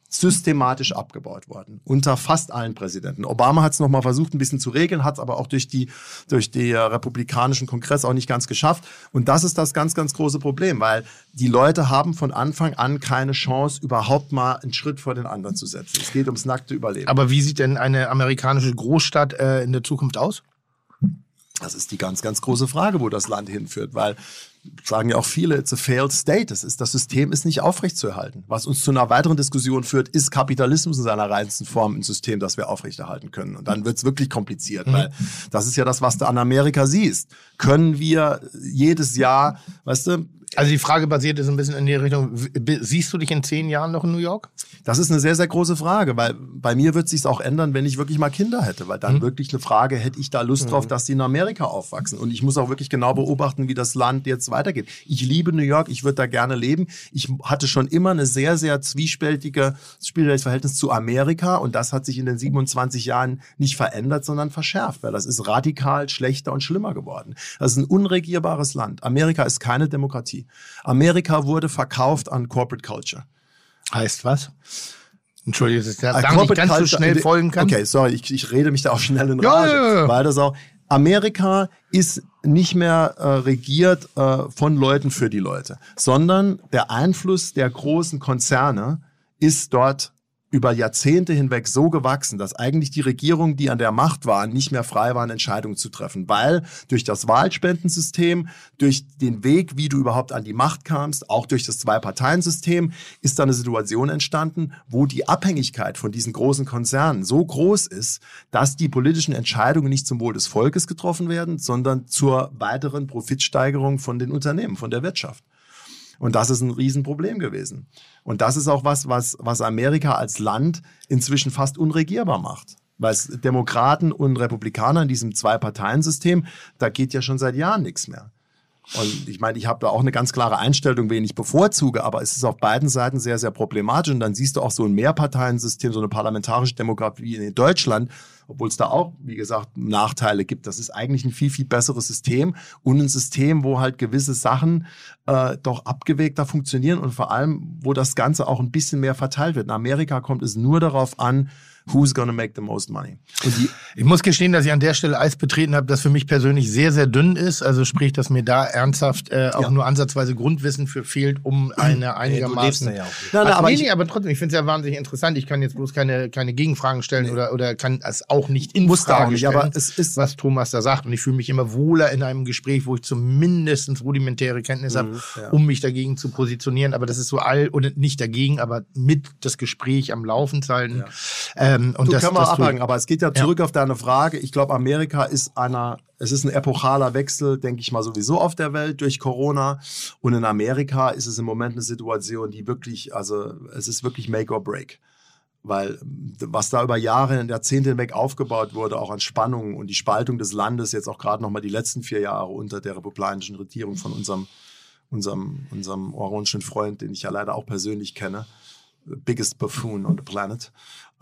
Speaker 4: systematisch abgebaut worden. Unter fast allen Präsidenten. Obama hat es nochmal versucht, ein bisschen zu regeln, hat es aber auch durch die, durch die äh, republikanischen Kongress auch nicht ganz geschafft. Und das ist das ganz, ganz große Problem, weil die Leute haben von Anfang an keine Chance, überhaupt mal einen Schritt vor den anderen zu setzen. Es geht ums nackte Überleben.
Speaker 2: Aber wie sieht denn eine amerikanische Großstadt äh, in der Zukunft aus?
Speaker 4: Das ist die ganz, ganz große Frage, wo das Land hinführt, weil sagen ja auch viele, it's a failed state. Das, ist, das System ist nicht aufrechtzuerhalten. Was uns zu einer weiteren Diskussion führt, ist Kapitalismus in seiner reinsten Form ein System, das wir aufrechterhalten können. Und dann wird's wirklich kompliziert, weil das ist ja das, was du an Amerika siehst. Können wir jedes Jahr, weißt du,
Speaker 2: Also die Frage basiert ist ein bisschen in die Richtung, siehst du dich in zehn Jahren noch in New York?
Speaker 4: Das ist eine sehr, sehr große Frage, weil bei mir wird sich auch ändern, wenn ich wirklich mal Kinder hätte, weil dann wirklich eine Frage, hätte ich da Lust drauf, dass die in Amerika aufwachsen? Und ich muss auch wirklich genau beobachten, wie das Land jetzt weitergeht. Ich liebe New York, ich würde da gerne leben. Ich hatte schon immer eine sehr, sehr zwiespältige, Verhältnis zu Amerika und das hat sich in den 27 Jahren nicht verändert, sondern verschärft, weil das ist radikal schlechter und schlimmer geworden. Das ist ein unregierbares Land. Amerika ist keine Demokratie. Amerika wurde verkauft an Corporate Culture.
Speaker 2: Heißt was? Entschuldige, dass ich da nicht
Speaker 4: Corporate
Speaker 2: ganz so
Speaker 4: Culture-
Speaker 2: schnell folgen kann.
Speaker 4: Okay, sorry, ich, ich rede mich da auch schnell in
Speaker 2: Ja,
Speaker 4: Rage,
Speaker 2: ja, ja.
Speaker 4: weil das auch Amerika ist nicht mehr äh, regiert äh, von Leuten für die Leute, sondern der Einfluss der großen Konzerne ist dort über Jahrzehnte hinweg so gewachsen, dass eigentlich die Regierungen, die an der Macht waren, nicht mehr frei waren, Entscheidungen zu treffen, weil durch das Wahlspendensystem, durch den Weg, wie du überhaupt an die Macht kamst, auch durch das Zwei-Parteien-System, ist da eine Situation entstanden, wo die Abhängigkeit von diesen großen Konzernen so groß ist, dass die politischen Entscheidungen nicht zum Wohl des Volkes getroffen werden, sondern zur weiteren Profitsteigerung von den Unternehmen, von der Wirtschaft. Und das ist ein Riesenproblem gewesen. Und das ist auch was, was, was Amerika als Land inzwischen fast unregierbar macht. Weil Demokraten und Republikaner in diesem Zwei-Parteien-System, da geht ja schon seit Jahren nichts mehr. Und ich meine, ich habe da auch eine ganz klare Einstellung, wen ich bevorzuge, aber es ist auf beiden Seiten sehr, sehr problematisch. Und dann siehst du auch so ein Mehrparteiensystem, so eine parlamentarische Demokratie in Deutschland, obwohl es da auch, wie gesagt, Nachteile gibt. Das ist eigentlich ein viel, viel besseres System und ein System, wo halt gewisse Sachen äh, doch abgewegter funktionieren und vor allem, wo das Ganze auch ein bisschen mehr verteilt wird. In Amerika kommt es nur darauf an, who's gonna make the most money.
Speaker 2: Ich muss gestehen, dass ich an der Stelle Eis betreten habe, das für mich persönlich sehr, sehr dünn ist. Also sprich, dass mir da ernsthaft äh, auch ja. nur ansatzweise Grundwissen für fehlt, um eine einigermaßen...
Speaker 3: Nee, ja
Speaker 2: nein, nein, aber, nee, nee, aber trotzdem, ich finde es ja wahnsinnig interessant. Ich kann jetzt bloß keine, keine Gegenfragen stellen nee. oder, oder kann es auch nicht in
Speaker 4: Muss
Speaker 2: Frage
Speaker 4: nicht,
Speaker 2: stellen,
Speaker 4: aber es ist,
Speaker 2: was Thomas da sagt. Und ich fühle mich immer wohler in einem Gespräch, wo ich zumindest rudimentäre Kenntnis mhm, habe, ja. um mich dagegen zu positionieren. Aber das ist so all, oder nicht dagegen, aber mit das Gespräch am Laufen zu halten.
Speaker 4: Ähm, und du, das, kann man abhaken, aber es geht ja zurück ja. auf deine Frage. Ich glaube, Amerika ist einer, es ist ein epochaler Wechsel, denke ich mal, sowieso auf der Welt durch Corona. Und in Amerika ist es im Moment eine Situation, die wirklich, also es ist wirklich Make or Break. Weil was da über Jahre, Jahrzehnte hinweg aufgebaut wurde, auch an Spannungen und die Spaltung des Landes, jetzt auch gerade nochmal die letzten vier Jahre unter der republikanischen Regierung von unserem, unserem, unserem orangen Freund, den ich ja leider auch persönlich kenne, biggest buffoon on the planet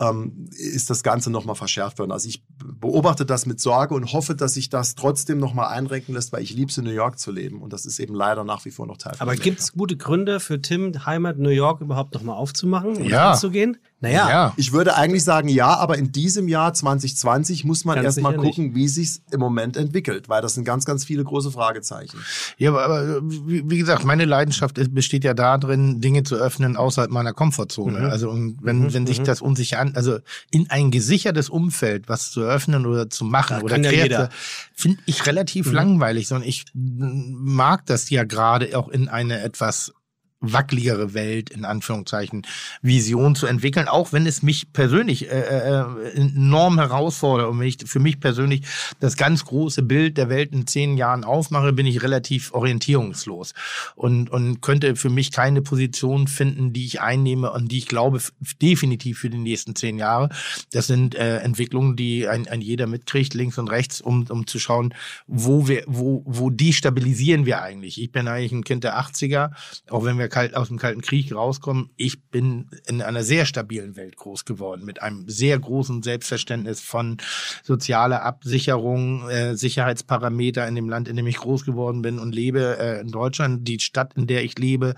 Speaker 4: ähm, ist das Ganze nochmal verschärft worden. Also ich beobachte das mit Sorge und hoffe, dass sich das trotzdem nochmal einrenken lässt, weil ich liebe es in New York zu leben und das ist eben leider nach wie vor noch Teil von
Speaker 3: Aber gibt es gute Gründe für Tim, Heimat New York überhaupt nochmal aufzumachen und
Speaker 2: ja.
Speaker 3: anzugehen? Naja.
Speaker 2: Ja.
Speaker 4: Ich würde eigentlich sagen ja, aber in diesem Jahr 2020 muss man erstmal gucken, nicht. wie sich im Moment entwickelt, weil das sind ganz, ganz viele große Fragezeichen.
Speaker 2: Ja, aber, aber wie gesagt, meine Leidenschaft besteht ja darin, Dinge zu öffnen außerhalb meiner Komfortzone. Mhm. Also und wenn, mhm. wenn sich mhm. das unsicher an, also in ein gesichertes Umfeld was zu öffnen oder zu machen
Speaker 3: da
Speaker 2: oder
Speaker 3: ja
Speaker 2: finde ich relativ mhm. langweilig, sondern ich mag das ja gerade auch in eine etwas wackeligere Welt, in Anführungszeichen, Vision zu entwickeln, auch wenn es mich persönlich äh, äh, enorm herausfordert. Und wenn ich für mich persönlich das ganz große Bild der Welt in zehn Jahren aufmache, bin ich relativ orientierungslos und, und könnte für mich keine Position finden, die ich einnehme und die ich glaube definitiv für die nächsten zehn Jahre. Das sind äh, Entwicklungen, die ein, ein jeder mitkriegt, links und rechts, um, um zu schauen, wo wir, wo, wo destabilisieren wir eigentlich. Ich bin eigentlich ein Kind der 80er, auch wenn wir kalt, aus dem Kalten Krieg rauskommen. Ich bin in einer sehr stabilen Welt groß geworden, mit einem sehr großen Selbstverständnis von sozialer Absicherung, äh, Sicherheitsparameter in dem Land, in dem ich groß geworden bin und lebe, äh, in Deutschland. Die Stadt, in der ich lebe,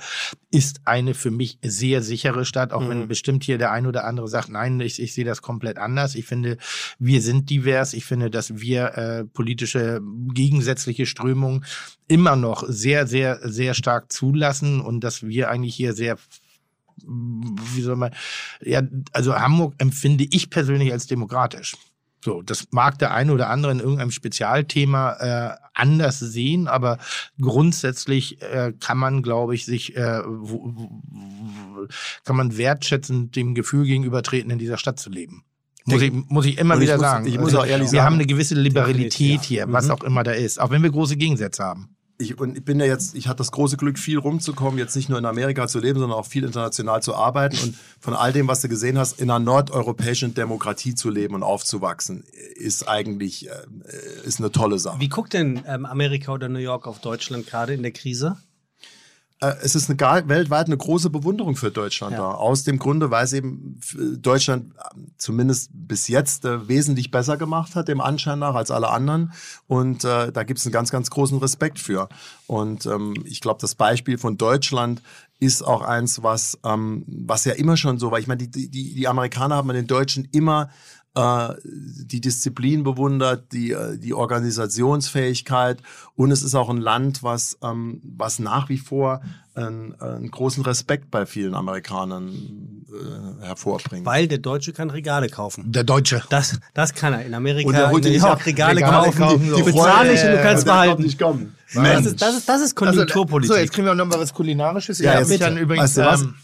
Speaker 2: ist eine für mich sehr sichere Stadt, auch mhm. wenn bestimmt hier der ein oder andere sagt, nein, ich, ich sehe das komplett anders. Ich finde, wir sind divers. Ich finde, dass wir äh, politische gegensätzliche Strömungen immer noch sehr, sehr, sehr stark zulassen und dass wir eigentlich hier sehr wie soll man, ja, also Hamburg empfinde ich persönlich als demokratisch. So, das mag der eine oder andere in irgendeinem Spezialthema äh, anders sehen, aber grundsätzlich äh, kann man, glaube ich, sich äh, kann man wertschätzend dem Gefühl gegenübertreten, in dieser Stadt zu leben. Muss ich, muss ich immer wieder
Speaker 4: ich muss,
Speaker 2: sagen.
Speaker 4: Ich muss auch ehrlich
Speaker 2: wir
Speaker 4: sagen. Wir
Speaker 2: haben eine gewisse Liberalität hier, was mhm. auch immer da ist, auch wenn wir große Gegensätze haben
Speaker 4: ich, und ich bin ja jetzt, ich hatte das große Glück, viel rumzukommen, jetzt nicht nur in Amerika zu leben, sondern auch viel international zu arbeiten und von all dem, was du gesehen hast, in einer nordeuropäischen Demokratie zu leben und aufzuwachsen, ist eigentlich äh, ist eine tolle Sache.
Speaker 3: Wie guckt denn ähm, Amerika oder New York auf Deutschland gerade in der Krise?
Speaker 4: Äh, es ist eine, weltweit eine große Bewunderung für Deutschland ja. da. Aus dem Grunde, weil es eben Deutschland ähm, zumindest bis jetzt äh, wesentlich besser gemacht hat, dem Anschein nach, als alle anderen. Und äh, da gibt es einen ganz, ganz großen Respekt für. Und ähm, ich glaube, das Beispiel von Deutschland ist auch eins, was, ähm, was ja immer schon so war. Ich meine, die, die, die Amerikaner haben den Deutschen immer äh, die Disziplin bewundert, die, äh, die Organisationsfähigkeit und es ist auch ein Land, was, ähm, was nach wie vor einen, einen großen Respekt bei vielen Amerikanern äh, hervorbringt.
Speaker 3: Weil der Deutsche kann Regale kaufen.
Speaker 2: Der Deutsche.
Speaker 3: Das, das kann er. In Amerika
Speaker 4: und der
Speaker 3: in New York Regale, Regale kaufen. kaufen. Die,
Speaker 4: die bezahle ich und du kannst behalten.
Speaker 3: Nicht kommen. Das ist, das, ist, das ist Konjunkturpolitik.
Speaker 2: Also, so, jetzt kriegen wir noch mal was Kulinarisches.
Speaker 4: Ja, ich habe mich dann übrigens... Weißt du was?
Speaker 2: Ähm,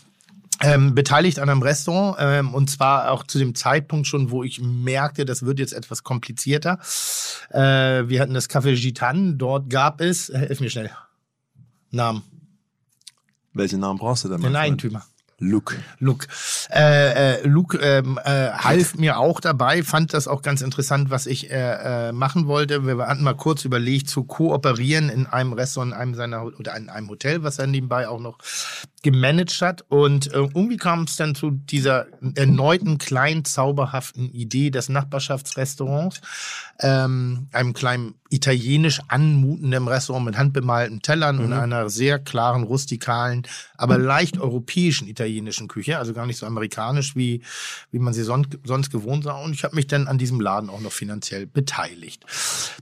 Speaker 2: ähm, beteiligt an einem Restaurant ähm, und zwar auch zu dem Zeitpunkt schon, wo ich merkte, das wird jetzt etwas komplizierter. Äh, wir hatten das Café Gitan, dort gab es, äh, hilf mir schnell, Namen.
Speaker 4: Welchen Namen brauchst du denn?
Speaker 2: Den Eigentümer.
Speaker 4: Luke.
Speaker 2: Luke. Äh, äh, Luke ähm, äh, half mir auch dabei, fand das auch ganz interessant, was ich äh, äh, machen wollte. Wir hatten mal kurz überlegt, zu kooperieren in einem Restaurant, in einem seiner oder in einem Hotel, was er nebenbei auch noch gemanagt hat. Und äh, irgendwie kam es dann zu dieser erneuten kleinen zauberhaften Idee des Nachbarschaftsrestaurants, ähm, einem kleinen italienisch anmutenden Restaurant mit handbemalten Tellern und einer sehr klaren, rustikalen, aber leicht europäischen italienischen Küche, also gar nicht so amerikanisch, wie, wie man sie son sonst gewohnt war. Und ich habe mich dann an diesem Laden auch noch finanziell beteiligt.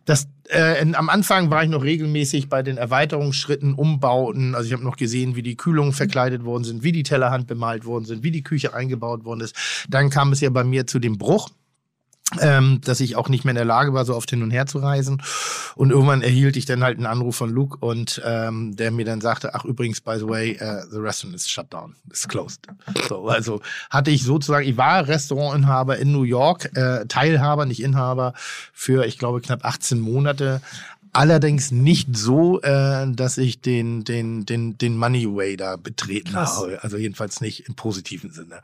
Speaker 2: Das, äh, in, am Anfang war ich noch regelmäßig bei den Erweiterungsschritten, Umbauten. Also ich habe noch gesehen, wie die Kühlungen verkleidet worden sind, wie die Teller handbemalt worden sind, wie die Küche eingebaut worden ist. Dann kam es ja bei mir zu dem Bruch ähm, dass ich auch nicht mehr in der Lage war, so oft hin und her zu reisen. Und irgendwann erhielt ich dann halt einen Anruf von Luke und ähm, der mir dann sagte, ach übrigens, by the way, uh, the restaurant is shut down, it's closed. So, also hatte ich sozusagen, ich war Restaurantinhaber in New York, äh, Teilhaber, nicht Inhaber, für ich glaube knapp 18 Monate. Allerdings nicht so, äh, dass ich den, den, den, den Money Way da betreten
Speaker 3: Krass.
Speaker 2: habe. Also jedenfalls nicht im positiven Sinne.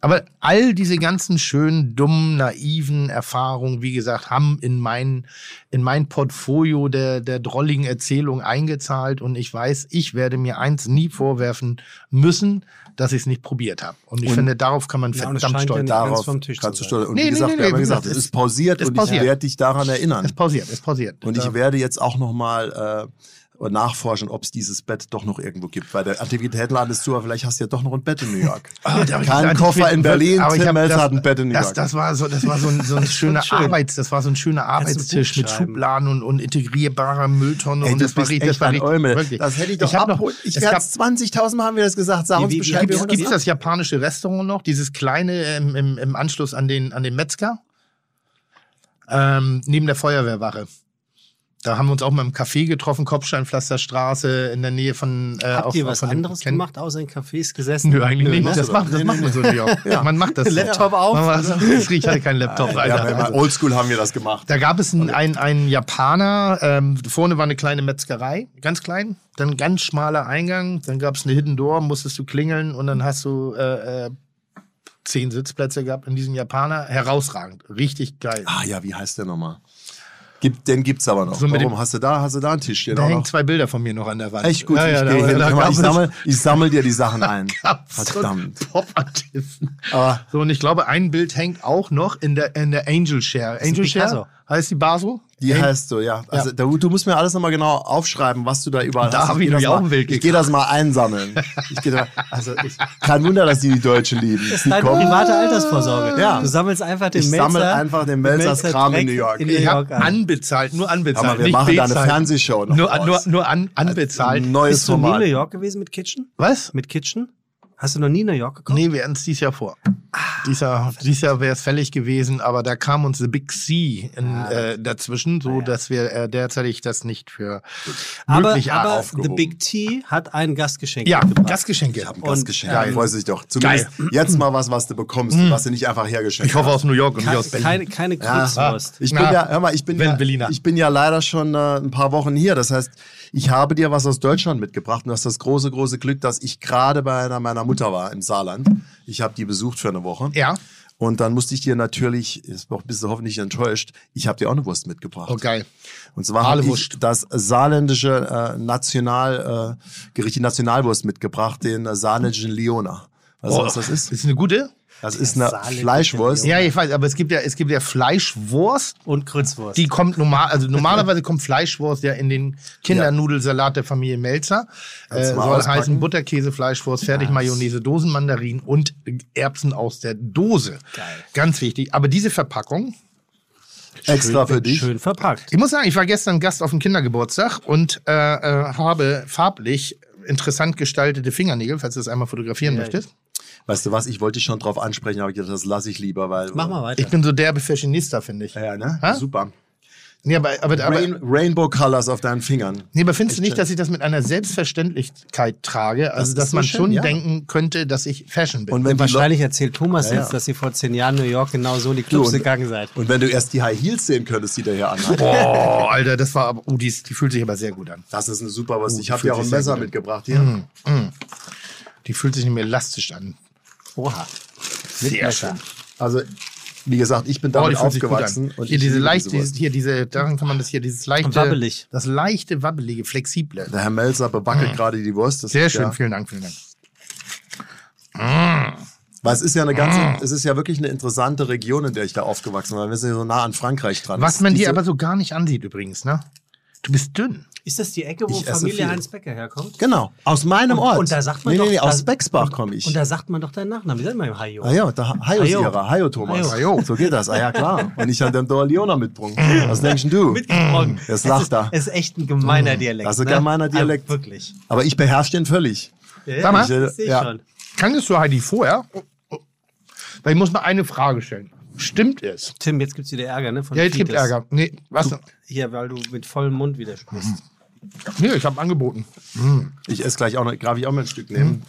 Speaker 2: Aber all diese ganzen schönen, dummen, naiven Erfahrungen, wie gesagt, haben in mein, in mein Portfolio der, der drolligen Erzählung eingezahlt. Und ich weiß, ich werde mir eins nie vorwerfen müssen, dass ich es nicht probiert habe. Und ich
Speaker 4: Und-
Speaker 2: finde, darauf kann man
Speaker 3: Ja,
Speaker 2: verdammt
Speaker 3: ja
Speaker 2: stolz
Speaker 3: ganz
Speaker 4: Darauf
Speaker 3: vom Tisch zu
Speaker 4: kannst du
Speaker 3: sein.
Speaker 4: stolz. Und
Speaker 2: Nee,
Speaker 4: wie
Speaker 2: nee,
Speaker 4: gesagt,
Speaker 2: nee,
Speaker 4: wir haben
Speaker 2: nee,
Speaker 4: gesagt, es ist pausiert
Speaker 2: es
Speaker 4: und
Speaker 2: pausiert.
Speaker 4: ich werde dich daran erinnern.
Speaker 2: Es pausiert, es pausiert.
Speaker 4: Und ich werde jetzt auch nochmal äh, nachforschen, ob es dieses Bett doch noch irgendwo gibt. Weil der Antiquitätenladen ist zu, aber vielleicht hast du ja doch noch ein Bett in New York.
Speaker 2: Hab ich
Speaker 4: Kein Koffer
Speaker 2: ich
Speaker 4: in Berlin,
Speaker 2: aber ich
Speaker 4: Tim
Speaker 2: hab
Speaker 4: Melzer
Speaker 2: das-
Speaker 4: hat ein Bett in New
Speaker 2: das,
Speaker 4: York.
Speaker 2: Das war so, das war so ein, so ein schöner
Speaker 3: schön.
Speaker 2: Arbeits, das war so ein schöner Arbeitstisch mit. Schubladen und, und integrierbarer Mülltonne
Speaker 4: Ey,
Speaker 2: und
Speaker 4: du
Speaker 2: das war richtig, das war
Speaker 4: ein
Speaker 2: richtig, wirklich.
Speaker 4: Das hätte ich doch
Speaker 2: hab noch,
Speaker 4: abholen. Ich
Speaker 2: es
Speaker 4: werde
Speaker 2: gab,
Speaker 4: 20.000 Mal haben wir das gesagt. Sag uns Bescheid.
Speaker 2: Gibt es das japanische Restaurant noch, dieses kleine im, im, im Anschluss an den, an den Metzger? Ähm, neben der Feuerwehrwache. Da haben wir uns auch mal im Café getroffen, Kopfsteinpflasterstraße in der Nähe von. Äh,
Speaker 3: Habt
Speaker 2: auf-
Speaker 3: ihr was
Speaker 2: von
Speaker 3: anderes
Speaker 2: Ken-
Speaker 3: gemacht, außer in Cafés gesessen?
Speaker 2: Nö, eigentlich nicht.
Speaker 3: ne?
Speaker 2: Das macht, das macht man so in New York. Man macht das. so.
Speaker 3: Laptop auf.
Speaker 2: Man das riecht halt kein Laptop,
Speaker 4: Ja, wir-
Speaker 2: Also,
Speaker 4: Oldschool haben wir das gemacht.
Speaker 2: da gab es einen, einen, einen Japaner, ähm, vorne war eine kleine Metzgerei, ganz klein, dann ganz schmaler Eingang, dann gab es eine Hidden Door, musstest du klingeln und dann hast du äh, äh, zehn Sitzplätze gehabt in diesem Japaner. Herausragend, richtig geil.
Speaker 4: Ah ja, wie heißt der nochmal? Gibt, den gibt's aber noch.
Speaker 2: So
Speaker 4: Warum
Speaker 2: dem-
Speaker 4: hast du da, hast du da einen Tisch stehen?
Speaker 2: da hängen zwei Bilder von mir noch an der Wand.
Speaker 4: Echt gut,
Speaker 2: Ja, ja,
Speaker 4: ich,
Speaker 2: da,
Speaker 4: geh hin. mal, ich, sammel, ich sammel dir die Sachen ein. Verdammt.
Speaker 2: Pop-Artisten.
Speaker 4: Aber
Speaker 2: So, und ich glaube, ein Bild hängt auch noch in der, in der Angel Share.
Speaker 3: ein
Speaker 2: Angel. Share heißt die Bar so?
Speaker 4: die heißt so, ja. Also Da, du musst mir alles nochmal genau aufschreiben, was du da überall
Speaker 2: Da
Speaker 4: hast.
Speaker 2: hab ich nämlich auch
Speaker 4: mal-
Speaker 2: Bild
Speaker 4: Ich gehe das mal einsammeln. Ich geh da, also ich, kein Wunder, dass die die Deutschen lieben.
Speaker 3: Das ist
Speaker 4: Die
Speaker 3: deine
Speaker 4: kommen-
Speaker 3: private Altersvorsorge.
Speaker 4: Ja.
Speaker 3: Du sammelst einfach den
Speaker 4: Ich
Speaker 3: Melzer.
Speaker 4: sammel einfach den Melzers
Speaker 3: Melzer
Speaker 4: Kram in New York.
Speaker 3: In New
Speaker 2: Ich
Speaker 3: York
Speaker 2: habe
Speaker 3: an.
Speaker 2: anbezahlt, nur anbezahlt.
Speaker 4: Aber wir
Speaker 2: nicht
Speaker 4: machen da eine
Speaker 2: bezahlt.
Speaker 4: Fernsehshow noch
Speaker 2: Nur, nur, nur an, anbezahlt.
Speaker 4: Ein neues
Speaker 3: Bist du nie in
Speaker 4: Format.
Speaker 3: New York gewesen mit Kitchen?
Speaker 2: Was?
Speaker 3: Mit Kitchen? Hast du noch nie in New York gekommen?
Speaker 2: Nee, wir hatten es dieses Jahr vor. Dieses Jahr, dieses Jahr wäre es fällig gewesen, aber da kam uns The Big C in, äh, dazwischen, so dass wir äh, derzeitig das nicht für
Speaker 3: aber
Speaker 2: möglich
Speaker 3: aber The
Speaker 2: aufgehoben.
Speaker 3: Big T hat ein Gastgeschenk
Speaker 2: ja,
Speaker 3: mitgebracht.
Speaker 2: Gastgeschenke.
Speaker 4: Ein
Speaker 3: Und,
Speaker 4: Gastgeschenk.
Speaker 3: ähm,
Speaker 4: ja, freust dich doch. Zumindest jetzt mal was, was du bekommst, was du nicht einfach hergeschenkt
Speaker 2: Ich hoffe aus New York und nicht aus Berlin.
Speaker 3: keine, keine Kurzwurst.
Speaker 4: Ich bin
Speaker 2: Na,
Speaker 4: ja, hör mal, ich bin ja, ich bin ja leider schon äh, ein paar Wochen hier. Das heißt, ich habe dir was aus Deutschland mitgebracht und du hast das große, große Glück, dass ich gerade bei einer meiner Mutter war im Saarland. Ich habe die besucht für eine Woche.
Speaker 2: Ja.
Speaker 4: Und dann musste ich dir natürlich, jetzt bist du hoffentlich enttäuscht, ich habe dir auch eine Wurst mitgebracht.
Speaker 2: Oh, geil.
Speaker 4: Und zwar habe ich das saarländische äh, National, äh, Gericht, die Nationalwurst mitgebracht, den äh, saarländischen Leona. Weißt du, was das ist?
Speaker 2: Ist eine gute?
Speaker 4: Das ist eine Fleischwurst.
Speaker 2: Ja, ich weiß, aber es gibt ja, es gibt ja Fleischwurst.
Speaker 3: Und Kurzwurst.
Speaker 2: Die kommt normal, also normalerweise kommt Fleischwurst ja in den Kindernudelsalat der Familie Melzer. Äh, soll
Speaker 4: auspacken?
Speaker 2: heißen Butterkäse, Fleischwurst, Fertigmayonnaise, Dosenmandarinen und Erbsen aus der Dose.
Speaker 3: Geil.
Speaker 2: Ganz wichtig. Aber diese Verpackung,
Speaker 4: Extra für dich.
Speaker 3: Schön verpackt.
Speaker 2: ich muss sagen, ich war gestern Gast auf dem Kindergeburtstag und äh, äh, habe farblich interessant gestaltete Fingernägel, falls du das einmal fotografieren möchtest.
Speaker 4: Weißt du was, ich wollte dich schon drauf ansprechen, aber ich dachte, das lasse ich lieber, weil...
Speaker 3: Mach mal weiter.
Speaker 2: Ich bin so derbe Fashionista, finde ich.
Speaker 4: Ja, ne?
Speaker 2: Ha?
Speaker 4: Super.
Speaker 2: Nee, aber, aber, aber,
Speaker 4: Rain, Rainbow Colors auf deinen Fingern.
Speaker 2: Nee, aber findest du nicht, dass ich das mit einer Selbstverständlichkeit trage? Also,
Speaker 4: ist
Speaker 2: dass
Speaker 4: so
Speaker 2: man
Speaker 4: schön,
Speaker 2: schon
Speaker 4: ja.
Speaker 2: denken könnte, dass ich Fashion bin.
Speaker 4: Und wenn,
Speaker 3: Wahrscheinlich erzählt Thomas
Speaker 4: Ja, ja.
Speaker 3: jetzt, dass ihr vor zehn Jahren in New York genau so in die Clubs
Speaker 4: Du, und-
Speaker 3: gegangen seid.
Speaker 4: und wenn du erst die High Heels sehen könntest, die der hier anhat.
Speaker 2: Boah, Alter, das war aber, oh, die, ist, die fühlt sich aber sehr gut an.
Speaker 4: Das ist eine super was.
Speaker 2: Uh,
Speaker 4: ich habe dir auch ein Messer mitgebracht hier.
Speaker 2: Die fühlt sich nicht mehr elastisch an.
Speaker 3: Oha.
Speaker 2: Sehr schön.
Speaker 4: Also, wie gesagt, ich bin
Speaker 2: Oh,
Speaker 4: damit
Speaker 2: gut
Speaker 4: aufgewachsen. Und
Speaker 2: Hier diese leichte, dieses, hier diese, daran kann man das hier, dieses leichte,
Speaker 3: Wabbelig.
Speaker 2: das leichte, wabbelige, flexible.
Speaker 4: Der Herr Melzer bewackelt gerade die Wurst. Das
Speaker 2: Sehr
Speaker 4: ist
Speaker 2: schön,
Speaker 4: Ja,
Speaker 2: vielen Dank, vielen Dank.
Speaker 4: weil es ist ja eine ganze,
Speaker 2: Mm.
Speaker 4: es ist ja wirklich eine interessante Region, in der ich da aufgewachsen bin, weil wir sind ja so nah an Frankreich dran.
Speaker 2: Was man dir aber so gar nicht ansieht übrigens, ne? Du bist dünn.
Speaker 3: Ist das die Ecke, wo
Speaker 4: Ich
Speaker 3: Familie. Heinz Becker herkommt?
Speaker 4: Genau, aus meinem
Speaker 3: Und-
Speaker 4: Ort.
Speaker 3: und da sagt man
Speaker 4: nee,
Speaker 3: doch,
Speaker 4: Nee, nee, aus Bexbach komme ich.
Speaker 3: Und da sagt man doch deinen Nachnamen. Wie sagt man im Hajo?
Speaker 4: Ah ja, da Hajo
Speaker 3: Hajo.
Speaker 4: Sierra, Hajo Thomas.
Speaker 2: Hajo.
Speaker 4: So geht das, ah ja klar. Und ich an dem Dorleona mitbringen. Was denkst denn du?
Speaker 3: Mitgesprochen.
Speaker 4: Das
Speaker 3: Es
Speaker 4: lacht
Speaker 3: ist,
Speaker 4: da.
Speaker 3: Es ist echt ein gemeiner Dialekt.
Speaker 4: Das ist ein
Speaker 3: ne?
Speaker 4: gemeiner Dialekt.
Speaker 3: Aber wirklich.
Speaker 4: Aber ich beherrsche den völlig.
Speaker 3: Ja,
Speaker 2: Sag mal.
Speaker 3: ich, das sehe ich
Speaker 4: Ja.
Speaker 3: schon.
Speaker 2: Kanntest du Heidi vorher? Weil ich muss mal eine Frage stellen. Stimmt es?
Speaker 3: Tim, jetzt gibt es wieder Ärger, ne? Von
Speaker 2: Ja, jetzt gibt
Speaker 3: Fides.
Speaker 2: Ärger. Nee, was?
Speaker 3: Hier, weil du mit vollem Mund wieder sprichst.
Speaker 2: Nee, ich habe angeboten.
Speaker 4: Ich esse gleich auch noch, darf ich auch mal ein Stück nehmen?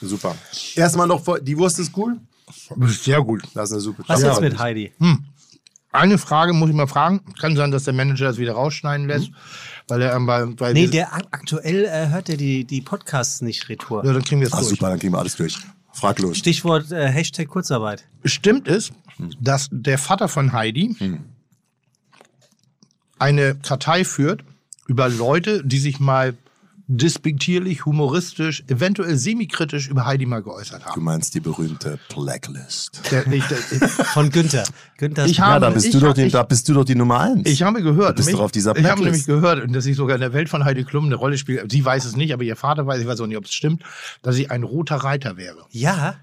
Speaker 4: Super. Erstmal noch, vor- die Wurst ist cool.
Speaker 2: Das ist sehr gut.
Speaker 4: Das ist eine super
Speaker 3: Was
Speaker 4: Ja,
Speaker 3: jetzt mit Heidi?
Speaker 2: Eine Frage muss ich mal fragen. Kann sein, dass der Manager das wieder rausschneiden lässt, weil er ähm, weil, weil
Speaker 3: Nee, der ak- aktuell äh, hört er die, die Podcasts nicht retour.
Speaker 2: ja, dann kriegen wir es
Speaker 4: Ah,
Speaker 2: durch.
Speaker 4: super, dann kriegen wir alles durch. Frag los.
Speaker 3: Stichwort äh, Hashtag Kurzarbeit.
Speaker 2: Stimmt es, dass der Vater von Heidi eine Kartei führt über Leute, die sich mal despektierlich, humoristisch, eventuell semikritisch über Heidi mal geäußert
Speaker 4: Du
Speaker 2: haben?
Speaker 4: meinst die berühmte Blacklist.
Speaker 2: Der, ich, der,
Speaker 3: Von Günther. Günther
Speaker 2: Ich
Speaker 4: Ja,
Speaker 2: habe-
Speaker 4: da bist,
Speaker 2: ich
Speaker 4: du doch die, da bist du doch die Nummer eins.
Speaker 2: Ich habe gehört,
Speaker 4: Du bist
Speaker 2: nämlich-
Speaker 4: doch auf dieser
Speaker 2: ich habe nämlich
Speaker 4: Blacklist.
Speaker 2: gehört, dass ich sogar in der Welt von Heidi Klum eine Rolle spiele. Sie weiß es nicht, aber ihr Vater weiß, ich weiß auch nicht, ob es stimmt, dass ich ein roter Reiter wäre.
Speaker 3: Ja,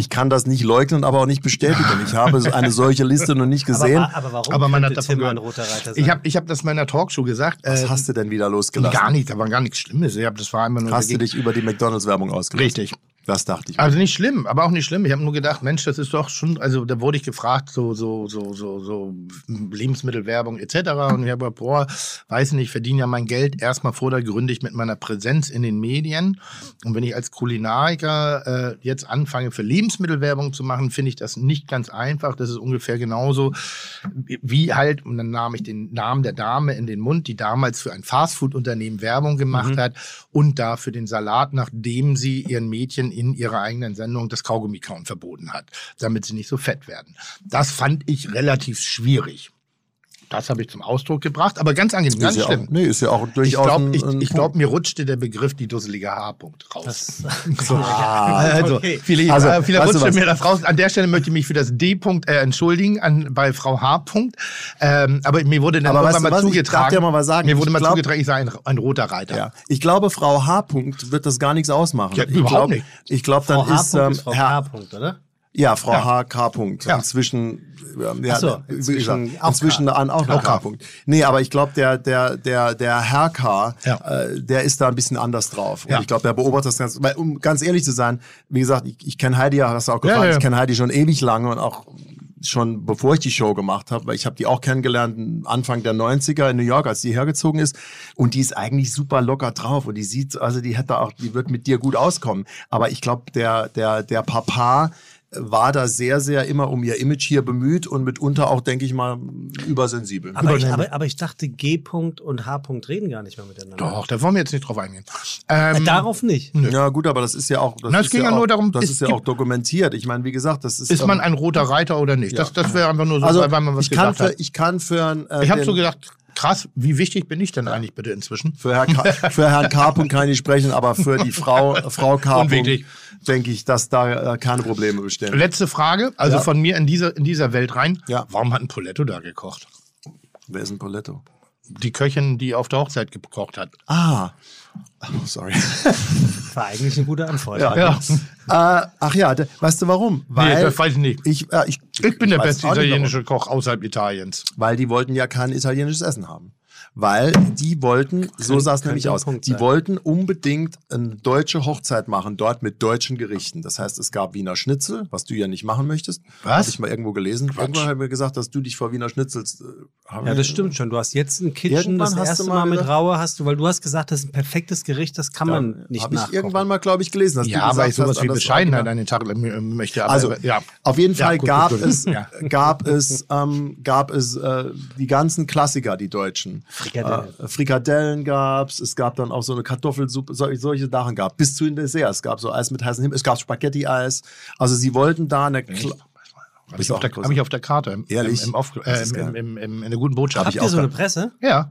Speaker 4: Ich kann das nicht leugnen, aber auch nicht bestätigen. Ich habe eine solche Liste noch nicht
Speaker 3: aber,
Speaker 4: gesehen.
Speaker 3: wa- aber warum
Speaker 2: Aber man hat
Speaker 3: könnte
Speaker 2: davon
Speaker 3: Tim ein
Speaker 2: gehört.
Speaker 3: roter Reiter sein?
Speaker 2: Ich habe ich hab das in meiner Talkshow gesagt.
Speaker 4: Was
Speaker 2: äh,
Speaker 4: hast du denn wieder losgelassen?
Speaker 2: gar nicht, da war gar nichts Schlimmes. Ich hab, das war immer nur
Speaker 4: Hast du
Speaker 2: dagegen-
Speaker 4: dich über die McDonalds-Werbung ausgelassen?
Speaker 2: Richtig.
Speaker 4: Das dachte ich.
Speaker 2: Also nicht schlimm, aber auch nicht schlimm. Ich habe nur gedacht, Mensch, das ist doch schon, also da wurde ich gefragt, so, so, so, so, so Lebensmittelwerbung etc. Und ich habe, boah, weiß nicht, ich verdiene ja mein Geld erstmal vordergründig mit meiner Präsenz in den Medien. Und wenn ich als Kulinariker äh, jetzt anfange, für Lebensmittelwerbung zu machen, finde ich das nicht ganz einfach. Das ist ungefähr genauso wie halt, und dann nahm ich den Namen der Dame in den Mund, die damals für ein Fastfood-Unternehmen Werbung gemacht hat und da für den Salat, nachdem sie ihren Mädchen in ihrer eigenen Sendung das Kaugummi-Kauen verboten hat, damit sie nicht so fett werden. Das fand ich relativ schwierig. Das habe ich zum Ausdruck gebracht, aber ganz angenehm, ganz
Speaker 4: ist ja
Speaker 2: schlimm.
Speaker 4: Auch, nee, ist ja auch
Speaker 2: ich
Speaker 4: durchaus
Speaker 2: glaube, ich,
Speaker 4: ein
Speaker 2: ich
Speaker 4: Punkt.
Speaker 2: glaub, mir rutschte der Begriff die dusselige Haarpunkt raus.
Speaker 3: Das,
Speaker 2: Also,
Speaker 3: Okay.
Speaker 2: viele,
Speaker 4: Also,
Speaker 2: äh, viele rutschte mir das raus. An der Stelle möchte ich mich für das D. -Punkt, äh, entschuldigen an, bei Frau H. -Punkt. Ähm, aber mir wurde dann
Speaker 4: Aber
Speaker 2: irgendwann
Speaker 4: weißt du
Speaker 2: mal
Speaker 4: was? Ich
Speaker 2: zugetragen.
Speaker 4: darf dir mal was sagen.
Speaker 2: Mir wurde
Speaker 4: Ich
Speaker 2: mal
Speaker 4: glaub-
Speaker 2: zugetragen, ich sei ein, ein roter Reiter.
Speaker 4: Ja. Ich glaube, Frau H. -Punkt wird das gar nichts ausmachen.
Speaker 2: Ja,
Speaker 4: ich
Speaker 2: überhaupt
Speaker 4: glaub,
Speaker 2: nicht.
Speaker 4: Ich glaube, dann
Speaker 3: Frau H.
Speaker 4: ist, ähm,
Speaker 3: ist Frau
Speaker 4: Herr,
Speaker 3: K. Punkt, oder?
Speaker 4: Ja, Frau
Speaker 2: Ja.
Speaker 4: H. K. -Punkt.
Speaker 2: Ja.
Speaker 4: Inzwischen, ähm, ja,
Speaker 3: so, inzwischen auch
Speaker 4: inzwischen
Speaker 3: K.
Speaker 4: an auch noch
Speaker 2: K.
Speaker 4: -Punkt. Nee, aber ich glaube, der, der, der, der Herr K.,
Speaker 2: Ja.
Speaker 4: äh, der ist da ein bisschen anders drauf. Und
Speaker 2: Ja.
Speaker 4: ich glaube, der beobachtet das ganz, weil, um ganz ehrlich zu sein, wie gesagt, ich, ich kenne Heidi ja, hast du auch gefragt, ich kenne Heidi schon ewig lange und auch schon bevor ich die Show gemacht habe, weil ich habe die auch kennengelernt Anfang der 90er in New York, als die hergezogen ist und die ist eigentlich super locker drauf und die sieht, also die hätte auch, die wird mit dir gut auskommen, aber ich glaube, der der der Papa war da sehr, sehr immer um ihr Image hier bemüht und mitunter auch, denke ich mal, übersensibel.
Speaker 3: Aber ich, aber, aber ich dachte, G. -Punkt und H. -Punkt reden gar nicht mehr miteinander.
Speaker 2: Doch, da wollen wir jetzt nicht drauf eingehen. Ähm,
Speaker 3: Äh, Darauf nicht.
Speaker 4: ja gut, aber das ist ja auch, das
Speaker 2: Na, es
Speaker 4: ist
Speaker 2: ging ja
Speaker 4: auch,
Speaker 2: nur darum,
Speaker 4: das ist ja auch dokumentiert. Ich meine, wie gesagt, das ist
Speaker 2: ist man
Speaker 4: ähm,
Speaker 2: ein roter Reiter oder nicht? Das, das wäre einfach nur so,
Speaker 4: also
Speaker 2: weil man was
Speaker 4: ich kann
Speaker 2: gesagt
Speaker 4: für,
Speaker 2: hat.
Speaker 4: ich kann für äh,
Speaker 2: Ich habe so gedacht, krass, wie wichtig bin ich denn eigentlich bitte inzwischen?
Speaker 4: Für, Herr für Herrn K. kann ich sprechen, aber für die Frau, Frau K.
Speaker 2: Unwichtig.
Speaker 4: denke ich, dass da äh, keine Probleme bestehen.
Speaker 2: Letzte Frage, also
Speaker 4: Ja.
Speaker 2: von mir in dieser, in dieser Welt rein.
Speaker 4: Ja.
Speaker 2: Warum hat ein Poletto da gekocht?
Speaker 4: Wer ist ein Poletto?
Speaker 2: Die Köchin, die auf der Hochzeit gekocht hat.
Speaker 4: Ah, oh, sorry.
Speaker 3: War eigentlich eine gute Antwort.
Speaker 2: Ja.
Speaker 4: äh, ach ja, da, weißt du warum? Weil
Speaker 2: das weiß ich nicht.
Speaker 4: Ich, äh, ich,
Speaker 2: Ich bin der
Speaker 4: weiß
Speaker 2: beste italienische Koch außerhalb Italiens.
Speaker 4: Weil die wollten ja kein italienisches Essen haben. Weil die wollten, so sah es nämlich aus,
Speaker 3: Punkt
Speaker 4: die
Speaker 3: sein.
Speaker 4: wollten unbedingt eine deutsche Hochzeit machen, dort mit deutschen Gerichten. Das heißt, es gab Wiener Schnitzel, was du ja nicht machen möchtest.
Speaker 2: Was?
Speaker 4: Habe ich mal irgendwo gelesen. Irgendwann haben wir gesagt, dass du dich vor Wiener Schnitzels... Äh,
Speaker 3: Ja, das stimmt schon. Du hast jetzt ein Kitchen,
Speaker 4: Irgendwann
Speaker 3: das
Speaker 4: hast
Speaker 3: erste
Speaker 4: du
Speaker 3: Mal,
Speaker 4: mal
Speaker 3: mit Raue hast du, weil du hast gesagt, das ist ein perfektes Gericht, das kann man nicht
Speaker 4: Habe ich irgendwann mal, glaube ich, gelesen. Dass du
Speaker 2: Ja,
Speaker 4: gesagt
Speaker 2: weil ich sowas
Speaker 4: hast,
Speaker 2: wie Bescheidenheit an den Tag legen möchte. Aber,
Speaker 4: Also,
Speaker 2: ja.
Speaker 4: auf jeden
Speaker 2: Ja,
Speaker 4: Fall
Speaker 2: gut,
Speaker 4: gab,
Speaker 2: gut, gut.
Speaker 4: Es,
Speaker 2: Ja.
Speaker 4: gab es, ähm, gab es äh, die ganzen Klassiker, die Deutschen.
Speaker 3: Frikadellen.
Speaker 4: Äh, Frikadellen gab's, es gab dann auch so eine Kartoffelsuppe, solche, solche Sachen gab, bis zu den Desserts. Es gab so Eis mit heißem Himmel, es gab Spaghetti-Eis. Also sie wollten da eine, Kla-
Speaker 2: Habe ich, auf der- hab ich auf der Karte.
Speaker 4: Ehrlich?
Speaker 2: Im, im, Auf, äh, im, in der guten Botschaft.
Speaker 3: Habt ihr so eine Presse?
Speaker 2: Ja.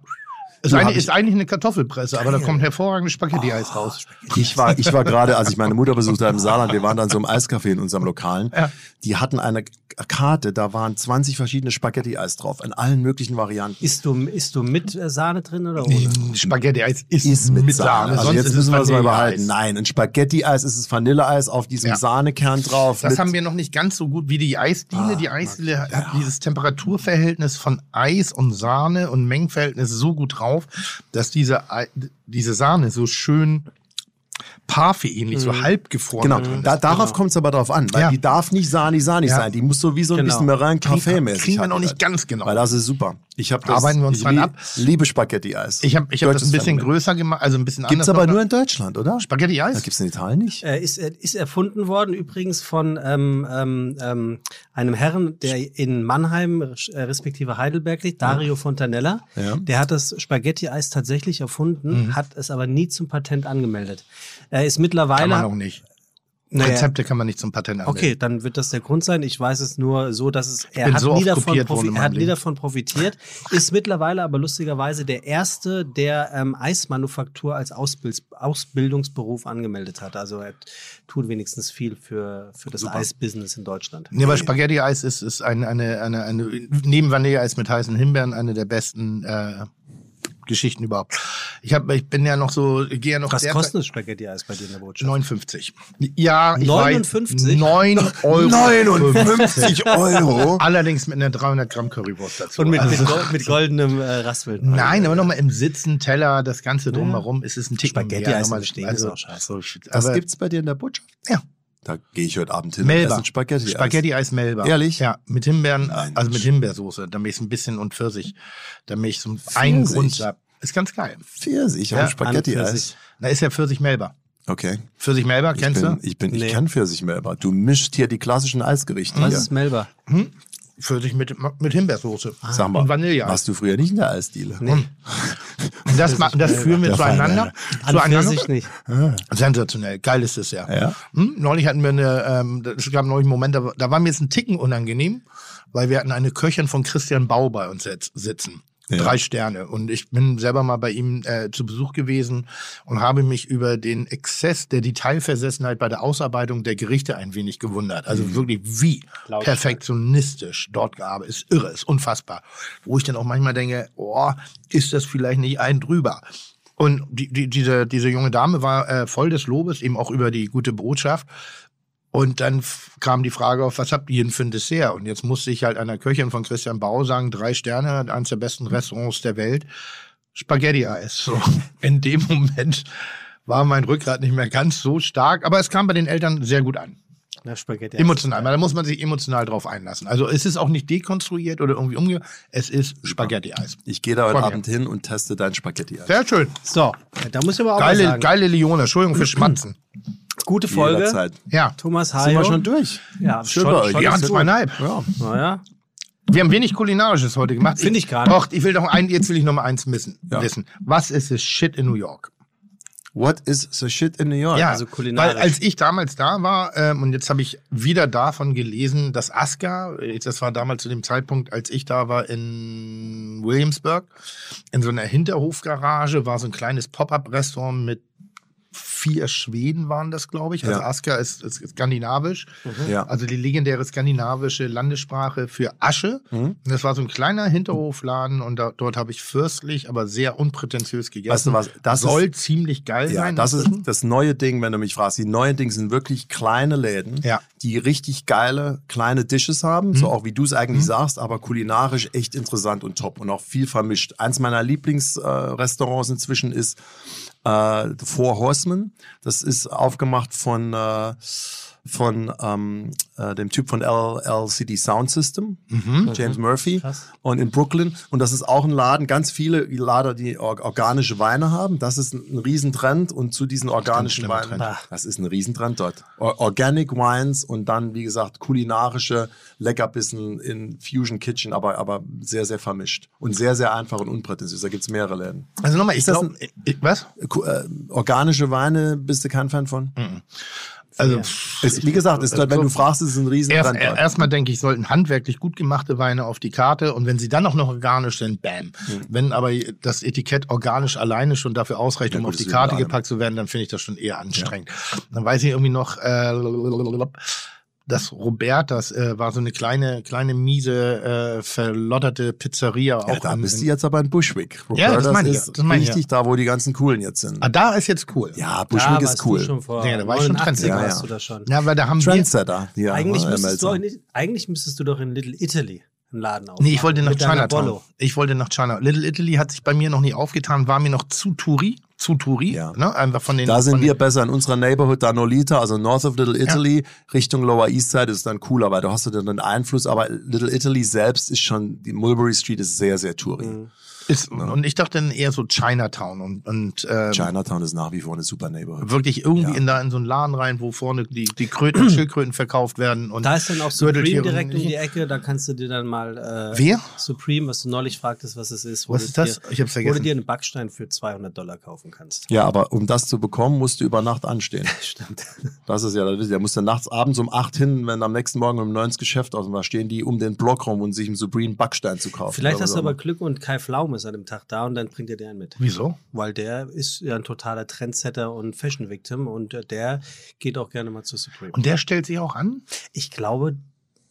Speaker 2: Ist,
Speaker 4: hab ich-
Speaker 2: ist eigentlich eine Kartoffelpresse, aber da kommt hervorragendes Spaghetti-Eis raus.
Speaker 4: Ich war, ich war gerade, als ich meine Mutter besucht habe im Saarland, wir waren dann so im Eiscafé in unserem Lokalen.
Speaker 2: Ja.
Speaker 4: Die hatten eine Karte, da waren 20 verschiedene Spaghetti-Eis drauf, in allen möglichen Varianten.
Speaker 3: Isst du, isst du mit äh, Sahne drin oder ohne?
Speaker 2: Spaghetti-Eis ist,
Speaker 4: Ist mit, Sahne. Also
Speaker 2: sonst
Speaker 4: jetzt
Speaker 2: ist
Speaker 4: müssen wir
Speaker 2: es
Speaker 4: mal behalten. Nein, ein Spaghetti-Eis ist es Vanilleeis auf diesem
Speaker 2: Ja.
Speaker 4: Sahnekern drauf.
Speaker 2: Das
Speaker 4: mit-
Speaker 2: haben wir noch nicht ganz so gut wie die Eisdiele. die Eisdiele hat dieses Temperaturverhältnis von Eis und Sahne und Mengenverhältnis so gut drauf, dass diese, diese Sahne so schön Parfait-ähnlich, so halb gefroren
Speaker 4: Genau,
Speaker 2: drin
Speaker 4: da, darauf kommt es aber drauf an, weil
Speaker 2: Ja.
Speaker 4: die darf nicht sahni-sahni
Speaker 2: Ja.
Speaker 4: sein. Die muss so wie so ein
Speaker 3: Genau.
Speaker 4: bisschen Meringue Café mäßig
Speaker 2: kriegen wir noch nicht ganz genau.
Speaker 4: Weil das ist super. Ich habe das
Speaker 2: Arbeiten wir uns
Speaker 4: ich
Speaker 2: dran ab.
Speaker 4: liebe Spaghetti-Eis.
Speaker 2: Ich habe ich hab das ein bisschen
Speaker 4: Phänomen.
Speaker 2: größer gemacht, also ein bisschen
Speaker 4: Gibt's
Speaker 2: anders.
Speaker 4: aber
Speaker 2: noch.
Speaker 4: nur in Deutschland, oder? Da
Speaker 2: Spaghetti-Eis?
Speaker 4: gibt's in Italien nicht.
Speaker 3: Äh, ist, äh, ist erfunden worden übrigens von ähm, ähm, ähm, einem Herren, der in Mannheim äh, respektive Heidelberg liegt, Dario Fontanella.
Speaker 4: Ja.
Speaker 3: Der hat das Spaghetti-Eis tatsächlich erfunden, hat es aber nie zum Patent angemeldet. Er ist
Speaker 2: Kann
Speaker 3: mittlerweile.
Speaker 2: man auch nicht.
Speaker 3: Naja.
Speaker 2: Rezepte kann man nicht zum Patent anmelden.
Speaker 3: Okay, dann wird das der Grund sein. Ich weiß es nur so, dass es er hat,
Speaker 2: so
Speaker 3: nie davon, er hat nie davon profitiert, ist mittlerweile aber lustigerweise der erste, der ähm, Eismanufaktur als Ausbild Ausbildungsberuf angemeldet hat. Also er tut wenigstens viel für, für das Eisbusiness in Deutschland.
Speaker 2: Nee, aber Spaghetti-Eis ist, ist eine, eine, eine, eine, neben Vanilleeis mit heißen Himbeeren eine der besten äh, Geschichten überhaupt. Ich, hab, ich bin ja noch so, ich gehe ja noch
Speaker 3: Was kostet das Spaghetti-Eis bei dir in der Botschaft?
Speaker 2: 59. Ja, ich
Speaker 3: 59?
Speaker 2: Weiß, 9 Euro.
Speaker 4: 59 Euro.
Speaker 2: Allerdings mit einer 300 Gramm Currywurst dazu.
Speaker 3: Und mit,
Speaker 2: Also-
Speaker 3: mit, mit goldenem äh, Raspeln.
Speaker 2: Nein, aber nochmal im Sitzen, Teller, das Ganze drumherum ist es ein Tick
Speaker 3: Spaghetti-Eis im Stehen ist auch scheiße.
Speaker 2: So,
Speaker 4: Was
Speaker 2: aber-
Speaker 4: gibt's bei dir in der Botschaft?
Speaker 2: Ja.
Speaker 4: Da gehe ich heute Abend hin und
Speaker 2: Melba.
Speaker 4: esse ein Spaghetti.
Speaker 2: Spaghetti-Eis Melba.
Speaker 4: Ehrlich?
Speaker 2: Ja, mit Himbeeren,
Speaker 4: Nein,
Speaker 2: also mit. Himbeersoße, damit ich ein bisschen und Pfirsich, damit ich so einen? Grund. Ist ganz geil.
Speaker 4: Pfirsich
Speaker 2: Ja,
Speaker 4: am Spaghetti-Eis.
Speaker 3: Pfirsich.
Speaker 2: Da ist ja Pfirsich Melba.
Speaker 4: Okay.
Speaker 2: Pfirsich Melba,
Speaker 4: Ich
Speaker 2: kennst
Speaker 4: bin,
Speaker 2: du?
Speaker 4: ich bin, ich
Speaker 3: Nee.
Speaker 4: kann Pfirsich Melba. Du mischst hier die klassischen Eisgerichte.
Speaker 3: Was
Speaker 4: hier.
Speaker 3: ist Melba?
Speaker 2: Pfirsich mit, mit Himbeersoße.
Speaker 4: Sag mal,
Speaker 2: Und Vanilleeis.
Speaker 4: warst du früher nicht in der Eisdiele?
Speaker 2: Und das, ma- das führen wir
Speaker 4: Der
Speaker 2: zueinander.
Speaker 3: An
Speaker 2: zueinander.
Speaker 3: Pfirsich nicht.
Speaker 2: Sensationell, geil ist es ja.
Speaker 4: Ja?
Speaker 2: Hm? Neulich hatten wir eine, ähm, es gab neulich einen Moment, da, da war mir jetzt ein Ticken unangenehm, weil wir hatten eine Köchin von Christian Bau bei uns sitzen.
Speaker 4: Ja.
Speaker 2: Drei Sterne. Und ich bin selber mal bei ihm äh, zu Besuch gewesen und habe mich über den Exzess der Detailversessenheit bei der Ausarbeitung der Gerichte ein wenig gewundert. Also
Speaker 4: Mhm.
Speaker 2: wirklich wie perfektionistisch dort gearbeitet. Ist irre, ist unfassbar. Wo ich dann auch manchmal denke, oh, ist das vielleicht nicht ein drüber? Und die, die, diese, diese junge Dame war äh, voll des Lobes, eben auch über die gute Botschaft. Und dann kam die Frage auf, was habt ihr denn für ein Dessert? Und jetzt musste ich halt einer Köchin von Christian Bau sagen, drei Sterne, eines der besten Restaurants der Welt, Spaghetti-Eis. So. In dem Moment war mein Rückgrat nicht mehr ganz so stark, aber es kam bei den Eltern sehr gut an.
Speaker 3: Na, Spaghetti.
Speaker 2: Emotional, weil da muss man sich emotional drauf einlassen. Also es ist auch nicht dekonstruiert oder irgendwie umge... Es ist Spaghetti-Eis.
Speaker 4: Ich gehe da heute. Abend hin und teste dein Spaghetti-Eis.
Speaker 2: Sehr schön.
Speaker 3: So, da muss ich aber auch mal
Speaker 2: Geile,
Speaker 3: sagen.
Speaker 2: geile Leone. Entschuldigung für Schmatzen.
Speaker 3: Gute Folge.
Speaker 4: Jederzeit.
Speaker 2: Ja.
Speaker 3: Thomas
Speaker 4: Sind
Speaker 3: Hayo.
Speaker 4: wir schon durch?
Speaker 3: Ja,
Speaker 4: Schön
Speaker 3: schon-
Speaker 4: bei euch.
Speaker 3: schon
Speaker 2: Ja, zweieinhalb.
Speaker 4: Ja.
Speaker 3: Naja.
Speaker 2: Wir haben wenig Kulinarisches heute gemacht.
Speaker 3: Finde ich gar nicht.
Speaker 2: Doch, ich will doch ein, jetzt will ich noch mal eins wissen.
Speaker 4: Ja.
Speaker 2: wissen. Was ist das Shit in New York?
Speaker 4: What is the shit in New York?
Speaker 2: Ja,
Speaker 3: also kulinarisch.
Speaker 2: Weil als ich damals da war, ähm, und jetzt habe ich wieder davon gelesen, dass Aska, äh, das war damals zu dem Zeitpunkt, als ich da war in Williamsburg, in so einer Hinterhofgarage war so ein kleines Pop-up-Restaurant mit vier Schweden waren das, glaube ich. Also
Speaker 4: Ja.
Speaker 2: Aska ist, ist skandinavisch.
Speaker 4: Ja.
Speaker 2: Also die legendäre skandinavische Landessprache für Asche.
Speaker 4: Mhm.
Speaker 2: Das war so ein kleiner Hinterhofladen und da, dort habe ich fürstlich, aber sehr unprätentiös gegessen.
Speaker 4: Weißt du was, das
Speaker 2: soll
Speaker 4: ist-
Speaker 2: ziemlich geil
Speaker 4: Ja,
Speaker 2: sein.
Speaker 4: das ist das neue Ding, wenn du mich fragst. Die neuen Dinge sind wirklich kleine Läden,
Speaker 2: Ja.
Speaker 4: die richtig geile kleine Dishes haben,
Speaker 2: Mhm.
Speaker 4: so auch wie du es eigentlich sagst, aber kulinarisch echt interessant und top und auch viel vermischt. Eins meiner Lieblingsrestaurants äh, inzwischen ist äh, Four Horsemen. Das ist aufgemacht von äh, von ähm, äh, dem Typ von LCD Sound System,
Speaker 2: Mhm.
Speaker 4: James Murphy,
Speaker 3: Krass.
Speaker 4: und in Brooklyn. Und das ist auch ein Laden, ganz viele Lader, die or organische Weine haben. Das ist ein, ein Riesentrend und zu diesen organischen Weinen,
Speaker 2: Trend.
Speaker 4: das ist ein Riesentrend dort. Or Organic Wines und dann, wie gesagt, kulinarische Leckerbissen in Fusion Kitchen, aber, aber sehr, sehr vermischt und sehr, sehr einfach und unprätentiös. Da gibt's mehrere Läden.
Speaker 2: Also nochmal, ich
Speaker 4: Ist das
Speaker 2: glaube, was?
Speaker 4: Äh, organische Weine bist du kein Fan von?
Speaker 2: Also,
Speaker 4: Ist, wie gesagt, ist, wenn du fragst, ist es ein
Speaker 2: Erst,
Speaker 4: Riesentrend. dort.
Speaker 2: erstmal denke ich, sollten handwerklich gut gemachte Weine auf die Karte und wenn sie dann auch noch organisch sind, bam. Wenn aber das Etikett organisch alleine schon dafür ausreicht,
Speaker 4: Ja,
Speaker 2: um auf die Karte gepackt zu werden, dann finde ich das schon eher anstrengend. Dann weiß ich irgendwie noch, äh, das Robertas äh, war so eine kleine, kleine miese, äh, verlotterte Pizzeria.
Speaker 4: Ja,
Speaker 2: auch
Speaker 4: da
Speaker 2: in-
Speaker 4: bist du jetzt aber in Bushwick.
Speaker 2: Ja, das
Speaker 4: Roberta's
Speaker 2: meine ich
Speaker 4: ist
Speaker 2: ja, das meine ich
Speaker 4: richtig da, wo die ganzen Coolen jetzt sind.
Speaker 2: Ah, da ist jetzt cool.
Speaker 4: Ja, Bushwick ist cool.
Speaker 3: Du schon vor
Speaker 2: Ja, da war ich schon
Speaker 3: 89
Speaker 2: Trendsetter.
Speaker 4: Ja,
Speaker 3: du
Speaker 4: ja.
Speaker 3: da schon.
Speaker 2: Ja, weil da haben wir,
Speaker 4: Trendsetter. Ja,
Speaker 3: eigentlich,
Speaker 4: Herr
Speaker 3: müsstest du in, eigentlich müsstest du doch in Little Italy einen Laden aufmachen.
Speaker 2: Nee, ich wollte nach Chinatown. Ich wollte nach China. Little Italy hat sich bei mir noch nie aufgetan, war mir noch zu Touri, zu Touri,
Speaker 4: Ja.
Speaker 2: ne? Einfach von den
Speaker 4: Da sind wir besser in unserer Neighborhood, da Nolita, also North of Little Italy, Richtung Lower East Side ist dann cooler, weil du hast du dann einen Einfluss, aber Little Italy selbst ist schon, die Mulberry Street ist sehr, sehr tourig.
Speaker 3: Mhm.
Speaker 2: Ist, und ich dachte dann eher so Chinatown und und ähm,
Speaker 4: Chinatown ist nach wie vor eine super Neighborhood.
Speaker 2: wirklich irgendwie
Speaker 4: Ja.
Speaker 2: in da in so einen Laden rein, wo vorne die die Kröten, und Schildkröten verkauft werden und
Speaker 3: Da ist dann auch Supreme direkt um die Ecke, da kannst du dir dann mal. Äh,
Speaker 2: Wer?
Speaker 3: Supreme, was du neulich fragtest, was es ist. wo
Speaker 2: Was
Speaker 3: du
Speaker 2: ist das?
Speaker 3: Dir,
Speaker 2: Ich hab's
Speaker 3: Wo du
Speaker 2: vergessen.
Speaker 3: dir einen Backstein für 200 Dollar kaufen kannst.
Speaker 4: Ja, aber um das zu bekommen, musst du über Nacht anstehen.
Speaker 3: Stimmt.
Speaker 4: Das ist ja, das ist, der muss dann nachts abends um 8 hin, wenn am nächsten Morgen um 9 ins Geschäft aus, und da stehen die um den Block rum und sich einen Supreme Backstein zu kaufen.
Speaker 3: Vielleicht hast du aber Glück und Kai Pflaum ist an dem Tag da und dann bringt er einen mit.
Speaker 2: Wieso?
Speaker 3: Weil der ist ja ein totaler Trendsetter und Fashion Victim und der geht auch gerne mal zu Supreme.
Speaker 2: Und der stellt sich auch an?
Speaker 3: ich glaube,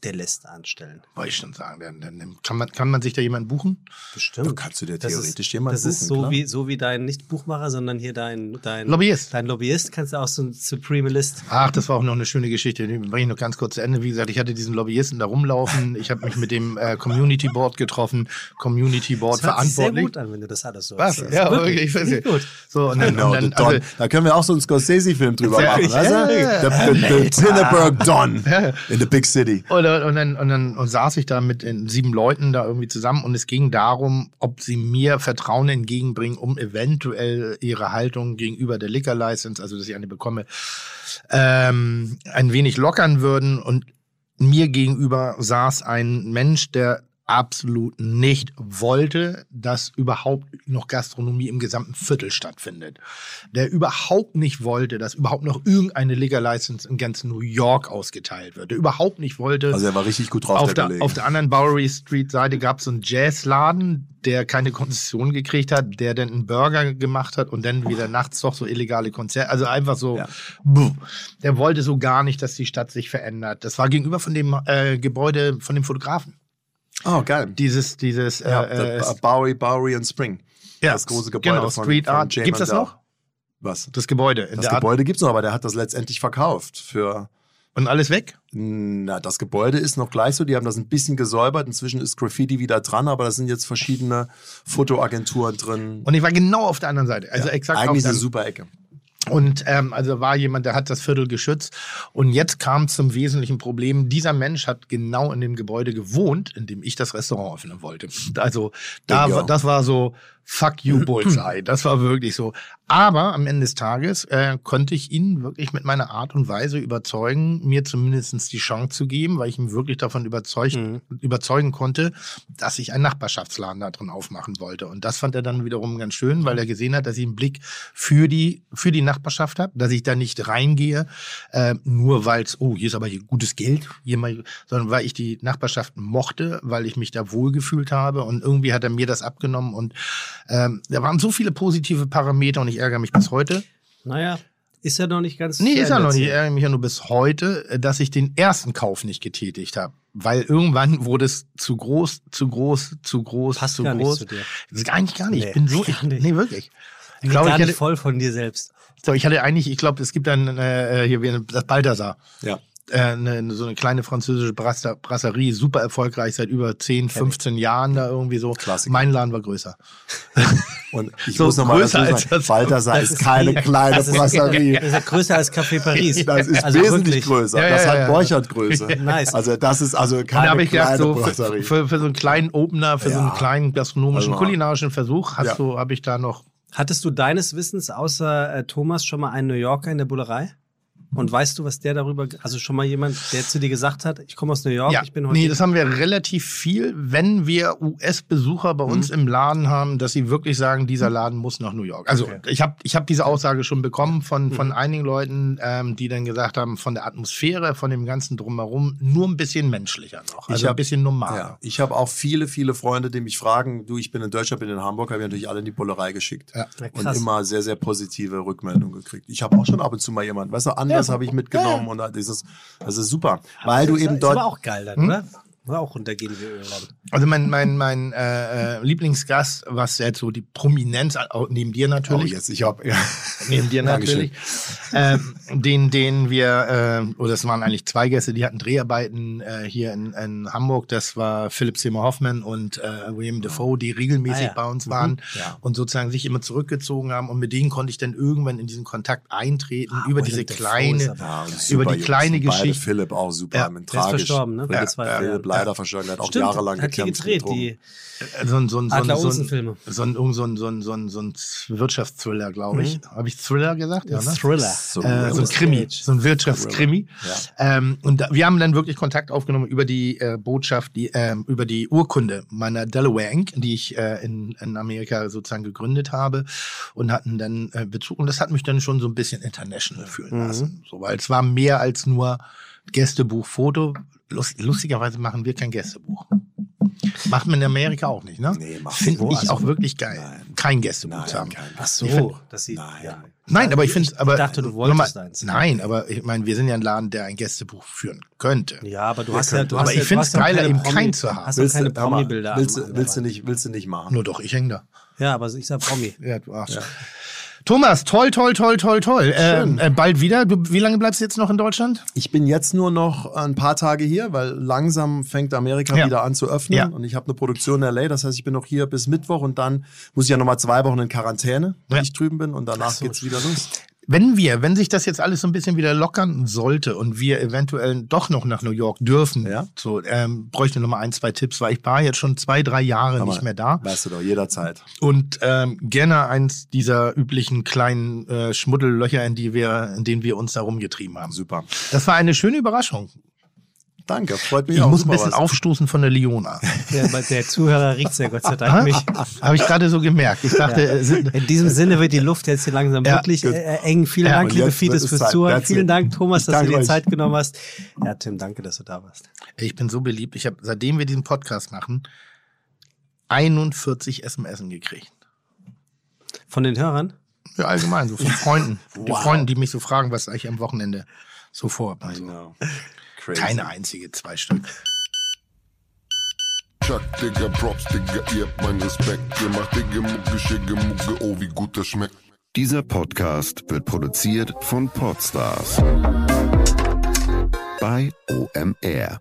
Speaker 3: der lässt anstellen.
Speaker 2: Wollte ich schon sagen. Dann, dann kann, man, kann man sich da jemanden buchen?
Speaker 3: Bestimmt.
Speaker 4: immer. Kannst du dir
Speaker 3: Das
Speaker 4: theoretisch
Speaker 3: ist,
Speaker 4: jemanden
Speaker 3: Das ist
Speaker 4: buchen,
Speaker 3: so
Speaker 4: klar.
Speaker 3: wie, so wie dein, nicht Buchmacher, sondern hier dein, dein
Speaker 2: Lobbyist.
Speaker 3: Dein Lobbyist kannst du auch so ein Supreme List.
Speaker 2: Ach, das war auch noch eine schöne Geschichte. Die bringe ich noch ganz kurz zu Ende. Wie gesagt, ich hatte diesen Lobbyisten da rumlaufen. Ich habe mich mit dem äh, Community Board getroffen. Community Board
Speaker 3: Das hört sich sehr
Speaker 2: verantwortlich.
Speaker 3: gut an, wenn du das alles so
Speaker 2: Was?
Speaker 3: erzählst.
Speaker 2: Ja,
Speaker 3: Wirklich,
Speaker 2: wirklich. Ich weiß nicht.
Speaker 3: gut.
Speaker 2: So, und dann,
Speaker 4: Genau,
Speaker 2: und dann
Speaker 4: Don.
Speaker 2: also,
Speaker 4: da können wir auch so einen Scorsese-Film drüber machen.
Speaker 2: ja,
Speaker 4: du?
Speaker 2: ja,
Speaker 4: The, the, the Pinneberg Don in the big city.
Speaker 2: Und, und, dann, und dann und saß ich da mit den sieben Leuten da irgendwie zusammen und es ging darum, ob sie mir Vertrauen entgegenbringen, um eventuell ihre Haltung gegenüber der Liquor License, also dass ich eine bekomme, ähm, ein wenig lockern würden. Und mir gegenüber saß ein Mensch, der absolut nicht wollte, dass überhaupt noch Gastronomie im gesamten Viertel stattfindet. Der überhaupt nicht wollte, dass überhaupt noch irgendeine Liquor License in ganz New York ausgeteilt wird. Der überhaupt nicht wollte.
Speaker 4: Also er war richtig gut drauf,
Speaker 2: auf,
Speaker 4: der,
Speaker 2: der, auf der anderen Bowery Street Seite gab es so einen Jazzladen, der keine Konzession gekriegt hat, der dann einen Burger gemacht hat und dann wieder nachts doch so illegale Konzerte. Also einfach so,
Speaker 4: Ja.
Speaker 2: buh. der wollte so gar nicht, dass die Stadt sich verändert. Das war gegenüber von dem äh, Gebäude von dem Fotografen.
Speaker 4: Oh, geil.
Speaker 2: Dieses, dieses,
Speaker 4: ja,
Speaker 2: äh, äh,
Speaker 4: Bowery, Bowery und Spring.
Speaker 2: ja,
Speaker 4: das große Gebäude
Speaker 2: genau,
Speaker 4: von,
Speaker 2: Street
Speaker 4: von
Speaker 2: Art.
Speaker 4: Jay
Speaker 2: Gibt's das noch?
Speaker 4: Was?
Speaker 2: Das Gebäude.
Speaker 4: Das
Speaker 2: der Art.
Speaker 4: Gebäude gibt's noch, aber der hat das letztendlich verkauft für
Speaker 2: Und alles weg?
Speaker 4: Na, das Gebäude ist noch gleich so. Die haben das ein bisschen gesäubert. Inzwischen ist Graffiti wieder dran, aber da sind jetzt verschiedene Fotoagenturen drin.
Speaker 2: Und ich war genau auf der anderen Seite. Also
Speaker 4: Ja,
Speaker 2: exakt
Speaker 4: eigentlich
Speaker 2: auf
Speaker 4: eine super Ecke.
Speaker 2: Und ähm, also war jemand, der hat das Viertel geschützt. Und jetzt kam zum wesentlichen Problem. Dieser Mensch hat genau in dem Gebäude gewohnt, in dem ich das Restaurant öffnen wollte. Also da, das war so Fuck you Bullseye. Das war wirklich so. Aber am Ende des Tages äh, konnte ich ihn wirklich mit meiner Art und Weise überzeugen, mir zumindest die Chance zu geben, weil ich ihn wirklich davon
Speaker 3: Mhm.
Speaker 2: überzeugen konnte, dass ich einen Nachbarschaftsladen da drin aufmachen wollte. Und das fand er dann wiederum ganz schön, weil er gesehen hat, dass ich einen Blick für die, für die Nachbarschaft habe, dass ich da nicht reingehe, äh, nur weil es, oh, hier ist aber hier gutes Geld, hier mal, sondern weil ich die Nachbarschaft mochte, weil ich mich da wohlgefühlt habe und irgendwie hat er mir das abgenommen und ähm, da waren so viele positive Parameter und ich ärgere mich bis heute.
Speaker 3: Naja, ist ja noch nicht ganz.
Speaker 2: Nee, ist er
Speaker 3: Ende
Speaker 2: noch nicht. Ich ärgere mich ja nur bis heute, äh, dass ich den ersten Kauf nicht getätigt habe. Weil irgendwann wurde es zu groß, zu groß, zu groß,
Speaker 3: Passt
Speaker 2: zu
Speaker 3: gar nicht
Speaker 2: groß.
Speaker 3: zu dir.
Speaker 2: Das ist eigentlich gar nicht.
Speaker 3: Nee,
Speaker 2: ich bin so, ich,
Speaker 3: nicht.
Speaker 2: nee, wirklich. Ich
Speaker 3: Geht
Speaker 2: glaube,
Speaker 3: gar
Speaker 2: ich
Speaker 3: nicht
Speaker 2: hatte,
Speaker 3: voll von dir selbst.
Speaker 2: so, ich hatte eigentlich, ich glaube, es gibt dann äh, hier wie das Balthasar.
Speaker 4: Ja.
Speaker 2: Äh, eine, so eine kleine französische Brasser, Brasserie, super erfolgreich seit über 10, 15 Jahren da irgendwie so.
Speaker 4: Klassiker.
Speaker 2: Mein Laden war größer.
Speaker 4: Und ich
Speaker 2: So
Speaker 4: muss nochmal dazu sagen,
Speaker 2: das-
Speaker 4: Balthasar
Speaker 3: das
Speaker 4: ist keine kleine
Speaker 3: das ist-
Speaker 4: Brasserie.
Speaker 3: Das ist größer als Café Paris.
Speaker 4: Das ist
Speaker 3: Also
Speaker 4: wesentlich
Speaker 3: wirklich.
Speaker 4: größer.
Speaker 2: Ja,
Speaker 4: das
Speaker 2: ja,
Speaker 4: hat
Speaker 2: ja.
Speaker 4: Borchert Größe.
Speaker 3: Nice.
Speaker 4: Also das ist also keine
Speaker 2: habe ich gedacht,
Speaker 4: kleine
Speaker 2: so für,
Speaker 4: Brasserie.
Speaker 2: für, für so einen kleinen Opener, für so einen kleinen gastronomischen,
Speaker 4: Also-
Speaker 2: kulinarischen Versuch, hast
Speaker 4: Ja.
Speaker 2: du, habe ich da noch.
Speaker 3: Hattest du deines Wissens außer äh, Thomas schon mal einen New Yorker in der Bullerei? Und weißt du, was der darüber, also schon mal jemand, der zu dir gesagt hat, ich komme aus New York,
Speaker 2: ja,
Speaker 3: ich bin heute.
Speaker 2: nee, das haben wir relativ viel, wenn wir US-Besucher bei uns im Laden haben, dass sie wirklich sagen, dieser Laden muss nach New York. Also
Speaker 3: Okay.
Speaker 2: ich habe ich hab diese Aussage schon bekommen von, von einigen Leuten, ähm, die dann gesagt haben, von der Atmosphäre, von dem ganzen Drumherum, nur ein bisschen menschlicher noch. Also
Speaker 4: hab-
Speaker 2: ein bisschen normaler.
Speaker 4: Ja, ich habe auch viele, viele Freunde, die mich fragen, du, ich bin in Deutschland, bin in Hamburg, habe ich natürlich alle in die Bullerei geschickt.
Speaker 2: Ja.
Speaker 3: Ja,
Speaker 4: und immer sehr, sehr positive Rückmeldungen gekriegt. Ich habe auch schon ab und zu mal jemanden, weißt du, anders
Speaker 2: Ja.
Speaker 4: habe ich mitgenommen und das ist, das ist super. Weil du eben
Speaker 3: ist
Speaker 4: dort.
Speaker 3: aber auch geil dann, oder? Auch runtergehen wie Öl dann.
Speaker 2: Also mein, mein, mein äh, äh, Lieblingsgast, was jetzt so die Prominenz, auch neben dir
Speaker 4: Oh,
Speaker 2: natürlich,
Speaker 4: jetzt, ich habe. Ja.
Speaker 2: neben dir natürlich, ähm, den, den wir, äh, oder es waren eigentlich zwei Gäste, die hatten Dreharbeiten äh, hier in, in Hamburg. Das war Philipp Seymour Hoffman und äh, William Defoe, die regelmäßig
Speaker 3: Ah, ja.
Speaker 2: bei uns waren
Speaker 4: Ja.
Speaker 2: und sozusagen sich immer zurückgezogen haben. Und mit denen konnte ich dann irgendwann in diesen Kontakt eintreten
Speaker 3: Ah,
Speaker 2: über
Speaker 3: William
Speaker 2: diese
Speaker 3: Dafoe
Speaker 2: kleine,
Speaker 4: Ja,
Speaker 2: über die
Speaker 4: Jungs.
Speaker 2: kleine
Speaker 4: beide
Speaker 2: Geschichte.
Speaker 4: Philipp auch super,
Speaker 2: Ja,
Speaker 4: mit tragisch.
Speaker 3: verstorben, ne?
Speaker 4: Philipp,
Speaker 3: Jahren.
Speaker 4: Leider verstorben, der hat auch
Speaker 3: Stimmt,
Speaker 4: jahrelang
Speaker 3: hat
Speaker 4: gekämpft.
Speaker 3: gedreht, die
Speaker 2: so ein, so ein, so ein, so ein, so ein, so ein, so ein, so ein, so ein Wirtschaftsthriller, glaube ich. Habe ich Thriller gesagt? Ja, ne?
Speaker 3: Thriller.
Speaker 4: So,
Speaker 2: äh, so ein Krimi, so ein Wirtschaftskrimi. Ähm, und da, wir haben dann wirklich Kontakt aufgenommen über die äh, Botschaft, die, ähm, über die Urkunde meiner Delaware Inc., die ich äh, in, in Amerika sozusagen gegründet habe und hatten dann äh, Bezug. Und das hat mich dann schon so ein bisschen international fühlen lassen. So, weil es war mehr als nur Gästebuch, Foto. Lust, lustigerweise machen wir kein Gästebuch. Macht man in Amerika auch nicht, ne?
Speaker 4: Nee, macht
Speaker 2: Finde ich
Speaker 4: Also-
Speaker 2: auch wirklich geil,
Speaker 4: Nein.
Speaker 2: kein Gästebuch
Speaker 4: Nein,
Speaker 2: zu haben.
Speaker 4: kein-
Speaker 3: Ach so,
Speaker 2: Ich find-
Speaker 3: dass sie,
Speaker 4: Nein.
Speaker 3: ja.
Speaker 2: Nein, aber ich finde, aber
Speaker 3: dachte, du wolltest eins.
Speaker 2: Nein, aber ich meine, wir sind ja ein Laden, der ein Gästebuch führen könnte.
Speaker 3: Ja, aber du hast ja, du hast
Speaker 2: Aber
Speaker 3: ja,
Speaker 2: ich
Speaker 3: hast ja
Speaker 2: geiler,
Speaker 3: keine
Speaker 2: eben keinen zu haben.
Speaker 3: Hast du keine
Speaker 4: mal,
Speaker 3: Promi-Bilder?
Speaker 4: Willst,
Speaker 3: an
Speaker 4: willst, du nicht, willst du nicht machen?
Speaker 2: Nur doch, ich häng da.
Speaker 3: Ja, aber ich sag Promi.
Speaker 2: Ja, du Arsch. Thomas, toll, toll, toll, toll, toll. Ähm, äh, bald wieder. Du, wie lange bleibst du jetzt noch in Deutschland?
Speaker 4: Ich bin jetzt nur noch ein paar Tage hier, weil langsam fängt Amerika
Speaker 2: Ja.
Speaker 4: wieder an zu öffnen
Speaker 2: Ja.
Speaker 4: und ich habe eine Produktion in LA, das heißt, ich bin noch hier bis Mittwoch und dann muss ich ja nochmal zwei Wochen in Quarantäne, wenn
Speaker 2: Ja.
Speaker 4: ich drüben bin und danach
Speaker 3: so,
Speaker 4: geht's wieder los.
Speaker 2: Wenn wir, wenn sich das jetzt alles so ein bisschen wieder lockern sollte und wir eventuell doch noch nach New York dürfen,
Speaker 4: Ja.
Speaker 2: so ähm, bräuchte noch mal ein, zwei Tipps, weil ich war jetzt schon zwei, drei Jahre nicht mehr da
Speaker 4: Weißt du doch, jederzeit.
Speaker 2: und ähm, gerne eins dieser üblichen kleinen äh, Schmuddellöcher, in die wir, in denen wir uns da rumgetrieben haben.
Speaker 4: Super.
Speaker 2: Das war eine schöne Überraschung.
Speaker 4: Danke, freut mich
Speaker 2: Ich
Speaker 4: auch.
Speaker 2: muss ein bisschen
Speaker 4: was.
Speaker 2: aufstoßen von der Liona.
Speaker 3: Der, der Zuhörer riecht sehr Gott sei Dank nicht.
Speaker 2: Habe ich gerade so gemerkt. Ich dachte, äh, sind,
Speaker 3: In diesem Sinne wird die Luft jetzt hier langsam
Speaker 2: Ja,
Speaker 3: wirklich
Speaker 4: gut.
Speaker 3: äh, eng. Vielen
Speaker 2: Ja,
Speaker 3: Dank, liebe Fides, fürs
Speaker 4: Zeit.
Speaker 3: Zuhören.
Speaker 4: That's
Speaker 3: Vielen
Speaker 4: it.
Speaker 3: Dank, Thomas,
Speaker 4: Ich
Speaker 3: dass du dir
Speaker 4: euch.
Speaker 3: Zeit genommen hast. Ja, Tim, danke, dass du da warst.
Speaker 2: ich bin so beliebt. Ich habe, seitdem wir diesen Podcast machen, 41 SMS gekriegt.
Speaker 3: Von den Hörern?
Speaker 2: Ja, allgemein, so von Freunden. Die Freunden, die mich so fragen, was eigentlich am Wochenende so vor. Also,
Speaker 4: Genau. Crazy.
Speaker 2: keine einzige, zwei Stück.
Speaker 5: Chuck, Digga, Props, Digga, ihr habt meinen Respekt. Ihr macht Digga, Mucke, Schicke, Mucke, oh, wie gut das schmeckt.
Speaker 1: Dieser Podcast wird produziert von Podstars bei OMR.